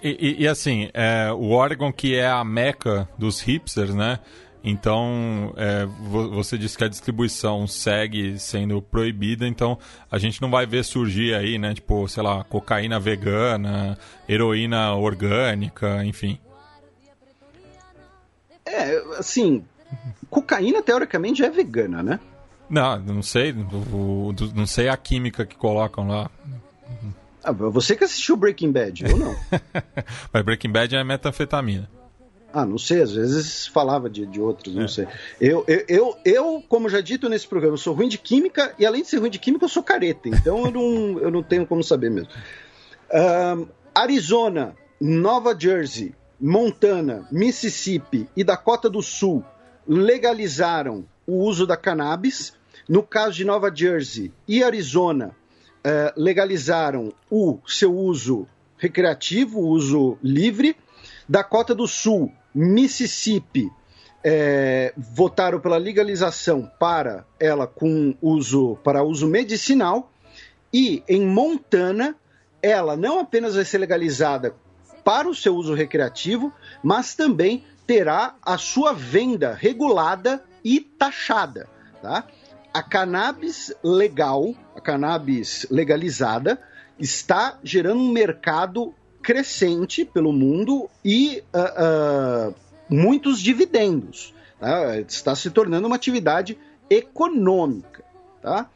E, e, assim, é, o Oregon, que é a meca dos hipsters, né? Então, é, você disse que a distribuição segue sendo proibida, então a gente não vai ver surgir aí, né? Tipo, sei lá, cocaína vegana, heroína orgânica, enfim. É, assim, cocaína teoricamente já é vegana, né? Não, não sei, não sei a química que colocam lá. Ah, você que assistiu Breaking Bad, ou não? Mas Breaking Bad é metanfetamina. Ah, não sei, às vezes falava de, de outros, não é. sei. Eu, eu, eu, eu, como já dito nesse programa, sou ruim de química e além de ser ruim de química, eu sou careta, então eu não, eu não tenho como saber mesmo. Um, Arizona, Nova Jersey, Montana, Mississippi e Dakota do Sul legalizaram o uso da cannabis. No caso de Nova Jersey e Arizona, uh, legalizaram o seu uso recreativo, uso livre. Dakota do Sul Mississippi é, votaram pela legalização para ela com uso para uso medicinal e em Montana ela não apenas vai ser legalizada para o seu uso recreativo, mas também terá a sua venda regulada e taxada, tá? A cannabis legal, a cannabis legalizada, está gerando um mercado crescente pelo mundo e uh, uh, muitos dividendos. Tá? Está se tornando uma atividade econômica. Tá?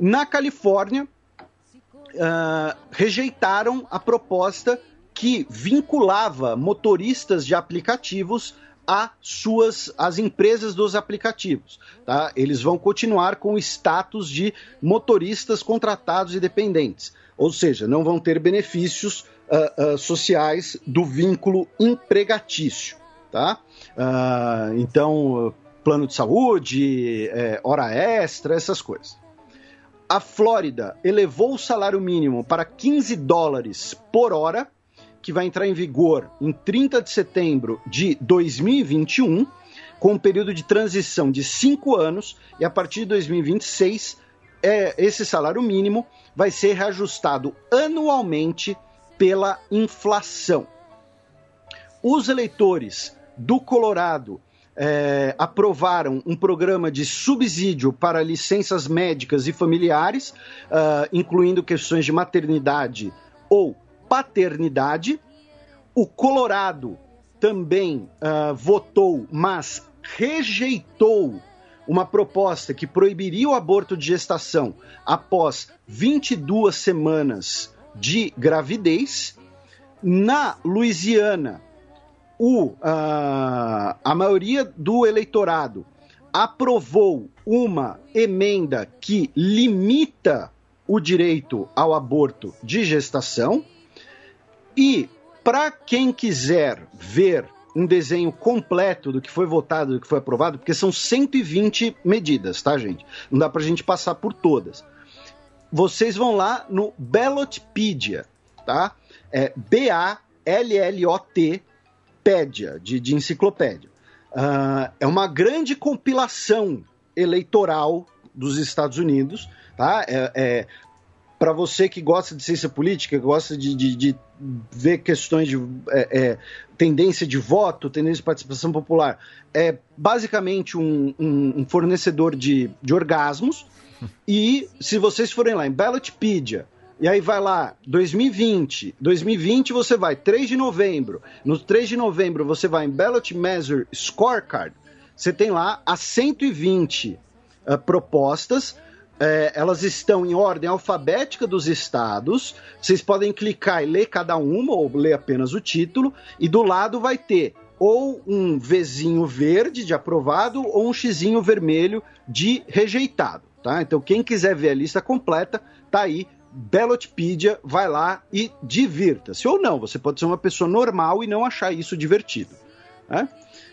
Na Califórnia, uh, rejeitaram a proposta que vinculava motoristas de aplicativos a suas as empresas dos aplicativos, tá? Eles vão continuar com o status de motoristas contratados e dependentes, ou seja, não vão ter benefícios uh, uh, sociais do vínculo empregatício. Tá? Uh, então, plano de saúde, é, hora extra, essas coisas. A Flórida elevou o salário mínimo para 15 dólares por hora, que vai entrar em vigor em 30 de setembro de 2021, com um período de transição de 5 anos, e a partir de 2026, é, esse salário mínimo vai ser reajustado anualmente pela inflação. Os eleitores do Colorado é, aprovaram um programa de subsídio para licenças médicas e familiares, uh, incluindo questões de maternidade ou paternidade. O Colorado também uh, votou, mas rejeitou uma proposta que proibiria o aborto de gestação após 22 semanas de gravidez. Na Louisiana, o, uh, a maioria do eleitorado aprovou uma emenda que limita o direito ao aborto de gestação. E para quem quiser ver um desenho completo do que foi votado, do que foi aprovado, porque são 120 medidas, tá, gente? Não dá para a gente passar por todas vocês vão lá no Ballotpedia, tá? É B-A-L-L-O-T, Pédia, de, de enciclopédia. Uh, é uma grande compilação eleitoral dos Estados Unidos, tá? É, é para você que gosta de ciência política, gosta de, de, de ver questões de é, é, tendência de voto, tendência de participação popular, é basicamente um, um, um fornecedor de, de orgasmos, e se vocês forem lá em Ballotpedia, e aí vai lá, 2020. 2020 você vai 3 de novembro. No 3 de novembro você vai em Ballot Measure Scorecard. Você tem lá as 120 uh, propostas é, elas estão em ordem alfabética dos estados. Vocês podem clicar e ler cada uma, ou ler apenas o título, e do lado vai ter ou um Vzinho verde de aprovado ou um Xzinho vermelho de rejeitado. Tá? Então, quem quiser ver a lista completa, tá aí. Ballotpedia, vai lá e divirta-se. Ou não, você pode ser uma pessoa normal e não achar isso divertido. Né?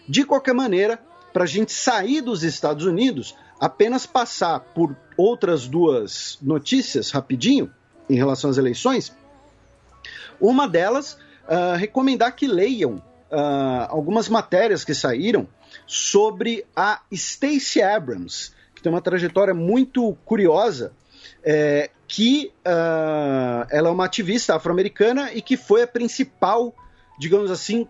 De qualquer maneira, para a gente sair dos Estados Unidos, apenas passar por outras duas notícias rapidinho em relação às eleições. Uma delas, uh, recomendar que leiam uh, algumas matérias que saíram sobre a Stacey Abrams, que tem uma trajetória muito curiosa, é, que uh, ela é uma ativista afro-americana e que foi a principal, digamos assim,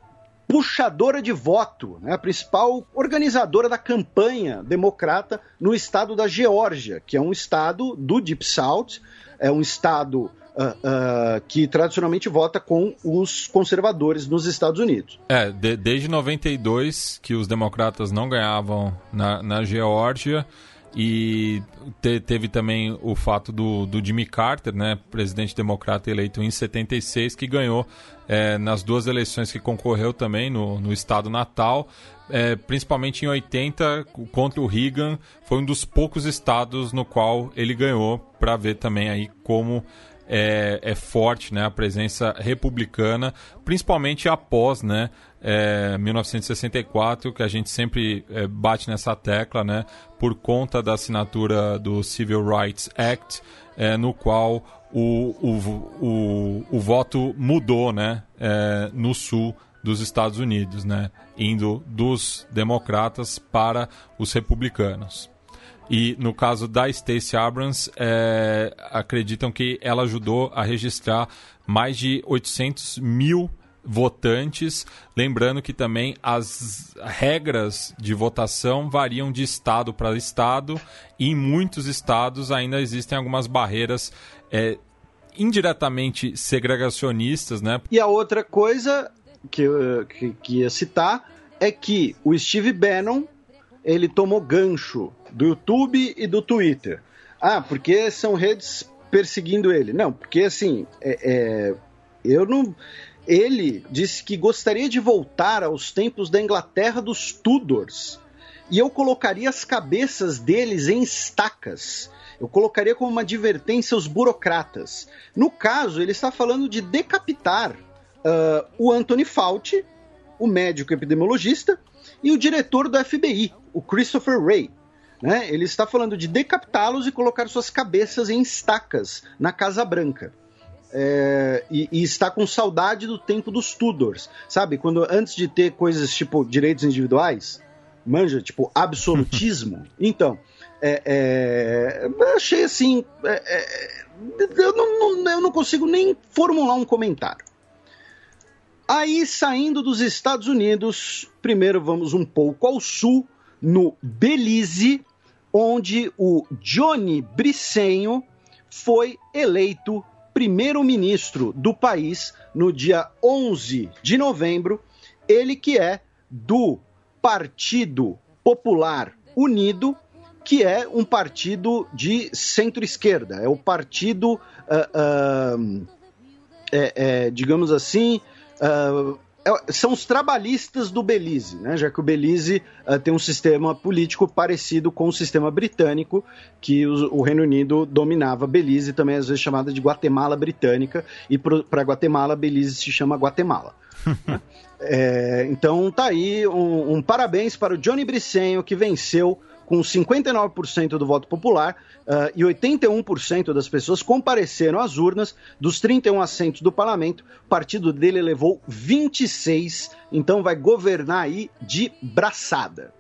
puxadora de voto, né, a principal organizadora da campanha democrata no estado da Geórgia, que é um estado do Deep South, é um estado uh, uh, que tradicionalmente vota com os conservadores nos Estados Unidos. É, de, desde 92 que os democratas não ganhavam na, na Geórgia. E te, teve também o fato do, do, Jimmy Carter, né, presidente democrata eleito em 76, que ganhou é, nas duas eleições que concorreu também no, no estado natal, é, principalmente em 80 contra o Reagan, foi um dos poucos estados no qual ele ganhou, para ver também aí como é, é, forte né, a presença republicana, principalmente após né, é, 1964, que a gente sempre é, bate nessa tecla, né, por conta da assinatura do Civil Rights Act, é, no qual o, o, o, o, voto mudou né, é, no sul dos Estados Unidos, né, indo dos democratas para os republicanos. E no caso da Stacey Abrams, é, acreditam que ela ajudou a registrar mais de 800 mil votantes. Lembrando que também as regras de votação variam de estado para estado e em muitos estados ainda existem algumas barreiras é, indiretamente segregacionistas, né? E a outra coisa que, que, que ia citar é que o Steve Bannon ele tomou gancho do YouTube e do Twitter. Ah, porque são redes perseguindo ele. Não, porque assim, é, é, eu não. Ele disse que gostaria de voltar aos tempos da Inglaterra dos Tudors. E eu colocaria as cabeças deles em estacas. Eu colocaria como uma advertência aos burocratas. No caso, ele está falando de decapitar uh, o Anthony Fauci, o médico epidemiologista, e o diretor do FBI, o Christopher Wray. Né? Ele está falando de decapitá-los e colocar suas cabeças em estacas na Casa Branca. É, e, e, está com saudade do tempo dos Tudors, sabe? Quando antes de ter coisas tipo direitos individuais, manja, tipo absolutismo. então, é, é, achei assim. É, é, eu não, não, eu não consigo nem formular um comentário. Aí, saindo dos Estados Unidos, primeiro vamos um pouco ao sul, no Belize, onde o Johnny Bricenho foi eleito primeiro-ministro do país no dia 11 de novembro. Ele que é do Partido Popular Unido, que é um partido de centro-esquerda. É o partido, uh, uh, é, é, digamos assim, uh, são os trabalhistas do Belize, né? já que o Belize uh, tem um sistema político parecido com o sistema britânico, que o, o, Reino Unido dominava Belize, também às vezes chamada de Guatemala britânica, e para Guatemala, Belize se chama Guatemala. é, então tá aí um, um parabéns para o Johnny Bricenho, que venceu com 59% do voto popular uh, e 81% das pessoas compareceram às urnas. Dos 31 assentos do parlamento, o partido dele levou 26, então vai governar aí de braçada.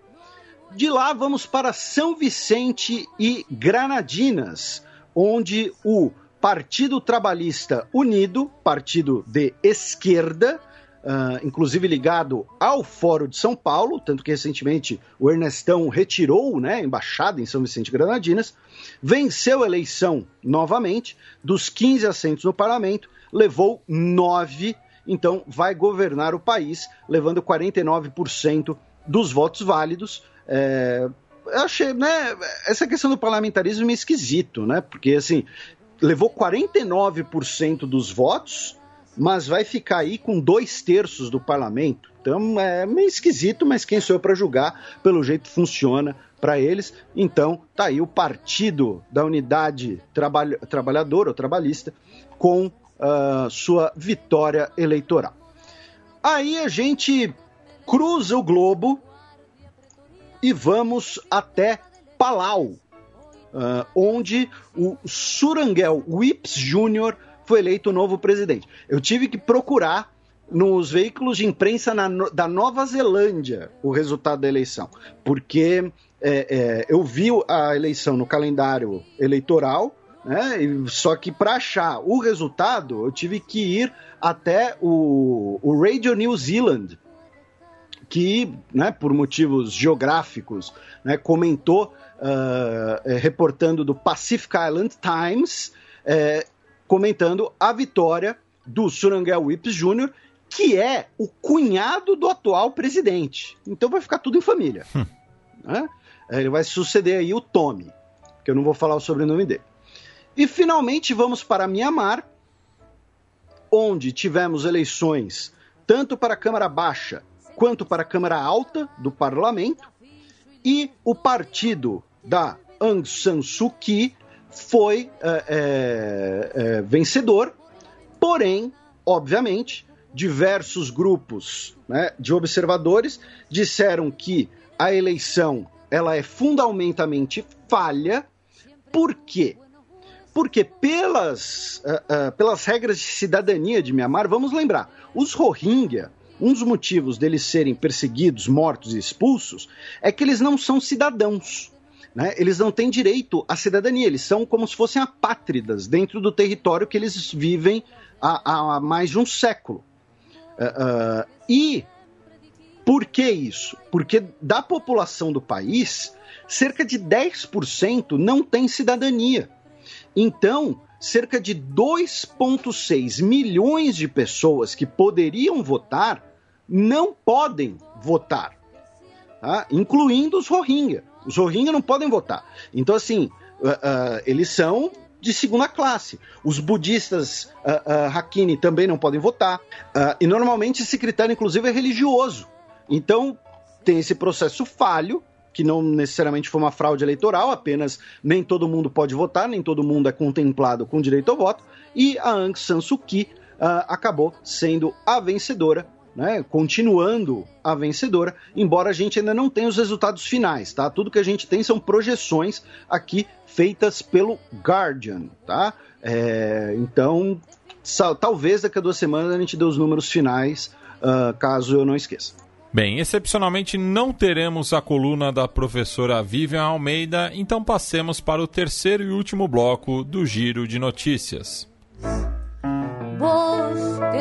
De lá vamos para São Vicente e Granadinas, onde o Partido Trabalhista Unido, partido de esquerda, Uh, inclusive ligado ao Fórum de São Paulo, tanto que recentemente o Ernestão retirou né, a embaixada em São Vicente Granadinas, venceu a eleição novamente, dos 15 assentos no parlamento, levou 9, então vai governar o país, levando 49% dos votos válidos. É, eu achei, né, essa questão do parlamentarismo é esquisito, né? Porque assim, levou 49% dos votos, mas vai ficar aí com dois terços do parlamento. Então é meio esquisito, mas quem sou eu para julgar? Pelo jeito funciona para eles. Então tá aí o partido da unidade trabalh trabalhadora ou trabalhista com uh, sua vitória eleitoral. Aí a gente cruza o globo e vamos até Palau, uh, onde o Surangel Whips Jr. foi eleito o novo presidente. Eu tive que procurar nos veículos de imprensa na, da Nova Zelândia o resultado da eleição, porque é, é, eu vi a eleição no calendário eleitoral, né, só que para achar o resultado eu tive que ir até o, o Radio New Zealand, que, né, por motivos geográficos, né, comentou, uh, reportando do Pacific Island Times, é, comentando a vitória do Surangel Whips Jr., que é o cunhado do atual presidente. Então vai ficar tudo em família. Hum. Né? Ele vai suceder aí o Tommy, que eu não vou falar o sobrenome dele. E finalmente vamos para Mianmar, onde tivemos eleições tanto para a Câmara Baixa quanto para a Câmara Alta do Parlamento, e o partido da Aung San Suu Kyi foi é, é, é, vencedor, porém, obviamente, diversos grupos né, de observadores disseram que a eleição ela é fundamentalmente falha. Por quê? Porque pelas, uh, uh, pelas regras de cidadania de Mianmar, vamos lembrar, os Rohingya, um dos motivos deles serem perseguidos, mortos e expulsos é que eles não são cidadãos. Né? Eles não têm direito à cidadania, eles são como se fossem apátridas dentro do território que eles vivem há, há mais de um século. Uh, e por que isso? Porque da população do país, cerca de 10% não tem cidadania. Então, cerca de 2,6 milhões de pessoas que poderiam votar não podem votar, tá? incluindo os Rohingya. Os Rohingya não podem votar. Então, assim, uh, uh, eles são de segunda classe. Os budistas uh, uh, Hakini também não podem votar. Uh, e normalmente esse critério, inclusive, é religioso. Então, tem esse processo falho, que não necessariamente foi uma fraude eleitoral, apenas nem todo mundo pode votar, nem todo mundo é contemplado com direito ao voto. E a Aung San Suu Kyi acabou sendo a vencedora né, continuando a vencedora, embora a gente ainda não tenha os resultados finais, tá? Tudo que a gente tem são projeções aqui feitas pelo Guardian, tá? É, então, talvez daqui a duas semanas a gente dê os números finais, uh, caso eu não esqueça. Bem, excepcionalmente não teremos a coluna da professora Vivian Almeida, então passemos para o terceiro e último bloco do Giro de Notícias.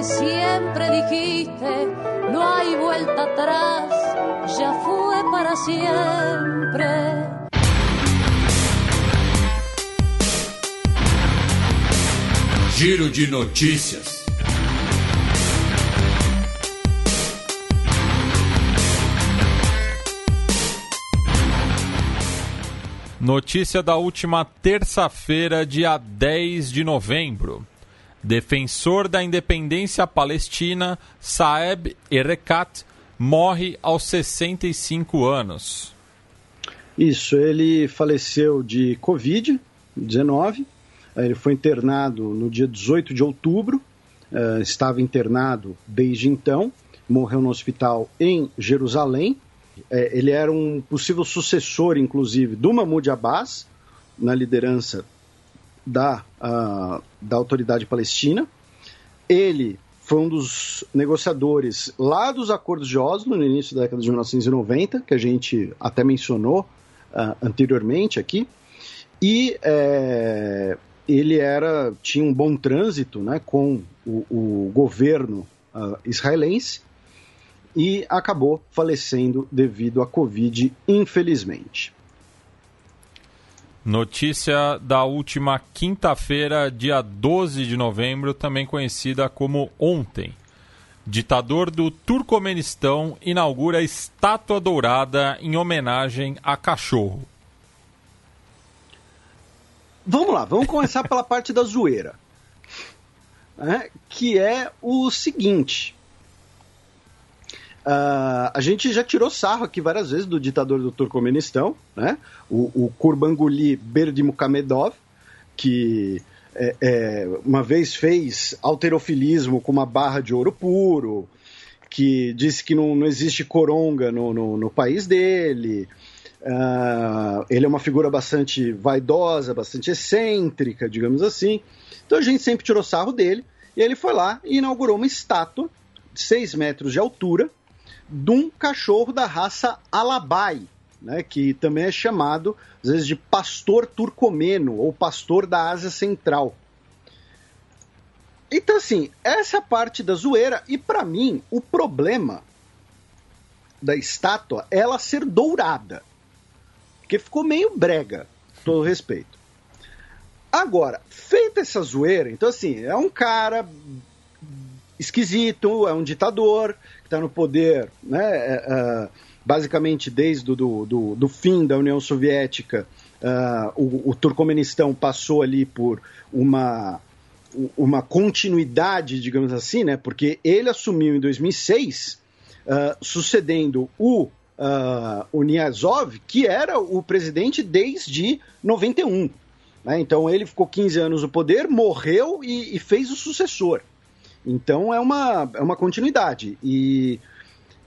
Que siempre dijiste, no hay vuelta atrás, ya fue para siempre. Giro de notícias. Notícia da última terça-feira, dia 10 de novembro. Defensor da independência palestina, Saeb Erekat, morre aos 65 anos. Isso, ele faleceu de Covid-19. Ele foi internado no dia 18 de outubro, uh, estava internado desde então, morreu no hospital em Jerusalém. Uh, ele era um possível sucessor, inclusive, do Mahmoud Abbas, na liderança da, uh, da autoridade palestina. Ele foi um dos negociadores lá dos acordos de Oslo, no início da década de 1990, que a gente até mencionou uh, anteriormente aqui. E é, ele era tinha um bom trânsito né, com o, o governo uh, israelense e acabou falecendo devido à Covid, infelizmente. Notícia da última quinta-feira, dia 12 de novembro, também conhecida como ontem. Ditador do Turcomenistão inaugura estátua dourada em homenagem a cachorro. Vamos lá, vamos começar pela parte da zoeira. Né, que é o seguinte. Uh, a gente já tirou sarro aqui várias vezes do ditador do Turcomenistão, né? o, o Kurbanguly Berdimuhamedov, que é, é, uma vez fez alterofilismo com uma barra de ouro puro, que disse que não, não existe coronga no, no, no país dele. Uh, ele é uma figura bastante vaidosa, bastante excêntrica, digamos assim. Então a gente sempre tirou sarro dele. E ele foi lá e inaugurou uma estátua de 6 metros de altura de um cachorro da raça Alabai, né, que também é chamado, às vezes, de pastor turcomeno ou pastor da Ásia Central. Então, assim, essa é a parte da zoeira, e para mim, o problema da estátua é ela ser dourada. Porque ficou meio brega, todo respeito. Agora, feita essa zoeira, então assim, é um cara esquisito, é um ditador está no poder, né? É, é, basicamente desde do, do, do, fim da União Soviética, uh, o, o Turcomenistão passou ali por uma uma continuidade, digamos assim, né? Porque ele assumiu em 2006, uh, sucedendo o uh, o Niazov, que era o presidente desde 91. Né? Então ele ficou 15 anos no poder, morreu e, e, fez o sucessor. Então é uma, é uma continuidade. E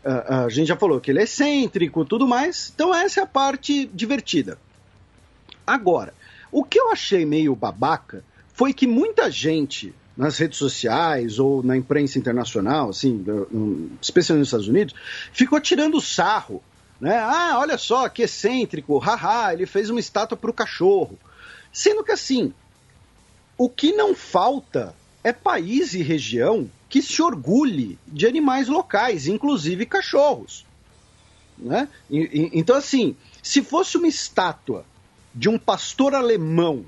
uh, a gente já falou que ele é excêntrico tudo mais. Então essa é a parte divertida. Agora, o que eu achei meio babaca foi que muita gente nas redes sociais ou na imprensa internacional, assim, especialmente nos Estados Unidos, ficou tirando sarro. Né? Ah, olha só, que excêntrico, haha, ele fez uma estátua para o cachorro. Sendo que assim, o que não falta é país e região que se orgulhe de animais locais, inclusive cachorros. Né? E, e, então, assim, se fosse uma estátua de um pastor alemão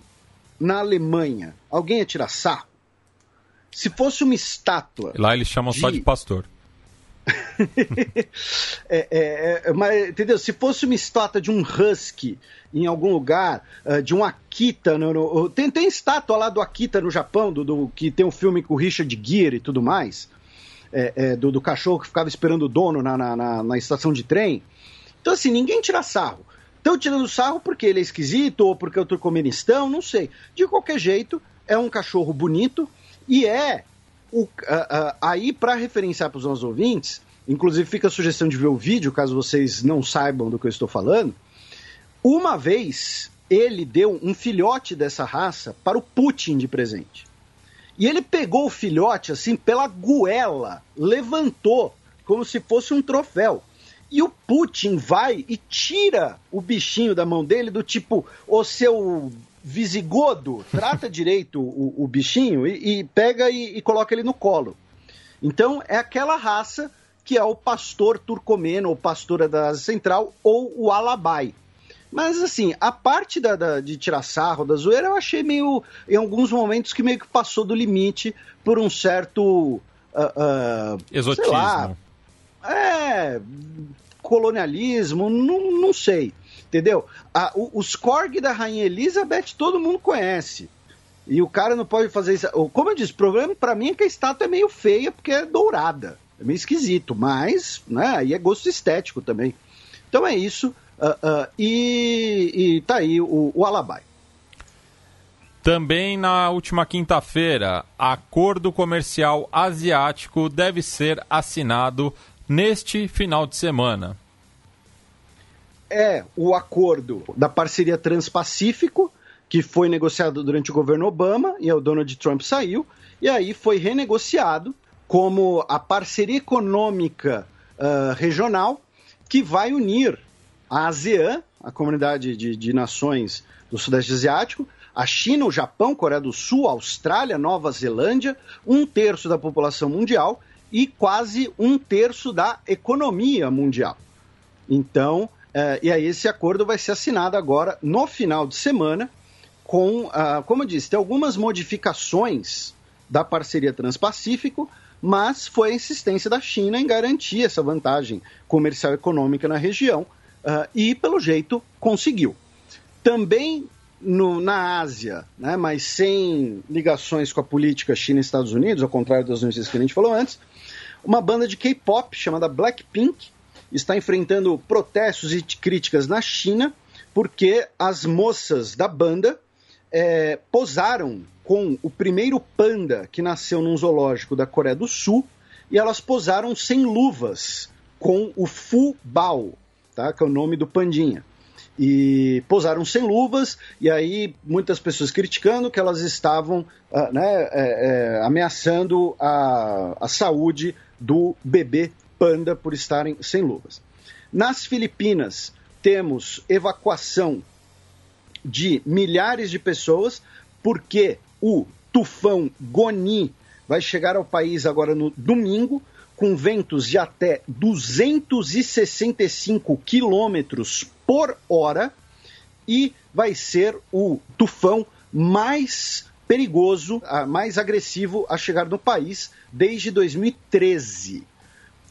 na Alemanha, alguém ia tirar sarro? Se fosse uma estátua. Lá eles chamam de... só de pastor. é, é, é, mas, entendeu? Se fosse uma estátua de um husky em algum lugar, uh, de um Akita, no, no, tem, tem estátua lá do Akita no Japão, do, do, que tem um filme com o Richard Gere e tudo mais, é, é, do, do, cachorro que ficava esperando o dono na, na, na, na estação de trem. Então, assim, ninguém tira sarro. Estão tirando sarro porque ele é esquisito ou porque é o turcomenistão, não sei. De qualquer jeito, é um cachorro bonito e é o, aí, para referenciar para os nossos ouvintes, inclusive fica a sugestão de ver o vídeo, caso vocês não saibam do que eu estou falando. Uma vez ele deu um filhote dessa raça para o Putin de presente. E ele pegou o filhote assim pela goela, levantou como se fosse um troféu. E o Putin vai e tira o bichinho da mão dele, do tipo, o seu visigodo, trata direito o, o bichinho e, e pega e, e, coloca ele no colo. Então é aquela raça que é o pastor turcomeno, ou pastora da Ásia Central, ou o alabai. Mas assim, a parte da, da, de tirar sarro da zoeira eu achei meio, em alguns momentos, que meio que passou do limite por um certo. Uh, uh, Exotismo. Lá, é. Colonialismo, não, não sei. Entendeu? A, o, os Korg da Rainha Elizabeth todo mundo conhece. E o cara não pode fazer isso. Como eu disse, o problema para mim é que a estátua é meio feia porque é dourada. É meio esquisito, mas né, aí é gosto estético também. Então é isso. Uh, uh, e, e tá aí o, o Alabai. Também na última quinta-feira, acordo comercial asiático deve ser assinado neste final de semana é o acordo da parceria Transpacífico, que foi negociado durante o governo Obama e o Donald Trump saiu, e aí foi renegociado como a parceria econômica uh, regional que vai unir a ASEAN, a comunidade de, de nações do Sudeste Asiático, a China, o Japão, Coreia do Sul, Austrália, Nova Zelândia, um terço da população mundial e quase um terço da economia mundial. Então, Uh, e aí esse acordo vai ser assinado agora no final de semana, com, uh, como eu disse, tem algumas modificações da parceria Transpacífico, mas foi a insistência da China em garantir essa vantagem comercial e econômica na região uh, e, pelo jeito, conseguiu. Também no, na Ásia, né, mas sem ligações com a política China e Estados Unidos, ao contrário das notícias que a gente falou antes, uma banda de K-pop chamada Blackpink está enfrentando protestos e críticas na China porque as moças da banda é, posaram com o primeiro panda que nasceu num zoológico da Coreia do Sul e elas posaram sem luvas com o Fu Bao, tá? que é o nome do pandinha. E posaram sem luvas, e aí muitas pessoas criticando que elas estavam uh, né, é, é, ameaçando a, a saúde do bebê panda por estarem sem luvas. Nas Filipinas, temos evacuação de milhares de pessoas, porque o tufão Goni vai chegar ao país agora no domingo, com ventos de até 265 quilômetros por hora, e vai ser o tufão mais perigoso, mais agressivo a chegar no país desde 2013.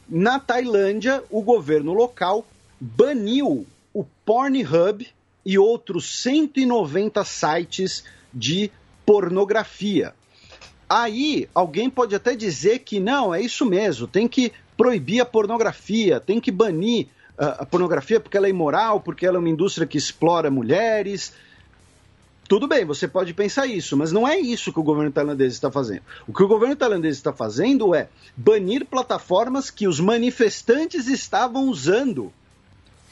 Na Tailândia, o governo local baniu o Pornhub e outros 190 sites de pornografia. Aí alguém pode até dizer que não, é isso mesmo, tem que proibir a pornografia, tem que banir uh, a pornografia porque ela é imoral, porque ela é uma indústria que explora mulheres. Tudo bem, você pode pensar isso, mas não é isso que o governo tailandês está fazendo. O que o governo tailandês está fazendo é banir plataformas que os manifestantes estavam usando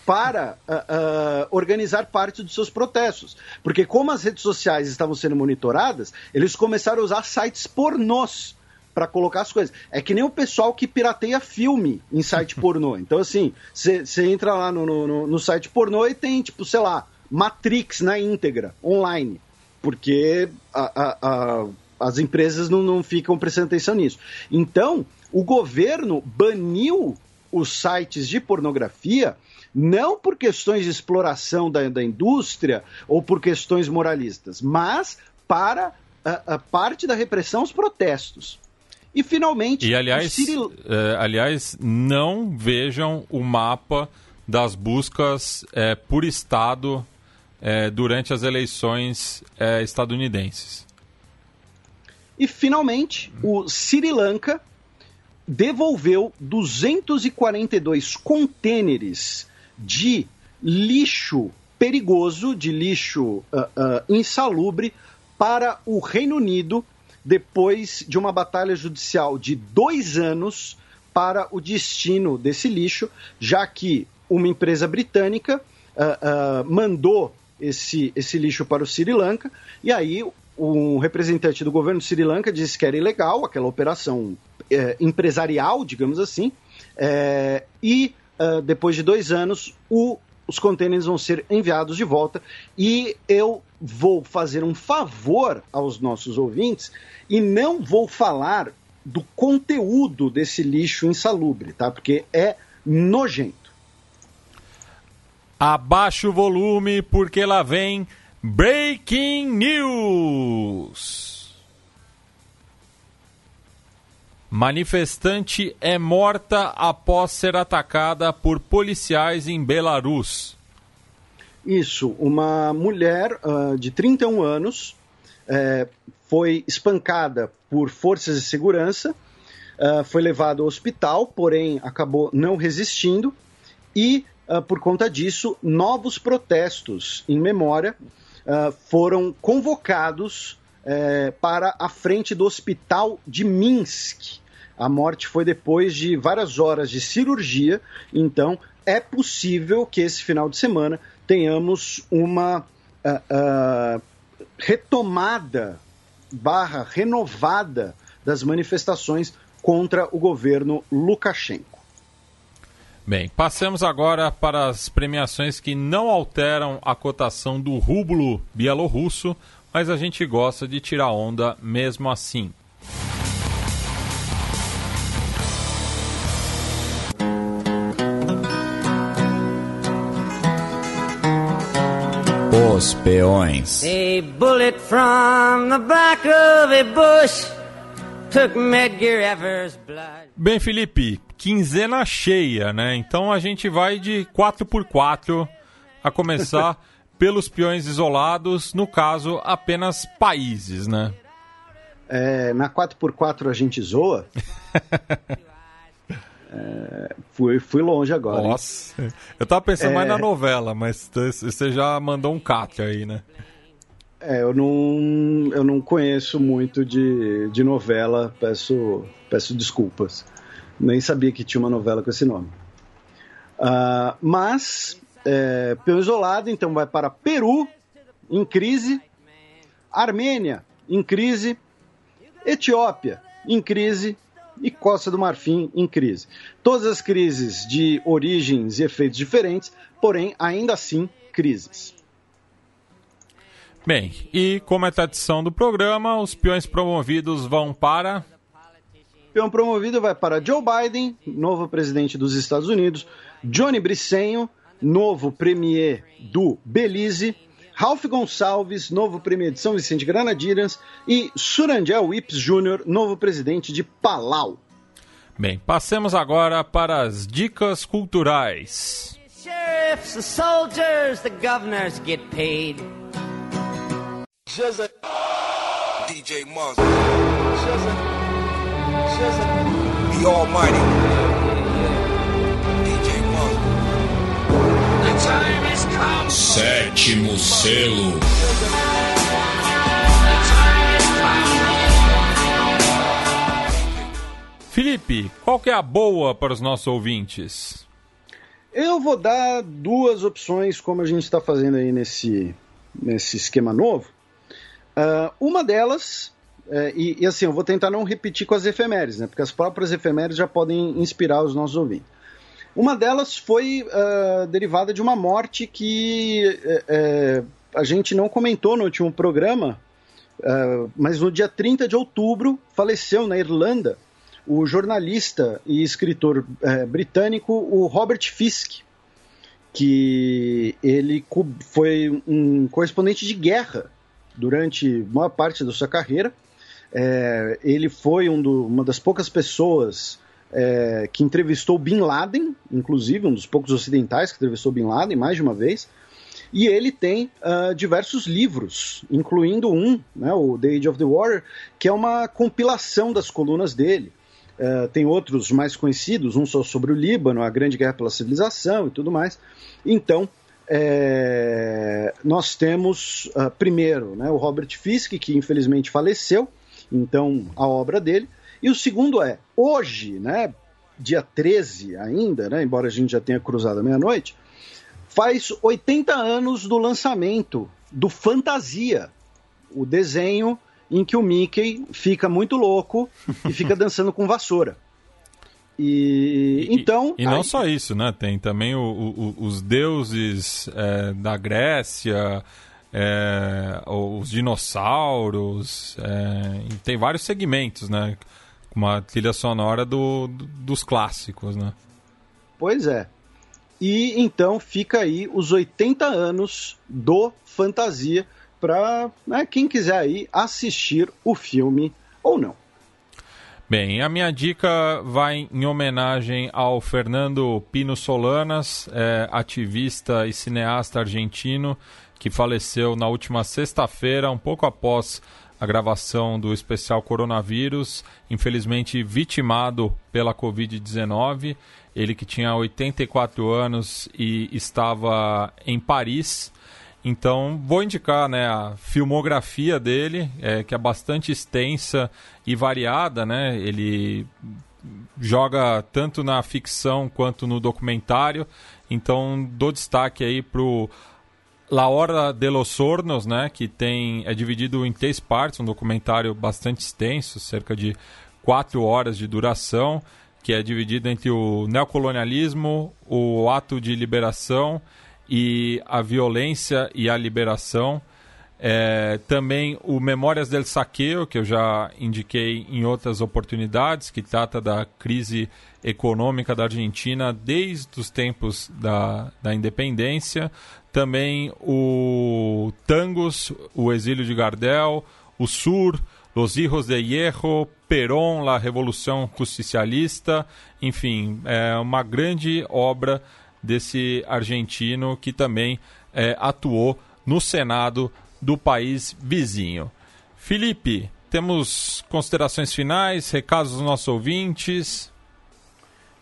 para uh, uh, organizar parte dos seus protestos. Porque como as redes sociais estavam sendo monitoradas, eles começaram a usar sites pornôs para colocar as coisas. É que nem o pessoal que pirateia filme em site pornô. Então, assim, você entra lá no, no, no, site pornô e tem, tipo, sei lá, Matrix na íntegra, online. Porque a, a, a, as empresas não, não ficam prestando atenção nisso. Então, o governo baniu os sites de pornografia não por questões de exploração da, da indústria ou por questões moralistas, mas para a, a parte da repressão aos protestos. E finalmente. E aliás, é, aliás, não vejam o mapa das buscas é, por estado é, durante as eleições é, estadunidenses. E finalmente, o Sri Lanka devolveu 242 contêineres de lixo perigoso, de lixo uh, uh, insalubre para o Reino Unido depois de uma batalha judicial de dois anos para o destino desse lixo, já que uma empresa britânica uh, mandou esse, esse lixo para o Sri Lanka e aí um representante do governo de Sri Lanka disse que era ilegal aquela operação eh, empresarial, digamos assim, eh, e uh, depois de dois anos, o, os contêineres vão ser enviados de volta. E eu vou fazer um favor aos nossos ouvintes e não vou falar do conteúdo desse lixo insalubre, tá? Porque é nojento. Abaixa o volume porque lá vem Breaking News. Manifestante é morta após ser atacada por policiais em Belarus. Isso, uma mulher uh, de 31 anos uh, foi espancada por forças de segurança, uh, foi levada ao hospital, porém acabou não resistindo e, ah, por conta disso, novos protestos em memória foram convocados eh, para a frente do hospital de Minsk a morte foi depois de várias horas de cirurgia, então é possível que esse final de semana tenhamos uma uh, uh, retomada barra renovada das manifestações contra o governo Lukashenko. Bem, passemos agora para as premiações que não alteram a cotação do rublo bielorrusso, mas a gente gosta de tirar onda mesmo assim. Os peões. A bullet from the back of a bush took Medgar Evers' blood. Bem, Felipe, quinzena cheia, né? Então a gente vai de 4x4 a começar pelos peões isolados, no caso, apenas países, né? É, na 4x4 a gente zoa. é, fui, fui longe agora. Nossa, hein? eu tava pensando é... mais na novela, mas você já mandou um cat aí, né? É, eu não, eu não conheço muito de, de novela, peço, peço desculpas. Nem sabia que tinha uma novela com esse nome. Uh, mas, é, pelo isolado, então vai para Peru, em crise, Armênia, em crise, Etiópia, em crise, e Costa do Marfim, em crise. Todas as crises de origens e efeitos diferentes, porém, ainda assim, crises. Bem, e como é tradição do programa, os peões promovidos vão para. Peão promovido vai para Joe Biden, novo presidente dos Estados Unidos, Johnny Bricenho, novo premier do Belize, Ralph Gonçalves, novo premier de São Vicente Granadinas, e Surangel Whips Jr., novo presidente de Palau. Bem, passemos agora para as dicas culturais. Sheriffs, the soldiers, the governors get paid. DJ Monster. The Almighty. DJ. The time has come. Sétimo selo. Felipe, qual que é a boa para os nossos ouvintes? Eu vou dar duas opções, como a gente está fazendo aí nesse, nesse esquema novo. Uh, uma delas, uh, e, e, assim, eu vou tentar não repetir com as efemérides, né? Porque as próprias efemérides já podem inspirar os nossos ouvintes. Uma delas foi uh, derivada de uma morte que eh, eh, a gente não comentou no último programa, mas no dia 30 de outubro faleceu na Irlanda o jornalista e escritor britânico o Robert Fisk, que ele foi um correspondente de guerra durante maior parte da sua carreira. É, ele foi um do, uma das poucas pessoas é, que entrevistou Bin Laden, inclusive, um dos poucos ocidentais que entrevistou Bin Laden mais de uma vez. E ele tem uh, diversos livros, incluindo um, né, o The Age of the Warrior, que é uma compilação das colunas dele. Uh, tem outros mais conhecidos, um só sobre o Líbano, a Grande Guerra pela Civilização e tudo mais. Então, é, nós temos, uh, primeiro, né, o Robert Fisk, que infelizmente faleceu, então a obra dele, e o segundo é, hoje, né, dia 13 ainda, né, embora a gente já tenha cruzado a meia-noite, faz 80 anos do lançamento do Fantasia, o desenho em que o Mickey fica muito louco e fica dançando com vassoura. E, então. E, e não aí... só isso, né? Tem também o, o, os deuses é, da Grécia, é, os dinossauros, é, tem vários segmentos, né? Uma trilha sonora do, do, dos clássicos, né? Pois é. E então fica aí os 80 anos do Fantasia para né, quem quiser aí assistir o filme ou não. Bem, a minha dica vai em homenagem ao Fernando Pino Solanas, é, ativista e cineasta argentino, que faleceu na última sexta-feira, um pouco após a gravação do especial Coronavírus, infelizmente vitimado pela Covid-19. Ele que tinha 84 anos e estava em Paris então, vou indicar né, a filmografia dele, é, que é bastante extensa e variada. Né? Ele joga tanto na ficção quanto no documentário. Então, dou destaque aí para o La Hora de los Hornos, né, que tem, é dividido em três partes, um documentário bastante extenso, cerca de quatro horas de duração, que é dividido entre o neocolonialismo, o ato de liberação e a violência e a liberação. É, também o Memórias del Saqueo, que eu já indiquei em outras oportunidades, que trata da crise econômica da Argentina desde os tempos da, da independência. Também o Tangos, o Exílio de Gardel, o Sur, Los Hijos de Hierro, Perón, La Revolução Justicialista, enfim, é uma grande obra desse argentino que também é, atuou no Senado do país vizinho. Felipe, temos considerações finais, recados dos nossos ouvintes?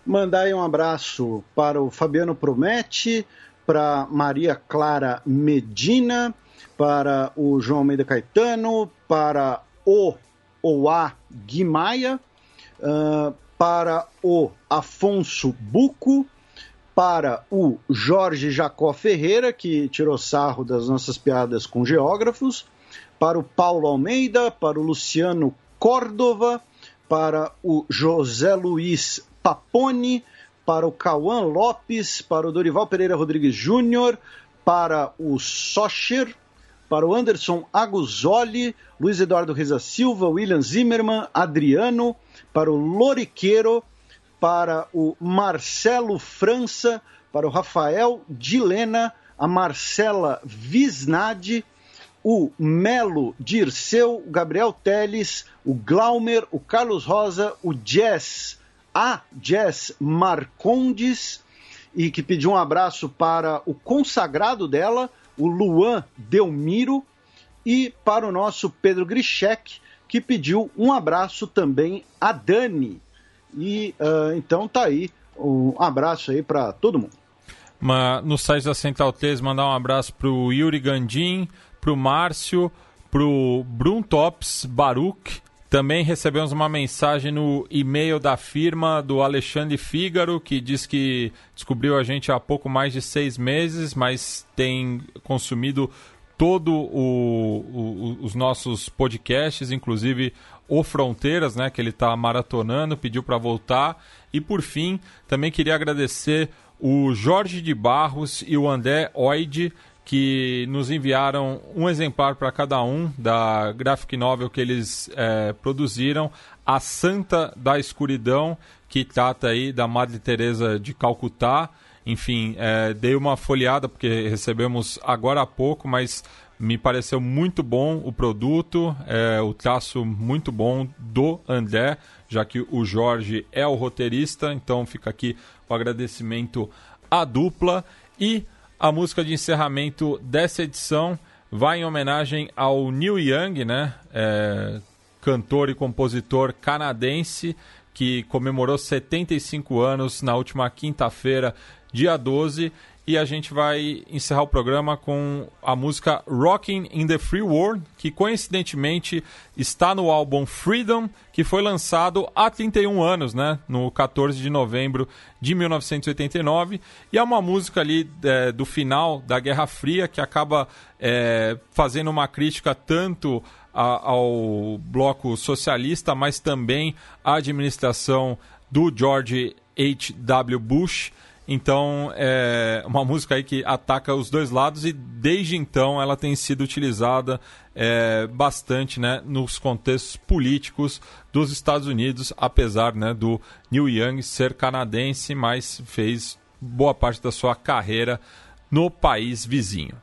Mandar um abraço para o Fabiano Promete, para Maria Clara Medina, para o João Almeida Caetano, para o Oá Guimaia, uh, para o Afonso Buco, para o Jorge Jacó Ferreira, que tirou sarro das nossas piadas com geógrafos, para o Paulo Almeida, para o Luciano Córdova, para o José Luiz Paponi, para o Cauã Lopes, para o Dorival Pereira Rodrigues Júnior, para o Socher, para o Anderson Aguzoli, Luiz Eduardo Reza Silva, William Zimmermann, Adriano, para o Loriqueiro, para o Marcelo França, para o Rafael Dilena, a Marcela Visnade, o Melo Dirceu, o Gabriel Teles, o Glaumer, o Carlos Rosa, o Jess, a Jess Marcondes, e que pediu um abraço para o consagrado dela, o Luan Delmiro, e para o nosso Pedro Grischek, que pediu um abraço também a Dani, e uh, então tá aí. Um abraço aí para todo mundo. Uma, no site da Central 3, mandar um abraço pro Yuri Gandim, pro Márcio, pro Bruntops Baruch. Também recebemos uma mensagem no e-mail da firma do Alexandre Fígaro, que diz que descobriu a gente há pouco mais de seis meses, mas tem consumido todo o, o, os nossos podcasts, inclusive o Fronteiras, né, que ele está maratonando, pediu para voltar. E por fim, também queria agradecer o Jorge de Barros e o André Oide, que nos enviaram um exemplar para cada um da graphic novel que eles é, produziram, A Santa da Escuridão, que trata aí da Madre Teresa de Calcutá. Enfim, é, dei uma folheada porque recebemos agora há pouco, mas me pareceu muito bom o produto, é, o traço muito bom do André, já que o Jorge é o roteirista, então fica aqui o agradecimento à dupla. E a música de encerramento dessa edição vai em homenagem ao Neil Young, né? É, cantor e compositor canadense que comemorou 75 anos na última quinta-feira, dia 12, e a gente vai encerrar o programa com a música Rocking in the Free World, que coincidentemente está no álbum Freedom, que foi lançado há 31 anos, né? No 14 de novembro de 1989. E é uma música ali é, do final da Guerra Fria que acaba é, fazendo uma crítica tanto a, ao bloco socialista, mas também à administração do George H.W. Bush. Então, é uma música aí que ataca os dois lados e desde então ela tem sido utilizada é, bastante né, nos contextos políticos dos Estados Unidos, apesar né, do Neil Young ser canadense, mas fez boa parte da sua carreira no país vizinho.